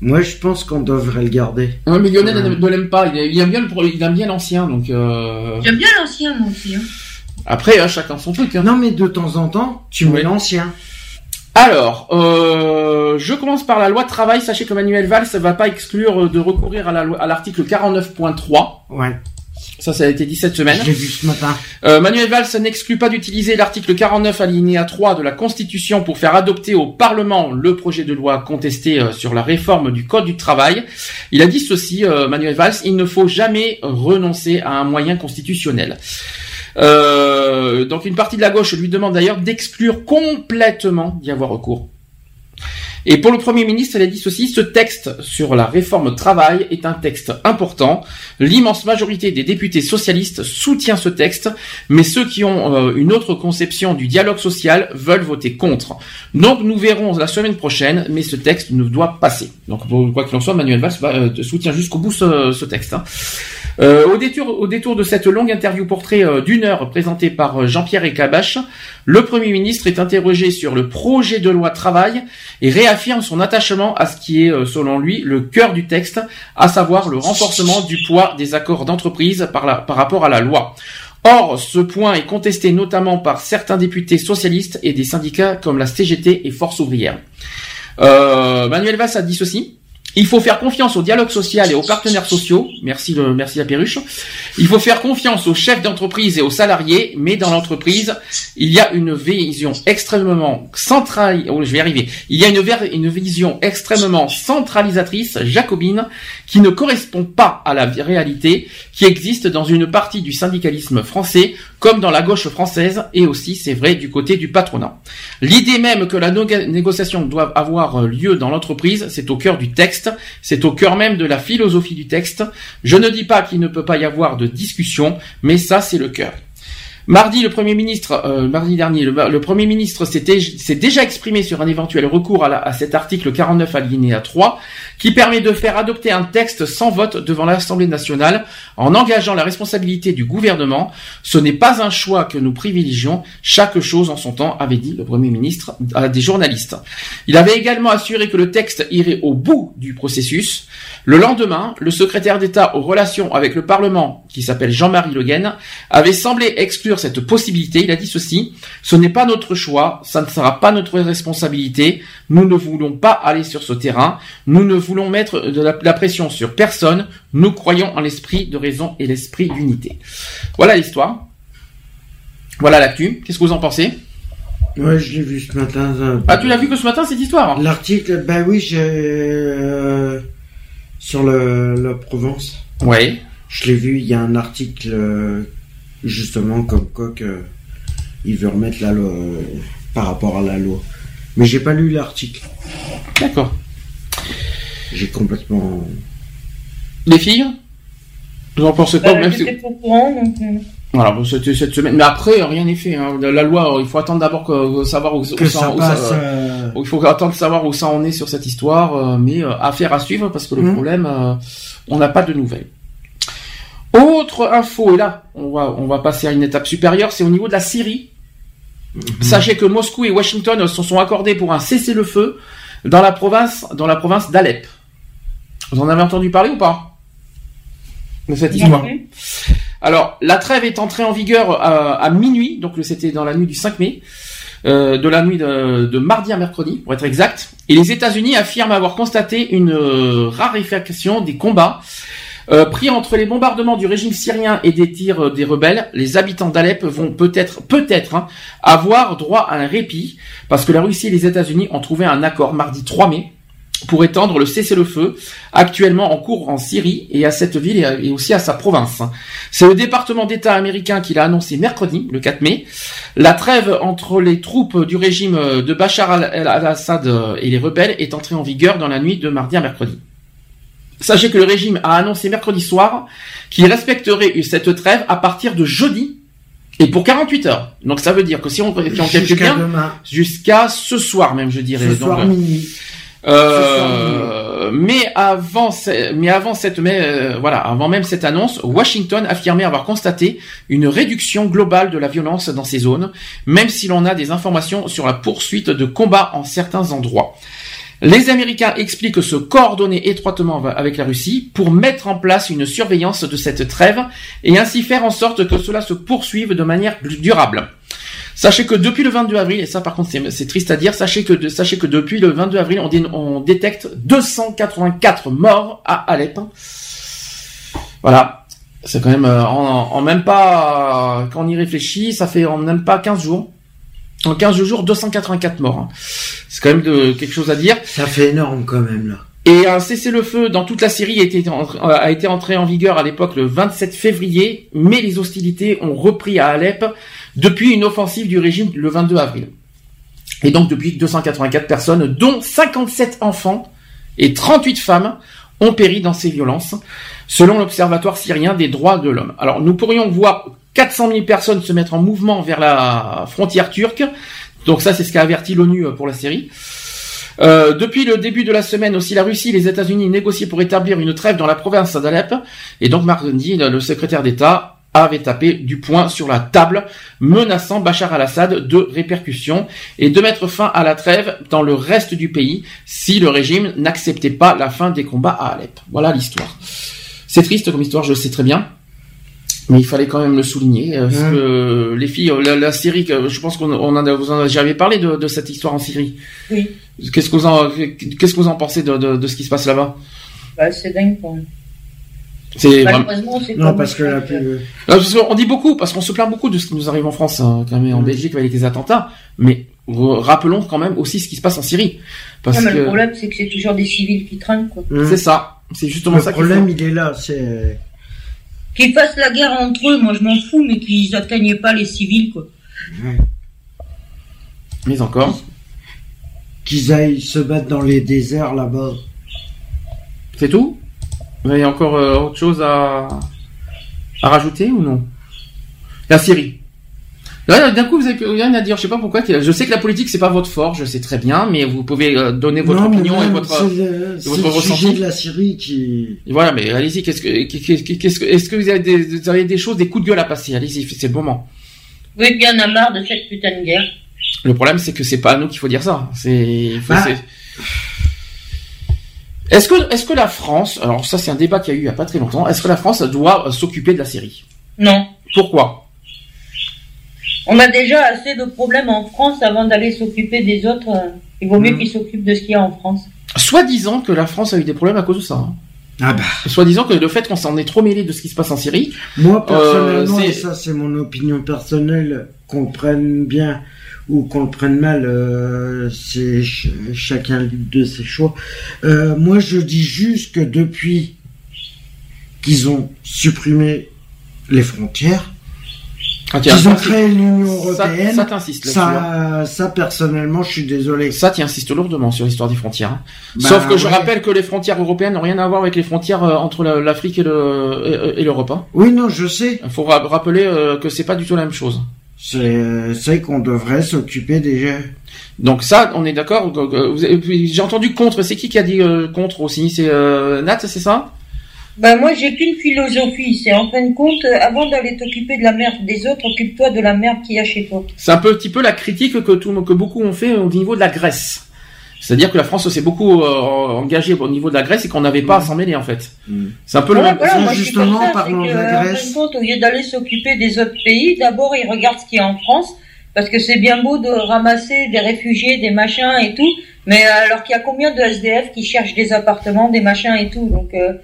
Moi, je pense qu'on devrait le garder. Non, mais Lionel ne l'aime pas. Il aime bien, il aime bien l'ancien, donc. Euh... J'aime bien l'ancien, moi aussi. Hein. Après, hein, chacun son truc. Hein. Non, mais de temps en temps, tu mets l'ancien. Alors, euh, je commence par la loi de travail. Sachez que Manuel Valls ne va pas exclure de recourir à l'article 49.3. Ouais. Ça, ça a été dit cette semaine. Je vu ce matin. Euh, Manuel Valls n'exclut pas d'utiliser l'article 49 alinéa 3 de la Constitution pour faire adopter au Parlement le projet de loi contesté euh, sur la réforme du Code du travail. Il a dit ceci, euh, Manuel Valls, il ne faut jamais renoncer à un moyen constitutionnel. donc une partie de la gauche lui demande d'ailleurs d'exclure complètement d'y avoir recours. Et pour le Premier ministre, elle a dit ceci, ce texte sur la réforme travail est un texte important. L'immense majorité des députés socialistes soutient ce texte, mais ceux qui ont euh, une autre conception du dialogue social veulent voter contre. Donc nous verrons la semaine prochaine, mais ce texte ne doit passer. Donc quoi qu'il en soit, Manuel Valls euh, soutient jusqu'au bout ce, texte. Hein. Euh, au, détour, de cette longue interview portrait d'une heure présentée par Jean-Pierre Ecabache, le Premier ministre est interrogé sur le projet de loi travail et réaffirme son attachement à ce qui est, euh, selon lui, le cœur du texte, à savoir le renforcement du poids des accords d'entreprise par, par rapport à la loi. Or, ce point est contesté notamment par certains députés socialistes et des syndicats comme la CGT et Force ouvrière. Euh, Manuel Valls a dit ceci. Il faut faire confiance au dialogue social et aux partenaires sociaux. Merci, le, merci la perruche. Il faut faire confiance aux chefs d'entreprise et aux salariés, mais dans l'entreprise, il y a une vision extrêmement centrale. Oh, je vais arriver. Il y a une vision extrêmement centralisatrice, jacobine, qui ne correspond pas à la réalité qui existe dans une partie du syndicalisme français, comme dans la gauche française, et aussi, c'est vrai, du côté du patronat. L'idée même que la négociation doit avoir lieu dans l'entreprise, c'est au cœur du texte, c'est au cœur même de la philosophie du texte. Je ne dis pas qu'il ne peut pas y avoir de discussion, mais ça, c'est le cœur. Mardi, le Premier ministre, euh, mardi dernier, le, Premier ministre s'est déjà exprimé sur un éventuel recours à, à cet article 49 alinéa 3, qui permet de faire adopter un texte sans vote devant l'Assemblée nationale en engageant la responsabilité du gouvernement. Ce n'est pas un choix que nous privilégions, chaque chose en son temps, avait dit le Premier ministre à des journalistes. Il avait également assuré que le texte irait au bout du processus. Le lendemain, le secrétaire d'État aux relations avec le Parlement, qui s'appelle Jean-Marie Le Guen, avait semblé exclure cette possibilité. Il a dit ceci, ce n'est pas notre choix, ça ne sera pas notre responsabilité, nous ne voulons pas aller sur ce terrain, nous ne voulons mettre de la, pression sur personne. Nous croyons en l'esprit de raison et l'esprit d'unité. Voilà l'histoire. Voilà l'actu. Qu'est-ce que vous en pensez? Ouais, je l'ai vu ce matin. Ah, tu l'as vu que ce matin cette histoire? L'article, ben oui, j'ai euh, sur le, la Provence. Ouais. Je l'ai vu. Il y a un article euh, justement comme quoi que il veut remettre la loi euh, par rapport à la loi. Mais j'ai pas lu l'article. D'accord. J'ai complètement. Les filles? Vous en pensez quoi même si... Voilà, c'était cette semaine. Mais après, rien n'est fait. Hein. La loi, il faut attendre d'abord que, savoir où, ça, euh, Il faut attendre de savoir où ça en est sur cette histoire. Euh, mais euh, affaire à suivre parce que le mmh. problème, on n'a pas de nouvelles. Autre info, et là, on va, on va passer à une étape supérieure, c'est au niveau de la Syrie. Mmh. Sachez que Moscou et Washington se sont accordés pour un cessez-le-feu dans la province, dans la province d'Alep. Vous en avez entendu parler ou pas? De cette histoire Alors, la trêve est entrée en vigueur euh, à, minuit, donc c'était dans la nuit du 5 mai, euh, de la nuit de, mardi à mercredi, pour être exact. Et les États-Unis affirment avoir constaté une euh, raréfaction des combats euh, pris entre les bombardements du régime syrien et des tirs des rebelles, les habitants d'Alep vont peut-être, peut-être, hein, avoir droit à un répit, parce que la Russie et les États-Unis ont trouvé un accord mardi 3 mai pour étendre le cessez-le-feu actuellement en cours en Syrie et à cette ville et aussi à sa province. C'est le département d'État américain qui l'a annoncé mercredi, le 4 mai. La trêve entre les troupes du régime de Bachar al-Assad et les rebelles est entrée en vigueur dans la nuit de mardi à mercredi. Sachez que le régime a annoncé mercredi soir qu'il respecterait cette trêve à partir de jeudi et pour 48 heures. Donc ça veut dire que si on, si on calcule bien, jusqu'à ce soir même, je dirais. Ce soir minuit. Euh, mais avant, mais avant cette, euh, voilà, avant même cette annonce, Washington affirmait avoir constaté une réduction globale de la violence dans ces zones, même si l'on a des informations sur la poursuite de combats en certains endroits. Les Américains expliquent se coordonner étroitement avec la Russie pour mettre en place une surveillance de cette trêve et ainsi faire en sorte que cela se poursuive de manière durable. Sachez que depuis le 22 avril, et ça par contre c'est triste à dire, sachez que, sachez que depuis le 22 avril, on, on détecte 284 morts à Alep. Voilà. C'est quand même en, même pas quand on y réfléchit, ça fait en même pas 15 jours. En 15 jours, 284 morts. Hein. C'est quand même de, quelque chose à dire. Ça fait énorme quand même là. Et un cessez-le-feu dans toute la Syrie a été, a été entré en vigueur à l'époque le 27 février, mais les hostilités ont repris à Alep depuis une offensive du régime le 22 avril. Et donc depuis 284 personnes, dont 57 enfants et 38 femmes, ont péri dans ces violences, selon l'Observatoire syrien des droits de l'homme. Alors nous pourrions voir 400 000 personnes se mettre en mouvement vers la frontière turque. Donc ça, c'est ce qu'a averti l'ONU pour la Syrie. Euh, depuis le début de la semaine aussi, la Russie et les États-Unis négocient pour établir une trêve dans la province d'Alep. Et donc mardi, le secrétaire d'État avait tapé du poing sur la table, menaçant Bachar al-Assad de répercussions et de mettre fin à la trêve dans le reste du pays si le régime n'acceptait pas la fin des combats à Alep. Voilà l'histoire. C'est triste comme histoire, je le sais très bien. Mais il fallait quand même le souligner. Euh, que les filles, la, Syrie, je pense qu'on en a, vous en avez parlé de, cette histoire en Syrie? Oui. Qu'est-ce que vous en, qu'est-ce que vous en pensez de, de, ce qui se passe là-bas? Bah, C'est dingue quand même. C'est non parce que on dit beaucoup parce qu'on se plaint beaucoup de ce qui nous arrive en France, hein, quand même, en. Belgique avec les attentats, mais rappelons quand même aussi ce qui se passe en Syrie. Parce que... Le problème, c'est que c'est toujours des civils qui traînent. Mm. C'est ça. C'est justement ça. Le problème, il est là. C'est Qu'ils fassent la guerre entre eux, moi je m'en fous, mais qu'ils n'atteignent pas les civils, quoi. Mais encore. Qu'ils aillent se battre dans les déserts là-bas. C'est tout? Vous avez encore euh, autre chose à, à rajouter ou non? La Syrie. D'un coup, vous avez rien à dire. Je sais pas pourquoi. Je sais que la politique c'est pas votre fort. Je sais très bien, mais vous pouvez euh, donner votre opinion et votre votre ressenti. de la Syrie qui. Voilà, mais allez-y. Qu'est-ce que qu'est-ce que est-ce que vous avez, des, vous avez des choses, des coups de gueule à passer? Allez-y, c'est le moment. Oui, bien à marre de cette putain de guerre. Le problème, c'est que c'est pas à nous qu'il faut dire ça. C'est. Bah. Est-ce que est-ce que la France, alors ça c'est un débat qu'il y a eu il y a pas très longtemps, est-ce que la France doit s'occuper de la Syrie? Non. Pourquoi? On a déjà assez de problèmes en France avant d'aller s'occuper des autres. Il vaut mieux mm. qu'ils s'occupent de ce qu'il y a en France. Soit disant que la France a eu des problèmes à cause de ça. Hein. Ah bah. Soit disant que le fait qu'on s'en est trop mêlé de ce qui se passe en Syrie. Moi, personnellement, euh, ça c'est mon opinion personnelle, qu'on prenne bien ou qu'on le prenne mal, euh, c'est chacun de ses choix. Euh, moi, je dis juste que depuis qu'ils ont supprimé les frontières, ah, Ils ont créé l'Union européenne. Ça, ça, ça, personnellement, je suis désolé. Ça, tu insistes lourdement sur l'histoire des frontières. Hein. Bah, Sauf que je rappelle que les frontières européennes n'ont rien à voir avec les frontières euh, entre l'Afrique et l'Europe. Hein. Oui, non, je sais. Il faut rappeler que c'est pas du tout la même chose. C'est qu'on devrait s'occuper déjà. Donc ça, on est d'accord. J'ai entendu contre. C'est qui qui a dit euh, contre aussi C'est Nat, c'est ça? Ben moi j'ai qu'une philosophie, c'est en fin de compte, euh, avant d'aller t'occuper de la merde des autres, occupe-toi de la merde qu'il y a chez toi. C'est un petit peu la critique que, tout, que beaucoup ont fait au niveau de la Grèce. C'est-à-dire que la France s'est beaucoup euh, engagée au niveau de la Grèce et qu'on n'avait pas à s'en mêler en fait. Mm. C'est un peu le même. Voilà, justement, parlons de la Grèce. Compte, au lieu d'aller s'occuper des autres pays, d'abord ils regardent ce qu'il y a en France, parce que c'est bien beau de ramasser des réfugiés, des machins et tout, mais alors qu'il y a combien de SDF qui cherchent des appartements, des machins et tout, donc. Euh,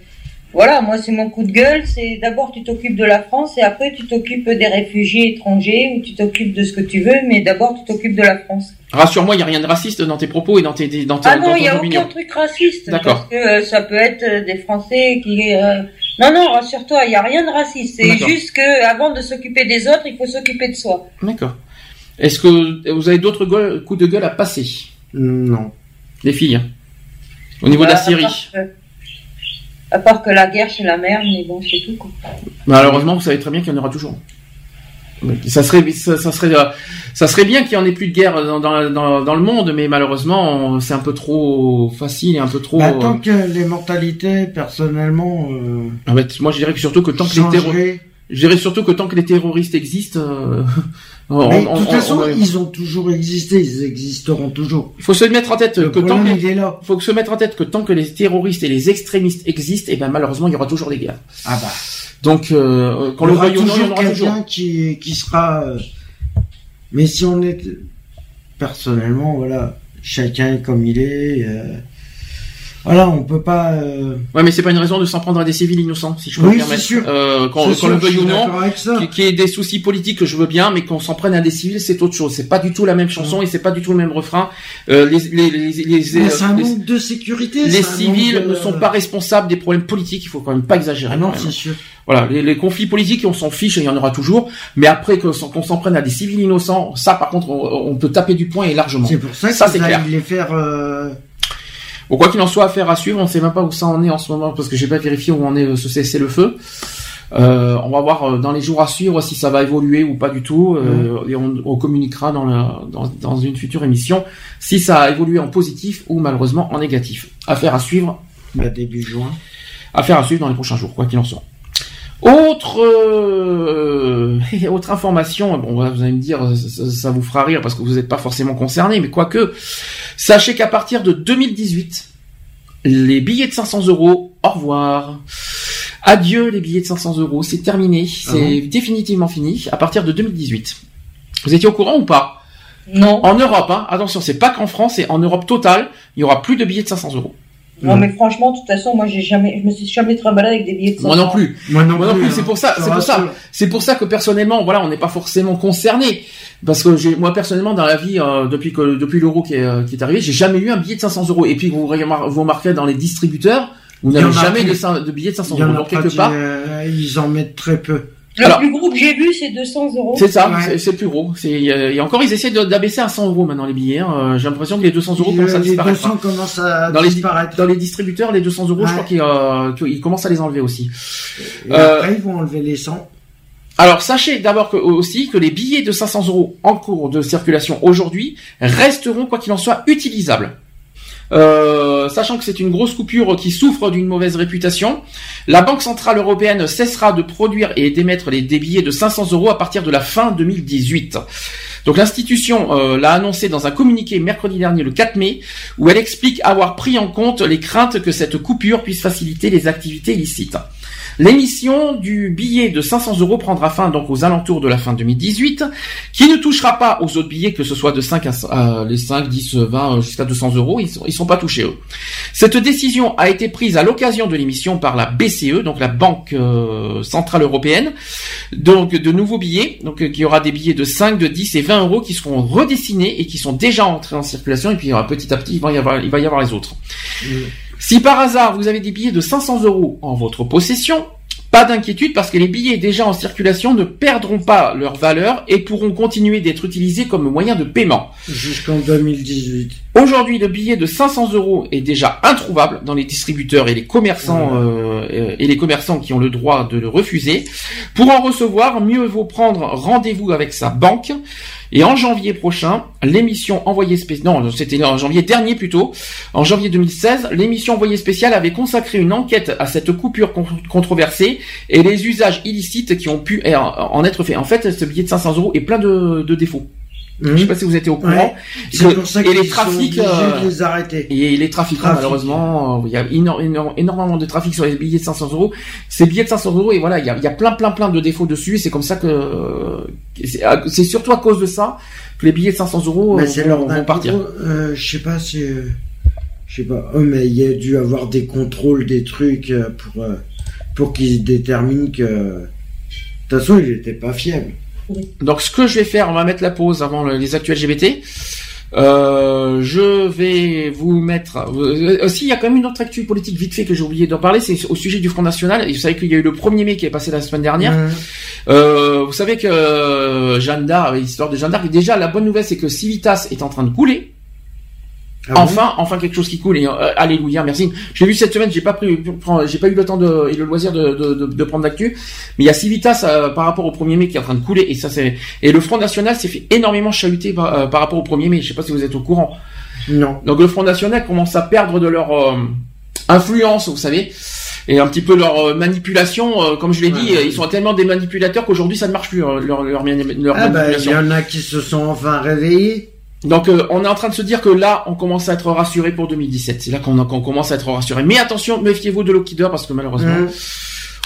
voilà, moi c'est mon coup de gueule, c'est d'abord tu t'occupes de la France et après tu t'occupes des réfugiés étrangers ou tu t'occupes de ce que tu veux, mais d'abord tu t'occupes de la France. Rassure-moi, il n'y a rien de raciste dans tes propos et dans tes dans tes Ah non, il n'y a aucun truc raciste. D'accord. Parce que euh, ça peut être euh, des Français qui euh, Non non, rassure-toi, il n'y a rien de raciste, c'est juste que avant de s'occuper des autres, il faut s'occuper de soi. D'accord. Est-ce que vous avez d'autres coups de gueule à passer? Non. Les filles. Hein? Au niveau de la bah, Syrie. À part que la guerre, c'est la merde, mais bon, c'est tout, quoi. Malheureusement, vous savez très bien qu'il y en aura toujours. Ça serait, ça, serait, ça serait bien qu'il n'y en ait plus de guerre dans, dans, dans, le monde, mais malheureusement, c'est un peu trop facile et un peu trop. Bah, tant que les mentalités, personnellement. Euh, ah, moi, je dirais que surtout que tant que les terroristes, je dirais surtout que tant que les terroristes existent, euh, mais de toute façon, ils ont toujours existé, ils existeront toujours. Il faut se mettre en tête que tant que, faut se mettre en tête que tant que les terroristes et les extrémistes existent, et eh ben malheureusement il y aura toujours des guerres. Ah bah. Donc euh, quand le aura toujours il y aura quelqu'un qui qui sera. Euh, mais si on est personnellement, voilà, chacun est comme il est. Euh, voilà, on peut pas. Euh... Ouais, mais c'est pas une raison de s'en prendre à des civils innocents, si je peux oui, me permettre. Sûr. Euh, qu'on le veuille ou non, qui, ait des soucis politiques que je veux bien, mais qu'on s'en prenne à des civils, c'est autre chose. C'est pas du tout la même chanson et c'est pas du tout le même refrain. Euh, les, les, les, les, c'est un manque de sécurité. Les civils ne sont pas responsables des problèmes politiques. Il faut quand même pas exagérer. Ah non, c'est sûr. Voilà, les, conflits politiques, on s'en fiche, il y en aura toujours. Mais après qu'on s'en prenne à des civils innocents, ça, par contre, on, peut taper du poing et largement. C'est pour ça que ça, c'est clair. les faire. Euh Bon, quoi qu'il en soit, affaire à suivre. On ne sait même pas où ça en est en ce moment parce que j'ai pas vérifié où en est ce cessez-le-feu. Euh, on va voir euh, dans les jours à suivre si ça va évoluer ou pas du tout, euh, et on, communiquera dans, dans, une future émission si ça a évolué en positif ou malheureusement en négatif. Affaire à suivre. début juin. Affaire à suivre dans les prochains jours, quoi qu'il en soit. Autre autre information, bon vous allez me dire ça, ça, vous fera rire parce que vous n'êtes pas forcément concerné, mais quoique Sachez qu'à partir de 2018, les billets de 500 euros, au revoir. Adieu les billets de 500 euros, c'est terminé, c'est ah définitivement fini à partir de 2018. Vous étiez au courant ou pas? Non. En Europe, hein, attention, c'est pas qu'en France, c'est en Europe totale, il y aura plus de billets de 500 euros. Non, mais franchement, de toute façon, moi, j'ai jamais, je me suis jamais trimballé avec des billets de 500 Moi non plus. Moi non, plus. C'est pour ça, c'est pour ça, c'est pour ça que personnellement, voilà, on n'est pas forcément concerné. Parce que j'ai, moi personnellement, dans la vie, euh, depuis que depuis l'euro qui est, euh, qui est arrivé, j'ai jamais eu un billet de 500 euros. Et puis vous vous remarquez dans les distributeurs, vous n'avez jamais de, de billets de 500 euros. Donc quelque part, euh, ils en mettent très peu. Le plus gros que j'ai vu, c'est 200 euros. C'est ça, c'est le plus gros. C'est et encore ils essaient d'abaisser à 100 euros maintenant les billets. Hein. J'ai l'impression que les 200 euros commencent à disparaître. Les 200 commencent à dans disparaître. Les, dans les distributeurs, les 200 euros, je crois qu'ils euh, commencent à les enlever aussi. Et après, ils vont enlever les 100. Alors sachez d'abord que, aussi que les billets de 500 euros en cours de circulation aujourd'hui resteront quoi qu'il en soit utilisables. Euh, sachant que c'est une grosse coupure qui souffre d'une mauvaise réputation, la Banque Centrale Européenne cessera de produire et d'émettre les billets de 500 euros à partir de la fin 2018. Donc l'institution euh, l'a annoncé dans un communiqué mercredi dernier le 4 mai où elle explique avoir pris en compte les craintes que cette coupure puisse faciliter les activités illicites. L'émission du billet de 500 euros prendra fin donc aux alentours de la fin 2018, qui ne touchera pas aux autres billets, que ce soit de 5 à les 5, 10, 20 jusqu'à 200 euros, ils sont, sont pas touchés eux. Cette décision a été prise à l'occasion de l'émission par la BCE, donc la Banque euh, Centrale Européenne, donc de nouveaux billets, donc euh, qui aura des billets de 5, de 10 et 20 euros qui seront redessinés et qui sont déjà entrés en circulation et puis petit à petit il va y avoir, il va y avoir les autres. Si par hasard vous avez des billets de 500 euros en votre possession, pas d'inquiétude parce que les billets déjà en circulation ne perdront pas leur valeur et pourront continuer d'être utilisés comme moyen de paiement. Jusqu'en 2018. Aujourd'hui, le billet de 500 euros est déjà introuvable dans les distributeurs et les commerçants euh, et les commerçants qui ont le droit de le refuser. Pour en recevoir, mieux vaut prendre rendez-vous avec sa banque. Et en janvier prochain, l'émission envoyée spéciale, non, c'était en janvier dernier plutôt, en janvier 2016, l'émission envoyée spéciale avait consacré une enquête à cette coupure controversée et les usages illicites qui ont pu en être faits. En fait, ce billet de 500 euros est plein de, de défauts. Je sais pas si vous étiez au courant. et les trafics, euh, les arrêter. Et les trafiquants, malheureusement, il y a énormément de trafic sur les billets de 500 euros. Ces billets de 500 euros, et voilà, il y a, il y a plein, plein, plein de défauts dessus. C'est comme ça que c'est surtout à cause de ça que les billets de 500 euros euh, vont, vont partir. Euh, je sais pas si, je sais pas. Oh, mais il y a dû avoir des contrôles, des trucs pour pour qu'ils déterminent que. De toute façon, il était pas fiable. Donc ce que je vais faire, on va mettre la pause avant les actuels LGBT. Euh, je vais vous mettre euh, aussi il y a quand même une autre actu politique vite fait que j'ai oublié d'en parler c'est au sujet du Front National. Et vous savez qu'il y a eu le 1er mai qui est passé la semaine dernière. Euh, vous savez que Jeanne d'Arc l'histoire de Jeanne d'Arc déjà la bonne nouvelle c'est que Civitas est en train de couler ah enfin, enfin quelque chose qui coule. Et, euh, alléluia, merci. J'ai vu cette semaine, j'ai pas pris, j'ai pas eu le temps de, et le loisir de, de, de, prendre l'actu. Mais il y a Civitas euh, par rapport au 1er mai qui est en train de couler et ça c'est et le Front National s'est fait énormément chahuter par, euh, par, rapport au 1er mai. Je sais pas si vous êtes au courant. Non. Donc le Front National commence à perdre de leur influence, vous savez. Et un petit peu leur manipulation, comme je l'ai dit, ils sont tellement des manipulateurs qu'aujourd'hui ça ne marche plus leur leur, leur, ah bah, manipulation. Il y en a qui se sont enfin réveillés. Donc euh, on est en train de se dire que là, on commence à être rassuré pour 2017. C'est là qu'on commence à être rassuré. Mais attention, méfiez-vous de Lockheeder parce que malheureusement, mmh.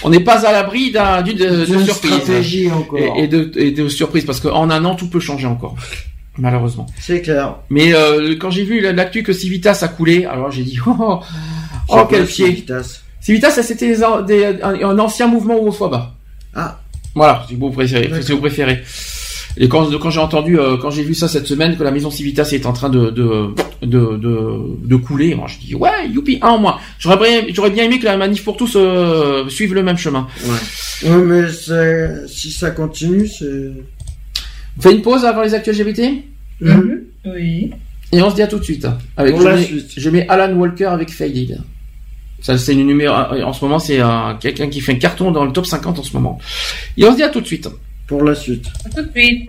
on n'est pas à l'abri d'une de, de, surprise encore. Et, de, et de surprise parce qu'en un an, tout peut changer encore. Malheureusement. C'est clair. Mais euh, quand j'ai vu l'actu que Civitas a coulé, alors j'ai dit oh, oh Oh, quel pied Civitas. Civitas, c'était un, ancien mouvement homophobe. Ah. Voilà, si vous préférez. Si vous préférez. Et quand, quand j'ai entendu, euh, quand j'ai vu ça cette semaine, que la maison Civitas est en train de de de, de, couler, moi je dis ouais, youpi, un en moins. J'aurais bien, j'aurais bien aimé que la manif pour tous euh, suive le même chemin. Ouais. ouais mais si ça continue, c'est. On fait une pause avant les actuels LGBT mm-hmm. Oui. Et on se dit à tout de suite. Avec, je, mets, je mets Alan Walker avec Faded. Ça, c'est une numéro, en ce moment, c'est quelqu'un qui fait un carton dans le top 50 en ce moment. Et on se dit à tout de suite. Pour la suite. À tout de suite.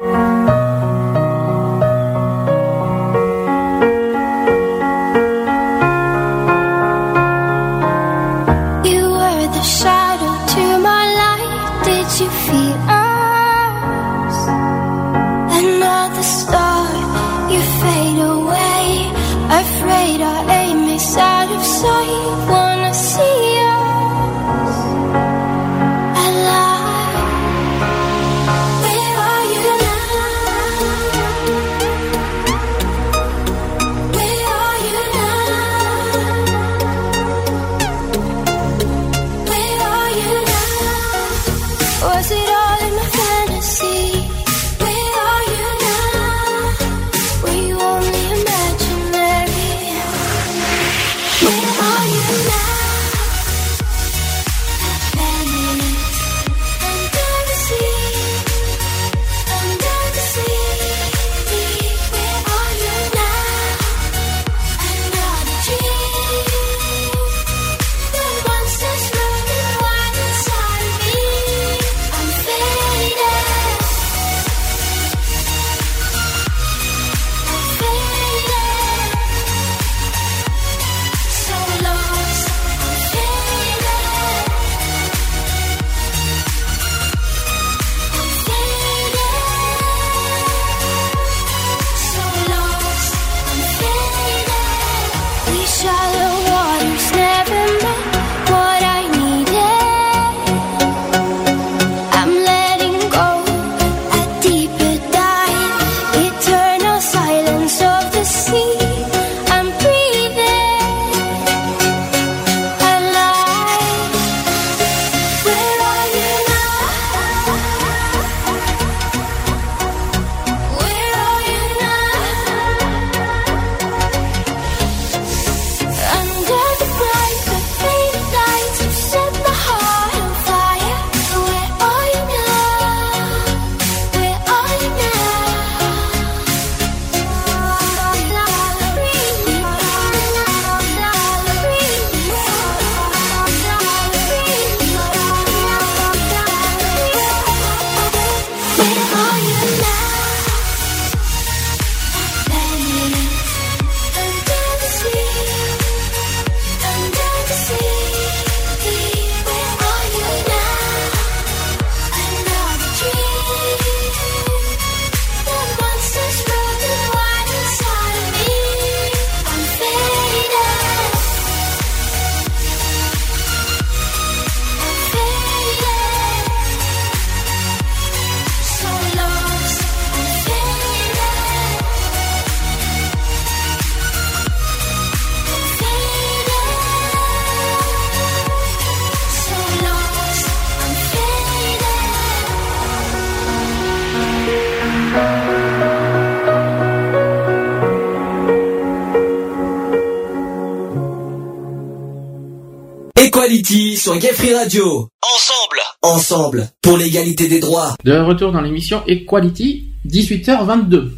Radio. Ensemble Ensemble, pour l'égalité des droits. De retour dans l'émission Equality, 18h22.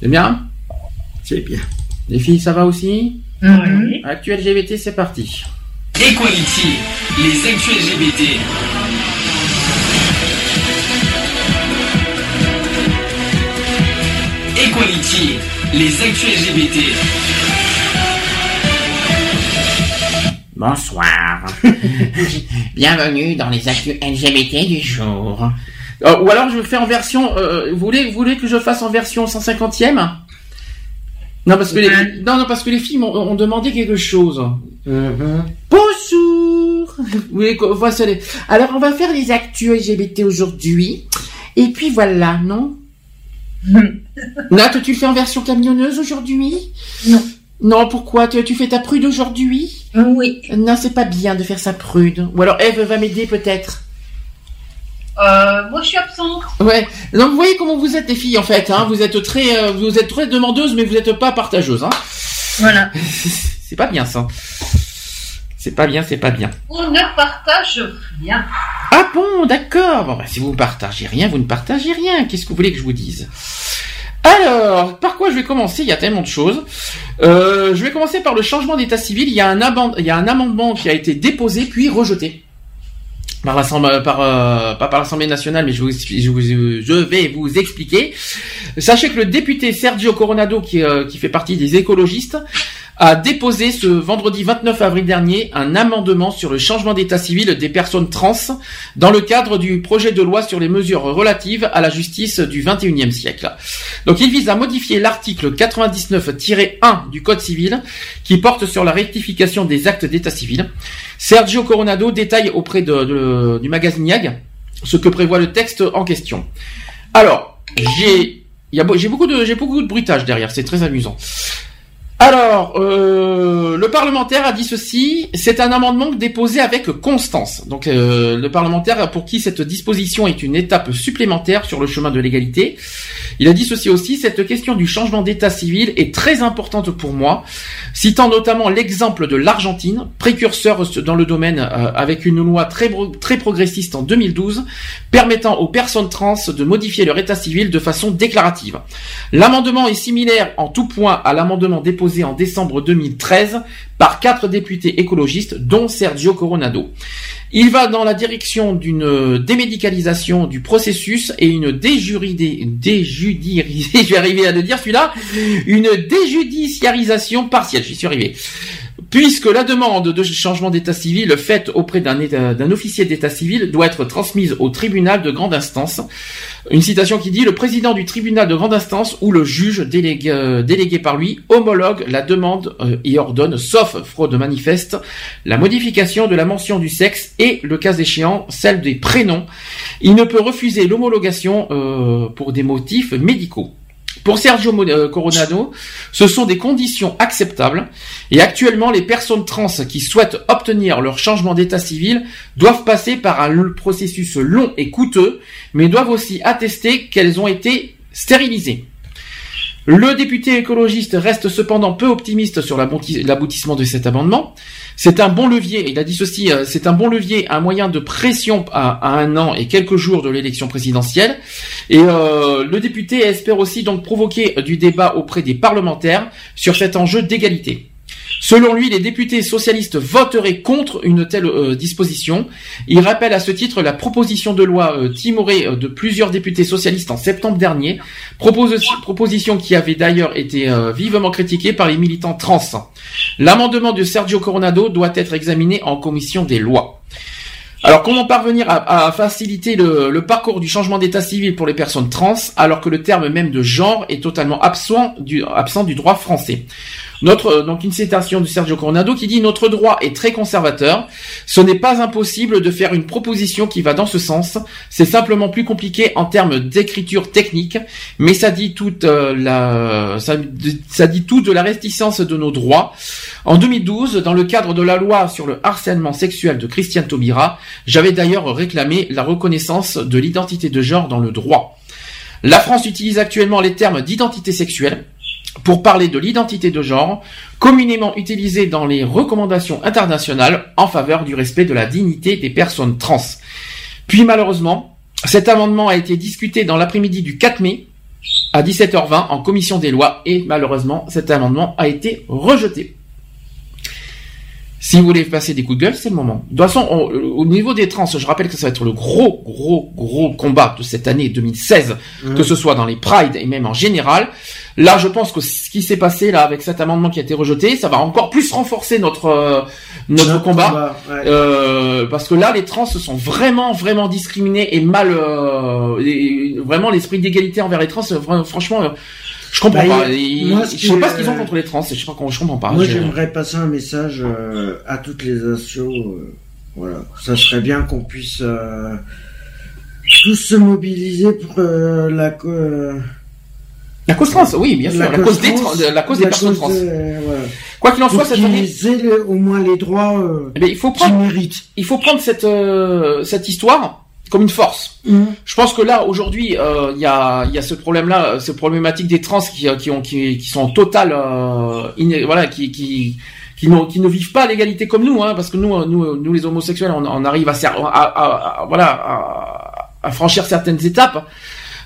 C'est bien? C'est bien. Les filles, ça va aussi? Oui. Actuel LGBT, c'est parti. Equality, les actuels LGBT. Equality, les actuels LGBT. Bonsoir. Bienvenue dans les actus LGBT du jour. Euh, ou alors je fais en version. Euh, vous voulez, vous voulez que je fasse en version 150e Non parce que les, non, non parce que les filles ont, demandé quelque chose. Mm-hmm. Bonjour. Oui, voici Alors on va faire les actus LGBT aujourd'hui. Et puis voilà, non? Nat, tu le fais en version camionneuse aujourd'hui? Non. Non, pourquoi tu, tu fais ta prude aujourd'hui? Oui. Non, c'est pas bien de faire sa prude. Ou alors Eve va m'aider peut-être. Euh, moi, je suis absente. Ouais. Donc, vous voyez comment vous êtes, les filles, en fait. Hein vous êtes très, euh, vous êtes très demandeuses, mais vous n'êtes pas partageuses. Hein voilà. c'est pas bien ça. C'est pas bien, c'est pas bien. On ne partage rien. Ah bon, d'accord. Bon, bah, si vous ne partagez rien, vous ne partagez rien. Qu'est-ce que vous voulez que je vous dise? Alors, par quoi je vais commencer? Il y a tellement de choses. Euh, je vais commencer par le changement d'état civil. Il y, a un amendement qui a été déposé puis rejeté par l'Assemblée, euh, l'Assemblée nationale, mais je, vais vous expliquer. Sachez que le député Sergio Coronado, qui, euh, qui fait partie des écologistes, a déposé ce vendredi 29 avril dernier un amendement sur le changement d'état civil des personnes trans dans le cadre du projet de loi sur les mesures relatives à la justice du 21e siècle. Donc il vise à modifier l'article 99-1 du Code civil qui porte sur la rectification des actes d'état civil. Sergio Coronado détaille auprès de, du magazine YAG ce que prévoit le texte en question. Alors, j'ai j'ai beaucoup de j'ai beaucoup de bruitage derrière, c'est très amusant. Alors, euh, le parlementaire a dit ceci, c'est un amendement déposé avec constance. Donc, euh, le parlementaire pour qui cette disposition est une étape supplémentaire sur le chemin de l'égalité. Il a dit ceci aussi, cette question du changement d'état civil est très importante pour moi, citant notamment l'exemple de l'Argentine, précurseur dans le domaine euh, avec une loi très, très progressiste en 2012, permettant aux personnes trans de modifier leur état civil de façon déclarative. L'amendement est similaire en tout point à l'amendement déposé en décembre 2013 par quatre députés écologistes, dont Sergio Coronado. Il va dans la direction d'une démédicalisation du processus et une une déjudiciarisation partielle, j'y suis arrivé puisque la demande de changement d'état civil faite auprès d'un officier d'état civil doit être transmise au tribunal de grande instance. Une citation qui dit le président du tribunal de grande instance ou le juge délégué, euh, par lui homologue la demande euh, et ordonne, sauf fraude manifeste, la modification de la mention du sexe et, le cas échéant, celle des prénoms. Il ne peut refuser l'homologation euh, pour des motifs médicaux. Pour Sergio euh, Coronado, ce sont des conditions acceptables et actuellement les personnes trans qui souhaitent obtenir leur changement d'état civil doivent passer par un processus long et coûteux, mais doivent aussi attester qu'elles ont été stérilisées. Le député écologiste reste cependant peu optimiste sur l'aboutissement de cet amendement. C'est un bon levier, il a dit ceci, euh, c'est un bon levier, un moyen de pression à, un an et quelques jours de l'élection présidentielle. Et euh, le député espère aussi donc provoquer du débat auprès des parlementaires sur cet enjeu d'égalité. Selon lui, les députés socialistes voteraient contre une telle euh, disposition. Il rappelle à ce titre la proposition de loi euh, timorée euh, de plusieurs députés socialistes en septembre dernier, proposition qui avait d'ailleurs été vivement critiquée par les militants trans. L'amendement de Sergio Coronado doit être examiné en commission des lois. Alors comment parvenir à, faciliter le, parcours du changement d'état civil pour les personnes trans alors que le terme même de genre est totalement absent du, absent du droit français? Notre, euh, donc une citation de Sergio Coronado qui dit notre droit est très conservateur. Ce n'est pas impossible de faire une proposition qui va dans ce sens. C'est simplement plus compliqué en termes d'écriture technique, mais ça dit toute euh, la, ça, ça dit tout de la réticence de nos droits. En 2012, dans le cadre de la loi sur le harcèlement sexuel de Christiane Taubira, j'avais d'ailleurs réclamé la reconnaissance de l'identité de genre dans le droit. La France utilise actuellement les termes d'identité sexuelle, pour parler de l'identité de genre, communément utilisée dans les recommandations internationales en faveur du respect de la dignité des personnes trans. Puis malheureusement, cet amendement a été discuté dans l'après-midi du 4 mai à 17h20 en commission des lois et malheureusement cet amendement a été rejeté. Si vous voulez passer des coups de gueule, c'est le moment. De toute façon, au niveau des trans, je rappelle que ça va être le gros, gros, gros combat de cette année 2016, que ce soit dans les prides et même en général. Là, je pense que ce qui s'est passé là avec cet amendement qui a été rejeté, ça va encore plus renforcer notre euh, notre, combat, euh, parce que là, les trans sont vraiment vraiment discriminés et mal, euh, vraiment l'esprit d'égalité envers les trans. Franchement, je comprends bah, pas. je sais pas ce qu'ils ont contre les trans. Je sais pas je comprends pas. Moi, j'aimerais passer un message à toutes les assos. voilà, ça serait bien qu'on puisse tous se mobiliser pour la La cause trans, oui, bien sûr. La, cause, des, la cause des personnes trans. Quoi qu'il en soit, cette année, au moins les droits euh, eh il faut prendre, Il faut prendre cette euh, cette histoire comme une force. Mhm. Je pense que là aujourd'hui, euh, il y a y a ce problème-là, cette problématique des trans qui qui ont qui, qui sont totales, voilà, qui qui qui, qui ne vivent pas l'égalité comme nous, hein, parce que nous, nous, nous les homosexuels, on, on arrive à, à, à, à voilà à, à franchir certaines étapes.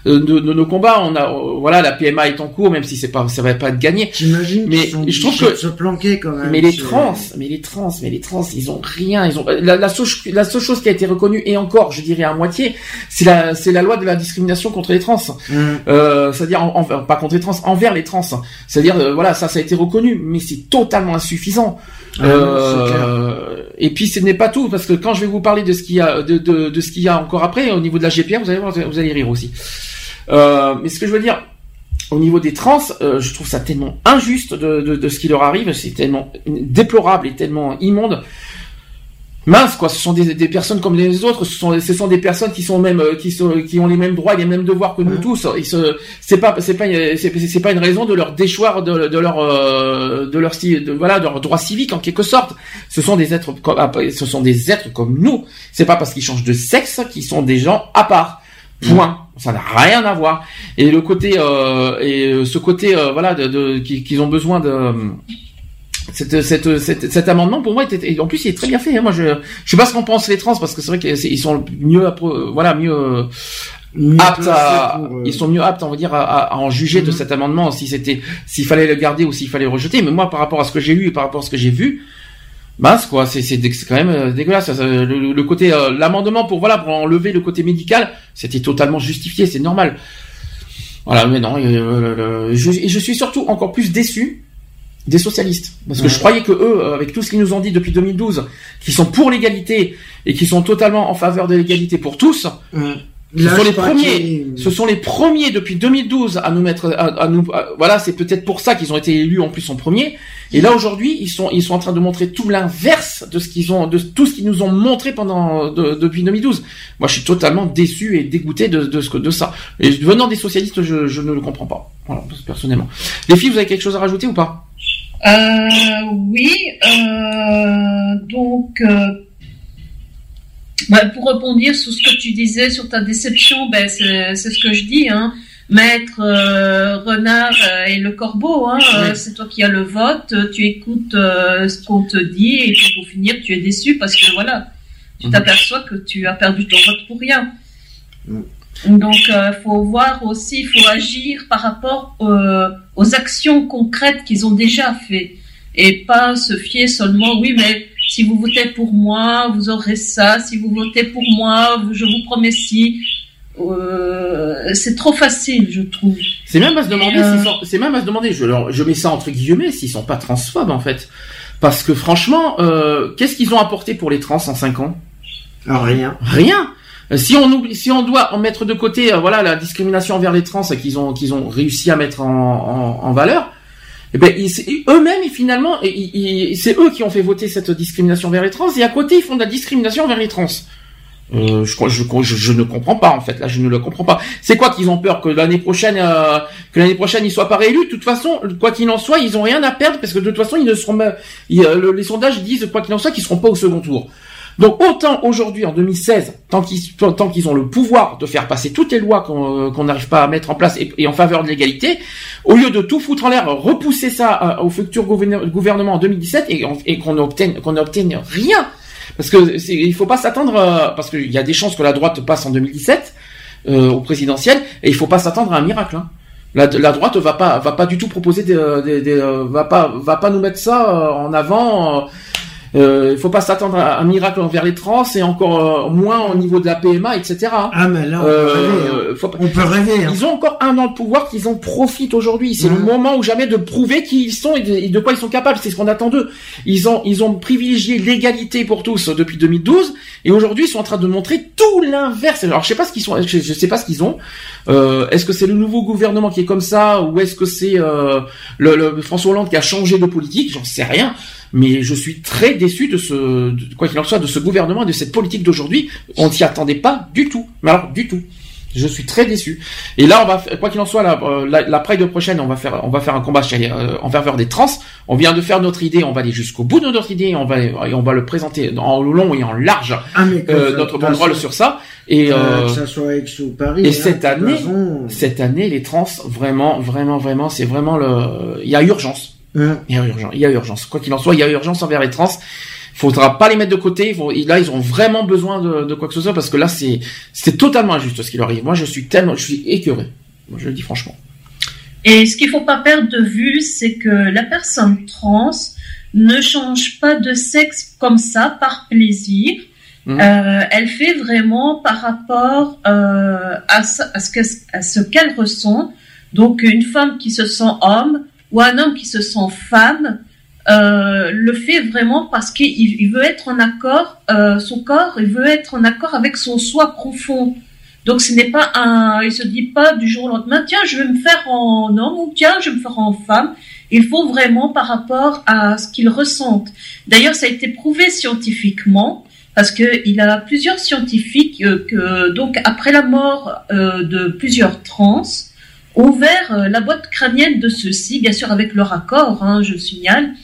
Euh, de, de, nos combats. On a, euh, voilà, la PMA est en cours, même si c'est pas, ça va pas être gagné. J'imagine. Mais je trouve que se planquer quand même. Mais les trans, mais les trans, mais les trans, ils ont rien. Ils ont la, la, seule, la seule chose qui a été reconnue et encore, je dirais à moitié, c'est la, c'est la loi de la discrimination contre les trans. Mmh. Euh, c'est-à-dire en, pas contre les trans, envers les trans. C'est-à-dire euh, voilà, ça, ça a été reconnu, mais c'est totalement insuffisant. Ah euh, et puis ce n'est pas tout parce que quand je vais vous parler de ce qu'il y a de, de, de ce qu'il y a encore après au niveau de la GPA, vous allez vous allez rire aussi. Euh, mais ce que je veux dire, au niveau des trans, euh, je trouve ça tellement injuste de, de, de ce qui leur arrive, c'est tellement déplorable et tellement immonde. Mince quoi, ce sont des, des, personnes comme les autres, ce sont, ce sont des personnes qui sont même euh, qui sont qui ont les mêmes droits, les mêmes devoirs que nous tous. Ils se, c'est pas c'est pas c'est pas une raison de leur déchoir de, de leur euh, de leur de, voilà de leur droit civique en quelque sorte. Ce sont des êtres comme ah, ce sont des êtres comme nous. C'est pas parce qu'ils changent de sexe qu'ils sont des gens à part. Point. Ça n'a rien à voir. Et le côté euh, et ce côté euh, voilà de, de qu'ils ont besoin de cette, cette, cet amendement pour moi était en plus il est très bien fait. Hein. Moi je je sais pas ce qu'en pensent les trans parce que c'est vrai qu'ils sont mieux voilà mieux aptes à, euh, ils sont mieux aptes on va dire à, en juger de mhm. cet amendement si c'était s'il fallait le garder ou s'il fallait le rejeter. Mais moi par rapport à ce que j'ai lu et par rapport à ce que j'ai vu mince quoi c'est c'est quand même euh, dégueulasse. Le, côté euh, l'amendement pour voilà pour enlever le côté médical c'était totalement justifié c'est normal. Voilà mais non euh, je, je suis surtout encore plus déçu des socialistes. Parce que je croyais que eux avec tout ce qu'ils nous ont dit depuis 2012 qui sont pour l'égalité et qui sont totalement en faveur de l'égalité pour tous ce sont les premiers. Ce sont les premiers depuis 2012 à nous mettre, à, nous, voilà, c'est peut-être pour ça qu'ils ont été élus en plus en premier. Et là aujourd'hui, ils sont, ils sont en train de montrer tout l'inverse de ce qu'ils ont, de tout ce qu'ils nous ont montré pendant depuis 2012. Moi, je suis totalement déçu et dégoûté de, de ce de ça. Et venant des socialistes, je, je ne le comprends pas. Voilà, personnellement. Les filles, vous avez quelque chose à rajouter ou pas? Euh, Oui. Euh, donc. Euh bah, pour répondre sur ce que tu disais sur ta déception, ben c'est ce que je dis. Hein. Maître euh, Renard euh, et le corbeau, hein, euh, c'est toi qui as le vote, tu écoutes ce qu'on te dit et puis pour finir tu es déçu parce que voilà, tu mhm. t'aperçois que tu as perdu ton vote pour rien. Donc il faut voir aussi, il faut agir par rapport aux actions concrètes qu'ils ont déjà fait et pas se fier seulement, oui mais si vous votez pour moi, vous aurez ça. Si vous votez pour moi, je vous promets si. Euh, c'est trop facile, je trouve. C'est même à se demander, euh... c'est même à se demander. Je, je mets ça entre guillemets, s'ils sont pas transphobes en fait, parce que franchement, euh, qu'est-ce qu'ils ont apporté pour les trans en 5 ans? Rien. Rien. Si on oublie, si on doit en mettre de côté, euh, voilà, la discrimination envers les trans qu'ils ont qu'ils ont réussi à mettre en, en, en valeur, eh ben, eux-mêmes, finalement, c'est eux qui ont fait voter cette discrimination vers les trans, et à côté, ils font de la discrimination vers les trans. Euh, je, ne comprends pas en fait là je ne le comprends pas. C'est quoi qu'ils ont peur que l'année prochaine euh, que l'année prochaine ils soient pas réélus? De toute façon quoi qu'il en soit ils ont rien à perdre parce que de toute façon ils ne seront les sondages disent quoi qu'il en soit qu'ils seront pas au second tour donc autant aujourd'hui en 2016, tant qu'ils tant qu'ils ont le pouvoir de faire passer toutes les lois qu'on euh, n'arrive pas à mettre en place et, en faveur de l'égalité, au lieu de tout foutre en l'air, repousser ça euh, au futur gouvernement en 2017 et, qu'on n'obtienne qu'on n'obtienne rien, parce que il faut pas s'attendre euh, parce qu'il y a des chances que la droite passe en 2017 au présidentiel et il faut pas s'attendre à un miracle. Hein. La, la, droite va pas va pas du tout proposer des, des, va pas va pas nous mettre ça en avant euh, il faut pas s'attendre à un miracle envers les trans et encore euh, moins au niveau de la PMA, etc. Ah mais là on peut euh, rêver. Hein. On peut rêver. Hein. Ils ont encore un an de pouvoir qu'ils en profitent aujourd'hui. C'est le moment ou jamais de prouver qui ils sont et de, quoi ils sont capables. C'est ce qu'on attend d'eux. Ils ont ils ont privilégié l'égalité pour tous depuis 2012 et aujourd'hui ils sont en train de montrer tout l'inverse. Alors je sais pas ce qu'ils sont. Je, sais pas ce qu'ils ont. Euh, est-ce que c'est le nouveau gouvernement qui est comme ça ou est-ce que c'est le, le François Hollande qui a changé de politique? J'en sais rien mais je suis très déçu de ce, quoi qu'il en soit, de ce gouvernement et de cette politique d'aujourd'hui. On s'y attendait pas du tout. Mais alors, du tout. Je suis très déçu. Et là, on va, quoi qu'il en soit, la, euh, la, la Pride prochaine, on va faire, on va faire un combat chez, euh, en faveur des trans. On vient de faire notre idée, on va aller jusqu'au bout de notre idée, on va, et on va le présenter en long et en large, ah, euh, notre banderole sur ça. Et euh, que ça soit Aix ou Paris. Et hein, cette année, cette année, les trans, vraiment, vraiment, vraiment, c'est vraiment le, il y a urgence. Il y a urgence. Il y a urgence. Quoi qu'il en soit, il y a urgence envers les trans faudra pas les mettre de côté. là, ils ont vraiment besoin de, quoi que ce soit parce que là, c'est c'est totalement injuste ce qui leur arrive. Moi, je suis tellement, je suis écœuré. Moi, je le dis franchement. Et ce qu'il faut pas perdre de vue, c'est que la personne trans ne change pas de sexe comme ça par plaisir. Mmh. Euh, elle fait vraiment par rapport euh, à, ce, à ce qu'elle ressent. Donc une femme qui se sent homme ou un homme qui se sent femme, euh, le fait vraiment parce qu'il veut être en accord, euh, son corps, il veut être en accord avec son soi profond. Donc ce n'est pas un, il se dit pas du jour au lendemain, tiens, je vais me faire en homme ou tiens, je vais me faire en femme. Il faut vraiment par rapport à ce qu'il ressente. D'ailleurs, ça a été prouvé scientifiquement parce que il a plusieurs scientifiques euh, que donc après la mort de plusieurs trans ouvert la boîte crânienne de ceux-ci, bien sûr avec leur accord, hein, je signale,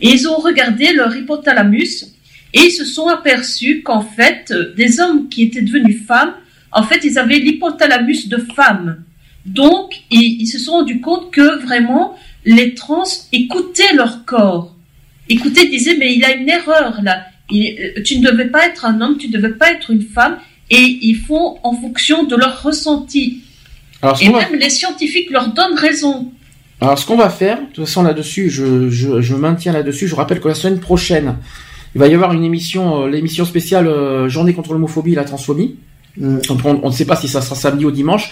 et ils ont regardé leur hypothalamus et ils se sont aperçus qu'en fait, des hommes qui étaient devenus femmes, en fait, ils avaient l'hypothalamus de femme. Donc, ils, se sont rendus compte que vraiment, les trans écoutaient leur corps. Écoutaient, disaient, mais il a une erreur là. Euh, tu ne devais pas être un homme, tu ne devais pas être une femme. Et ils font en fonction de leur ressenti. Et même les scientifiques leur donnent raison. Alors, ce qu'on va faire, de toute façon là-dessus, je, je, je maintiens là-dessus. Je rappelle que la semaine prochaine, il va y avoir une émission, euh, l'émission spéciale euh, Journée contre l'homophobie et la transphobie. Mm. On, ne sait pas si ça sera samedi ou dimanche.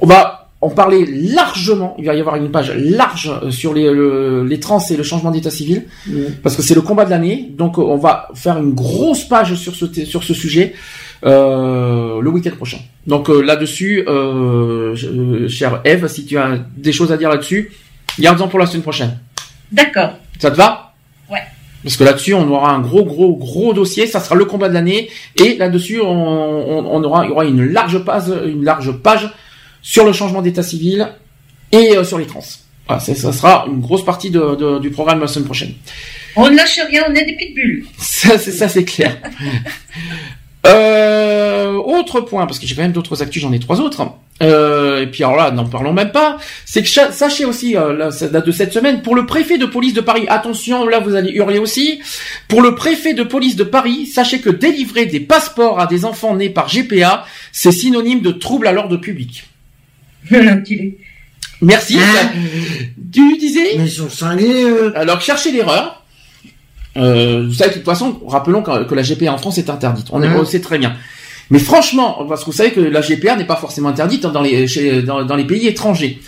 On va en parler largement. Il va y avoir une page large euh, sur les, les trans et le changement d'état civil, mm. parce que c'est le combat de l'année. Donc, on va faire une grosse page sur ce sur ce sujet. Euh, le week-end prochain. Donc là-dessus, euh, chère Eve, si tu as des choses à dire là-dessus, Garde-en pour la semaine prochaine. D'accord. Ça te va? Ouais. Parce que là-dessus, on aura un gros, gros, gros dossier. Ça sera le combat de l'année. Et là-dessus, on, aura, il y aura une large page, une large page sur le changement d'état civil et euh, sur les trans. Voilà, ça sera une grosse partie du programme la semaine prochaine. On ne lâche rien, on est des pitbulls. Ça, c'est ça, c'est clair. euh, autre point, parce que j'ai quand même d'autres actus, j'en ai trois autres. Euh, et puis alors là, n'en parlons même pas. C'est que sachez aussi, euh, là, ça date de cette semaine, pour le préfet de police de Paris, attention, là vous allez hurler aussi. Pour le préfet de police de Paris, sachez que délivrer des passeports à des enfants nés par GPA, c'est synonyme de trouble à l'ordre public. Merci. Ah. Tu disais? Mais ils sont euh. Alors cherchez l'erreur. Euh, vous savez de toute façon, rappelons que, la GPA en France est interdite. On, est, hein on sait très bien. Mais franchement, parce que vous savez que la GPA n'est pas forcément interdite dans les, dans, les pays étrangers.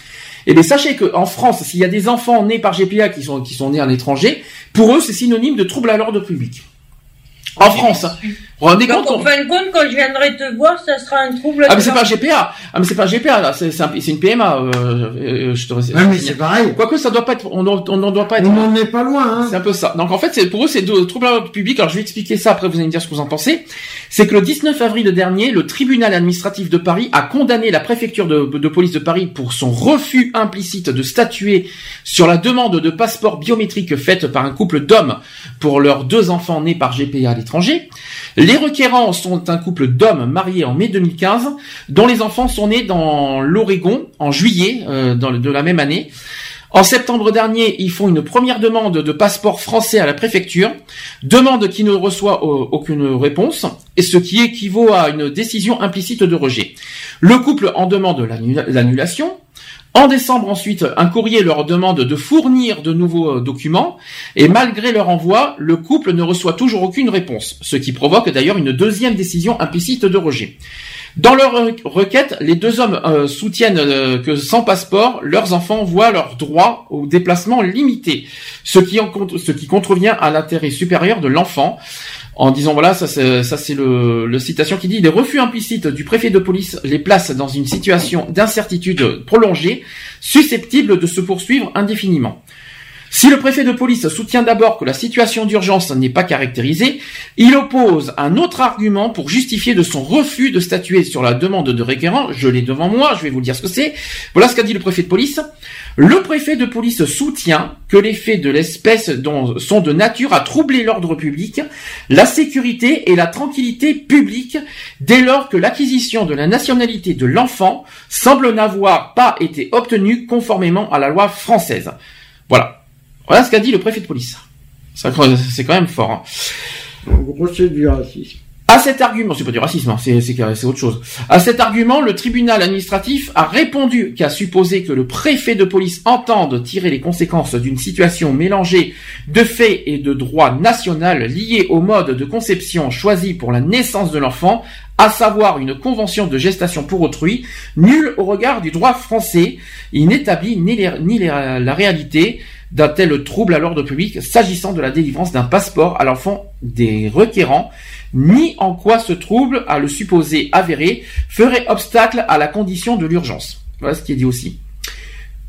Et eh bien sachez qu'en France, s'il y a des enfants nés par GPA qui sont, qui sont nés en étranger, pour eux c'est synonyme de trouble à l'ordre public. En France. Vous rendez compte En fin de compte, quand je viendrai te voir, ça sera un trouble. Ah mais c'est pas GPA. Ah mais c'est pas GPA là, c'est une PMA. Euh, euh, je te ah, mais c'est pareil. Quoique ça doit pas être, on n'en doit pas être. On n'en est pas loin. Hein. C'est un peu ça. Donc en fait, c'est pour eux c'est de trouble à l'ordre public. Alors je vais expliquer ça. Après vous allez me dire ce que vous en pensez. C'est que le 19 avril dernier, le tribunal administratif de Paris a condamné la préfecture de, de police de Paris pour son refus implicite de statuer sur la demande de passeport biométrique faite par un couple d'hommes pour leurs deux enfants nés par GPA à l'étranger. Les requérants sont un couple d'hommes mariés en mai 2015, dont les enfants sont nés dans l'Oregon en juillet euh, de la même année. En septembre dernier, ils font une première demande de passeport français à la préfecture, demande qui ne reçoit euh, aucune réponse, et ce qui équivaut à une décision implicite de rejet. Le couple en demande l'annulation, en décembre ensuite, un courrier leur demande de fournir de nouveaux euh, documents. Et malgré leur envoi, le couple ne reçoit toujours aucune réponse, ce qui provoque d'ailleurs une deuxième décision implicite de rejet. Dans leur requête, les deux hommes euh, soutiennent euh, que sans passeport, leurs enfants voient leur droit au déplacement limité, ce qui contrevient à l'intérêt supérieur de l'enfant en disant voilà ça c'est ça le, citation qui dit les refus implicites du préfet de police les placent dans une situation d'incertitude prolongée susceptible de se poursuivre indéfiniment. Si le préfet de police soutient d'abord que la situation d'urgence n'est pas caractérisée, il oppose un autre argument pour justifier de son refus de statuer sur la demande de requérant. Je l'ai devant moi, je vais vous dire ce que c'est. Voilà ce qu'a dit le préfet de police. Le préfet de police soutient que les faits de l'espèce sont de nature à troubler l'ordre public, la sécurité et la tranquillité publique dès lors que l'acquisition de la nationalité de l'enfant semble n'avoir pas été obtenue conformément à la loi française. Voilà. Voilà ce qu'a dit le préfet de police. C'est quand même fort. Hein. En gros, c'est du racisme. À cet argument, c'est pas du racisme, hein, c'est, autre chose. À cet argument, le tribunal administratif a répondu qu'à supposer que le préfet de police entende tirer les conséquences d'une situation mélangée de faits et de droit national liés au mode de conception choisi pour la naissance de l'enfant, à savoir une convention de gestation pour autrui, nul au regard du droit français, il n'établit ni, ni la réalité, d'un tel trouble à l'ordre public s'agissant de la délivrance d'un passeport à l'enfant des requérants, ni en quoi ce trouble, à le supposer avéré, ferait obstacle à la condition de l'urgence. Voilà ce qui est dit aussi.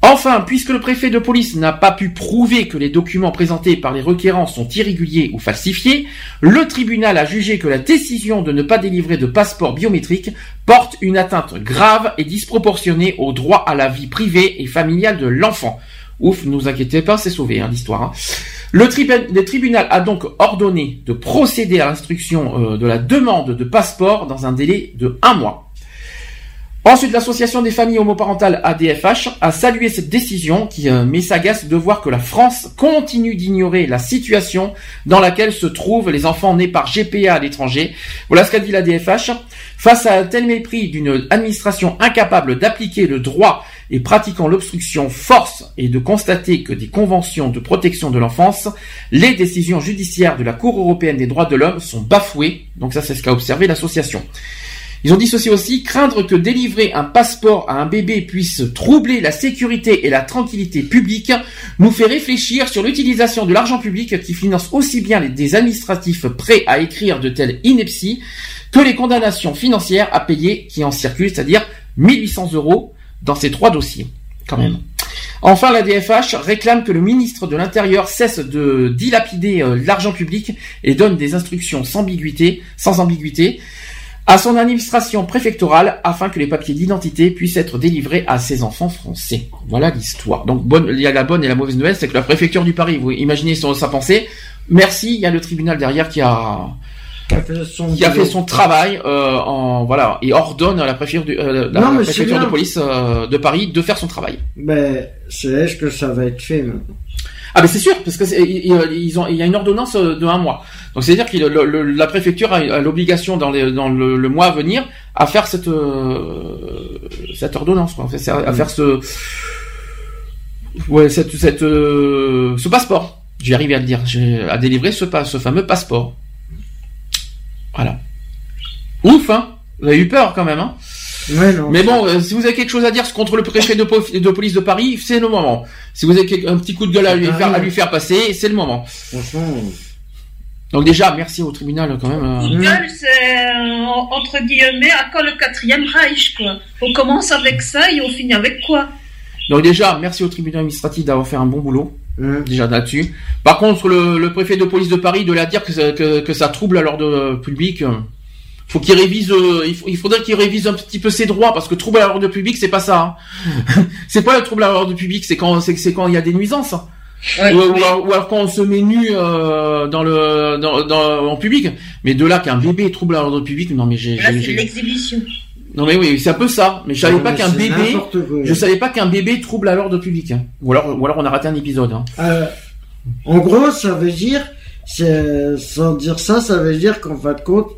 Enfin, puisque le préfet de police n'a pas pu prouver que les documents présentés par les requérants sont irréguliers ou falsifiés, le tribunal a jugé que la décision de ne pas délivrer de passeport biométrique porte une atteinte grave et disproportionnée au droit à la vie privée et familiale de l'enfant. Ouf, ne vous inquiétez pas, c'est sauvé hein, l'histoire. Hein. Le, tribunal a donc ordonné de procéder à l'instruction euh, de la demande de passeport dans un délai de un mois. Ensuite, l'association des familles homoparentales ADFH a salué cette décision qui euh, met s'agace de voir que la France continue d'ignorer la situation dans laquelle se trouvent les enfants nés par GPA à l'étranger. Voilà ce qu'a dit l'ADFH. Face à un tel mépris d'une administration incapable d'appliquer le droit et pratiquant l'obstruction force et de constater que des conventions de protection de l'enfance, les décisions judiciaires de la Cour européenne des droits de l'homme sont bafouées. Donc ça, c'est ce qu'a observé l'association. Ils ont dit ceci aussi, craindre que délivrer un passeport à un bébé puisse troubler la sécurité et la tranquillité publique nous fait réfléchir sur l'utilisation de l'argent public qui finance aussi bien les, des administratifs prêts à écrire de telles inepties que les condamnations financières à payer qui en circulent, c'est-à-dire 1800 euros dans ces trois dossiers, quand même. Enfin, la DFH réclame que le ministre de l'Intérieur cesse de dilapider euh, l'argent public et donne des instructions sans ambiguïté, à son administration préfectorale afin que les papiers d'identité puissent être délivrés à ses enfants français. Voilà l'histoire. Donc bonne, il y a la bonne et la mauvaise nouvelle, c'est que la préfecture du Paris, vous imaginez sa pensée. Merci, il y a le tribunal derrière qui a qui a fait son, travail euh, en voilà et ordonne à la préfecture, du, euh, la, préfecture de police euh, de Paris de faire son travail. Mais c'est est-ce que ça va être fait maintenant? Ah mais c'est sûr parce que ils ont il y a une ordonnance de un mois. Donc c'est à dire que la préfecture a, l'obligation dans, dans le, mois à venir à faire cette cette ordonnance quoi. À faire ce ouais cette cette ce passeport. J'y arrive à le dire, à délivrer ce ce fameux passeport. Voilà. Ouf, hein Vous avez eu peur quand même, hein Mais bon, euh, si vous avez quelque chose à dire contre le préfet de, police de Paris, c'est le moment. Si vous avez un petit coup de gueule à lui, faire, à lui faire passer, c'est le moment. Donc déjà, merci au tribunal quand même. Coup de gueule, c'est euh, entre guillemets à quand le quatrième Reich, quoi? On commence avec ça et on finit avec quoi? Donc déjà, merci au tribunal administratif d'avoir fait un bon boulot. Mmh. Déjà là-dessus. Par contre, le, préfet de police de Paris de la dire que ça, que, ça trouble l'ordre public, euh, faut qu'il révise. Euh, il, faudrait qu'il révise un petit peu ses droits parce que trouble à l'ordre public, c'est pas ça. Hein. c'est pas le trouble à l'ordre public, c'est quand c'est quand il y a des nuisances. ou, alors, quand on se met nu euh, dans le dans, en public. Mais de là qu'un bébé trouble à l'ordre public, non mais j'ai. c'est l'exhibition. Non mais oui, c'est un peu ça. Mais je savais pas qu'un bébé, je savais pas qu'un bébé trouble à l'ordre public. Hein. Ou alors, ou alors on a raté un épisode. Hein. Euh, en gros, ça veut dire, sans dire ça, ça veut dire qu'en fin de compte,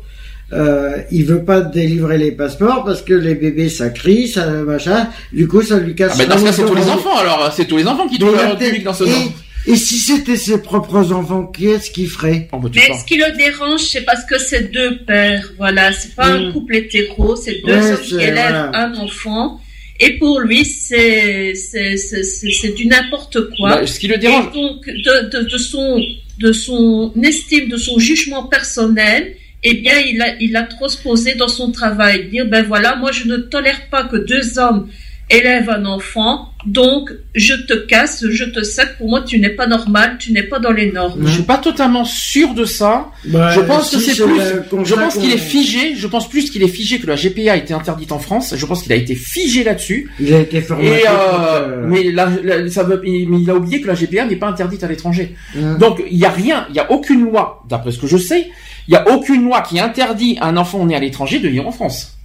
euh, il veut pas délivrer les passeports parce que les bébés ça crie, ça machin. Du coup, ça lui casse. Ah ben dans ce cas, c'est tous les enfants. Alors, c'est tous les enfants qui trouvent à l'ordre public dans ce sens. Et si c'était ses propres enfants, qu'est-ce qu'il ferait oh, bah, Mais ce qui le dérange, c'est parce que c'est deux pères. Voilà, c'est pas un mm. couple hétéro, c'est deux hommes qui élèvent un enfant. Et pour lui, c'est c'est c'est du n'importe quoi. Bah, ce qui le dérange. Et donc de, de, de son de son estime, de son jugement personnel, eh bien, il a, il a transposé dans son travail, dire, ben voilà, moi je ne tolère pas que deux hommes élève un enfant, donc je te casse, je te sac. Pour moi, tu n'es pas normal, tu n'es pas dans les normes. Je suis pas totalement sûr de ça. Bah, je pense que c'est plus. Je pense qu'il est figé. Je pense plus qu'il est figé que la GPA a été interdite en France. Je pense qu'il a été figé là-dessus. Il a été formé. Et euh, mais ça veut, il a oublié que la GPA n'est pas interdite à l'étranger. Donc il y a rien, il y a aucune loi, d'après ce que je sais, il y a aucune loi qui interdit à un enfant né à l'étranger de vivre en France.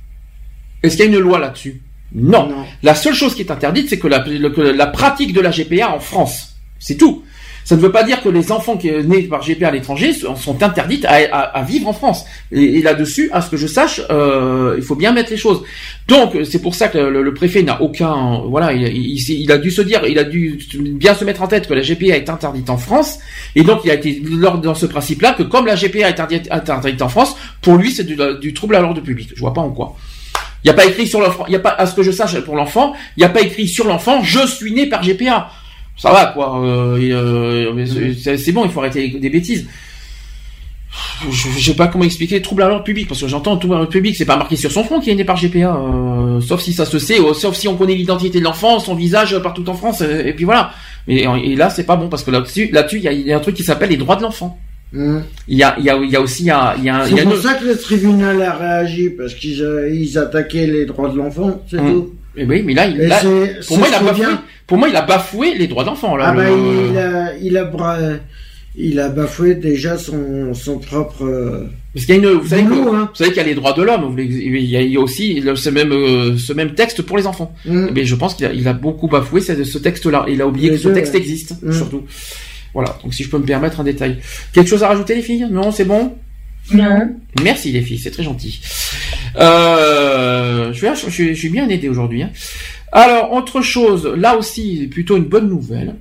Est-ce qu'il y a une loi là-dessus? Non. La seule chose qui est interdite, c'est que la, pratique de la GPA en France. C'est tout. Ça ne veut pas dire que les enfants qui sont nés par GPA à l'étranger sont interdits à, vivre en France. Et, là-dessus, à ce que je sache, euh, il faut bien mettre les choses. Donc, c'est pour ça que le, préfet n'a aucun, voilà, il, a dû se dire, il a dû bien se mettre en tête que la GPA est interdite en France. Et donc, il a été dans ce principe-là que comme la GPA est interdite, en France, pour lui, c'est du, du trouble à l'ordre public. Je vois pas en quoi. Il n'y a pas écrit sur l'enfant, il y a pas, à ce que je sache pour l'enfant, il n'y a pas écrit sur l'enfant, je suis né par GPA. Ça va, quoi. Euh, euh, c'est bon, il faut arrêter des bêtises. Je, ne sais pas comment expliquer trouble à l'ordre public parce que j'entends trouble à l'ordre public, c'est pas marqué sur son front qu'il est né par GPA, euh, sauf si ça se sait, sauf si on connaît l'identité de l'enfant, son visage partout en France, et, puis voilà. Et, et là, c'est pas bon parce que là-dessus, là-dessus, il y a un truc qui s'appelle les droits de l'enfant. Hmm. Il y a, il y a, il y a aussi, il y a, il y a, C'est pour ça que le tribunal a réagi parce qu'ils euh, ils attaquaient les droits de l'enfant, c'est hmm. tout. Et eh oui, mais là, il, là pour moi, il a bafoué. Pour moi, il a bafoué les droits d'enfant là. Ah bah, il a, il a, il a bafoué déjà son, son propre. Euh, parce qu'il y a une, vous savez, hein. vous savez qu'il y a les droits de l'homme. Il y a, aussi ce même, euh, ce même texte pour les enfants. Mais hmm. eh je pense qu'il a, il a beaucoup bafoué ce, ce texte-là. Il a oublié que ce texte existe, surtout. Voilà, donc si je peux me permettre un détail. Quelque chose à rajouter les filles? Non, c'est bon? Non. Merci les filles, c'est très gentil. Euh, je, suis, je, suis, bien aidé aujourd'hui. Hein. Alors, autre chose, là aussi, plutôt une bonne nouvelle.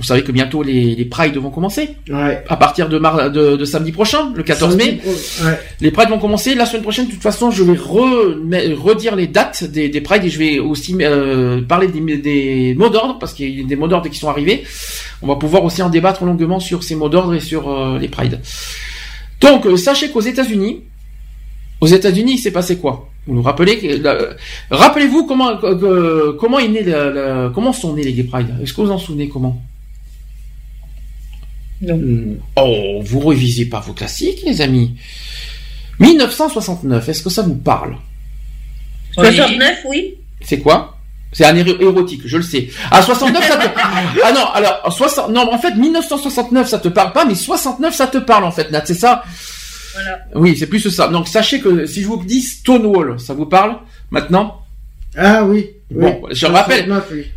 Vous savez que bientôt les, les Prides vont commencer. Ouais. À partir de, mar de, de samedi prochain, le 14 mai. Ouais. Les Prides vont commencer. La semaine prochaine, de toute façon, je vais re, redire les dates des, des Prides et je vais aussi euh, parler des, des mots d'ordre parce qu'il y a des mots d'ordre qui sont arrivés. On va pouvoir aussi en débattre longuement sur ces mots d'ordre et sur euh, les prides. Donc, euh, sachez qu'aux États-Unis, aux États-Unis, il s'est passé quoi? Vous nous rappelez Rappelez-vous comment comment est né comment sont nés les gay pride Est-ce que vous en souvenez comment? Non. Oh, vous revisez pas vos classiques, les amis. 1969, est-ce que ça vous parle? 69, oui. C'est quoi? C'est un érotique, je le sais. À 69, ça te... Ah non, alors, 60... non, en fait, 1969, ça te parle pas, mais 69, ça te parle, en fait, Nat, c'est ça? Voilà. Oui, c'est plus ça. Donc, sachez que si je vous dis Stonewall, ça vous parle, maintenant? Ah oui. Bon, je rappelle,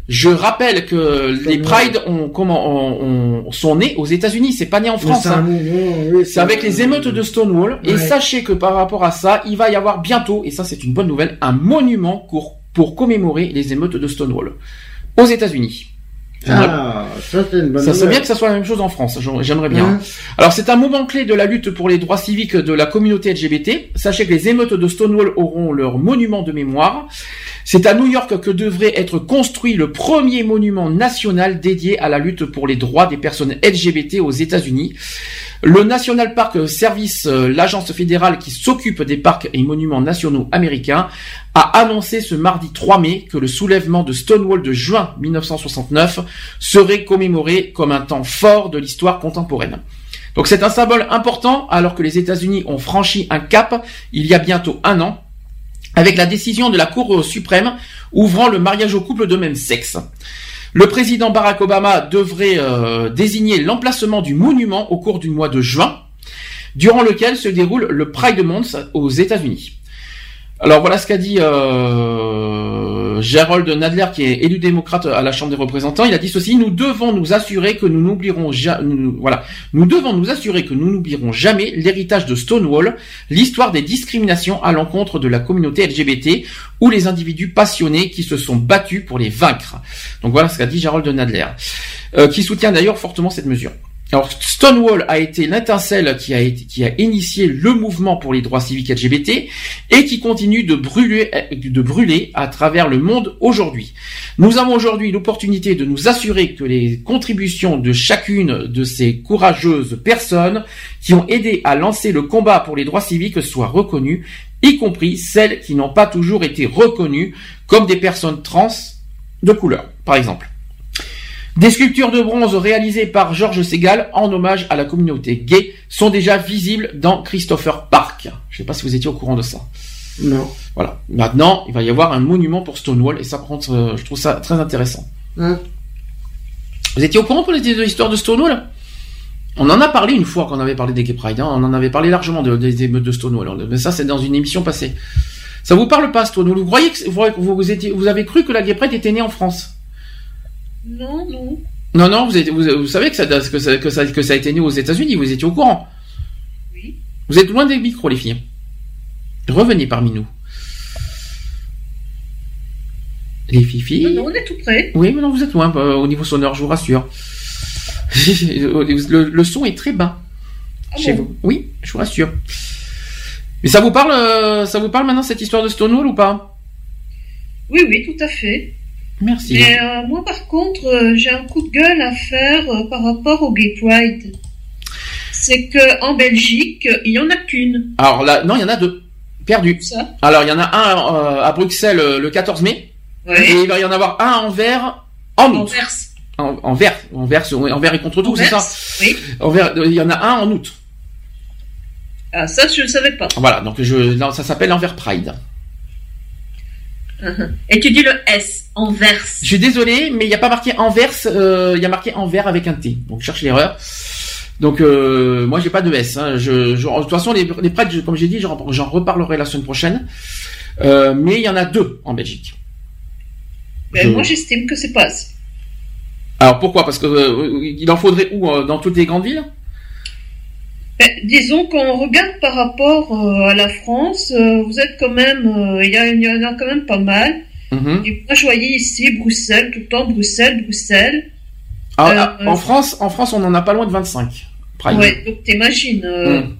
je rappelle que les Pride ont, comment, sont nés aux États-Unis, c'est pas né en France. Hein. c'est avec les émeutes de Stonewall. Et sachez que par rapport à ça, il va y avoir bientôt, et ça c'est une bonne nouvelle, un monument court pour commémorer les émeutes de Stonewall aux États-Unis. Ah, ça c'est une bonne Ça serait bien que ça soit la même chose en France. J'aimerais bien. Hein. Alors c'est un moment clé de la lutte pour les droits civiques de la communauté LGBT. Sachez que les émeutes de Stonewall auront leur monument de mémoire. C'est à New York que devrait être construit le premier monument national dédié à la lutte pour les droits des personnes LGBT aux États-Unis. Le National Park Service, euh, l'agence fédérale qui s'occupe des parcs et monuments nationaux américains, a annoncé ce mardi 3 mai que le soulèvement de Stonewall de juin 1969 serait commémoré comme un temps fort de l'histoire contemporaine. Donc c'est un symbole important alors que les États-Unis ont franchi un cap il y a bientôt un an avec la décision de la Cour suprême ouvrant le mariage aux couples de même sexe. Le président Barack Obama devrait euh, désigner l'emplacement du monument au cours du mois de juin, durant lequel se déroule le Pride Month aux États-Unis. Alors voilà ce qu'a dit euh, Gerald Nadler, qui est élu démocrate à la Chambre des représentants. Il a dit ceci nous devons nous assurer que nous n'oublierons jamais, voilà, nous devons nous assurer que nous n'oublierons jamais l'héritage de Stonewall, l'histoire des discriminations à l'encontre de la communauté LGBT ou les individus passionnés qui se sont battus pour les vaincre. Donc voilà ce qu'a dit Gerald Nadler, euh, qui soutient d'ailleurs fortement cette mesure. Alors Stonewall a été l'étincelle qui a, initié le mouvement pour les droits civiques LGBT et qui continue de brûler à travers le monde aujourd'hui. Nous avons aujourd'hui l'opportunité de nous assurer que les contributions de chacune de ces courageuses personnes qui ont aidé à lancer le combat pour les droits civiques soient reconnues, y compris celles qui n'ont pas toujours été reconnues comme des personnes trans de couleur, par exemple. Des sculptures de bronze réalisées par Georges Segal en hommage à la communauté gay sont déjà visibles dans Christopher Park. Je ne sais pas si vous étiez au courant de ça. Non. Voilà. Maintenant, il va y avoir un monument pour Stonewall et ça, contre, euh, je trouve ça très intéressant. Hein? Vous étiez au courant pour l'histoire de Stonewall? On en a parlé une fois qu'on avait parlé des Gay Pride. Hein. On en avait parlé largement des émeutes de, Stonewall. Mais ça, c'est dans une émission passée. Ça vous parle pas, Stonewall? Vous croyez que vous, vous, étiez, vous avez cru que la Gay Pride était née en France? Non, non. Non, non, vous, vous, savez que ça, que, ça, que, ça, que ça a été né aux États-Unis, vous étiez au courant. Oui. Vous êtes loin des micros, les filles. Revenez parmi nous. Les filles. Non, non, on est tout près. Oui, mais non, vous êtes loin euh, au niveau sonore, je vous rassure. le, son est très bas. Ah chez vous. Oui, je vous rassure. Mais ça vous parle, euh, ça vous parle maintenant cette histoire de Stonewall ou pas? Oui, oui, tout à fait. Merci. Mais euh, moi, par contre, euh, j'ai un coup de gueule à faire euh, par rapport au Gay Pride. C'est que en Belgique, il y en a qu'une. Alors là, non, il y en a deux. Perdu. Ça Alors, il y en a un à Bruxelles le 14 mai. Et il va y en avoir un en vert en août. En, en vert. En vert, en vert et contre tout, c'est ça Oui. En vert, il y en a un en août. Ah, ça, je ne savais pas. Voilà, donc je, ça s'appelle Envers Pride. Et tu dis le S, Anvers. Je suis désolé, mais il n'y a pas marqué Anvers, euh, il y a marqué Envers avec un T. Donc je cherche l'erreur. Donc euh, moi j'ai pas de S. Hein. Je, de toute façon les, les prêtres, comme j'ai dit, j'en reparlerai la semaine prochaine. Euh, mais il y en a deux en Belgique. Ben, Moi j'estime que c'est pas assez. Alors pourquoi? Parce que euh, il en faudrait où Dans toutes les grandes villes? Ben, disons qu'on regarde par rapport euh, à la France, euh, vous êtes quand même, euh, il y, en a quand même pas mal. Mhm. Et moi, je voyais ici Bruxelles, tout le temps Bruxelles, Bruxelles. Ah, en France, en France, on en a pas loin de 25. Ouais, donc t'imagines. Mhm.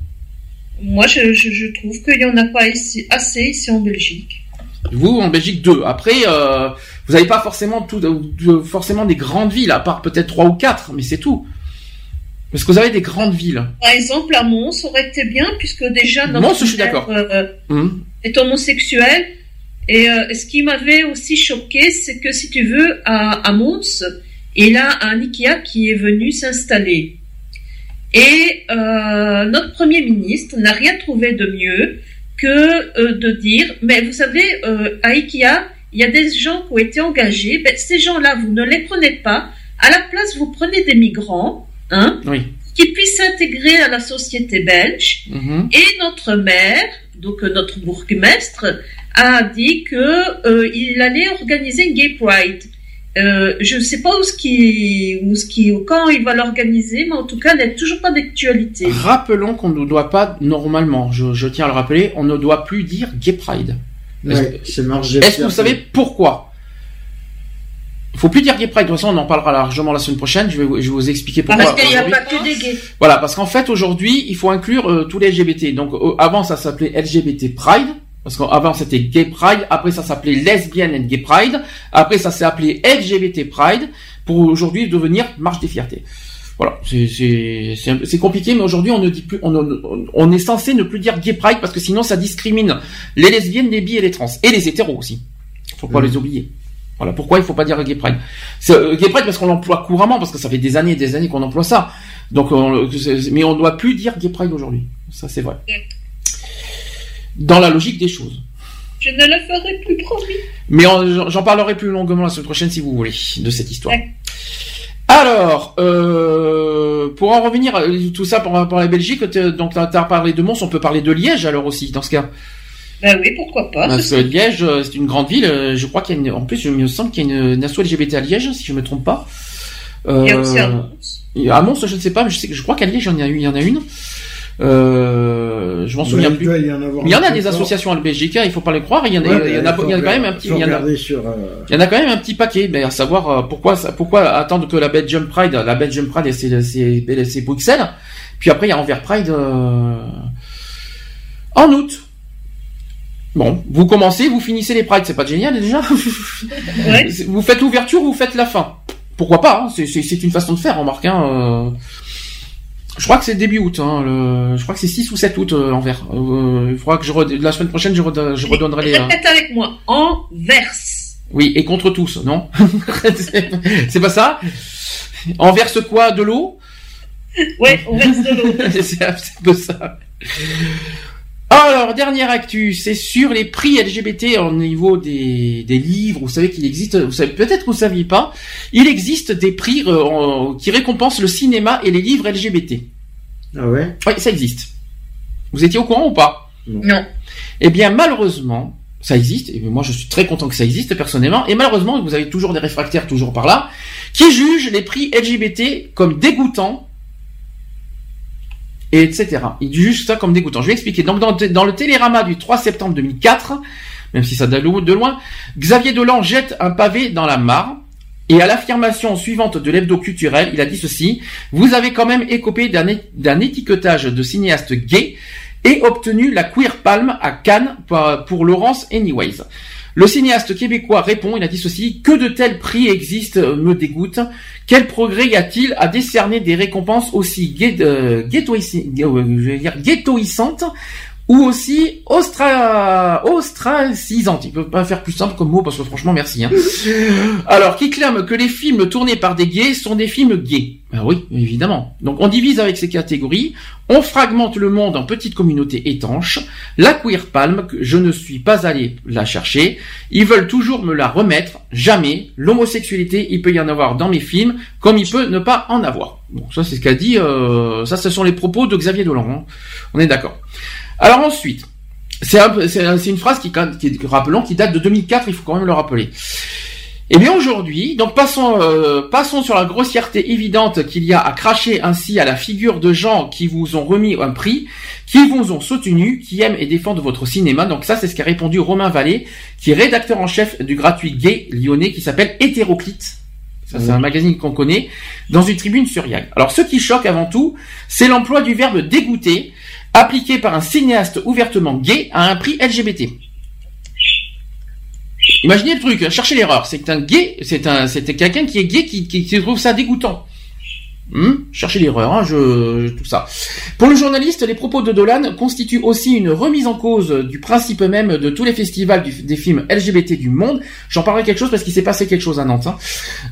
Moi, je, trouve qu'il y en a pas ici, assez ici en Belgique. Vous, en Belgique, deux. Après, vous n'avez pas forcément tout, forcément des grandes villes, à part peut-être trois ou quatre, mais c'est tout. Parce que vous avez des grandes villes. Par exemple, à Mons aurait été bien, puisque déjà notre Mons, je suis d'accord. Euh, hum. est homosexuel. Et euh, ce qui m'avait aussi choqué, c'est que si tu veux, à, à Mons, il a un Ikea qui est venu s'installer. Et euh, notre Premier ministre n'a rien trouvé de mieux que de dire, mais vous savez, à Ikea, il y a des gens qui ont été engagés, ben, ces gens-là, vous ne les prenez pas, à la place, vous prenez des migrants, Hein, qui puisse s'intégrer à la société belge. Mhm. Et notre maire, donc euh, notre bourgmestre, a dit que euh, il allait organiser une Gay Pride. Euh, je ne sais pas où ce qui, où ce qui, quand il va l'organiser, mais en tout cas, il n'est toujours pas d'actualité. Rappelons qu'on ne doit pas, normalement, je, tiens à le rappeler, on ne doit plus dire Gay Pride. Est-ce que vous savez pourquoi? Il faut plus dire gay pride. De toute façon, on en parlera largement la semaine prochaine. Je vais, je vais vous expliquer pourquoi. Parce qu'il n'y a pas que des gays. Voilà, parce qu'en fait, aujourd'hui, il faut inclure euh, tous les LGBT. Donc, euh, avant, ça s'appelait LGBT Pride. Parce qu'avant, c'était Gay Pride. Après, ça s'appelait Lesbian and Gay Pride. Après, ça s'est appelé LGBT Pride. Pour aujourd'hui devenir Marche des Fiertés. Voilà, c'est compliqué, mais aujourd'hui on ne dit plus, on, on, est censé ne plus dire gay pride parce que sinon ça discrimine les lesbiennes, les bi et les trans et les hétéros aussi. Faut pas mmh. les oublier. Voilà pourquoi il faut pas dire gay pride? Euh, gay pride parce qu'on l'emploie couramment parce que ça fait des années et des années qu'on emploie ça. Donc mais on ne doit plus dire gay pride aujourd'hui. Ça c'est vrai. Dans la logique des choses. Je ne le ferai plus promis. Mais j'en parlerai plus longuement la semaine prochaine si vous voulez de cette histoire. Alors, euh, pour en revenir, tout ça par rapport à la Belgique, donc tu as parlé de Mons, on peut parler de Liège alors aussi dans ce cas. Ben oui, pourquoi pas. Parce que Liège, euh, c'est une grande ville. Euh, je crois qu'il y a une, en plus, je me semble qu'il y a une, une LGBT à Liège, si je me trompe pas. il y a aussi à Mons. À Mons, je ne sais pas, mais je sais que je crois qu'à Liège, il y en a une. Il y en a une. Euh, je m'en souviens plus. Il y, en a, des associations à Belgique, il faut pas les croire. Il y en a, il y en a, il y en a quand même un petit. Il y, en a, il y en a quand même un petit paquet. Mais à savoir pourquoi, pourquoi attendre que la Belgium Pride, la Belgium Pride, c'est c'est Bruxelles. Puis après, il y a Anvers Pride en août. Bon, vous commencez, vous finissez les prides, c'est pas génial déjà Vous faites l'ouverture, vous faites la fin. Pourquoi pas hein, C'est une façon de faire, remarque. Hein, euh. Je crois que c'est début août. Hein, Je crois que c'est 6 ou 7 août euh, en Euh, il faudra que je la semaine prochaine, je, je redonnerai les. Répète avec moi. En verse. Oui, et contre tous, non C'est pas ça? On verse quoi? De l'eau? Ouais, on verse de l'eau. c'est un peu ça. Alors, dernière actu, c'est sur les prix LGBT au niveau des, livres. Vous savez qu'il existe, vous savez peut-être que vous saviez pas, il existe des prix euh, qui récompensent le cinéma et les livres LGBT. Ah ouais? Oui, ça existe. Vous étiez au courant ou pas? Non. Eh bien, malheureusement, ça existe, et moi je suis très content que ça existe personnellement, et malheureusement, vous avez toujours des réfractaires, toujours par là, qui jugent les prix LGBT comme dégoûtants et etc. Il juge ça comme dégoûtant. Je vais expliquer. Donc dans, le télérama du 3 septembre 2004, même si ça date de loin, Xavier Dolan jette un pavé dans la mare. Et à l'affirmation suivante de l'hebdo culturel, il a dit ceci, vous avez quand même écopé d'un étiquetage de cinéaste gay et obtenu la Queer Palm à Cannes pour Laurence Anyways. Le cinéaste québécois répond, il a dit ceci, que de tels prix existent me dégoûte. Quel progrès y a-t-il à décerner des récompenses aussi euh, ghettoisantes ou aussi ostra ostracisante. Il peut pas faire plus simple comme mot parce que franchement merci. Hein. Alors qui clame que les films tournés par des gays sont des films gays ah oui, évidemment. Donc on divise avec ces catégories, on fragmente le monde en petites communautés étanches. La queer palme, je ne suis pas allé la chercher. Ils veulent toujours me la remettre. Jamais. L'homosexualité, il peut y en avoir dans mes films, comme il peut ne pas en avoir. Bon, ça c'est ce qu'a dit. Euh, ça, ce sont les propos de Xavier Dolan. Hein. On est d'accord. Alors ensuite, c'est une phrase qui, qui, rappelons, qui date de 2004. Il faut quand même le rappeler. Eh bien aujourd'hui, donc passons, euh, passons sur la grossièreté évidente qu'il y a à cracher ainsi à la figure de gens qui vous ont remis un prix, qui vous ont soutenu, qui aiment et défendent votre cinéma. Donc ça, c'est ce qu'a répondu Romain Vallée, qui est rédacteur en chef du gratuit gay lyonnais qui s'appelle Hétéroclite. Ça, c'est un magazine qu'on connaît, dans une tribune sur Yag. Alors, ce qui choque avant tout, c'est l'emploi du verbe dégoûter, appliqué par un cinéaste ouvertement gay à un prix LGBT. Imaginez le truc, hein, cherchez l'erreur. C'est un gay, c'est un, quelqu'un qui est gay qui, qui, qui trouve ça dégoûtant. Hmm? Cherchez l'erreur, hein, je, tout ça. Pour le journaliste, les propos de Dolan constituent aussi une remise en cause du principe même de tous les festivals des films LGBT du monde. J'en parlerai quelque chose parce qu'il s'est passé quelque chose à Nantes. Hein.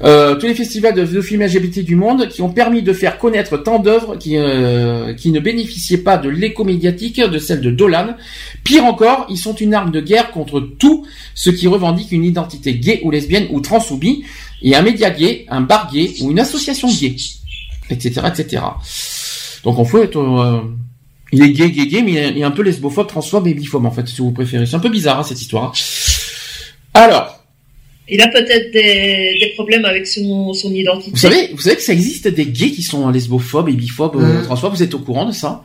Euh, tous les festivals de, films LGBT du monde qui ont permis de faire connaître tant d'œuvres qui, euh, qui ne bénéficiaient pas de l'écho médiatique de celle de Dolan. Pire encore, ils sont une arme de guerre contre tout ce qui revendique une identité gay ou lesbienne ou trans ou bi, et un média gay, un bar gay ou une association gay etc., etc. Donc en fait, euh, il est gay, gay, gay, mais il est un peu lesbophobe, transphobe et biphobe en fait, si vous préférez. C'est un peu bizarre hein, cette histoire. Alors. Il a peut-être des, problèmes avec son, identité. Vous savez, vous savez que ça existe des gays qui sont lesbophobes et biphobes, euh, transphobes. Vous êtes au courant de ça?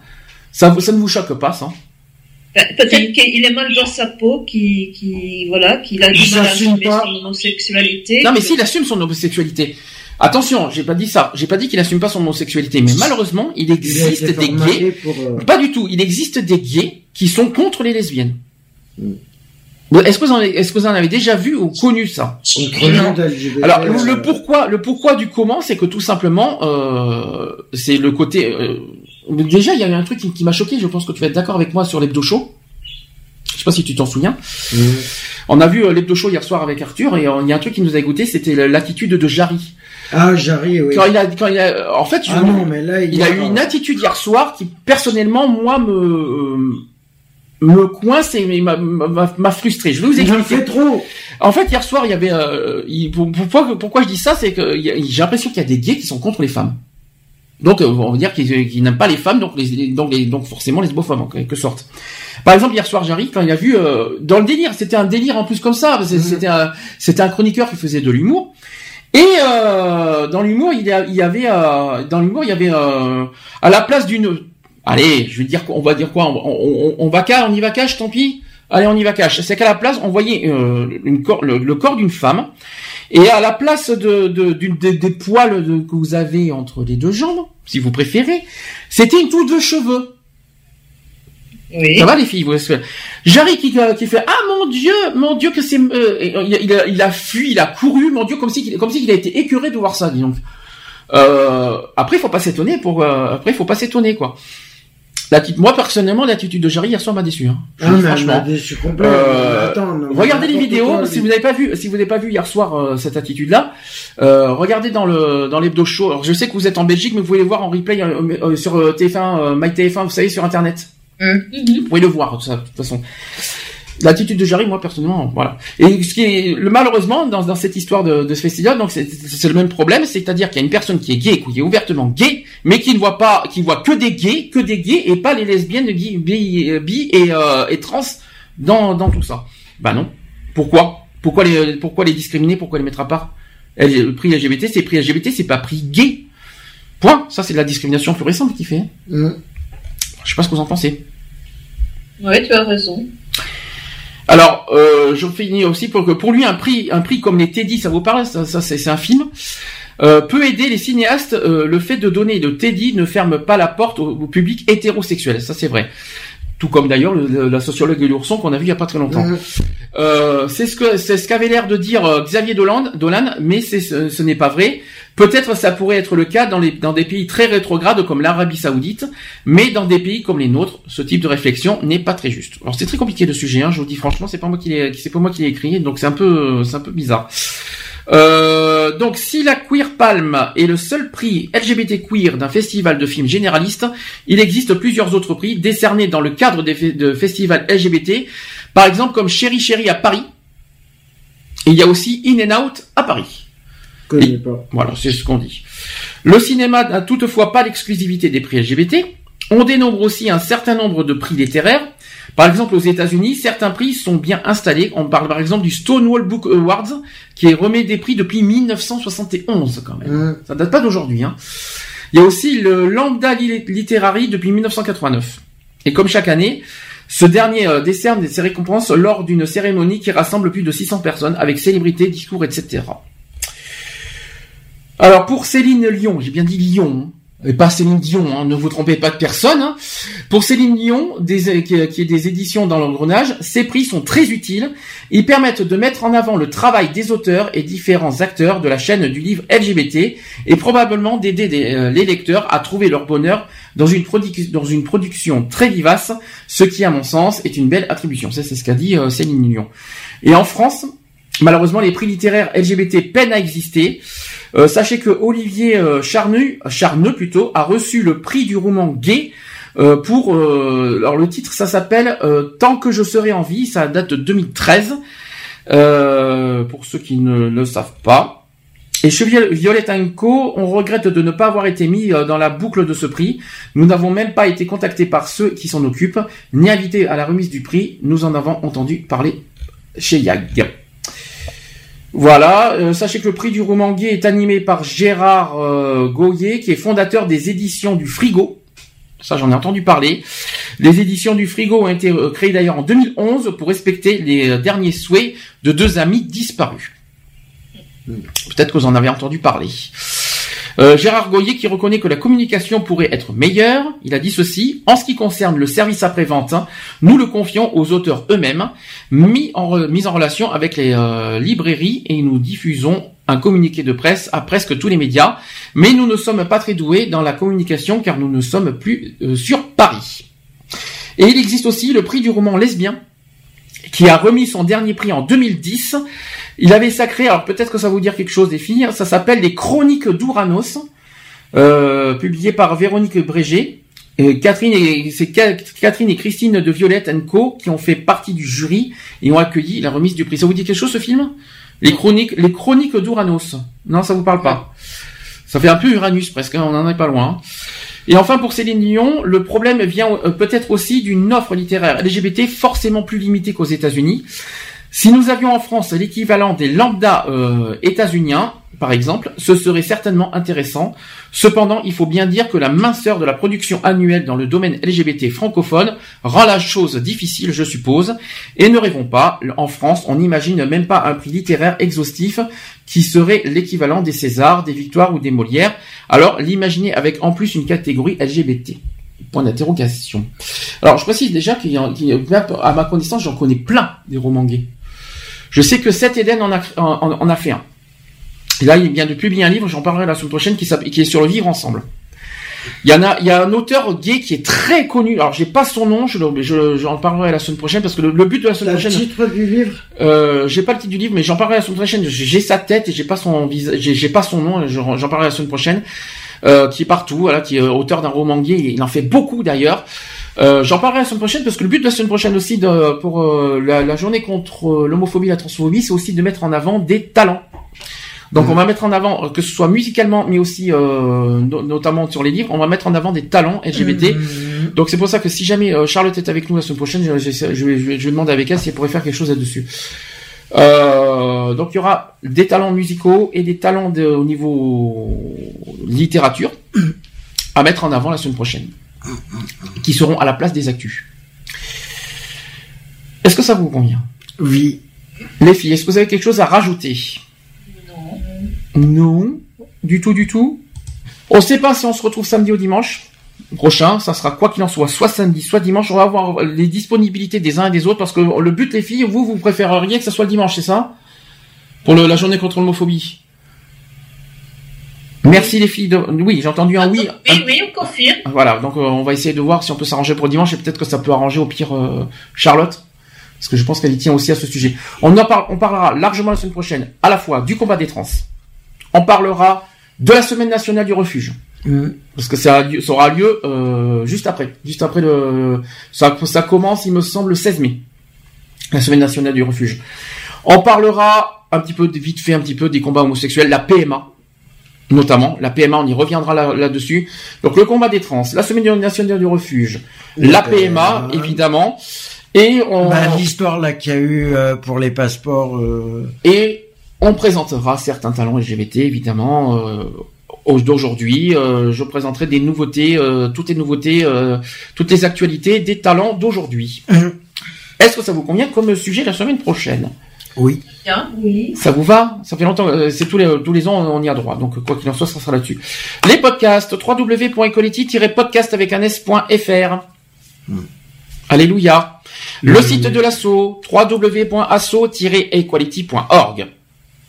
Ça, ça ne vous choque pas, ça ben, Peut-être qu'il est mal dans sa peau, qui, qui voilà, qu'il a du mal à assumer son homosexualité. Non, mais s'il assume son homosexualité, Attention, j'ai pas dit ça. J'ai pas dit qu'il assume pas son homosexualité, mais malheureusement, il existe des gays. Euh, pas du tout. Il existe des gays qui sont contre les lesbiennes. Hmm. Est-ce que vous en avez, est-ce que vous en avez déjà vu ou connu ça Alors le, euh, pourquoi, le pourquoi du comment, c'est que tout simplement, euh, c'est le côté. Euh, déjà, il y avait un truc qui, m'a choqué. Je pense que tu vas être d'accord avec moi sur l'hebdo show. Je sais pas si tu t'en souviens. Hmm. On a vu l'hebdo show hier soir avec Arthur et il y a un truc qui nous a goûté, c'était l'attitude de Jarry. Ah, Jarry, oui. Quand il a, quand il a, en fait, ah non, mais là, il, a, eu une attitude hier soir qui, personnellement, moi, me, euh, me coince et m'a frustré. Je vais vous expliquer. fait trop. En fait, hier soir, il y avait, euh, pourquoi, pourquoi je dis ça, c'est que j'ai l'impression qu'il y a des gays qui sont contre les femmes. Donc, euh, on va dire qu'ils n'aiment pas les femmes, donc les, donc les, donc forcément les femmes en quelque sorte. Par exemple, hier soir, j'arrive quand il a vu dans le délire, c'était un délire en plus comme ça, mmh. c'était un, c'était un chroniqueur qui faisait de l'humour. Et euh, dans l'humour, il y avait euh, dans l'humour, il y avait euh, à la place d'une, allez, je vais dire, on va dire quoi, on, va cache, on y va cache, tant pis. Allez, on y va cache. C'est qu'à la place, on voyait une le, corps d'une femme, et à la place de, des poils que vous avez entre les deux jambes, si vous préférez, c'était une touffe de cheveux. Oui. Ça va les filles vous Jarry qui, qui fait ah mon dieu mon dieu que c'est euh, il, a, il a fui il a couru mon dieu comme si comme si il a été écœuré de voir ça disons. Euh, après il faut pas s'étonner pour euh, après il faut pas s'étonner quoi. moi personnellement, l'attitude de Jarry hier soir m'a déçu. Hein. Ah, franchement, déçu euh, regardez les vidéos. Si vous n'avez pas vu, si vous n'avez pas vu hier soir euh, cette attitude-là, euh, regardez dans le dans l'hebdo show. Alors, je sais que vous êtes en Belgique, mais vous pouvez les voir en replay sur TF1, MyTF1, vous savez, sur Internet. Mmh. Vous pouvez le voir de toute façon. L'attitude de Jarry, moi personnellement, voilà. Et ce qui est le malheureusement dans, dans cette histoire de, de ce festival, donc c'est le même problème, c'est-à-dire qu'il y a une personne qui est gay, qui est ouvertement gay, mais qui ne voit pas, qui voit que des gays, que des gays et pas les lesbiennes, bi, bi, et, euh, et trans dans, dans tout ça. Bah non. Pourquoi? Pourquoi les pourquoi les discriminer? Pourquoi les mettre à part? Le prix LGBT, c'est prix LGBT, c'est pas prix gay. Point. Ça c'est de la discrimination plus récente qui fait. Mmh. Je sais pas ce que vous en pensez. Oui, tu as raison. Alors, euh, je finis aussi pour que pour lui un prix, un prix comme les Teddy, ça vous parle Ça, ça c'est un film. Euh, peut aider les cinéastes. Euh, le fait de donner de Teddy ne ferme pas la porte au, public hétérosexuel. Ça, c'est vrai. Tout comme d'ailleurs la sociologue et l'ourson qu'on a vu il y a pas très longtemps. Mmh. Euh, c'est ce que c'est ce qu'avait l'air de dire euh, Xavier Dolan, Dolan mais ce n'est pas vrai. Peut-être ça pourrait être le cas dans, des pays très rétrogrades comme l'Arabie Saoudite, mais dans des pays comme les nôtres, ce type de réflexion n'est pas très juste. Alors c'est très compliqué le sujet, hein, je vous dis franchement, c'est pas moi qui l'ai, écrit, donc c'est un peu, c'est un peu bizarre. Euh, donc si la Queer Palm est le seul prix LGBT queer d'un festival de films généraliste, il existe plusieurs autres prix décernés dans le cadre des de festivals LGBT, par exemple comme Chéri Chéri à Paris. Et il y a aussi In and Out à Paris. Voilà, c'est ce qu'on dit. Le cinéma n'a toutefois pas l'exclusivité des prix LGBT. On dénombre aussi un certain nombre de prix littéraires. Par exemple, aux États-Unis, certains prix sont bien installés. On parle par exemple du Stonewall Book Awards, qui est remis des prix depuis 1971 quand même. Mmh. Ça date pas d'aujourd'hui. Hein. Il y a aussi le Lambda Literary depuis 1989. Et comme chaque année, ce dernier euh, décerne ses récompenses lors d'une cérémonie qui rassemble plus de 600 personnes avec célébrités, discours, etc. Alors pour Céline Lyon, j'ai bien dit Lyon, et pas Céline Dion, hein, ne vous trompez pas de personne. Hein. Pour Céline Lyon, des, qui, est des éditions dans l'engrenage, ces prix sont très utiles. Ils permettent de mettre en avant le travail des auteurs et différents acteurs de la chaîne du livre LGBT et probablement d'aider euh, les lecteurs à trouver leur bonheur dans une, production très vivace, ce qui à mon sens est une belle attribution. C'est ce qu'a dit euh, Céline Lyon. Et en France, malheureusement les prix littéraires LGBT peinent à exister. Euh, sachez que Olivier euh, Charneux, Charneux plutôt, a reçu le prix du roman gay euh, pour alors le titre ça s'appelle Tant que je serai en vie, ça date de 2013 pour ceux qui ne le savent pas. Et chez Violette Co, on regrette de ne pas avoir été mis dans la boucle de ce prix. Nous n'avons même pas été contactés par ceux qui s'en occupent, ni invités à la remise du prix. Nous en avons entendu parler chez Yag. Voilà, euh, sachez que le prix du roman gay est animé par Gérard euh, qui est fondateur des éditions du Frigo. Ça, j'en ai entendu parler. Les éditions du Frigo ont été euh, créées d'ailleurs en 2011 pour respecter les derniers souhaits de deux amis disparus. Peut-être que vous en avez entendu parler. Euh, Gérard Goyer qui reconnaît que la communication pourrait être meilleure, il a dit ceci, en ce qui concerne le service après-vente, hein, nous le confions aux auteurs eux-mêmes, mis en, relation avec les euh, librairies et nous diffusons un communiqué de presse à presque tous les médias, mais nous ne sommes pas très doués dans la communication car nous ne sommes plus euh, sur Paris. Et il existe aussi le prix du roman lesbien, qui a remis son dernier prix en 2010 il avait sacré, alors peut-être que ça vous dire quelque chose des filles, ça s'appelle Les Chroniques d'Ouranos, euh, publié par Véronique Brégé. Et Catherine et c'est Catherine et Christine de Violette Co qui ont fait partie du jury et ont accueilli la remise du prix. Ça vous dit quelque chose ce film? Les chroniques, les chroniques d'Ouranos. Non, ça vous parle pas? Ça fait un peu Uranus presque, hein, on n'en est pas loin. Et enfin pour Céline Dion, le problème vient euh, peut-être aussi d'une offre littéraire LGBT forcément plus limitée qu'aux États-Unis. Si nous avions en France l'équivalent des lambda euh, états-uniens, par exemple, ce serait certainement intéressant. Cependant, il faut bien dire que la minceur de la production annuelle dans le domaine LGBT francophone rend la chose difficile, je suppose. Et ne rêvons pas, en France, on n'imagine même pas un prix littéraire exhaustif qui serait l'équivalent des Césars, des Victoires ou des Molières. Alors, l'imaginer avec en plus une catégorie LGBT. Point d'interrogation. Alors, je précise déjà qu'il ma connaissance, j'en connais plein des romans gays. Je sais que Seth Eden en a, en, a fait un. Et là, il vient de publier un livre, j'en parlerai la semaine prochaine, qui, qui est sur le vivre ensemble. Il y en a, il y a un auteur gay qui est très connu. Alors j'ai pas son nom, je, je, j'en parlerai la semaine prochaine parce que le, but de la semaine prochaine. Le titre du livre? Euh, j'ai pas le titre du livre, mais j'en parlerai la semaine prochaine. J'ai sa tête et j'ai pas son visage, j'ai pas son nom. J'en parlerai la semaine prochaine. Euh, qui est partout, voilà, qui est auteur d'un roman gay. Il en fait beaucoup d'ailleurs. Euh, J'en parlerai la semaine prochaine parce que le but de la semaine prochaine aussi de, pour euh, la, la, journée contre euh, l'homophobie et la transphobie, c'est aussi de mettre en avant des talents. Donc on va mettre en avant, que ce soit musicalement, mais aussi euh, notamment sur les livres, on va mettre en avant des talents LGBT. Mmh. Donc c'est pour ça que si jamais euh, Charlotte est avec nous la semaine prochaine, je, je, je, je vais, demander avec elle si elle pourrait faire quelque chose là-dessus. Euh, donc il y aura des talents musicaux et des talents de, au niveau littérature à mettre en avant la semaine prochaine, qui seront à la place des actus. Est-ce que ça vous convient? Oui. Les filles, est-ce que vous avez quelque chose à rajouter? Non, du tout, du tout? On ne sait pas si on se retrouve samedi ou dimanche prochain. Ça sera quoi qu'il en soit, soit samedi, soit dimanche. On va voir les disponibilités des uns et des autres parce que le but, les filles, vous, vous préféreriez que ce soit le dimanche, c'est ça? Pour la journée contre l'homophobie. Merci les filles. De... Oui, j'ai entendu un oui. Oui, oui, on confirme. Voilà, donc euh, on va essayer de voir si on peut s'arranger pour dimanche et peut-être que ça peut arranger au pire euh, Charlotte. Parce que je pense qu'elle y tient aussi à ce sujet. On en parle, on parlera largement la semaine prochaine, à la fois du combat des trans, on parlera de la semaine nationale du refuge. Mm. Parce que ça, aura lieu euh, juste après. Juste après le. Ça, ça commence, il me semble, le 16 mai. La semaine nationale du refuge. On parlera un petit peu, vite fait, un petit peu des combats homosexuels, la PMA. Notamment, la PMA, on y reviendra là-dessus. Donc le combat des trans, la semaine nationale du refuge, la PMA, évidemment. Et on... Bah, l'histoire là qu'il y a eu euh, pour les passeports. Euh... Et on présentera certains talents LGBT, évidemment. Euh, d'aujourd'hui, je présenterai des nouveautés, toutes les nouveautés, toutes les actualités des talents d'aujourd'hui. Mhm. Est-ce que ça vous convient comme sujet la semaine prochaine? Oui. oui. Ça vous va? Ça fait longtemps, c'est tous les tous les ans on y a droit. Donc quoi qu'il en soit, ça sera là-dessus. Les podcasts www.equality-podcast avec un s.fr. Mhm. Alléluia. Le site de l'assaut www.asso-equality.org.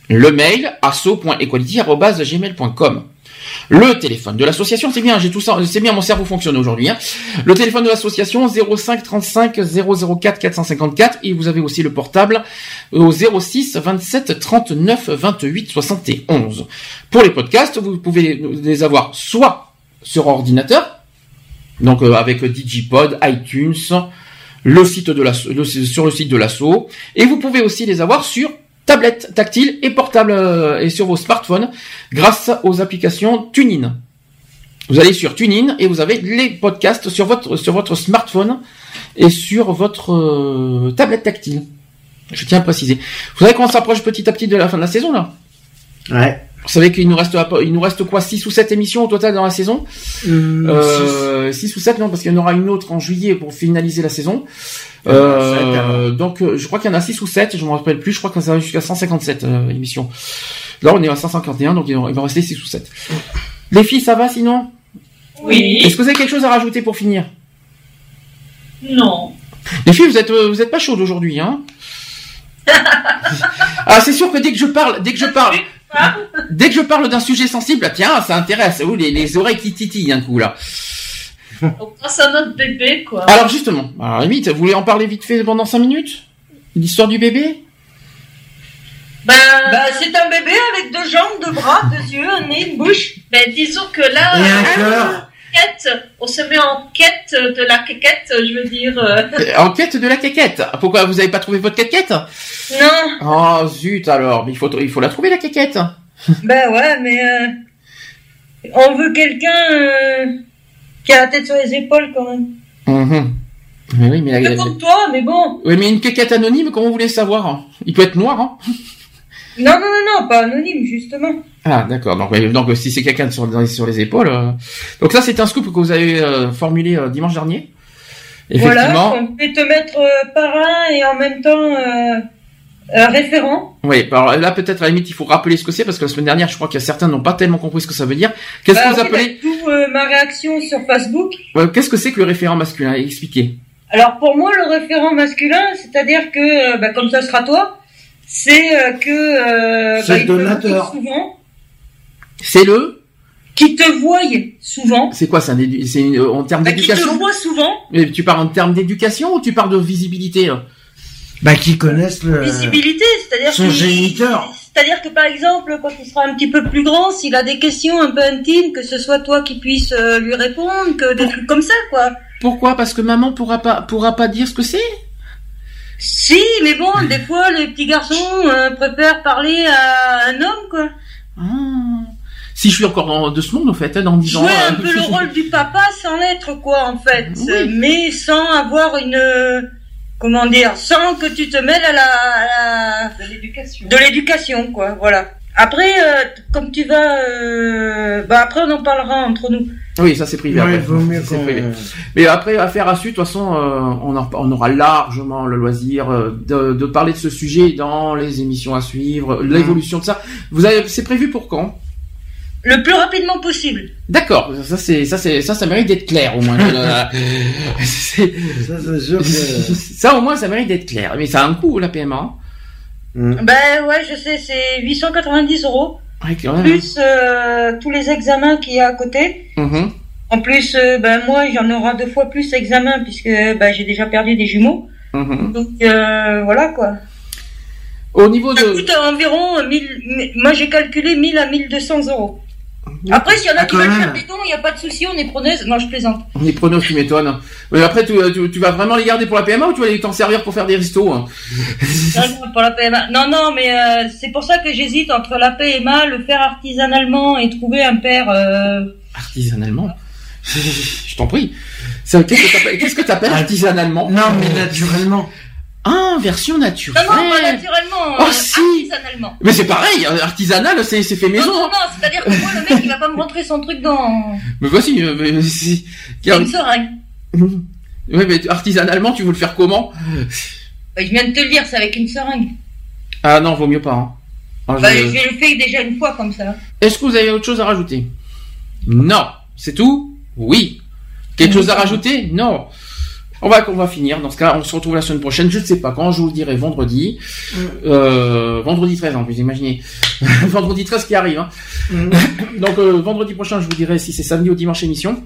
Le mail asso.equality.gmail.com. Le téléphone de l'association, c'est bien, j'ai tout ça, c'est bien, mon cerveau fonctionne aujourd'hui. Hein. Le téléphone de l'association 05 35 004 454 et vous avez aussi le portable au 06 27 39 28 71. Pour les podcasts, vous pouvez les avoir soit sur ordinateur, donc euh, avec Digipod, iTunes, le site de la, sur le site de l'asso, et vous pouvez aussi les avoir sur tablette tactile et portable euh, et sur vos smartphones grâce aux applications TuneIn. Vous allez sur TuneIn et vous avez les podcasts sur votre sur votre smartphone et sur votre euh, tablette tactile. Je tiens à préciser. Vous savez qu'on s'approche petit à petit de la fin de la saison là? Ouais. Vous savez qu'il nous reste il nous reste quoi 6 ou 7 émissions au total dans la saison? 6 euh, ou 7 non parce qu'il y en aura une autre en juillet pour finaliser la saison. Euh, donc euh, je crois qu'il y en a 6 ou 7, je me rappelle plus, je crois que ça va jusqu'à 157 euh, émissions. Là on est à 551 donc il va rester 6 ou 7. Les filles ça va sinon? Oui. Est-ce que vous avez quelque chose à rajouter pour finir? Non. Les filles vous êtes vous êtes pas chaudes aujourd'hui hein? Ah c'est sûr que dès que je parle, dès que je parle Dès que je parle d'un sujet sensible, tiens, ça intéresse. Oh, les, les oreilles qui titillent un coup là. On passe à notre bébé, quoi. Alors justement, alors limite, vous voulez en parler vite fait pendant 5 minutes? L'histoire du bébé? Ben, ben, c'est un bébé avec deux jambes, deux bras, deux yeux, un nez, une bouche. Ben, disons que là, Et un cœur. On se met en quête de la quéquette, je veux dire. Euh. En quête de la quéquette Pourquoi vous n'avez pas trouvé votre quéquette? Non. Oh zut alors, mais il faut, il faut la trouver la quéquette. Ben ouais, mais euh, on veut quelqu'un euh, qui a la tête sur les épaules quand même. Mhm. Mais oui, mais la... comme toi, mais bon. Oui, mais une quéquette anonyme, comment vous voulez savoir? Il peut être noir, hein? Non, non, non, non, pas anonyme, justement. Ah, d'accord. Donc, donc si c'est quelqu'un sur, sur les épaules. Euh, donc ça, c'est un scoop que vous avez euh, formulé euh, dimanche dernier. Effectivement. Voilà, on peut te mettre parrain et en même temps référent. Oui, alors là peut-être à la limite il faut rappeler ce que c'est parce que la semaine dernière je crois qu'il y a certains n'ont pas tellement compris ce que ça veut dire. Qu'est-ce que bah vous appelez bah, ma réaction sur Facebook. Qu'est-ce que c'est que le référent masculin? Expliquez. Alors pour moi le référent masculin, c'est-à-dire que bah, comme ça sera toi, c'est que c'est le donateur. C'est le qui te voient souvent. C'est quoi, c'est en termes bah, d'éducation Qui te voient souvent. Mais tu parles en termes d'éducation ou tu parles de visibilité Bah, qui connaissent le. Visibilité, c'est-à-dire son géniteur. C'est-à-dire que par exemple, quand il sera un petit peu plus grand, s'il a des questions un peu intimes, que ce soit toi qui puisses euh, lui répondre, que des trucs comme ça, quoi. Pourquoi? Parce que maman pourra pas pourra pas dire ce que c'est? Si, mais bon, des fois, les petits garçons euh, préfèrent parler à un homme, quoi. Ah. Si je suis encore dans, de ce monde, en fait, hein, dans 10 ans. Jouer un peu le rôle du papa sans l'être, quoi, en fait. Mais sans avoir une comment dire, sans que tu te mêles à la, de l'éducation. De l'éducation, quoi, voilà. Après, euh, comme tu vas, euh, bah après on en parlera entre nous. Oui, ça c'est privé. après. Mais après, affaire à suivre. De toute façon, euh, on, aura largement le loisir de, parler de ce sujet dans les émissions à suivre, l'évolution de ça. Vous avez, c'est prévu pour quand? Le plus rapidement possible. D'accord, ça c'est ça c'est ça ça mérite d'être clair au moins. ça, ça au moins ça mérite d'être clair. Mais ça a un coût la PMA. Hmm. Ben ouais, je sais, c'est 890 euros. plus euh, tous les examens qu'il y a à côté. Mm-hmm. En plus, euh, ben moi j'en aurai deux fois plus d'examens puisque ben, j'ai déjà perdu des jumeaux. Mm-hmm. Donc euh, voilà quoi. Au niveau ça coûte environ 1000, moi j'ai calculé 1000 à 1200 euros. Après, s'il y en a ah, qui veulent faire des dons, il n'y a pas de souci, on est preneuse. Non, je plaisante. On est preneuse, tu m'étonnes. Mais après, tu, tu, vas vraiment les garder pour la PMA ou tu vas les t'en servir pour faire des restos hein Non, pour la PMA. Non, non, mais euh, c'est pour ça que j'hésite entre la PMA, le faire artisanalement et trouver un père. Euh... Artisanalement Je t'en prie. Qu'est-ce que tu appelles artisanalement? Non, mais naturellement. Ah, version naturelle. Non, non, pas naturellement. Oh, si. Artisanalement. Mais c'est pareil, artisanal, c'est, fait maison. Non, non, non c'est-à-dire que moi, le mec, il va pas me rentrer son truc dans. Mais voici, euh, mais c'est. une seringue. Oui, mais artisanalement, tu veux le faire comment bah, Je viens de te le dire, c'est avec une seringue. Ah non, vaut mieux pas. Hein. Ah, bah, je... le fais déjà une fois comme ça. Est-ce que vous avez autre chose à rajouter? Non. C'est tout? Oui. Quelque chose à rajouter? Non. On va, on va finir. Dans ce cas, on se retrouve la semaine prochaine. Je ne sais pas quand. Je vous le dirai vendredi. Mm. Euh, vendredi 13, en plus, imaginez. vendredi 13 qui arrive. Hein. Mm. Donc, euh, vendredi prochain, je vous dirai si c'est samedi ou dimanche émission.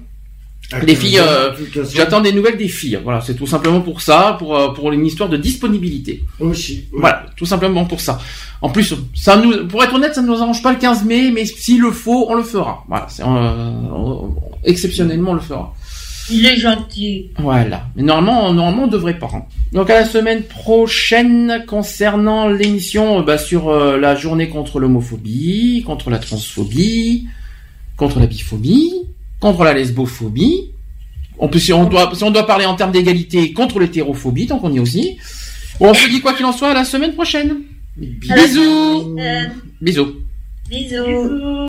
les filles, euh, j'attends des nouvelles des filles. Voilà, c'est tout simplement pour ça, pour pour une histoire de disponibilité. Aussi. Voilà, tout simplement pour ça. En plus, ça nous, pour être honnête, ça ne nous arrange pas le 15 mai, mais s'il le faut, on le fera. Voilà, exceptionnellement, on le fera. Il est gentil. Voilà. Mais normalement, normalement, on devrait pas. Hein. Donc à la semaine prochaine concernant l'émission euh, bah, sur euh, la journée contre l'homophobie, contre la transphobie, contre la biphobie, contre la lesbophobie. Si on doit, si on doit parler en termes d'égalité contre l'hétérophobie, tant qu'on y est aussi. on se dit quoi qu'il en soit à la semaine prochaine. Bisous. Bisous. Bisous.